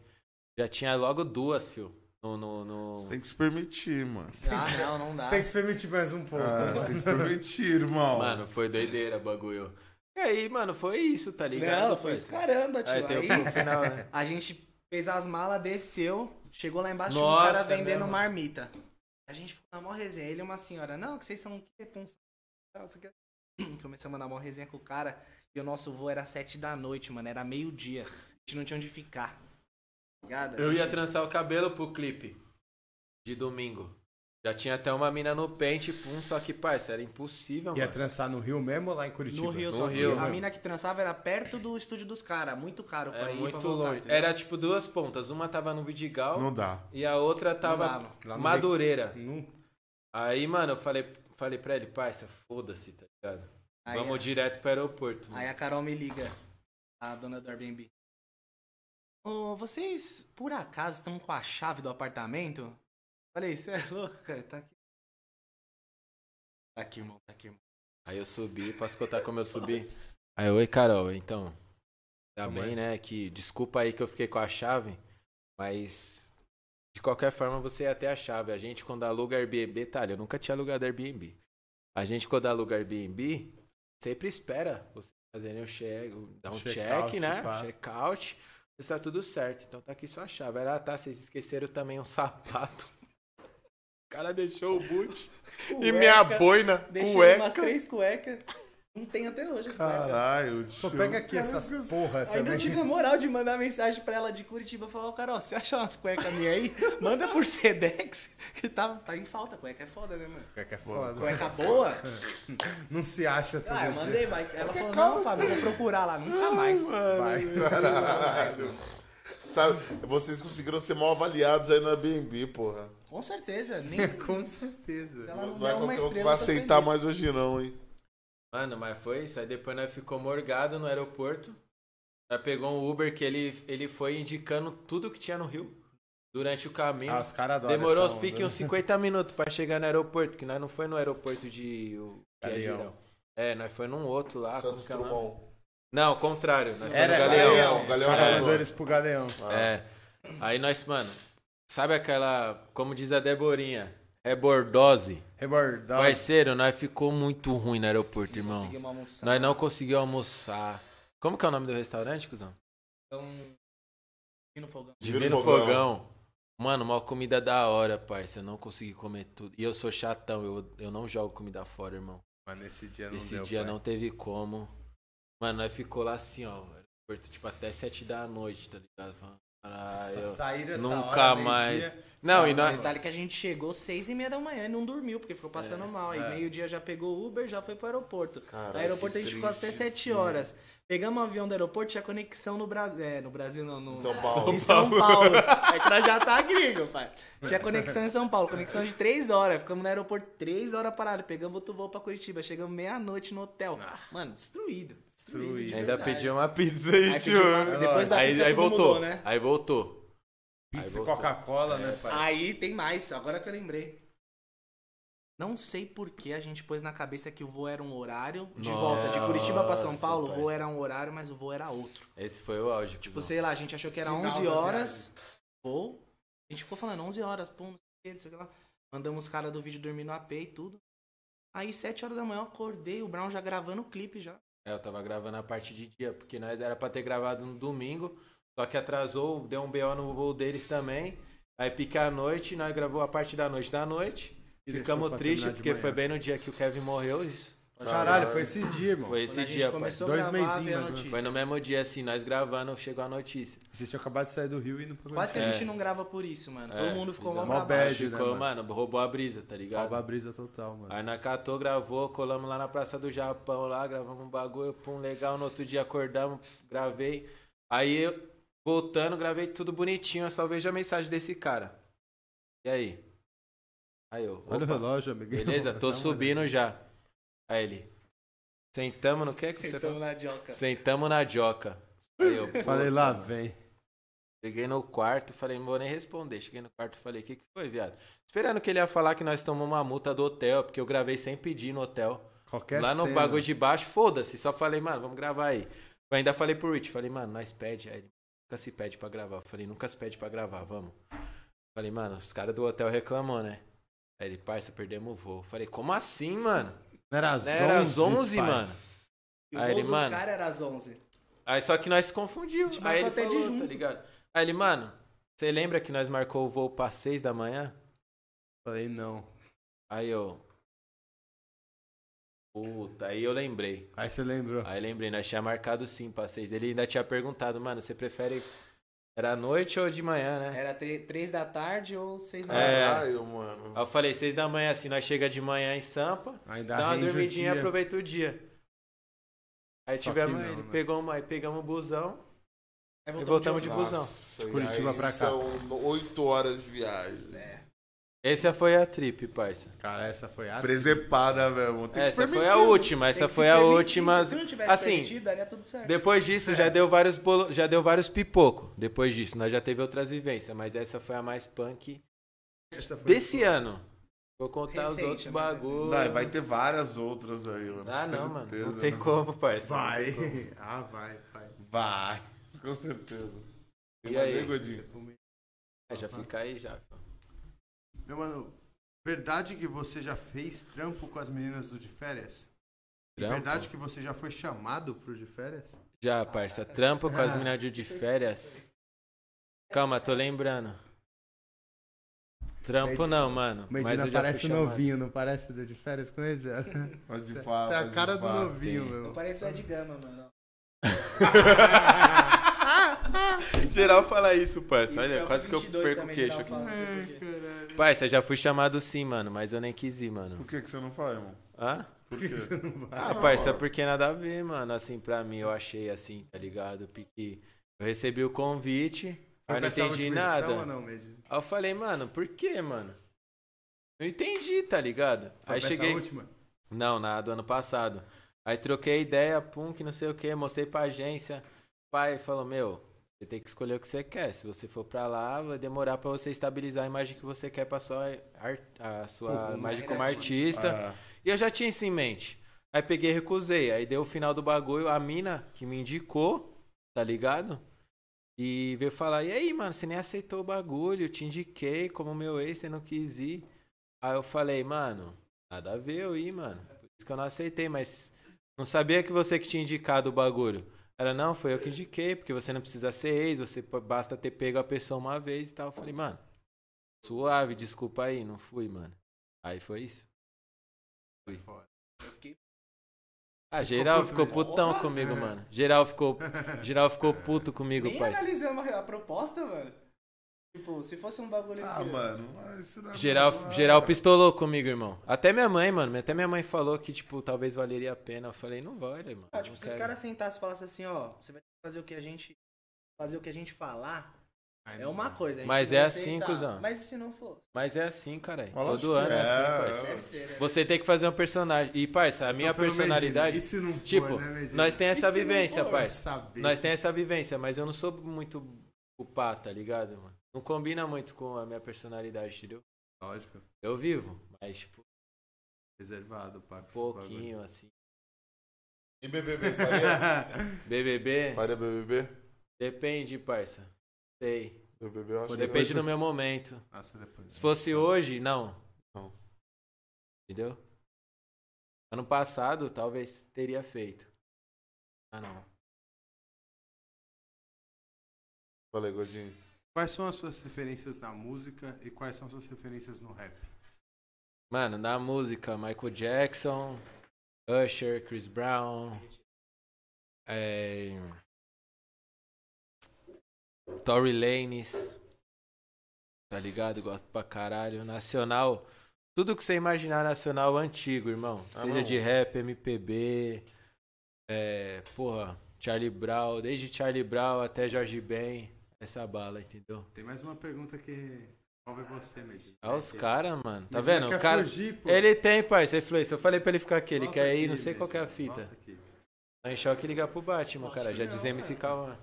Já tinha logo duas, fio. No. no, no- Você tem que se permitir, mano. Ah, não, não dá. Tem que se permitir mais um pouco. Ah, você tem que se permitir, irmão. Mano, foi doideira o bagulho. E aí, mano, foi isso, tá ligado? Não, foi isso. Caramba, tio. Aí Aí, o no final, né? a gente fez as malas, desceu, chegou lá embaixo, tinha um Nossa, cara vendendo mesmo? marmita. A gente ficou na maior resenha. Ele e uma senhora, não, que vocês são que responsáveis. não sei o quê. Começamos na maior resenha com o cara. E o nosso voo era sete da noite, mano. Era meio-dia. A gente não tinha onde ficar. Ligado? Eu ia trançar o cabelo pro clipe de domingo. Já tinha até uma mina no pente, pum, só que, parça, era impossível, Ia mano. trançar no Rio mesmo ou lá em Curitiba? No Rio, No só que Rio, a mano. mina que trançava era perto do estúdio dos caras. Muito caro pra É ir pra muito voltar. longe. entendeu? Era tipo duas pontas. Uma tava no Vidigal Não dá. e a outra tava dava. Lá no Madureira. Não- Aí, mano, eu falei, falei pra ele, parça, foda-se, tá ligado? Aí, Vamos a- direto pro aeroporto. aí a Carol me liga, a dona do Airbnb. Ô, vocês, por acaso, estão com a chave do apartamento? Falei, você é louco, cara? Tá aqui. Tá aqui, irmão, tá aqui, irmão. Aí eu subi, posso contar como eu subi? Aí, oi, Carol, então. Tá Como bem, é? né? Que desculpa aí que eu fiquei com a chave, mas de qualquer forma você ia ter a chave. A gente, quando aluga Airbnb, detalhe, eu nunca tinha alugado Airbnb. A gente, quando aluga Airbnb, sempre espera você fazerem o check, dar um Check-out, check, né? pá. Check-out. Está tudo certo. Então tá aqui sua chave. Ela tá, vocês esqueceram também um sapato. O cara deixou o boot. E minha boina, Deixei cueca. umas três cuecas. Não tem até hoje as cuecas. Caralho, Pô, tio. pega aqui essas porra Ainda também. tive a moral de mandar mensagem pra ela de Curitiba. Falar, ô Carol, você acha umas cuecas minhas aí? Manda por Sedex. Que tá, tá em falta. Cueca é foda, né, mano? Cueca é foda. Cueca boa? Não se acha todo Ah, eu dia. mandei, vai. Ela falou, não, Fábio, vou procurar lá. Nunca mais. Vai. Sabe, vocês conseguiram ser mal avaliados aí no Airbnb, porra. Com certeza. Nem, Com certeza. se ela não, Não é uma um estrela, vai eu tô aceitar feliz. mais hoje não, hein. Mano, mas foi isso. Aí depois nós ficou morgado no aeroporto. Nós pegou um Uber que ele, ele foi indicando tudo que tinha no Rio. Durante o caminho. Ah, os caras adoram Demorou uns piques uns 50 minutos pra chegar no aeroporto, que nós não foi no aeroporto de. O, que é Galeão. Girão. É, nós foi num outro lá. Santos como que é. Não, ao contrário. Nós Era Galeão. Galeão, Os Galeão mandou eles pro Galeão. É. Aí nós, mano, sabe aquela, como diz a Deborinha, rebordose? Rebordão. Parceiro, nós ficou muito ruim no aeroporto, irmão. Conseguimos almoçar. Nós não conseguimos almoçar. Como que é o nome do restaurante, cuzão? Então. E no fogão. Divino Divino Fogão. Fogão. Mano, uma comida da hora, parça. Eu não consegui comer tudo. E eu sou chatão, eu, eu não jogo comida fora, irmão. Mas nesse dia não Esse deu, dia pai. não teve como. Mano, nós ficou lá assim, ó. Tipo, até sete da noite, tá ligado? Falando, Caralho. Nunca hora, mais. meio-dia. Não, e nós. Detalhe que a gente chegou seis e meia da manhã e não dormiu, porque ficou passando mal. Aí é. meio-dia já pegou o Uber, já foi pro aeroporto. Caralho, no aeroporto a gente ficou até sete filho. horas. Pegamos o avião do aeroporto, tinha conexão no Brasil. É, no Brasil não, no. São Paulo. Em São Paulo. É que nós já tá gringo, pai. Tinha conexão em São Paulo, conexão de três horas. Ficamos no aeroporto três horas parados. Pegamos outro voo pra Curitiba. Chegamos meia-noite no hotel. Mano, destruído. Destruído. de Destruído. Ainda verdade. pediu uma pizza aí, Aí tio. uma- Depois da aí, pizza aí voltou. mudou, né? Aí voltou. Pizza e. Coca-Cola, né, pai? Aí tem mais, agora que eu lembrei. Não sei por que a gente pôs na cabeça que o voo era um horário. De volta de Curitiba pra São Nossa, Paulo, o voo era um horário, mas o voo era outro. Esse foi o auge. Tipo, sei lá, a gente achou que era Final 11 da horas. Voo. A gente ficou falando 11 horas, pum, não sei o que, não sei o que lá. Mandamos os caras do vídeo dormir no AP e tudo. Aí, 7 horas da manhã, eu acordei, o Brown já gravando o clipe já. É, eu tava gravando a parte de dia, porque nós era pra ter gravado no domingo, só que atrasou, deu um BO no voo deles também. Aí pica a noite, nós gravou a parte da noite da noite. E Ficamos tristes, porque manhã. foi bem no dia que o Kevin morreu, isso. Caralho, foi esses dias, irmão. Foi esse a gente dia, começou Dois mesinhos. Foi no mesmo dia, assim, nós gravando, chegou a notícia. Vocês tinham acabado de sair do Rio e indo pra Quase que a É. gente não grava por isso, mano. É, Todo mundo ficou mal pra baixo. né, Ficou, mano? mano, roubou a brisa, tá ligado? Salva a brisa total, mano. Aí nós catou, gravou, colamos lá na Praça do Japão lá, gravamos um bagulho, pum, legal. No outro dia acordamos, gravei. Aí eu, voltando, gravei tudo bonitinho, eu só vejo a mensagem desse cara. E aí? Aí eu, Olha o opa, relógio, amiguinho. beleza, tô Tá, subindo já. Aí ele, sentamos no que que você Sentamos falou? na dioca. Sentamos na joca. Aí eu. Falei lá, vem. Cheguei no quarto, falei, não vou nem responder. Cheguei no quarto e falei, o que, que foi, viado? Esperando que ele ia falar que nós tomamos uma multa do hotel, porque eu gravei sem pedir no hotel. Qualquer Lá no cena. bagulho de baixo, foda-se. Só falei, mano, vamos gravar aí. Eu ainda falei pro Rich, falei, mano, nós pede. Aí ele, nunca se pede pra gravar. Eu falei, nunca se pede pra gravar, vamos. Falei, mano, os caras do hotel reclamou, né? Aí ele, parça, perdemos o voo. Eu Falei, como assim, mano? Não era às Não 11, Era às 11, pai. mano. E o Aí voo ele, dos mano- caras era às 11. Aí só que nós se confundiu. Aí ele até de falou, tá junto. ligado? Aí ele, mano, você lembra que nós marcou o voo pra 6 da manhã? Falei, não. Aí eu... Puta, aí eu lembrei. Aí você lembrou. Aí lembrei, nós tinha marcado sim pra seis. Ele ainda tinha perguntado, mano, você prefere. Era noite ou de manhã, né? Era 3 da tarde ou 6 da É. manhã. Caralho, mano. Aí eu falei, seis da manhã, assim, nós chega de manhã em Sampa, Ainda dá uma dormidinha e aproveita o dia. Aí Só tivemos, não, ele né? pegou uma, aí pegamos o busão. Aí E voltamos de busão. Nossa, De Curitiba pra cá. São oito horas de viagem. Essa foi a trip, parça. Cara, essa foi a... Presepada mesmo. Tem Essa foi a né? última, essa foi se a permitir. última. Se não tivesse Assim, permitido, daria tudo certo. depois disso já deu vários bolo... já deu vários pipoco. Depois disso, nós já teve outras vivências, mas essa foi a mais punk Essa foi... desse ano. Vou contar os Recente, outros mas bagulhos. Não, vai ter várias outras aí, mano. Ah, não, mano. Certeza, Não tem né? como, parça. Vai. Ah, vai, vai. Vai, com certeza. Tem E mais aí? aí, Godinho? É, já fica aí já. pô. Meu mano, verdade que você já fez trampo com as meninas do de férias? Trampo? Verdade que você já foi chamado pro de férias? Já, parça. Trampo com as minas de férias. Calma, tô lembrando. Trampo Medina- não, mano. Mas Medina já parece novinho, não parece do de férias com eles, velho? Pode falar. Tá a cara do novinho, tem. Meu. pareço o Ed Gama, mano. Geral fala isso, parça. Olha, Felpa quase que eu 22 perco o queixo aqui. não quê. Parça, já fui chamado sim, mano. Mas eu nem quis ir, mano. Por que, que você não faz, irmão? Hã? Por quê? Ah, parça, porque nada a ver, mano. Assim, pra mim, eu achei assim, tá ligado? Porque eu recebi o convite, mas não entendi nada. não? Aí eu falei, mano, por quê, mano? Não entendi, tá ligado? Foi Aí cheguei. última? Não, na do ano passado. Aí troquei ideia, pum, que não sei o que, mostrei pra agência. Pai falou, meu, você tem que escolher o que você quer. Se você for pra lá, vai demorar pra você estabilizar a imagem que você quer pra sua, ar- a sua Uhum. imagem como artista. Ah, E eu já tinha isso em mente. Aí peguei e recusei. Aí deu o final do bagulho, a mina que me indicou, tá ligado? E veio falar, e aí, mano, você nem aceitou o bagulho, eu te indiquei como meu ex, você não quis ir. Aí eu falei, mano, nada a ver eu ir, mano. Por isso que eu não aceitei, mas não sabia que você que tinha indicado o bagulho. Ela, não, foi eu que indiquei, porque você não precisa ser ex, você basta ter pego a pessoa uma vez e tal. Eu falei, mano, suave, desculpa aí, não fui, mano. Aí foi isso. Fui. Eu fiquei. Ah, geral ficou né? putão Porra. comigo, mano. Geral ficou, geral ficou puto comigo, parceiro. analisamos a proposta, mano. Tipo, se fosse um bagulho Ah, que- mano, mas isso não é Geral, bom, geral pistolou comigo, irmão. Até minha mãe, mano. Até minha mãe falou que, tipo, talvez valeria a pena. Eu falei, não vale, mano. Ah, tipo, se os quero. caras sentassem e falassem assim, ó, você vai ter que fazer o que a gente. Fazer o que a gente falar, é uma coisa. Mas é assim, cuzão. Mas e se não for? Mas é assim, caralho. Todo ano é, é, assim, é. parceiro. Deve ser, né? Você tem que fazer um personagem. E, parça, a minha Então, pelo personalidade. Medina, e se não for, tipo, né, nós tem essa vivência, parça. Nós tem essa vivência, mas eu não sou muito o pá, tá ligado, mano? Não combina muito com a minha personalidade, entendeu? Lógico. Eu vivo, mas, tipo, Reservado, pá. com esses pouquinho, assim. E BBB, faria? BBB, faria BBB? depende, parça. Sei. BBB eu acho que Depende do meu momento. Nossa, depois. Se fosse hoje, não. Não. Entendeu? Ano passado, talvez teria feito. Ah, não. Falei, gordinho. Quais são as suas referências na música e quais são as suas referências no rap? Mano, na música, Michael Jackson, Usher, Chris Brown, é... Tory Lanez, tá ligado? Gosto pra caralho. Nacional, tudo que você imaginar nacional antigo, irmão. Ah, Seja não. de rap, MPB, é... porra, Charlie Brown, desde Charlie Brown até Jorge Ben, essa bala, entendeu? Tem mais uma pergunta que envolve você, Medina. Olha os caras, mano. Tá Medina vendo? quer O cara... fugir, pô. Ele tem, parceiro, influência. Eu falei pra ele ficar aqui, ele Volta quer ir, aqui, não sei qual que é a Medina, fita. Tá em choque e ligar pro Batman, cara. Já diz MC Cauã.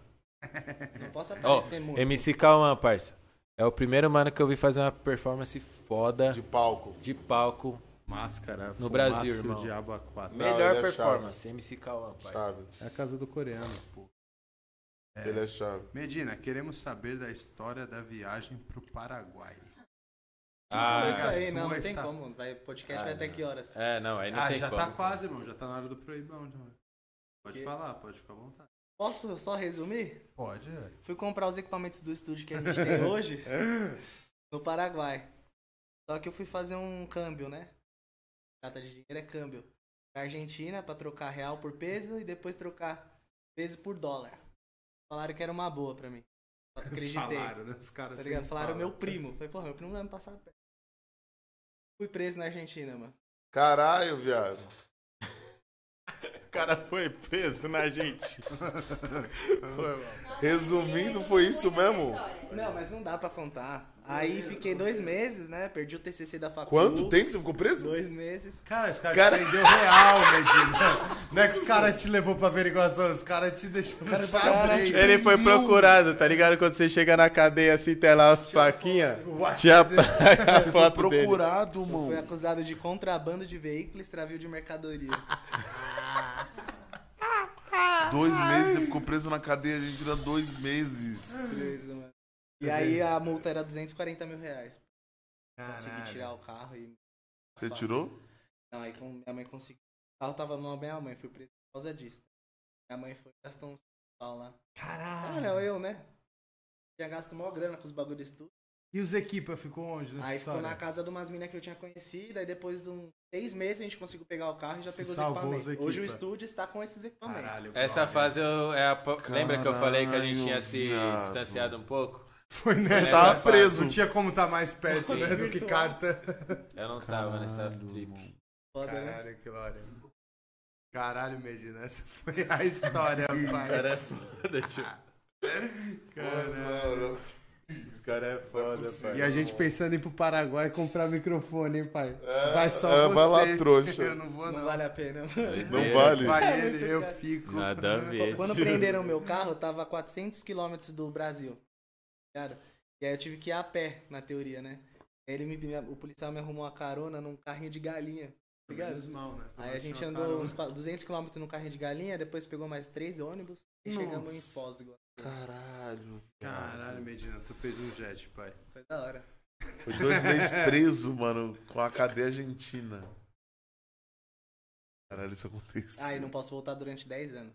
Não posso aparecer muito. MC Cauã, parça. É o primeiro mano que eu vi fazer uma performance foda De palco. de palco. Máscara, No Brasil, o irmão. Diabo A4. Não, Melhor é performance, MC Cauã, parça. Chave. É a casa do coreano, pô. É. Ele é chave. Medina, queremos saber da história da viagem pro Paraguai. Ah, isso aí, a não, não tem está- como. Vai, podcast Ah, vai até não. que horas? É, não, aí não ah, tem já como. tá quase, irmão. Já tá na hora do proibão. Já. Pode Que? falar, pode ficar à vontade. Posso só resumir? Pode, é. Fui comprar os equipamentos do estúdio que a gente tem hoje no Paraguai. Só que eu fui fazer um câmbio, né? Trata de dinheiro é câmbio. Na Argentina pra trocar real por peso e depois trocar peso por dólar. Falaram que era uma boa pra mim. Acreditei. Falaram, né? Os caras Tá Falaram falam. meu primo. Falei, porra, meu primo vai me passar a perna. Fui preso na Argentina, mano. Caralho, viado. O cara foi preso na gente. Resumindo, foi isso mesmo? Não, mas não dá pra contar. Aí fiquei dois meses, né? Perdi o TCC da faculdade. Quanto tempo você ficou preso? Dois meses. Cara, os caras Cara- te prendeu real, Medina. Não é que os caras te levou pra averiguação, os caras te deixou no Cara, cabreiro. Ele foi procurado, tá ligado? Quando você chega na cadeia assim, tem lá as plaquinhas. Tinha a placa, a Você foi dele. procurado, Fui mano. acusado de contrabando de veículo e extravio de mercadoria. Dois meses, você ficou preso na cadeia Argentina dois meses. Preso, mano. E aí a multa era 240 mil reais. Consegui Caralho. tirar o carro e. Você tirou? Não, aí minha mãe conseguiu. O carro tava no nome da minha mãe, fui preso por causa disso. Minha mãe foi gastou uns pau lá. Caralho. Ah, não, eu, né? Tinha gasto maior grana com os bagulhos tudo. E os equipa ficou onde nessa Aí ficou história? na casa de umas minas que eu tinha conhecido. Aí depois de uns seis meses a gente conseguiu pegar o carro e já Se pegou os equipamentos. os Hoje o estúdio está com esses equipamentos. Caralho. Essa fase eu, é a, lembra que eu falei que a gente tinha se distanciado um pouco? Foi Foi nessa. nessa Tava preso. Não tinha como estar mais perto, Foi né, do que carta. Eu não tava nessa trip. Foda, né? Caralho, que glória. Caralho, Medina, essa foi a história, pai. cara é foda, tio. Caralho. Esse cara é foda, pai. E a gente pensando em ir pro Paraguai comprar microfone, hein, pai? vai só é, você. vai lá, trouxa. Eu não vou, Não não. vale a pena. Não vale? Vai ele, eu fico. Nada a ver. Quando prenderam meu carro, eu tava a 400 quilômetros do Brasil. Cara, e aí eu tive que ir a pé, na teoria, né? Aí ele me, o policial me arrumou uma carona num carrinho de galinha. ligado? Menos mal, né? Aí a gente andou uns qua- 200 km no carrinho de galinha, depois pegou mais três ônibus e chegamos em Nossa. Foz do Iguaçu. Caralho. Caralho, Medina, tu fez um jet, pai. Foi da hora. Foi dois meses preso, mano, com a cadeia argentina. Caralho, isso acontece. Ah, e não posso voltar durante 10 anos.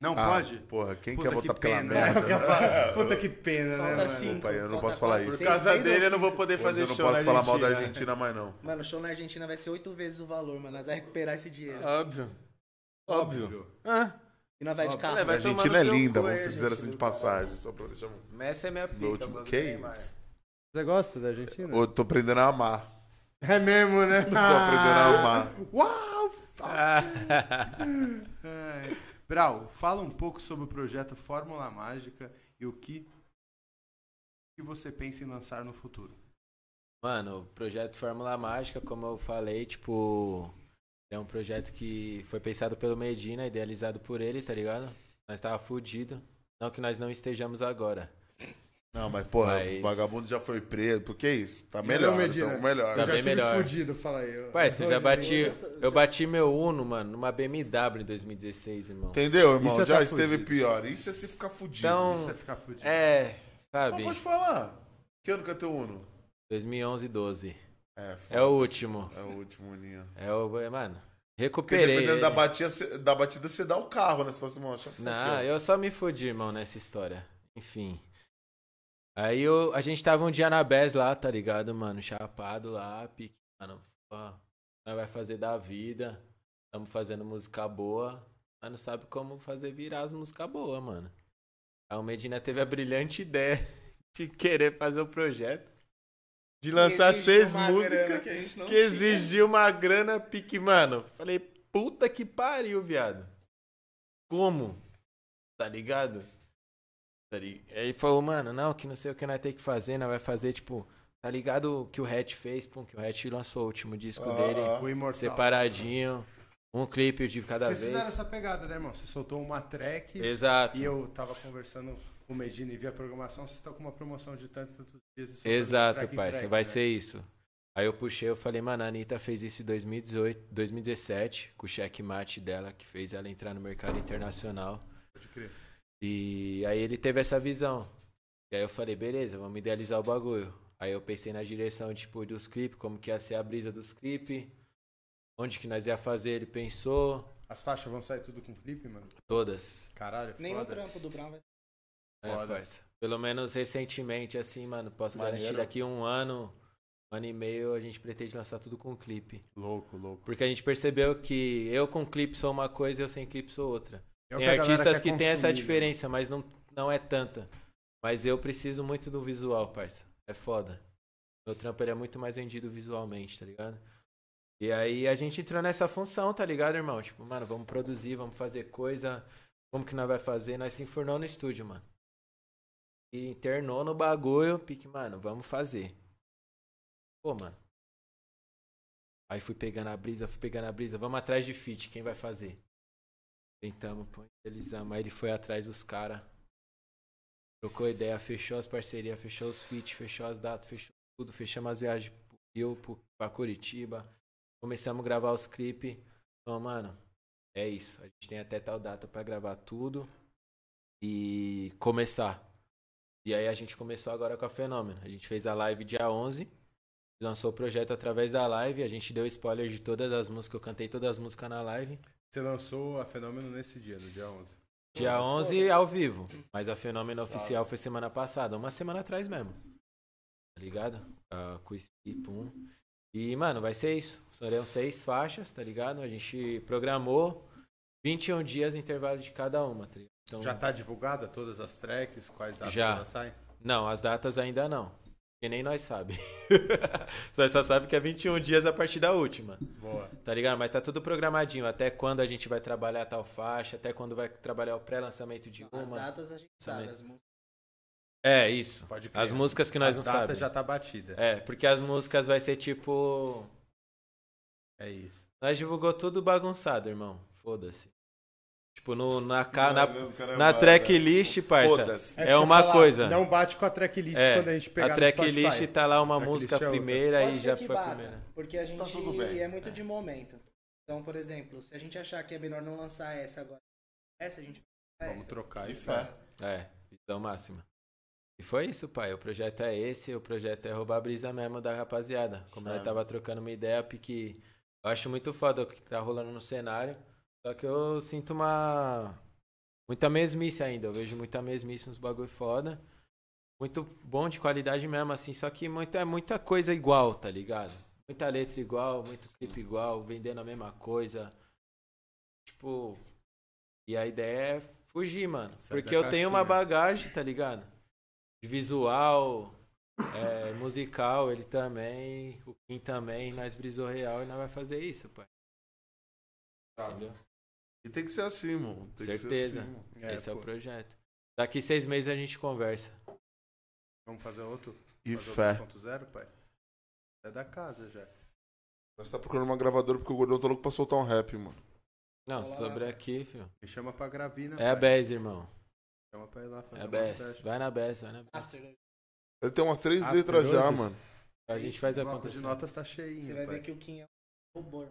Não Ah, pode? Porra, quem Puta quer que botar pela pena. merda? Falar, Puta que pena, né, mano? cinco. pai, eu não posso falar quatro. isso. Por causa dele eu não vou poder fazer eu não show posso na falar mal da Argentina. Mais não. Mano, o show na Argentina vai ser 8 vezes o valor, mano. Nós vamos recuperar esse dinheiro. Óbvio. Óbvio. Ah, E nós vai de carro. É, vai a Argentina é linda, cu, vamos dizer assim de passagem, só pra deixar... Messi é minha pica, Meu último que isso? Você gosta da Argentina? Eu tô aprendendo a amar. É mesmo, né? Tô aprendendo a amar. Uau! Ai. Brau, fala um pouco sobre o projeto Fórmula Mágica e o que, que você pensa em lançar no futuro. Mano, o projeto Fórmula Mágica, como eu falei, tipo, é um projeto que foi pensado pelo Medina, idealizado por ele, tá ligado? Nós tava fudido. Não que nós não estejamos agora. Não, mas porra, Mas- o vagabundo já foi preso. Por que isso? Tá E melhor, eu, Medina? então melhor. Tá eu já bem tive melhor. fudido, fala aí. Eu- Ué, você eu- já bati. eu- Eu bati meu Uno, mano, numa BMW em 2016, irmão. Entendeu, irmão? Isso é já tá esteve fudido. pior. Isso é se ficar fudido. Então, Isso é ficar fudido. É, sabe? pode falar. Que ano que é teu Uno? 2011 12. É, É o último. É o último Uninho. É o. é, Mano, Porque recuperei. dependendo da batida, da batida, você dá o carro, né? Se fosse uma. Não, eu só me fodi, irmão, nessa história. Enfim. Aí eu, a gente tava um dia na BES lá, tá ligado, mano? Chapado lá, pique, mano. Ó, nós vai fazer da vida. Tamo fazendo música boa. Mas não sabe como fazer virar as músicas boas, mano. Aí o Medina teve a brilhante ideia de querer fazer o projeto. De lançar seis músicas que a gente não que exigiu uma grana pique, mano. Falei, puta que pariu, viado. Como? Tá ligado? Tá Aí falou, mano, não, que não sei o que nós tem que fazer, nós vai fazer, tipo, tá ligado o que o Hatch fez? Pum, que o Hatch lançou o último disco Ah, dele. O Imortal. separadinho, um clipe de cada Vocês vez. fizeram essa pegada, né, irmão? Você soltou uma track Exato. e eu tava conversando com o Medina e vi a programação. Vocês estão com uma promoção de tantos tantos dias. Exato, track pai, track, vai né? ser isso. Aí eu puxei, eu falei, mano, a Anitta fez isso em 2018, 2017, com o checkmate dela, que fez ela entrar no mercado internacional. Pode crer. E aí ele teve essa visão. E aí eu falei, beleza, vamos idealizar o bagulho. Aí eu pensei na direção, tipo, dos clipes, como que ia ser a brisa dos clipes, onde que nós ia fazer, ele pensou, As faixas vão sair tudo com clipe, mano? todas. Caralho, Nenhum foda. trampo do Brown vai É, Foda. Pelo menos recentemente, assim, mano, posso Maneiro. garantir daqui um ano, um ano e meio, a gente pretende lançar tudo com clipe. Louco, louco. Porque a gente percebeu que eu com clipe sou uma coisa e eu sem clipe sou outra. É Tem que artistas que têm essa né? diferença, mas não, não é tanta. Mas eu preciso muito do visual, parça. É foda. Meu trampo ele é muito mais vendido visualmente, tá ligado? E aí a gente entrou nessa função, tá ligado, irmão? Tipo, mano, vamos produzir, vamos fazer coisa. Como que nós vai fazer? Nós se enfurnou no estúdio, mano. E internou no bagulho, pique, mano, vamos fazer. Pô, mano. Aí fui pegando a brisa, fui pegando a brisa. Vamos atrás de feat, quem vai fazer? Tentamos, pô, idealizamos. Aí ele foi atrás dos caras. Trocou ideia, fechou as parcerias, fechou os feat, fechou as datas, fechou tudo. Fechamos as viagens pro Rio, pro- pra Curitiba. Começamos a gravar os clipes. Então, mano, é isso. A gente tem até tal data pra gravar tudo e começar. E aí a gente começou agora com a Fenômeno. A gente fez a live dia 11. Lançou o projeto através da live. A gente deu spoiler de todas as músicas. Eu cantei todas as músicas na live. Você lançou a Fenômeno nesse dia, no dia 11. Dia 11 ao vivo. Mas a Fenômeno oficial foi semana passada. Uma semana atrás mesmo. Tá ligado? Ah, com o Speed, pum. E, mano, vai ser isso. Serão seis faixas, tá ligado? A gente programou 21 dias intervalo de cada uma, tá ligado? Então, Já tá divulgada todas as tracks, quais datas Já. elas saem? Não, as datas ainda não. Porque nem nós sabe. nós só sabe que é 21 dias a partir da última. Boa. Tá ligado? Mas tá tudo programadinho. Até quando a gente vai trabalhar tal faixa, até quando vai trabalhar o pré-lançamento de As uma. datas a gente sabe, as músicas. É, isso. Pode crer. As músicas que nós As não sabemos. já tá batida. É, porque as músicas vai ser tipo. É isso. Nós divulgou tudo bagunçado, irmão. Foda-se. Tipo, no, na, na, caras na mandam. tracklist, parça, é, ia uma falar, coisa. Não bate com a tracklist É, quando a gente pegar a tracklist tá lá uma música é primeira e já foi a bata, primeira. porque a gente tudo bem. é muito de momento. Então, por exemplo, se a gente achar que é melhor não lançar essa agora, essa a gente vai lançar Vamos essa. trocar E fé. É, visão máxima. E foi isso, pai. O projeto é esse, o projeto é roubar a brisa mesmo da rapaziada. Como nós Chave. tava trocando uma ideia, porque eu acho muito foda o que tá rolando no cenário. Só que eu sinto uma. Muita mesmice ainda. Eu vejo muita mesmice nos bagulho foda. Muito bom de qualidade mesmo, assim. Só que muita, é muita coisa igual, tá ligado? Muita letra igual, muito clipe igual, vendendo a mesma coisa. Tipo. E a ideia é fugir, mano. Sai Porque eu tenho uma bagagem, tá ligado? De visual, é, musical, ele também, o Kim também, nós brisou real e nós vai fazer isso, pai. Tá. Entendeu? E tem que ser assim, mano. Tem Certeza. Que ser assim, mano. É, Esse é o pô. projeto. Daqui seis meses a gente conversa. Vamos fazer outro? E fazer fé. o 2.0, pai? É da casa já. Nós tá procurando uma gravadora porque o Gordão tá louco pra soltar um rap, mano. Não, Olá. sobre aqui, filho. Me chama pra gravina, É a pai. Bez, irmão. Chama pra ir lá fazer É a Bez. Vai na Bez, vai na Bez. Ele tem umas três After letras já, hoje? mano. A gente faz O bloco acontecer. de notas tá cheinho, Você vai pai. ver que o Kim é um robô.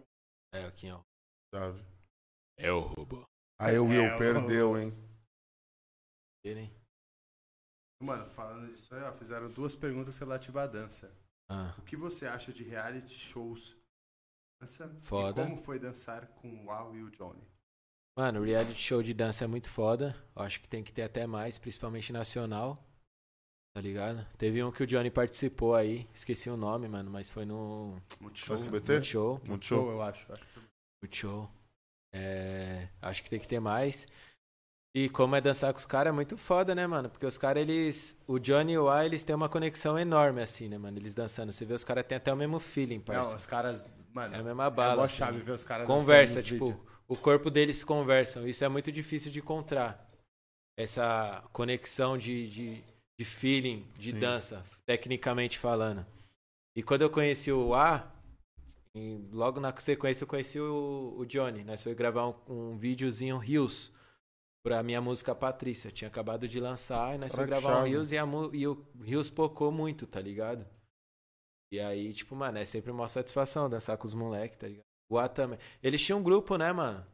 É, o Kim, ó. Sabe? É o robô. Aí o Will É, o- perdeu, hein? Ele, hein? Mano, falando disso aí, ó, fizeram duas perguntas relativas à dança. Ah, O que você acha de reality shows? Dança? Foda. E como foi dançar com o Wow e o Johnny? Mano, o reality show de dança é muito foda. Eu acho que tem que ter até mais, principalmente nacional. Tá ligado? Teve um que o Johnny participou aí. Esqueci o nome, mano, mas foi no Multishow. SBT? Multishow. Muito Show, show. eu acho. acho que... Multishow. É, acho que tem que ter mais. E como é dançar com os caras, é muito foda, né, mano? Porque os caras, eles. O Johnny e o A, eles têm uma conexão enorme, assim, né, mano? Eles dançando. Você vê, os caras têm até o mesmo feeling, Não, parça. os caras, mano, É a mesma é bala. mó assim. chave ver os caras Conversa, tipo, nos vídeos. o corpo deles conversam. Isso é muito difícil de encontrar. Essa conexão de, de, de feeling, de Sim. dança, tecnicamente falando. E quando eu conheci o A, e logo na sequência eu conheci o, o Johnny. Nós fomos gravar um, um videozinho Rios pra minha música Patrícia. Tinha acabado de lançar e nós fomos gravar um chave. Rios e, a, e o Rios pocou muito, tá ligado? E aí, tipo, mano, é sempre uma satisfação dançar com os moleques, tá ligado? O A também. Eles tinham um grupo, né, mano?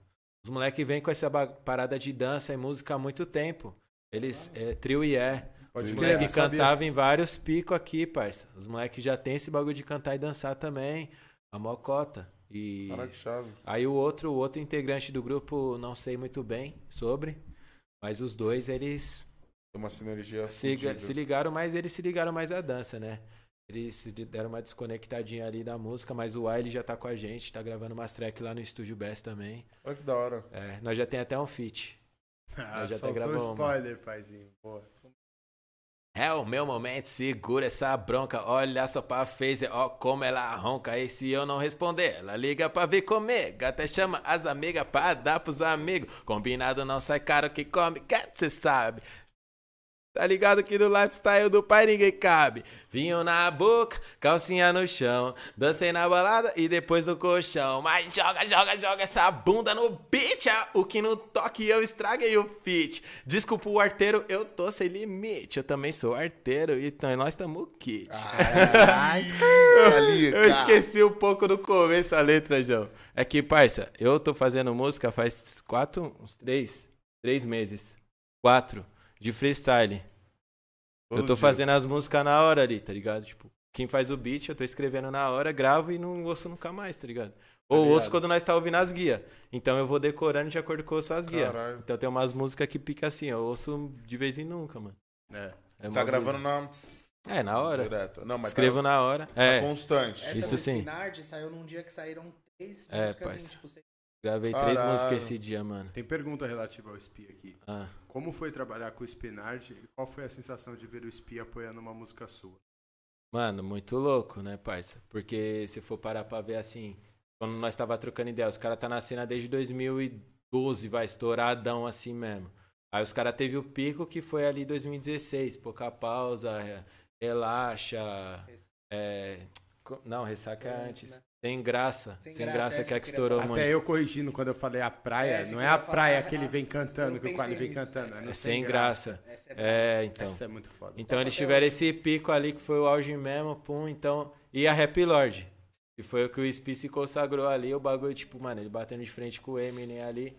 Os moleques vêm com essa parada de dança e música há muito tempo. Eles, é, trio e é. Pode Os moleques cantavam em vários picos aqui, parça. Os moleques já tem esse bagulho de cantar e dançar também. A mocota. E Caraca, que chave. aí o outro, o outro integrante do grupo, não sei muito bem sobre. Mas os dois, eles Tem uma sinergia se, se ligaram mais, eles se ligaram mais à dança, né? Eles se deram uma desconectadinha ali da música, mas o A ele já tá com a gente, tá gravando umas tracks lá no estúdio Best também. Olha que da hora. É, nós já tem até um feat. Ah, já até soltou gravou uma. spoiler, paizinho. Boa. É o meu momento, segura essa bronca. Olha só pra face, ó como ela ronca. E se eu não responder, ela liga pra vir comer. Gata chama as amigas pra dar pros amigos. Combinado não sai caro que come, gato cê sabe. Tá ligado que no lifestyle do pai ninguém cabe. Vinho na boca, calcinha no chão. Dancei na balada e depois no colchão. Mas joga, joga, joga essa bunda no beat. ah, O que no toque eu estraguei o fit. Desculpa o arteiro, eu tô sem limite. Eu também sou arteiro e então nós tamo kit. Ali, Eu esqueci um pouco do começo a letra, João. É que, parça, eu tô fazendo música faz quatro, uns três, três meses. Quatro, de freestyle. Eu tô fazendo as músicas na hora ali, tá ligado? Tipo, quem faz o beat, eu tô escrevendo na hora, gravo e não ouço nunca mais, tá ligado? Ou ligado. ouço quando nós tá ouvindo as guias. Então eu vou decorando de acordo com as guias. Então tem umas músicas que pica assim, eu ouço de vez em nunca, mano. É. É Tá gravando na É, na hora. direta. Não, mas Escrevo tá, na hora. tá É, constante. Essa Isso do sim. Spinard saiu num dia que saíram três É, músicas parça. tipo, gravei três Caralho. músicas esse dia, mano. Tem pergunta relativa ao Spia aqui. Ah. Como foi trabalhar com o Spinard e qual foi a sensação de ver o Spia apoiando uma música sua? Mano, muito louco, né, parça? Porque se for parar pra ver assim, quando nós tava trocando ideia, os caras tá na cena desde 2012, vai, estouradão assim mesmo. Aí os caras teve o pico que foi ali 2016, pouca pausa, relaxa, é... Não, ressaca é antes. Sem graça. Sem Sem, graça, graça, essa que é que que estourou Até muito. eu corrigindo quando eu falei a praia, É, não que é a praia tá que ele vem cantando, que o Quali pensei vem cantando. É, É sem graça. Essa é. É, então. Essa é muito foda. Então eles até tiveram esse pico ali que foi o auge mesmo, pum, então. E a Rap Lord. Que foi o que o Spi se consagrou ali, o bagulho, tipo, mano, ele batendo de frente com o Eminem ali.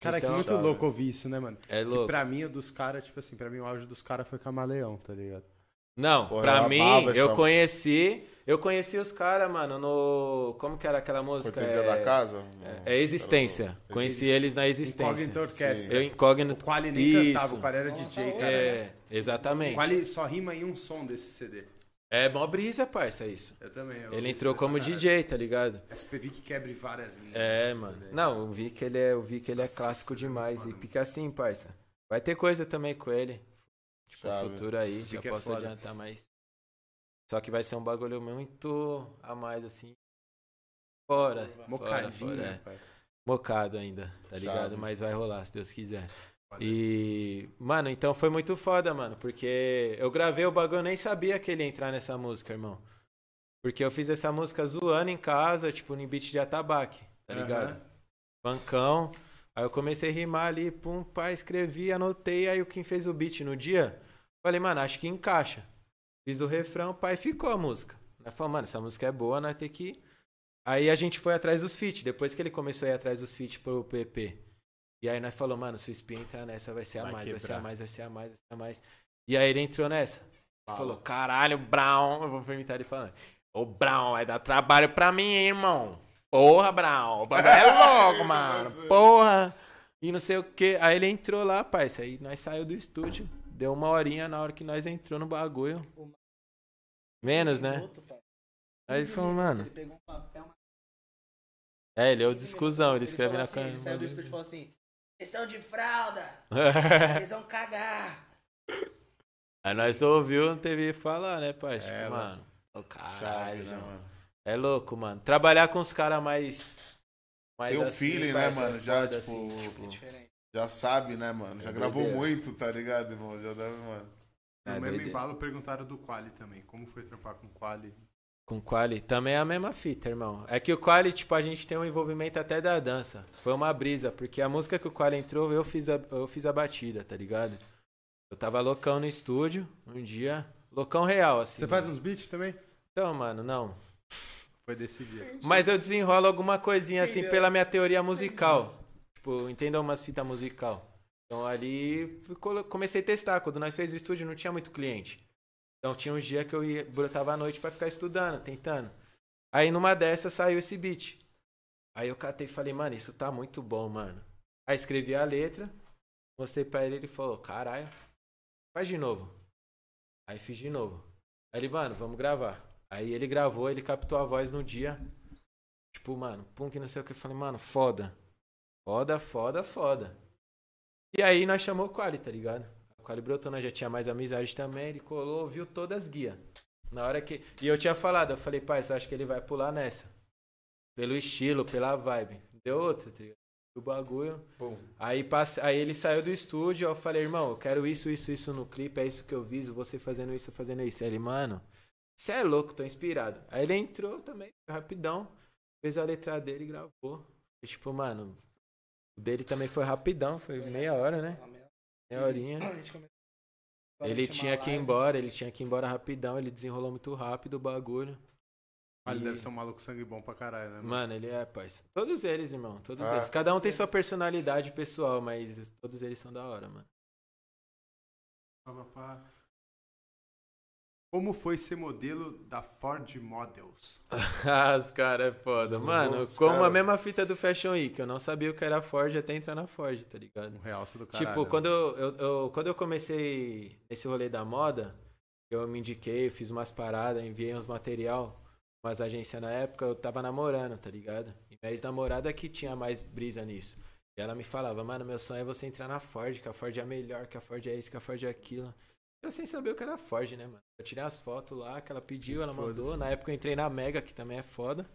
Cara, que Então, muito chave. louco ouvir isso, né, mano? É Que louco. pra mim, o dos caras, tipo assim, pra mim o auge dos caras foi Camaleão, tá ligado? Não, Pô, pra mim, eu conheci. Eu conheci os caras, mano, no. Como que era aquela música? Cortesia é... da casa? É Existência. Era do- Conheci eles na Existência. Incógnito Orquestra. Eu incógnito. O Quali nem Isso. cantava, o Quali era DJ, cara. É, O exatamente. Quali só rima em um som desse CD. É mó brisa, parça, isso. Eu também. eu Ele entrou como. DJ, tá ligado? SPV que quebre várias linhas. É, mano. Não, eu vi que ele é, vi que ele é Nossa, clássico é demais. foda, E mano. fica assim, parça. Vai ter coisa também com ele. Tipo, Chave. no futuro aí, já Fica posso foda. adiantar, mas. Só que vai ser um bagulho muito a mais, assim. Fora. fora, Mocadinho, fora, né, é. Mocado ainda, tá Chave. ligado? Mas vai rolar, se Deus quiser. E, mano, então foi muito foda, mano, porque eu gravei o bagulho, eu nem sabia que ele ia entrar nessa música, irmão. Porque eu fiz essa música zoando em casa, tipo, no beat de atabaque, tá ligado? Aham. Bancão. Aí eu comecei a rimar ali, pum, pá, escrevi, anotei, aí o Kim fez o beat no dia. Falei, mano, acho que encaixa. Fiz o refrão, pai, ficou a música. Nós falamos, mano, essa música é boa, nós tem que. Aí a gente foi atrás dos feats. Depois que ele começou a ir atrás dos feats pro PP. E aí nós falou, mano, se o Spin entrar nessa, vai ser a Vai mais, vai ser a mais, vai ser a mais, vai ser a mais. E aí ele entrou nessa. Falou, caralho, Brown. Eu vou imitar ele falando. Ô, Brown, vai dar trabalho pra mim, hein, irmão. Porra, Brown. É louco, mano. Porra. E não sei o que. Aí ele entrou lá, parça. Aí nós saiu do estúdio. Deu uma horinha na hora que nós entrou no bagulho. Menos, né? Aí ele falou, mano. Ele pegou um papel, uma É, ele é o 15 discussão. Ele escreve na assim, câmera. Ele saiu do estúdio e falou assim: questão de fralda, eles vão cagar. Aí nós ouviu, não teve que falar, né, pai? Tipo, É, mano. Ô, Chave, caralho, né, João. mano? É louco, mano. Trabalhar com os caras mais. mais Tem um assim, feeling, né, mano? é Já, tipo, assim, É diferente. Já sabe, né, mano? Já É gravou doideira. muito, tá ligado, irmão? Já deve, mano. No É, mesmo doideira. embalo perguntaram do Quali também. Como foi trampar com o Quali? Com o Quali também é a mesma fita, irmão. É que o Quali, tipo, a gente tem um envolvimento até da dança. Foi uma brisa, porque a música que o Quali entrou, eu fiz a, eu fiz a batida, tá ligado? Eu tava loucão no estúdio, um dia. Loucão real, assim. Você faz uns beats também? Então, mano, não. Foi desse dia. Mas eu desenrolo alguma coisinha assim pela minha teoria musical. Tipo, entenda umas fitas musical. Então ali comecei a testar. Quando nós fez o estúdio não tinha muito cliente. Então tinha uns dias que eu ia, brotava à noite pra ficar estudando, tentando. Aí numa dessas saiu esse beat. Aí eu catei e falei, mano, isso tá muito bom, mano. Aí escrevi a letra, mostrei pra ele, ele falou, caralho, faz de novo. Aí fiz de novo. Aí ele, mano, vamos gravar. Aí ele gravou, ele captou a voz no dia. Tipo, mano, que não sei o que. Eu falei, mano, foda. Foda, foda, foda. E aí nós chamou o Quali, tá ligado? O Quali brotou, nós já tinha mais amizade também. Ele colou, viu todas as guias. Na hora que. E eu tinha falado, eu falei, pai, você acha que ele vai pular nessa? Pelo estilo, pela vibe. Deu outra, tá ligado? O bagulho. Bom, Aí, passe... aí ele saiu do estúdio, eu falei, irmão, eu quero isso, isso, isso no clipe, é isso que eu viso, você fazendo isso, fazendo isso. Aí ele, mano, você é louco, tô inspirado. Aí ele entrou também, rapidão, fez a letra dele e gravou. E, tipo, mano, o dele também foi rapidão, foi meia hora, né? Meia horinha. Ele tinha que ir embora, ele tinha que ir embora rapidão, ele desenrolou muito rápido o bagulho. Quali E- deve ser um maluco sangue bom pra caralho, né? mano? Mano, ele é, parça. Todos eles, irmão, todos Ah, eles. Cada um tem sua personalidade pessoal, mas todos eles são da hora, mano. Pá, pá, pá. Como foi ser modelo da Ford Models? Ah, os caras é foda. Mano, Os como cara- a mesma fita do Fashion Week, eu não sabia o que era Ford até entrar na Ford, tá ligado? Um realça do caralho. tipo, quando eu, eu- eu- quando eu comecei esse rolê da moda, eu me indiquei, fiz umas paradas, enviei uns material, umas agências na época, eu tava namorando, tá ligado? E minha ex-namorada que tinha mais brisa nisso. E ela me falava, mano, meu sonho é você entrar na Ford, que a Ford é a melhor, que a Ford é isso, que a Ford é aquilo. Eu sem saber o que era Ford, né, mano? Eu tirei as fotos lá que ela pediu, ela mandou. Na época eu entrei na Mega, que também é foda.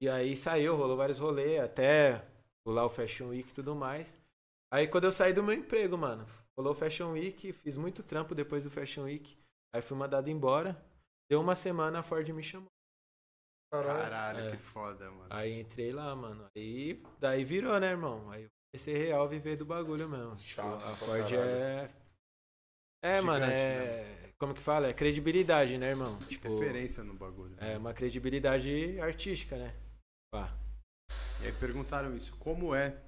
E aí saiu, rolou vários rolês, até pular o Fashion Week e tudo mais. Aí quando eu saí do meu emprego, mano, rolou o Fashion Week, fiz muito trampo depois do Fashion Week. Aí fui mandado embora. Deu uma semana, a Ford me chamou. Caralho. Caralho, É. que foda, mano. Aí entrei lá, mano. Aí daí virou, né, irmão? Aí eu comecei real a viver do bagulho mesmo. Tipo, Chato a pra Ford caralho. é. É, mano, é. Como que fala? É credibilidade, né, irmão? Tipo, Referência no bagulho. é uma credibilidade artística, né? Pá. E aí perguntaram isso, como é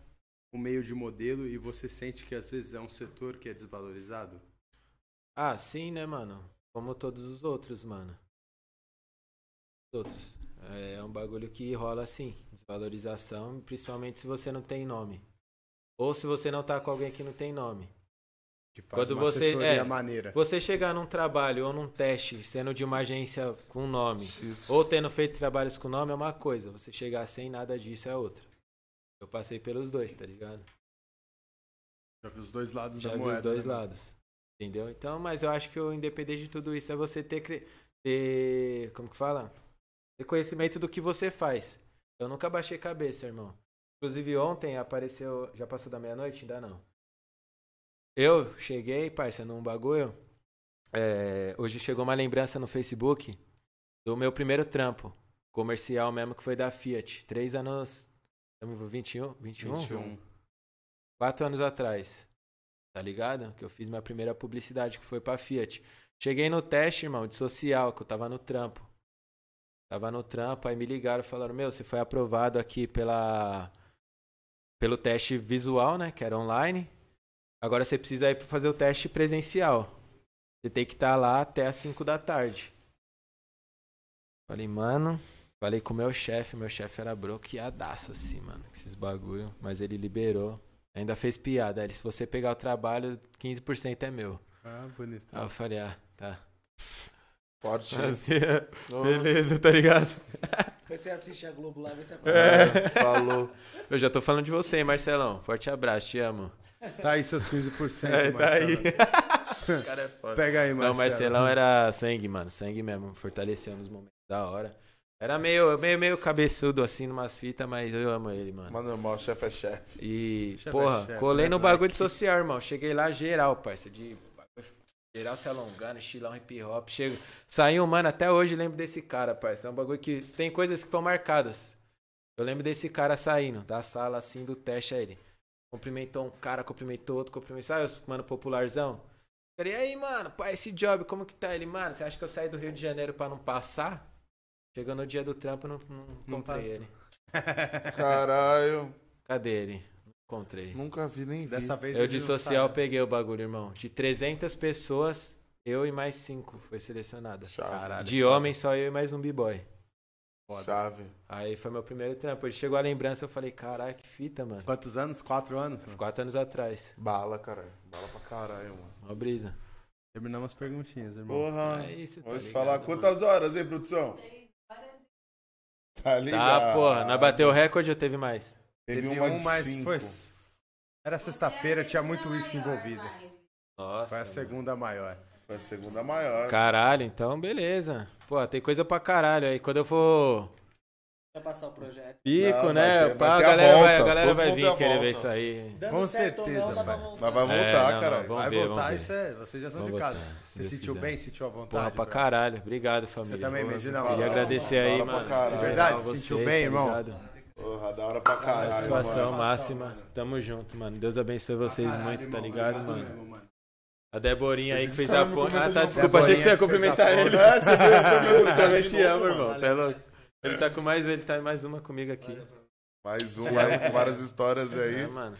o meio de modelo e você sente que às vezes é um setor que é desvalorizado? Ah, sim, né, mano? Como todos os outros, mano. Os outros. É um bagulho que rola assim, desvalorização, principalmente se você não tem nome. Ou se você não tá com alguém que não tem nome. Que faz Quando uma você- é. maneira. Você chegar num trabalho ou num teste sendo de uma agência com nome, Isso. ou tendo feito trabalhos com nome é uma coisa, você chegar sem nada disso é outra. Eu passei pelos dois, tá ligado? Já vi os dois lados Já da vi moeda. os dois né, lados. Entendeu? Então, mas eu acho que o independente de tudo isso é você ter, cre- ter como que fala? Ter conhecimento do que você faz. Eu nunca baixei cabeça, irmão. Inclusive ontem apareceu, já passou da meia-noite? Ainda não. Eu cheguei, parça, num bagulho. é, hoje chegou uma lembrança no Facebook do meu primeiro trampo. Comercial mesmo, que foi da Fiat. Três anos. Estamos 21? 21? 21. Quatro anos atrás. Tá ligado? Que eu fiz minha primeira publicidade, que foi pra Fiat. Cheguei no teste, irmão, de social, que eu tava no trampo. Tava no trampo, aí me ligaram e falaram, meu, você foi aprovado aqui pela. Pelo teste visual, né? Que era online. Agora você precisa ir pra fazer o teste presencial. Você tem que estar lá até as 5 da tarde. Falei, mano. Falei com o meu chefe, meu chefe era bloqueadaço assim, mano, com esses bagulho. Mas ele liberou. Ainda fez piada. Ele, se você pegar o trabalho, 15% é meu. Ah, bonito. Aí eu falei, ah, tá. Forte. Assim, beleza, tá ligado? Depois você assiste a Globo lá, vê se É, falou. Eu já tô falando de você, hein, Marcelão. Forte abraço, te amo. Tá aí seus 15%. É, tá aí. Cara é foda. Pega aí, Não, Marcelo. o Marcelão era sangue, mano. Sangue mesmo. Fortaleceu nos momentos da hora. Era meio, meio, meio cabeçudo assim, numas fitas, mas eu amo ele, mano. Mas normal, chefe é chefe. E, Chefe é porra, chefe, colei né, no bagulho de social, irmão. Cheguei lá geral, parça. De geral se alongando, estilão hip hop. Chego... Saiu, mano, até hoje lembro desse cara, parça. É um bagulho que. Tem coisas que estão marcadas. Eu lembro desse cara saindo da sala assim do teste aí. Ele cumprimentou um cara, cumprimentou outro, cumprimentou. Sabe os mano popularzão? Falei, e aí, mano, pá, esse job, como que tá? Ele, mano, você acha que eu saí do Rio de Janeiro pra não passar? Chegou no dia do trampo, não, não, Não encontrei passa. ele. Caralho. Cadê ele? Não encontrei. Nunca vi nem vi. Dessa vez Eu de social sabe. peguei o bagulho, irmão. De 300 pessoas, eu e mais 5 foi selecionada. Chave. De homem, só eu e mais um b-boy. Chave. Aí foi meu primeiro trampo. Ele chegou a lembrança, eu falei, caralho, que fita, mano. Quantos anos? Quatro anos? mano? Quatro anos atrás. Bala, caralho. Bala pra caralho, mano. Uma brisa. Terminamos as perguntinhas, irmão. Porra. É isso, tá Vamos ligado, falar mano? quantas horas, hein, produção? Tá ligado? Tá, porra. Nós bateu o recorde ou teve mais? Teve, Teve uma um, de mas cinco. foi... Era sexta-feira, tinha muito uísque envolvido. Nossa. Foi a segunda maior. Foi a segunda maior. Caralho, então beleza. Pô, tem coisa pra caralho. Aí quando eu for Vai passar o projeto. pico, Não, vai né? ter- pá, vai a ter a galera vai, a volta. galera vai ter vir a querer volta. ver isso aí. Dando Com certeza, não, vai. voltar. Mas vai É, voltar, caralho. vamos Vai ver, voltar, isso é. Vocês já são Vamos de casa. voltar, se Você sentiu quiser. bem? Sentiu à vontade? Porra, pra caralho. Obrigado, família. Você também, Medina? Queria agradecer aí, mano. De Verdade, se sentiu bem, tá irmão? ligado? Porra, da hora pra caralho, Satisfação mano. máxima. Tamo junto, mano. Deus abençoe vocês Caralho, muito, tá ligado, obrigado mano? A Deborinha aí que fez cara a ponte. Ah, tá, desculpa, achei que você ia cumprimentar ele. É, você também te amo, irmão. Você é louco. Ele tá com mais, ele tá em mais uma comigo aqui. Mais um, mais com várias histórias É, aí. mano.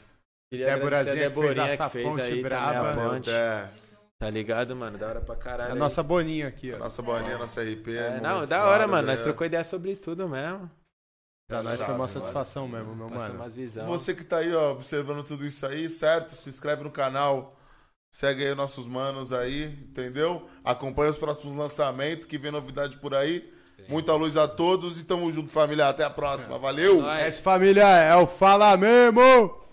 Queria Déborazinha agradecer a que fez essa que fez ponte aí braba. também a Meu ponte. Deus. Tá ligado, mano? Da hora pra caralho. A nossa boninha aqui, ó. Nossa bolinha, nossa RP. É, não, da hora, mano. aí, Nós é. trocou ideia sobre tudo mesmo. Pra nós foi uma satisfação mesmo, meu Passa mano. Você que tá aí, ó, observando tudo isso aí, certo? Se inscreve no canal, segue aí nossos manos aí, entendeu? Acompanha os próximos lançamentos, que vem novidade por aí. Muita luz a todos e tamo junto, família. Até a próxima. Valeu! Nós. Essa família é o Fala Mesmo!